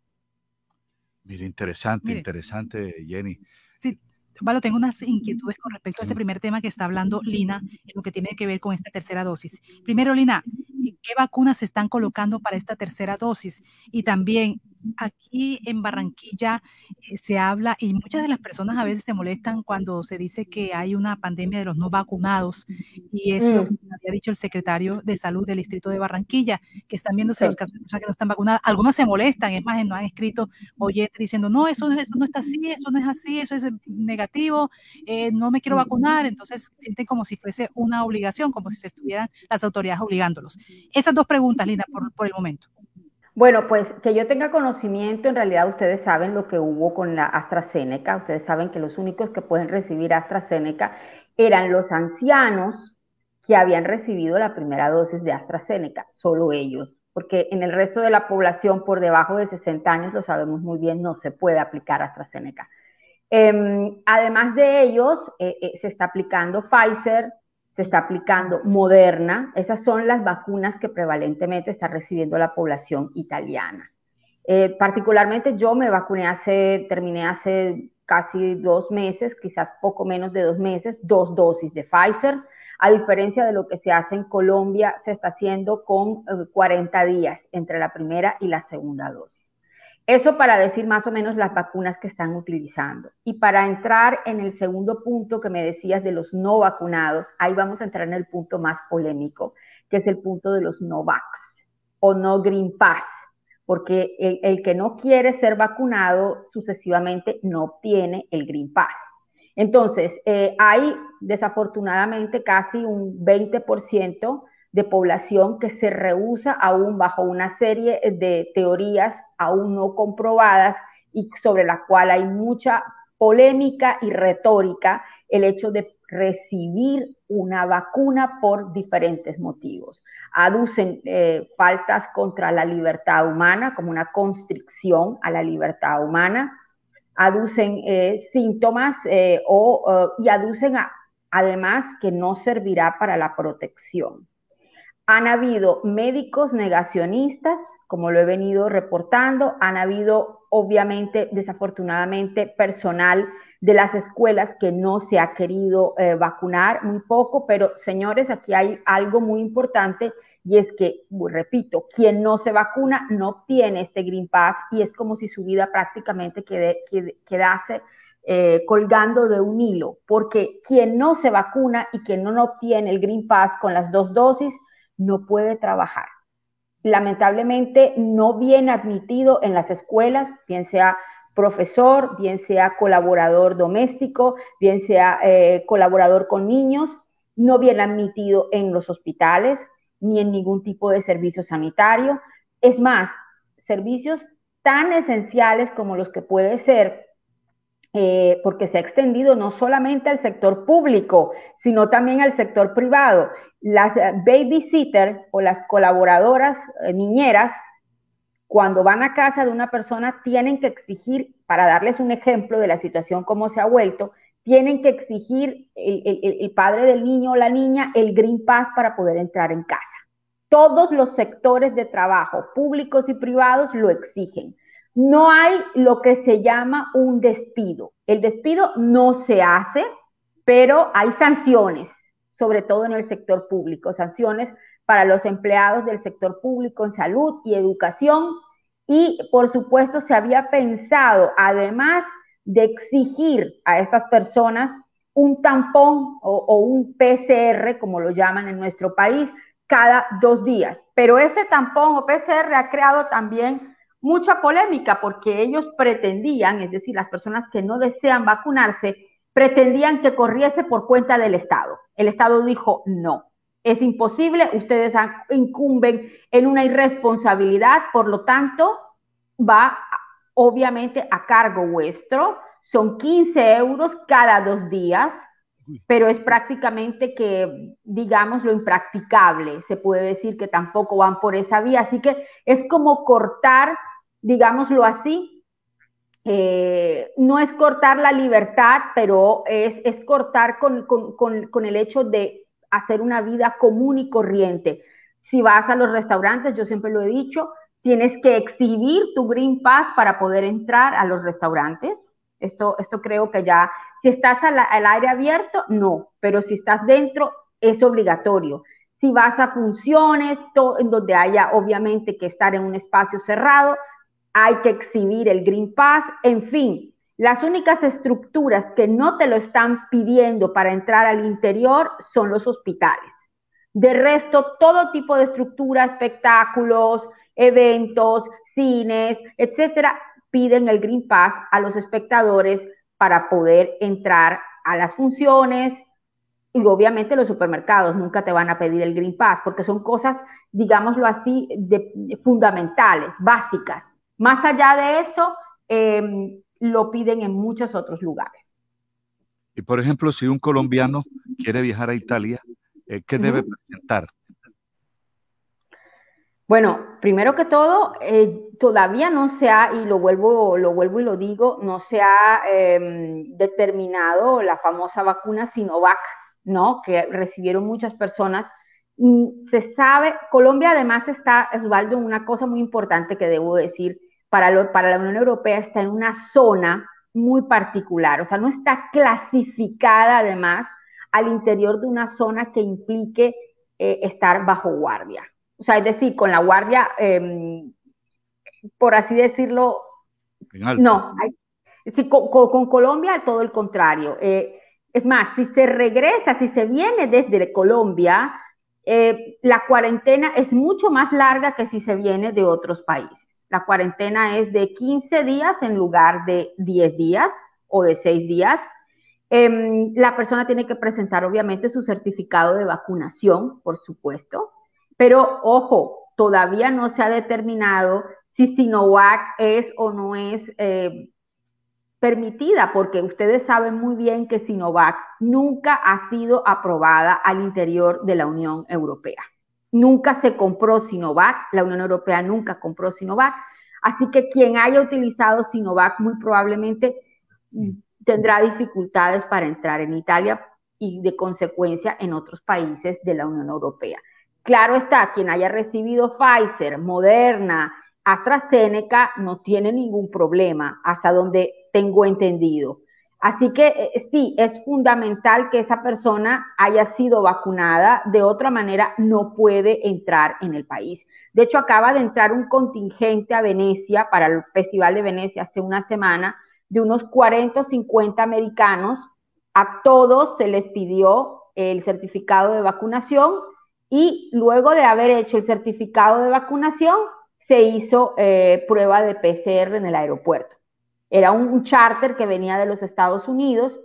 Mira, interesante, interesante, Jenny. Sí, Valo, tengo unas inquietudes con respecto a este primer tema que está hablando Lina, en lo que tiene que ver con esta tercera dosis. Primero, Lina, ¿qué vacunas se están colocando para esta tercera dosis? Y también, aquí en Barranquilla eh, se habla y muchas de las personas a veces se molestan cuando se dice que hay una pandemia de los no vacunados y es lo mm. que había dicho el secretario de salud del distrito de Barranquilla, que están viéndose los casos de personas que no están vacunadas. Algunas se molestan, es más, no han escrito oye diciendo, no, eso, eso no está así, eso no es así, eso es negativo, eh, no me quiero vacunar, entonces sienten como si fuese una obligación, como si se estuvieran las autoridades obligándolos. Esas dos preguntas, Linda, por, por el momento. Bueno, pues que yo tenga conocimiento, en realidad ustedes saben lo que hubo con la AstraZeneca, ustedes saben que los únicos que pueden recibir AstraZeneca eran los ancianos que habían recibido la primera dosis de AstraZeneca, solo ellos, porque en el resto de la población por debajo de 60 años, lo sabemos muy bien, no se puede aplicar AstraZeneca. Em, además de ellos, eh, eh, se está aplicando Pfizer, se está aplicando Moderna. Esas son las vacunas que prevalentemente está recibiendo la población italiana. Eh, particularmente yo me vacuné hace, terminé hace casi dos meses, quizás poco menos de dos meses, dos dosis de Pfizer. A diferencia de lo que se hace en Colombia, se está haciendo con 40 eh, días entre la primera y la segunda dosis. Eso para decir más o menos las vacunas que están utilizando. Y para entrar en el segundo punto que me decías de los no vacunados, ahí vamos a entrar en el punto más polémico, que es el punto de los no vax o no green pass, porque el, que no quiere ser vacunado sucesivamente no obtiene el green pass. Entonces, eh, hay desafortunadamente casi un 20% de población que se rehúsa aún bajo una serie de teorías aún no comprobadas y sobre la cual hay mucha polémica y retórica el hecho de recibir una vacuna por diferentes motivos. Aducen eh, faltas contra la libertad humana como una constricción a la libertad humana, aducen eh, síntomas eh, o, y aducen además que no servirá para la protección. Han habido médicos negacionistas, como lo he venido reportando, han habido obviamente, desafortunadamente, personal de las escuelas que no se ha querido eh, vacunar, muy poco, pero señores, aquí hay algo muy importante y es que, repito, quien no se vacuna no obtiene este Green Pass y es como si su vida prácticamente quedase eh, colgando de un hilo, porque quien no se vacuna y quien no obtiene el Green Pass con las dos dosis, no puede trabajar. Lamentablemente no viene admitido en las escuelas, bien sea profesor, bien sea colaborador doméstico, bien sea eh, colaborador con niños, no viene admitido en los hospitales ni en ningún tipo de servicio sanitario. Es más, servicios tan esenciales como los que puede ser eh, porque se ha extendido no solamente al sector público, sino también al sector privado. Las eh, babysitter o las colaboradoras eh, niñeras cuando van a casa de una persona tienen que exigir, para darles un ejemplo de la situación como se ha vuelto, tienen que exigir el, padre del niño o la niña el Green Pass para poder entrar en casa. Todos los sectores de trabajo, públicos y privados, lo exigen. No hay lo que se llama un despido. El despido no se hace, pero hay sanciones, sobre todo en el sector público, sanciones para los empleados del sector público en salud y educación. Y por supuesto se había pensado, además de exigir a estas personas un tampón o, un PCR, como lo llaman en nuestro país, cada dos días. Pero ese tampón o PCR ha creado también mucha polémica porque ellos pretendían, es decir, las personas que no desean vacunarse, pretendían que corriese por cuenta del Estado. El Estado dijo no. Es imposible, ustedes incumben en una irresponsabilidad, por lo tanto, va obviamente a cargo vuestro. Son 15 euros cada dos días pero es prácticamente que, digamos, lo impracticable. Se puede decir que tampoco van por esa vía. Así que es como cortar, digámoslo así, eh, no es cortar la libertad, pero es, cortar con, el hecho de hacer una vida común y corriente. Si vas a los restaurantes, yo siempre lo he dicho, tienes que exhibir tu Green Pass para poder entrar a los restaurantes. Esto, esto creo que ya si estás al, aire abierto, no, pero si estás dentro, es obligatorio. Si vas a funciones, en donde haya obviamente que estar en un espacio cerrado, hay que exhibir el Green Pass, en fin, las únicas estructuras que no te lo están pidiendo para entrar al interior son los hospitales. De resto, todo tipo de estructura, espectáculos, eventos, cines, etcétera, piden el Green Pass a los espectadores para poder entrar a las funciones. Y obviamente los supermercados nunca te van a pedir el Green Pass porque son cosas, digámoslo así, fundamentales, básicas. Más allá de eso, em, lo piden en muchos otros lugares. Y por ejemplo, si un colombiano quiere viajar a Italia, eh, ¿qué debe presentar? Bueno, primero que todo, eh, todavía no se ha, y lo vuelvo, lo vuelvo y lo digo, no se ha em, determinado la famosa vacuna Sinovac, ¿no? Que recibieron muchas personas. se sabe, Colombia además está, Osvaldo, una cosa muy importante que debo decir, para, para la Unión Europea está en una zona muy particular, o sea, no está clasificada además al interior de una zona que implique eh, estar bajo guardia. O sea, es decir, con la guardia, em, por así decirlo, no, con, Colombia todo el contrario. Eh, es más, si se regresa, si se viene desde Colombia, eh, la cuarentena es mucho más larga que si se viene de otros países. La cuarentena es de 15 días en lugar de 10 días o de 6 días. Em, la persona tiene que presentar obviamente su certificado de vacunación, por supuesto. Pero ojo, todavía no se ha determinado si Sinovac es o no es eh, permitida, porque ustedes saben muy bien que Sinovac nunca ha sido aprobada al interior de la Unión Europea. Nunca se compró Sinovac, la Unión Europea nunca compró Sinovac, así que quien haya utilizado Sinovac muy probablemente tendrá dificultades para entrar en Italia y de consecuencia en otros países de la Unión Europea. Claro está, quien haya recibido Pfizer, Moderna, AstraZeneca no tiene ningún problema, hasta donde tengo entendido. Así que eh, sí, es fundamental que esa persona haya sido vacunada, de otra manera no puede entrar en el país. De hecho, acaba de entrar un contingente a Venecia para el Festival de Venecia hace una semana de unos 40 o 50 americanos. A todos se les pidió el certificado de vacunación y luego de haber hecho el certificado de vacunación, se hizo eh, prueba de PCR en el aeropuerto. Era un, charter que venía de los Estados Unidos.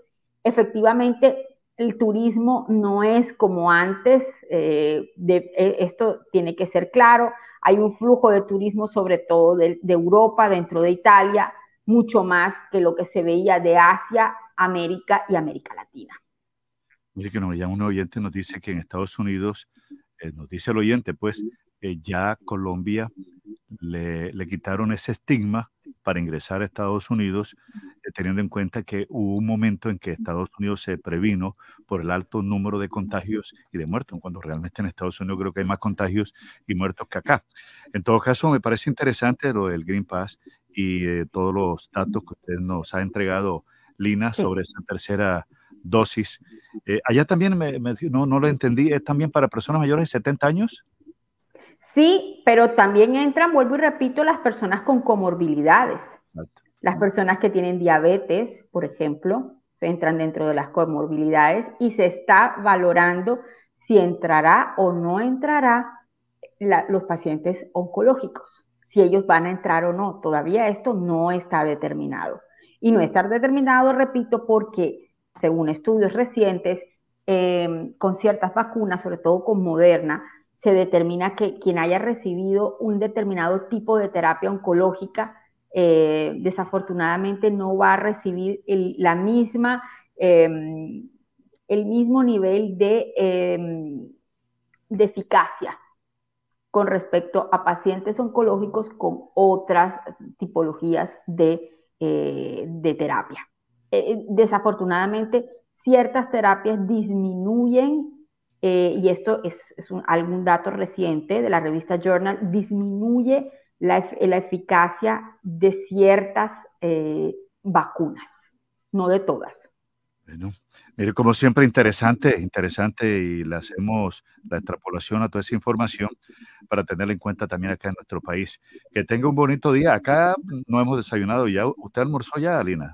Efectivamente, el turismo no es como antes, eh, eh, esto tiene que ser claro. Hay un flujo de turismo, sobre todo de, Europa, dentro de Italia, mucho más que lo que se veía de Asia, América y América Latina. Mire que nos llama un oyente, nos dice que en Estados Unidos, eh, nos dice el oyente, pues ya Colombia le, le quitaron ese estigma para ingresar a Estados Unidos, eh, teniendo en cuenta que hubo un momento en que Estados Unidos se previno por el alto número de contagios y de muertos, cuando realmente en Estados Unidos creo que hay más contagios y muertos que acá. En todo caso, me parece interesante lo del Green Pass y eh, todos los datos que usted nos ha entregado, Lina, sobre esa tercera dosis. Eh, allá también, me, no, no lo entendí, ¿es también para personas mayores de 70 años? Sí, pero también entran, vuelvo y repito, las personas con comorbilidades. Las personas que tienen diabetes, por ejemplo, entran dentro de las comorbilidades y se está valorando si entrará o no entrará los pacientes oncológicos, si ellos van a entrar o no. Todavía esto no está determinado. Y no está determinado, repito, porque según estudios recientes, eh, con ciertas vacunas, sobre todo con Moderna, se determina que quien haya recibido un determinado tipo de terapia oncológica, eh, desafortunadamente no va a recibir el, la misma, em, el mismo nivel de, em, de eficacia con respecto a pacientes oncológicos con otras tipologías de, eh, de terapia. Eh, desafortunadamente, ciertas terapias disminuyen eh, y esto es, algún dato reciente de la revista Journal, disminuye la, eficacia de ciertas eh, vacunas, no de todas. Bueno, mire, como siempre, interesante, interesante y le hacemos la extrapolación a toda esa información para tenerla en cuenta también acá en nuestro país. Que tenga un bonito día. Acá no hemos desayunado ya. ¿Usted almorzó ya, Alina?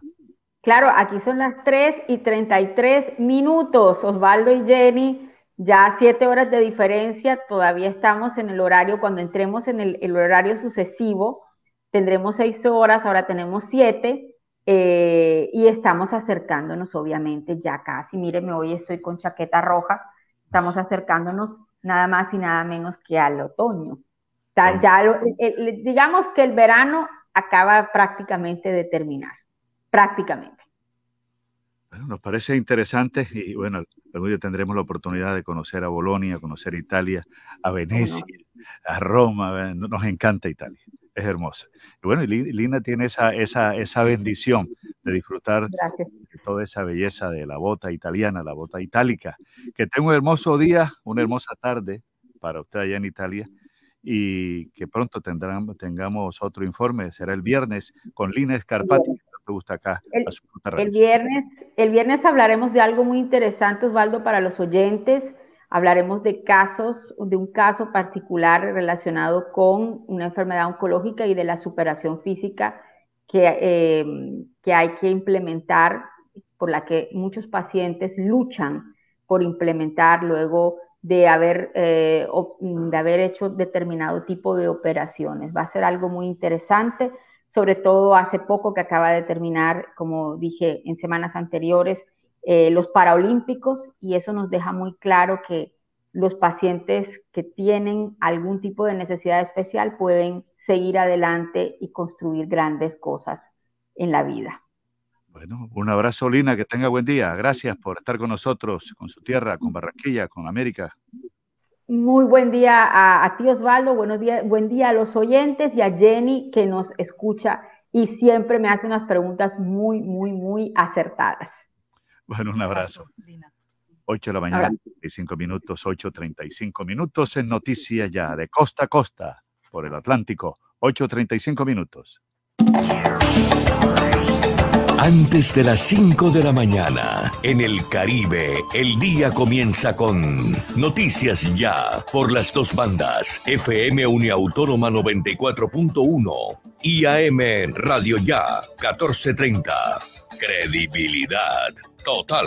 Claro, aquí son las 3 y 33 minutos. Osvaldo y Jenny ya siete horas de diferencia, todavía estamos en el horario, cuando entremos en el, horario sucesivo, tendremos seis horas, ahora tenemos siete, eh, y estamos acercándonos, obviamente, ya casi, míreme, hoy estoy con chaqueta roja, estamos acercándonos nada más y nada menos que al otoño. Ya digamos que el verano acaba prácticamente de terminar, prácticamente. Bueno, nos parece interesante y bueno, algún día tendremos la oportunidad de conocer a Bolonia, conocer Italia, a Venecia, a Roma. Nos encanta Italia, es hermosa. Y bueno, Lina tiene esa, esa, esa bendición de disfrutar de toda esa belleza de la bota italiana, la bota itálica. Que tenga un hermoso día, una hermosa tarde para usted allá en Italia y que pronto tendrán, tengamos otro informe. Será el viernes con Lina Scarpati te gusta acá. El, viernes, el viernes hablaremos de algo muy interesante, Osvaldo, para los oyentes. Hablaremos de casos, de un caso particular relacionado con una enfermedad oncológica y de la superación física que, eh, que hay que implementar, por la que muchos pacientes luchan por implementar luego de haber, eh, de haber hecho determinado tipo de operaciones. Va a ser algo muy interesante sobre todo hace poco que acaba de terminar, como dije en semanas anteriores, eh, los Paralímpicos y eso nos deja muy claro que los pacientes que tienen algún tipo de necesidad especial pueden seguir adelante y construir grandes cosas en la vida. Bueno, un abrazo, Lina, que tenga buen día. Gracias por estar con nosotros, con su tierra, con Barranquilla, con América. Muy buen día a, ti, Osvaldo. Buenos días, buen día a los oyentes y a Jenny que nos escucha y siempre me hace unas preguntas muy, muy, muy acertadas. Bueno, un abrazo. 8 de la mañana, 35 minutos, 8.35 minutos en Noticias Ya, de costa a costa, por el Atlántico, 8.35 minutos. Antes de las 5 de la mañana, en el Caribe, el día comienza con Noticias Ya por las dos bandas, FM Uniautónoma 94.1 y AM Radio Ya 1430. Credibilidad total.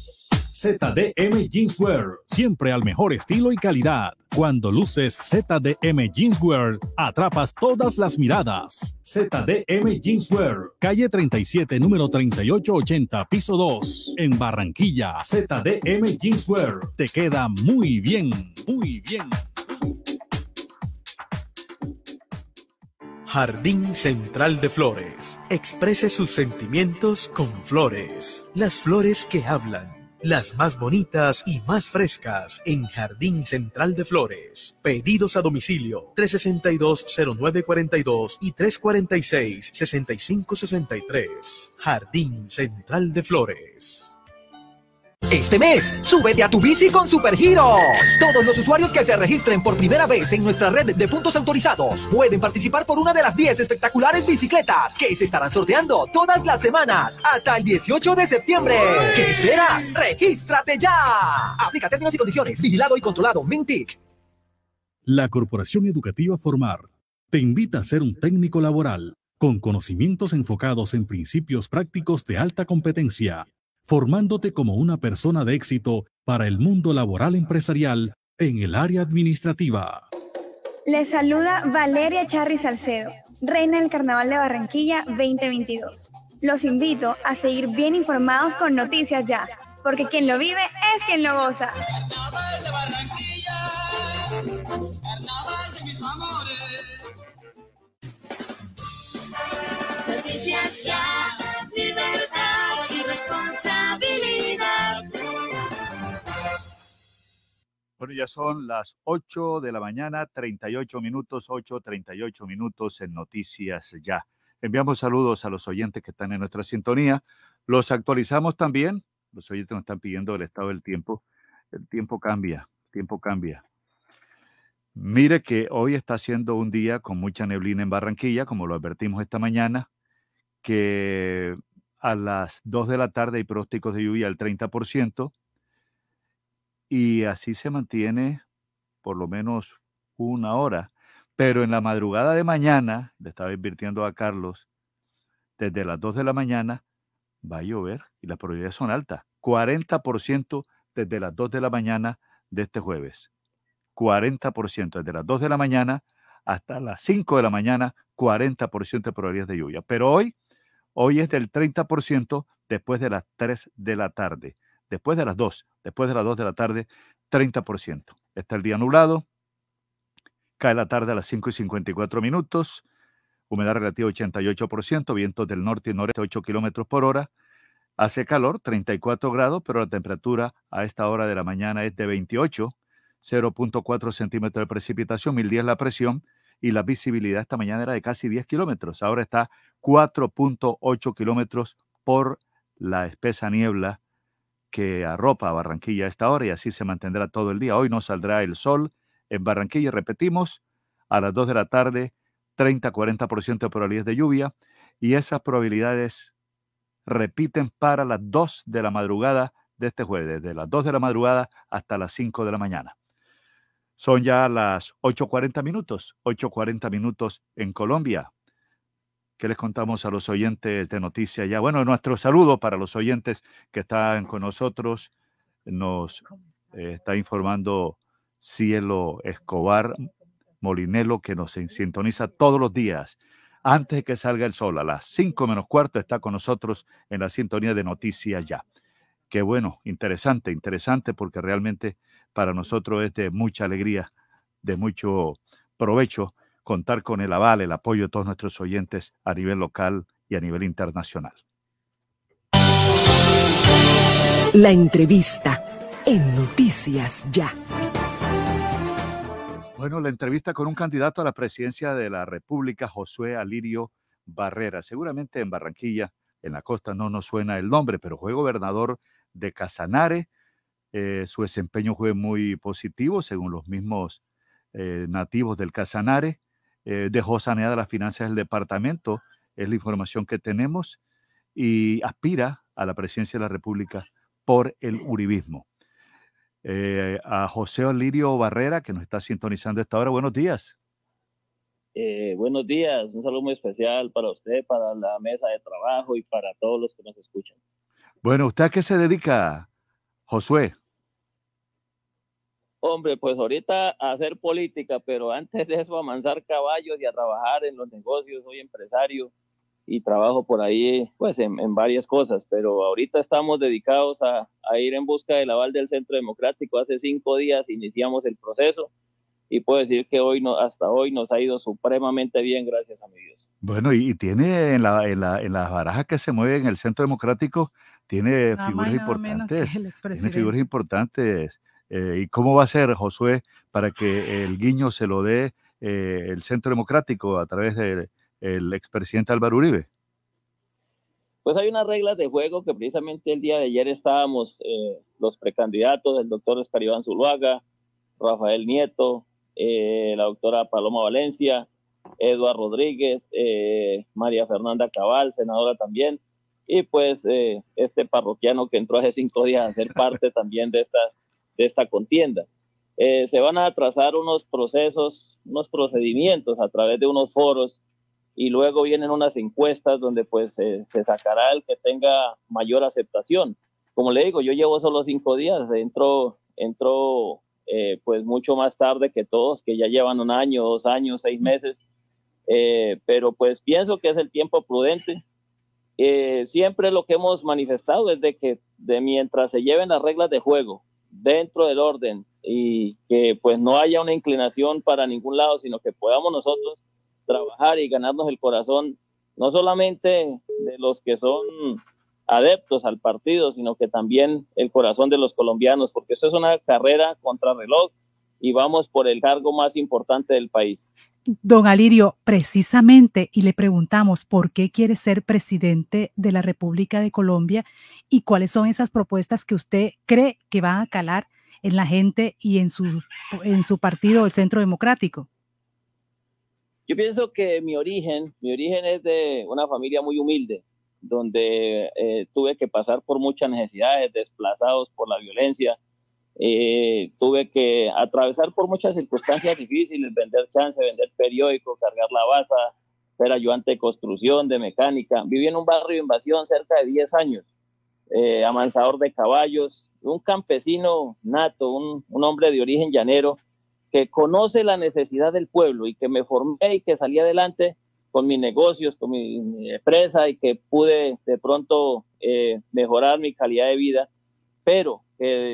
ZDM Jeanswear, siempre al mejor estilo y calidad. Cuando luces ZDM Jeanswear, atrapas todas las miradas. ZDM Jeanswear, calle 37, número 3880, piso 2, en Barranquilla. ZDM Jeanswear, te queda muy bien, muy bien. Jardín Central de Flores. Exprese sus sentimientos con flores. Las flores que hablan. Las más bonitas y más frescas en Jardín Central de Flores. Pedidos a domicilio 362-0942 y 346-6563. Jardín Central de Flores. Este mes, súbete a tu bici con Supergiros. Todos los usuarios que se registren por primera vez en nuestra red de puntos autorizados pueden participar por una de las 10 espectaculares bicicletas que se estarán sorteando todas las semanas hasta el 18 de septiembre. ¿Qué esperas? ¡Regístrate ya! Aplica términos y condiciones. Vigilado y controlado. Mintic. La Corporación Educativa Formar te invita a ser un técnico laboral con conocimientos enfocados en principios prácticos de alta competencia formándote como una persona de éxito para el mundo laboral empresarial en el área administrativa. Les saluda Valeria Charri Salcedo, reina del Carnaval de Barranquilla 2022. Los invito a seguir bien informados con Noticias Ya, porque quien lo vive es quien lo goza. Carnaval de Barranquilla, carnaval de mis amores. Noticias Ya, libertad y responsabilidad. Bueno, ya son las 8 de la mañana, 38 minutos, 8, 38 minutos en Noticias Ya. Enviamos saludos a los oyentes que están en nuestra sintonía. Los actualizamos también. Los oyentes nos están pidiendo el estado del tiempo. El tiempo cambia, el tiempo cambia. Mire que hoy está siendo un día con mucha neblina en Barranquilla, como lo advertimos esta mañana, que a las 2 de la tarde hay pronósticos de lluvia al 30% y así se mantiene por lo menos una hora. Pero en la madrugada de mañana, le estaba advirtiendo a Carlos, desde las 2 de la mañana va a llover y las probabilidades son altas. 40% desde las 2 de la mañana de este jueves. 40% desde las 2 de la mañana hasta las 5 de la mañana, 40% de probabilidades de lluvia. Pero hoy, hoy es del 30% después de las 3 de la tarde. Después de las 2, después de las 2 de la tarde, 30%. Está el día nublado, cae la tarde a las 5 y 54 minutos, humedad relativa 88%, vientos del norte y noreste 8 kilómetros por hora. Hace calor, 34 grados, pero la temperatura a esta hora de la mañana es de 28, 0.4 centímetros de precipitación, 1010 la presión y la visibilidad esta mañana era de casi 10 kilómetros. Ahora está 4.8 kilómetros por la espesa niebla que arropa a Barranquilla a esta hora y así se mantendrá todo el día. Hoy no saldrá el sol en Barranquilla, repetimos, a las 2 de la tarde, 30-40% de probabilidades de lluvia y esas probabilidades repiten para las 2 de la madrugada de este jueves, desde las 2 de la madrugada hasta las 5 de la mañana. Son ya las 8.40 minutos, 8.40 minutos en Colombia. ¿Qué les contamos a los oyentes de Noticias Ya? Bueno, nuestro saludo para los oyentes que están con nosotros. Nos eh, está informando Cielo Escobar Molinelo, que nos sintoniza todos los días. Antes de que salga el sol, a las 5 menos cuarto, está con nosotros en la sintonía de Noticias Ya. Qué bueno, interesante, interesante, porque realmente para nosotros es de mucha alegría, de mucho provecho contar con el aval, el apoyo de todos nuestros oyentes a nivel local y a nivel internacional. La entrevista en Noticias Ya. Bueno, la entrevista con un candidato a la presidencia de la República, Josué Alirio Barrera. Seguramente en Barranquilla, en la costa, no nos suena el nombre, pero fue gobernador de Casanare. Eh, su desempeño fue muy positivo, según los mismos eh, nativos del Casanare. Eh, dejó saneadas las finanzas del departamento, es la información que tenemos, y aspira a la presidencia de la República por el uribismo. Eh, a José Olirio Barrera, que nos está sintonizando esta hora. Buenos días. Eh, buenos días, un saludo muy especial para usted, para la mesa de trabajo y para todos los que nos escuchan. Bueno, ¿usted a qué se dedica, Josué. Hombre, pues ahorita a hacer política, pero antes de eso a mansar caballos y a trabajar en los negocios, soy empresario y trabajo por ahí pues en, en varias cosas, pero ahorita estamos dedicados a, a, ir en busca del aval del Centro Democrático. Hace cinco días iniciamos el proceso y puedo decir que hoy no, hasta hoy nos ha ido supremamente bien, gracias a mi Dios. Bueno, y, y tiene en, la, en, la, en las barajas que se mueven en el Centro Democrático, tiene Nada figuras importantes. Tiene figuras importantes. Eh, ¿Y cómo va a ser, Josué, para que el guiño se lo dé eh, el Centro Democrático a través del el expresidente Álvaro Uribe? Pues hay unas reglas de juego que precisamente el día de ayer estábamos eh, los precandidatos, el doctor Oscar Iván Zuluaga, Rafael Nieto, eh, la doctora Paloma Valencia, Eduardo Rodríguez, María Fernanda Cabal, senadora también, y pues eh, este parroquiano que entró hace cinco días a ser <laughs> parte también de esta, de esta contienda. Eh, se van a trazar unos procesos, unos procedimientos a través de unos foros y luego vienen unas encuestas donde pues eh, se sacará el que tenga mayor aceptación. Como le digo, yo llevo solo cinco días, entro, entro eh, pues mucho más tarde que todos, que ya llevan un año, dos años, seis meses, eh, pero pues pienso que es el tiempo prudente. Eh, siempre lo que hemos manifestado es de que de mientras se lleven las reglas de juego dentro del orden y que pues no haya una inclinación para ningún lado, sino que podamos nosotros trabajar y ganarnos el corazón, no solamente de los que son adeptos al partido, sino que también el corazón de los colombianos, porque esto es una carrera contra reloj y vamos por el cargo más importante del país. Don Alirio, precisamente, y le preguntamos por qué quiere ser presidente de la República de Colombia y cuáles son esas propuestas que usted cree que van a calar en la gente y en su, en su partido, el Centro Democrático. Yo pienso que mi origen, mi origen es de una familia muy humilde, donde eh, tuve que pasar por muchas necesidades, desplazados por la violencia, eh, tuve que atravesar por muchas circunstancias difíciles, vender chance, vender periódicos, cargar la baza, ser ayudante de construcción, de mecánica. Viví en un barrio de invasión cerca de 10 años, eh, amansador de caballos, un campesino nato, un, un hombre de origen llanero, que conoce la necesidad del pueblo y que me formé y que salí adelante con mis negocios, con mi, empresa y que pude de pronto eh, mejorar mi calidad de vida, pero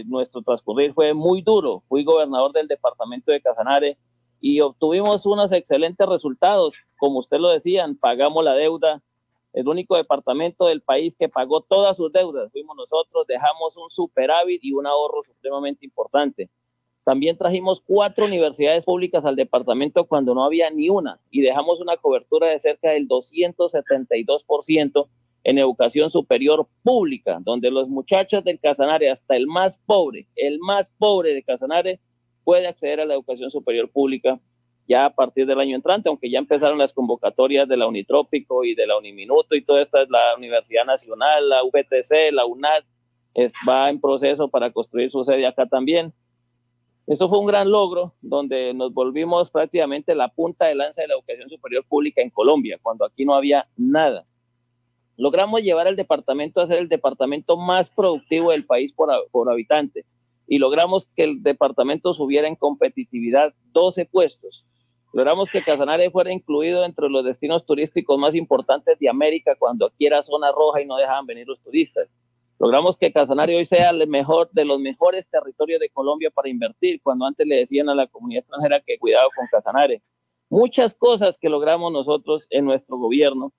nuestro transcurrir fue muy duro. Fui gobernador del departamento de Casanare y obtuvimos unos excelentes resultados. Como usted lo decían, pagamos la deuda. El único departamento del país que pagó todas sus deudas fuimos nosotros, dejamos un superávit y un ahorro supremamente importante. También trajimos cuatro universidades públicas al departamento cuando no había ni una y dejamos una cobertura de cerca del 272% en educación superior pública, donde los muchachos del Casanare, hasta el más pobre, el más pobre de Casanare, puede acceder a la educación superior pública ya a partir del año entrante, aunque ya empezaron las convocatorias de la Unitrópico y de la Uniminuto y toda esta es la Universidad Nacional, la UPTC, la UNAD, es, va en proceso para construir su sede acá también. Eso fue un gran logro donde nos volvimos prácticamente la punta de lanza de la educación superior pública en Colombia, cuando aquí no había nada. Logramos llevar el departamento a ser el departamento más productivo del país por, por habitante y logramos que el departamento subiera en competitividad 12 puestos. Logramos que Casanare fuera incluido entre los destinos turísticos más importantes de América cuando aquí era zona roja y no dejaban venir los turistas. Logramos que Casanare hoy sea el mejor de los mejores territorios de Colombia para invertir, cuando antes le decían a la comunidad extranjera que cuidado con Casanare. Muchas cosas que logramos nosotros en nuestro gobierno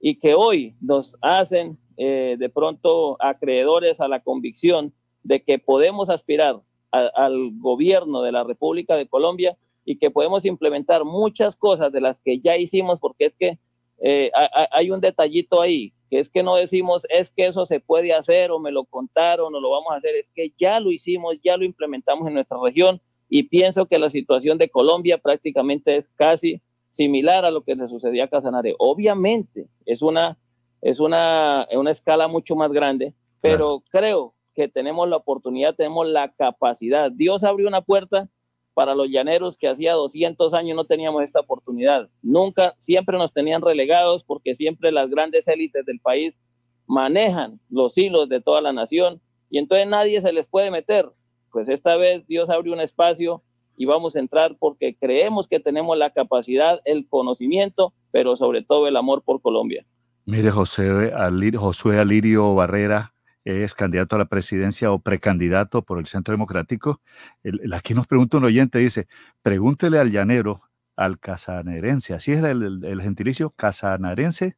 y que hoy nos hacen eh, de pronto acreedores a la convicción de que podemos aspirar al gobierno de la República de Colombia y que podemos implementar muchas cosas de las que ya hicimos, porque es que eh, hay un detallito ahí, que es que no decimos es que eso se puede hacer o me lo contaron o lo vamos a hacer, es que ya lo hicimos, ya lo implementamos en nuestra región y pienso que la situación de Colombia prácticamente es casi similar a lo que le sucedía a Casanare. Obviamente es una, es una, una escala mucho más grande, pero creo que tenemos la oportunidad, tenemos la capacidad. Dios abrió una puerta para los llaneros que hacía 200 años no teníamos esta oportunidad. Nunca, siempre nos tenían relegados porque siempre las grandes élites del país manejan los hilos de toda la nación y entonces nadie se les puede meter. Pues esta vez Dios abrió un espacio y vamos a entrar porque creemos que tenemos la capacidad, el conocimiento, pero sobre todo el amor por Colombia. Mire, José Alirio, Josué Alirio Barrera es candidato a la presidencia o precandidato por el Centro Democrático. El, aquí nos pregunta un oyente, dice, pregúntele al llanero, al casanarense, ¿así es el, el gentilicio? ¿Casanarense?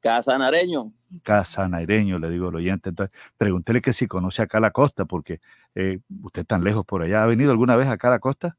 Casanareño. Casanareño, le digo al oyente. Entonces, pregúntele que si conoce acá la costa, porque eh, usted tan lejos por allá. ¿Ha venido alguna vez acá a la costa?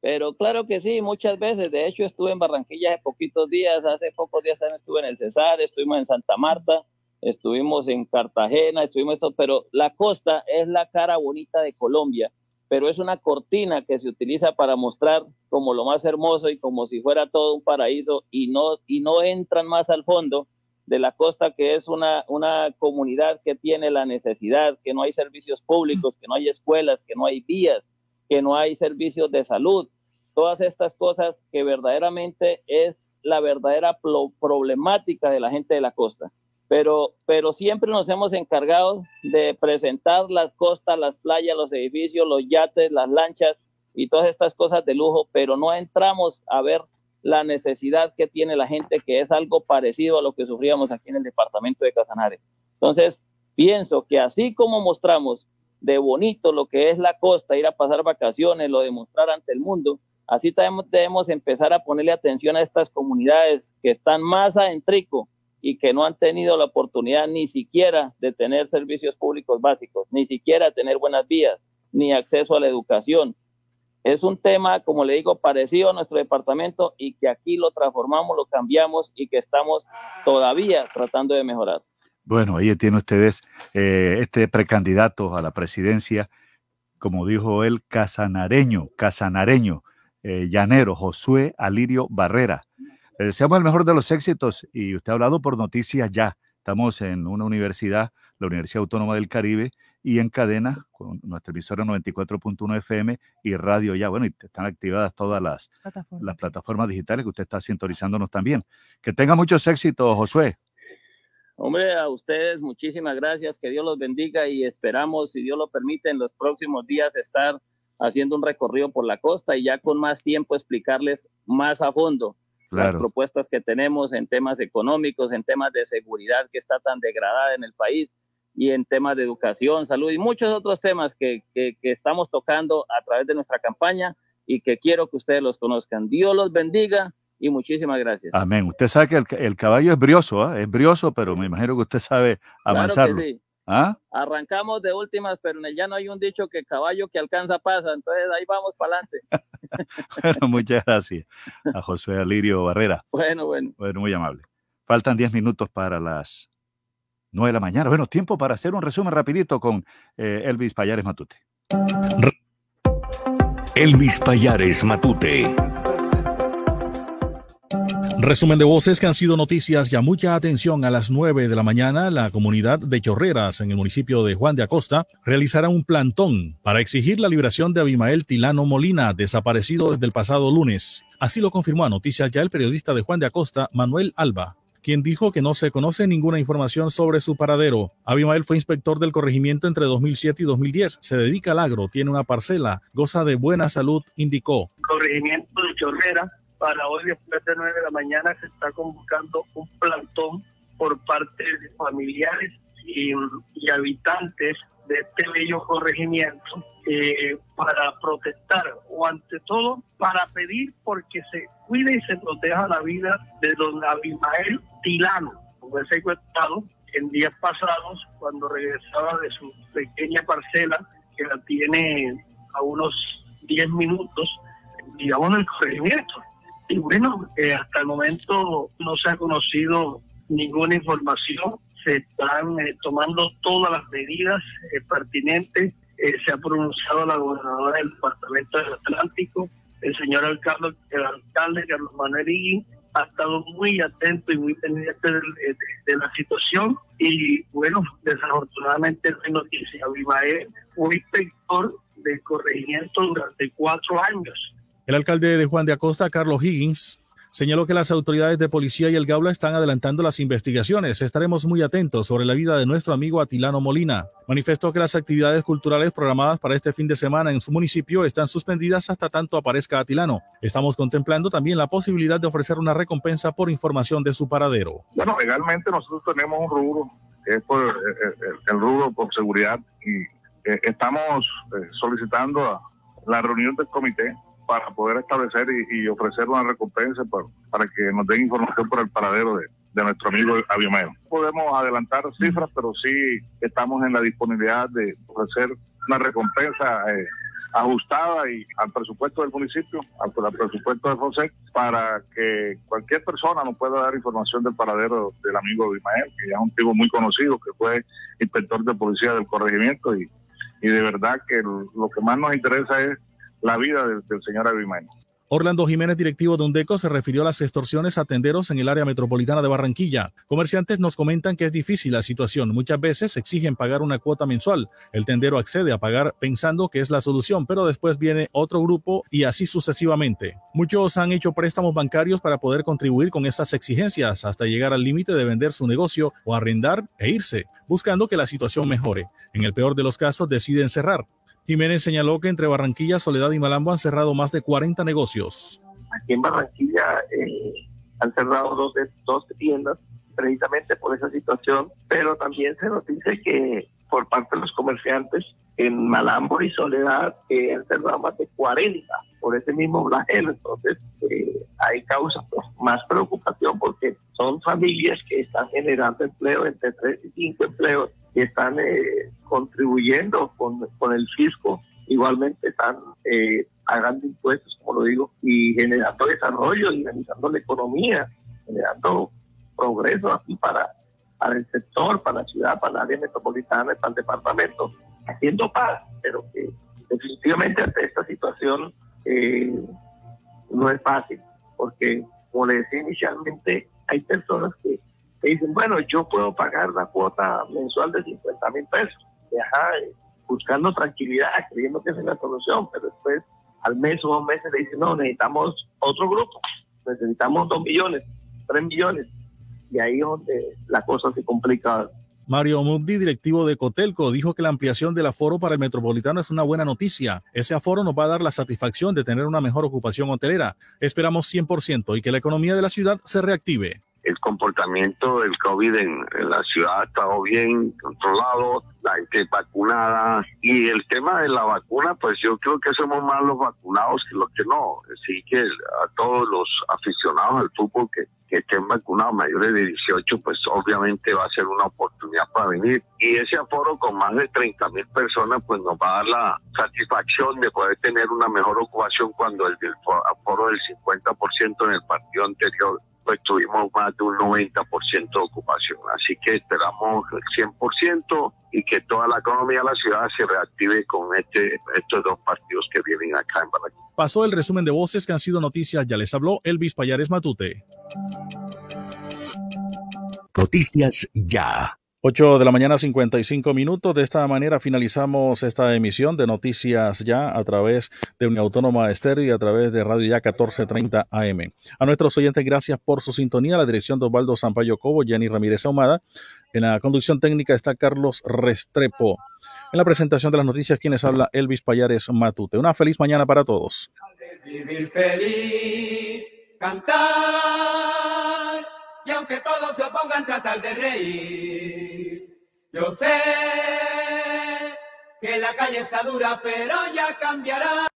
Pero claro que sí, muchas veces. De hecho, estuve en Barranquilla hace poquitos días. Hace pocos días también estuve en el Cesar, estuvimos en Santa Marta, estuvimos en Cartagena, estuvimos esto. Pero la costa es la cara bonita de Colombia, pero es una cortina que se utiliza para mostrar como lo más hermoso y como si fuera todo un paraíso y no, y no entran más al fondo de la costa, que es una, una comunidad que tiene la necesidad, que no hay servicios públicos, que no hay escuelas, que no hay vías, que no hay servicios de salud, todas estas cosas que verdaderamente es la verdadera problemática de la gente de la costa. Pero, pero siempre nos hemos encargado de presentar las costas, las playas, los edificios, los yates, las lanchas y todas estas cosas de lujo, pero no entramos a ver la necesidad que tiene la gente, que es algo parecido a lo que sufríamos aquí en el departamento de Casanare. Entonces, pienso que así como mostramos de bonito lo que es la costa, ir a pasar vacaciones, lo demostrar ante el mundo, así también debemos empezar a ponerle atención a estas comunidades que están más adentrico y que no han tenido la oportunidad ni siquiera de tener servicios públicos básicos, ni siquiera tener buenas vías, ni acceso a la educación, es un tema, como le digo, parecido a nuestro departamento y que aquí lo transformamos, lo cambiamos y que estamos todavía tratando de mejorar. Bueno, ahí tiene ustedes eh, este precandidato a la presidencia, como dijo él, casanareño, casanareño, eh, llanero, Josué Alirio Barrera. Le deseamos el mejor de los éxitos y usted ha hablado por noticias ya. Estamos en una universidad, la Universidad Autónoma del Caribe, y en cadena con nuestra emisora 94.1 FM y radio ya. Bueno, y están activadas todas las plataformas. las plataformas digitales que usted está sintonizándonos también. Que tenga muchos éxitos, Josué. Hombre, a ustedes muchísimas gracias, que Dios los bendiga y esperamos, si Dios lo permite, en los próximos días estar haciendo un recorrido por la costa y ya con más tiempo explicarles más a fondo las propuestas que tenemos en temas económicos, en temas de seguridad que está tan degradada en el país y en temas de educación, salud y muchos otros temas que, que, estamos tocando a través de nuestra campaña y que quiero que ustedes los conozcan. Dios los bendiga y muchísimas gracias. Amén. Usted sabe que el, el caballo es brioso, ¿ah? es brioso, pero me imagino que usted sabe avanzarlo. Claro sí. ¿Ah? Arrancamos de últimas, pero en el no hay un dicho que caballo que alcanza pasa, entonces ahí vamos para adelante. bueno, <laughs> muchas gracias a José Alirio Barrera. Bueno, bueno. Bueno, muy amable. Faltan 10 minutos para las 9 de la mañana. Bueno, tiempo para hacer un resumen rapidito con eh, Elvis Payares Matute. Elvis Payares Matute. Resumen de voces que han sido noticias. Ya mucha atención a las 9 de la mañana. La comunidad de Chorreras en el municipio de Juan de Acosta realizará un plantón para exigir la liberación de Abimael Tilano Molina, desaparecido desde el pasado lunes. Así lo confirmó a Noticias Ya el periodista de Juan de Acosta, Manuel Alba quien dijo que no se conoce ninguna información sobre su paradero. Abimael fue inspector del corregimiento entre 2007 y 2010. Se dedica al agro, tiene una parcela, goza de buena salud, indicó. Corregimiento de Chorrera, para hoy después de 9 de la mañana se está convocando un plantón por parte de familiares y, y habitantes de este bello corregimiento eh, para protestar o ante todo para pedir porque se cuide y se proteja la vida de don Abimael Tilano, fue secuestrado en días pasados cuando regresaba de su pequeña parcela que la tiene a unos 10 minutos, digamos, del corregimiento. Y bueno, eh, hasta el momento no se ha conocido ninguna información se están eh, tomando todas las medidas eh, pertinentes. Eh, se ha pronunciado la gobernadora del Departamento del Atlántico, el señor alcalde, el alcalde Carlos Manuel Iguín, ha estado muy atento y muy pendiente de, la situación y bueno, desafortunadamente no hay noticia. Abimael fue inspector del corregimiento durante cuatro años. El alcalde de Juan de Acosta, Carlos Higgins, Señaló que las autoridades de policía y el Gaula están adelantando las investigaciones. Estaremos muy atentos sobre la vida de nuestro amigo Atilano Molina. Manifestó que las actividades culturales programadas para este fin de semana en su municipio están suspendidas hasta tanto aparezca Atilano. Estamos contemplando también la posibilidad de ofrecer una recompensa por información de su paradero. Bueno, legalmente nosotros tenemos un rubro, es por, eh, eh, el, rubro por seguridad, y eh, estamos solicitando la reunión del comité para poder establecer y, ofrecer una recompensa para que nos den información por el paradero de, nuestro amigo Abiomeo. Podemos adelantar cifras, pero sí estamos en la disponibilidad de ofrecer una recompensa eh, ajustada y al presupuesto del municipio, al, presupuesto de José, para que cualquier persona nos pueda dar información del paradero del amigo Abimael, que ya es un tipo muy conocido, que fue inspector de policía del corregimiento y, y de verdad que lo que más nos interesa es la vida del, señor Abimael. Orlando Jiménez, directivo de Undeco, se refirió a las extorsiones a tenderos en el área metropolitana de Barranquilla. Comerciantes nos comentan que es difícil la situación. Muchas veces exigen pagar una cuota mensual. El tendero accede a pagar pensando que es la solución, pero después viene otro grupo y así sucesivamente. Muchos han hecho préstamos bancarios para poder contribuir con esas exigencias hasta llegar al límite de vender su negocio o arrendar e irse, buscando que la situación mejore. En el peor de los casos deciden cerrar. Jiménez señaló que entre Barranquilla, Soledad y Malambo han cerrado más de 40 negocios. Aquí en Barranquilla eh, han cerrado dos, dos tiendas precisamente por esa situación, pero también se nos dice que por parte de los comerciantes en Malambo y Soledad eh, han cerrado más de 40 por ese mismo flagelo. Entonces, eh, hay causa pues, más preocupación porque son familias que están generando empleo entre 3 y 5 empleos que están eh, contribuyendo con, con, el fisco, igualmente están eh, pagando impuestos, como lo digo, y generando desarrollo, dinamizando la economía, generando progreso aquí para, para el sector, para la ciudad, para el área metropolitana, para el departamento, haciendo paz, pero que definitivamente ante esta situación eh, no es fácil, porque como le decía inicialmente, hay personas que dicen, bueno, yo puedo pagar la cuota mensual de 50 mil pesos, buscando tranquilidad, creyendo que es la solución, pero después al mes o dos meses le dicen, no, necesitamos otro grupo, necesitamos dos millones, tres millones, y ahí es donde la cosa se complica Mario Mundi, directivo de Cotelco, dijo que la ampliación del aforo para el metropolitano es una buena noticia. Ese aforo nos va a dar la satisfacción de tener una mejor ocupación hotelera. Esperamos 100% y que la economía de la ciudad se reactive el comportamiento del COVID en, la ciudad ha estado bien controlado, la gente vacunada y el tema de la vacuna, pues yo creo que somos más los vacunados que los que no. Así que a todos los aficionados al fútbol que, que estén vacunados mayores de 18, pues obviamente va a ser una oportunidad para venir. Y ese aforo con más de 30 mil personas, pues nos va a dar la satisfacción de poder tener una mejor ocupación cuando el, el aforo del 50% en el partido anterior pues tuvimos más de un 90% de ocupación. Así que esperamos el 100% y que toda la economía de la ciudad se reactive con este, estos dos partidos que vienen acá en Barranquilla. Pasó el resumen de voces que han sido noticias. Ya les habló Elvis Payares Matute. Noticias ya. 8 de la mañana 55 minutos. De esta manera finalizamos esta emisión de Noticias Ya a través de una autónoma estéreo y a través de Radio Ya 1430 AM. A nuestros oyentes, gracias por su sintonía. La dirección de Osvaldo Sampaio Cobo, Jenny Ramírez Ahumada. En la conducción técnica está Carlos Restrepo. En la presentación de las noticias, quienes habla Elvis Payares Matute. Una feliz mañana para todos. Vivir feliz, cantar y aunque todos se opongan, tratar de reír. Yo sé que la calle está dura, pero ya cambiará.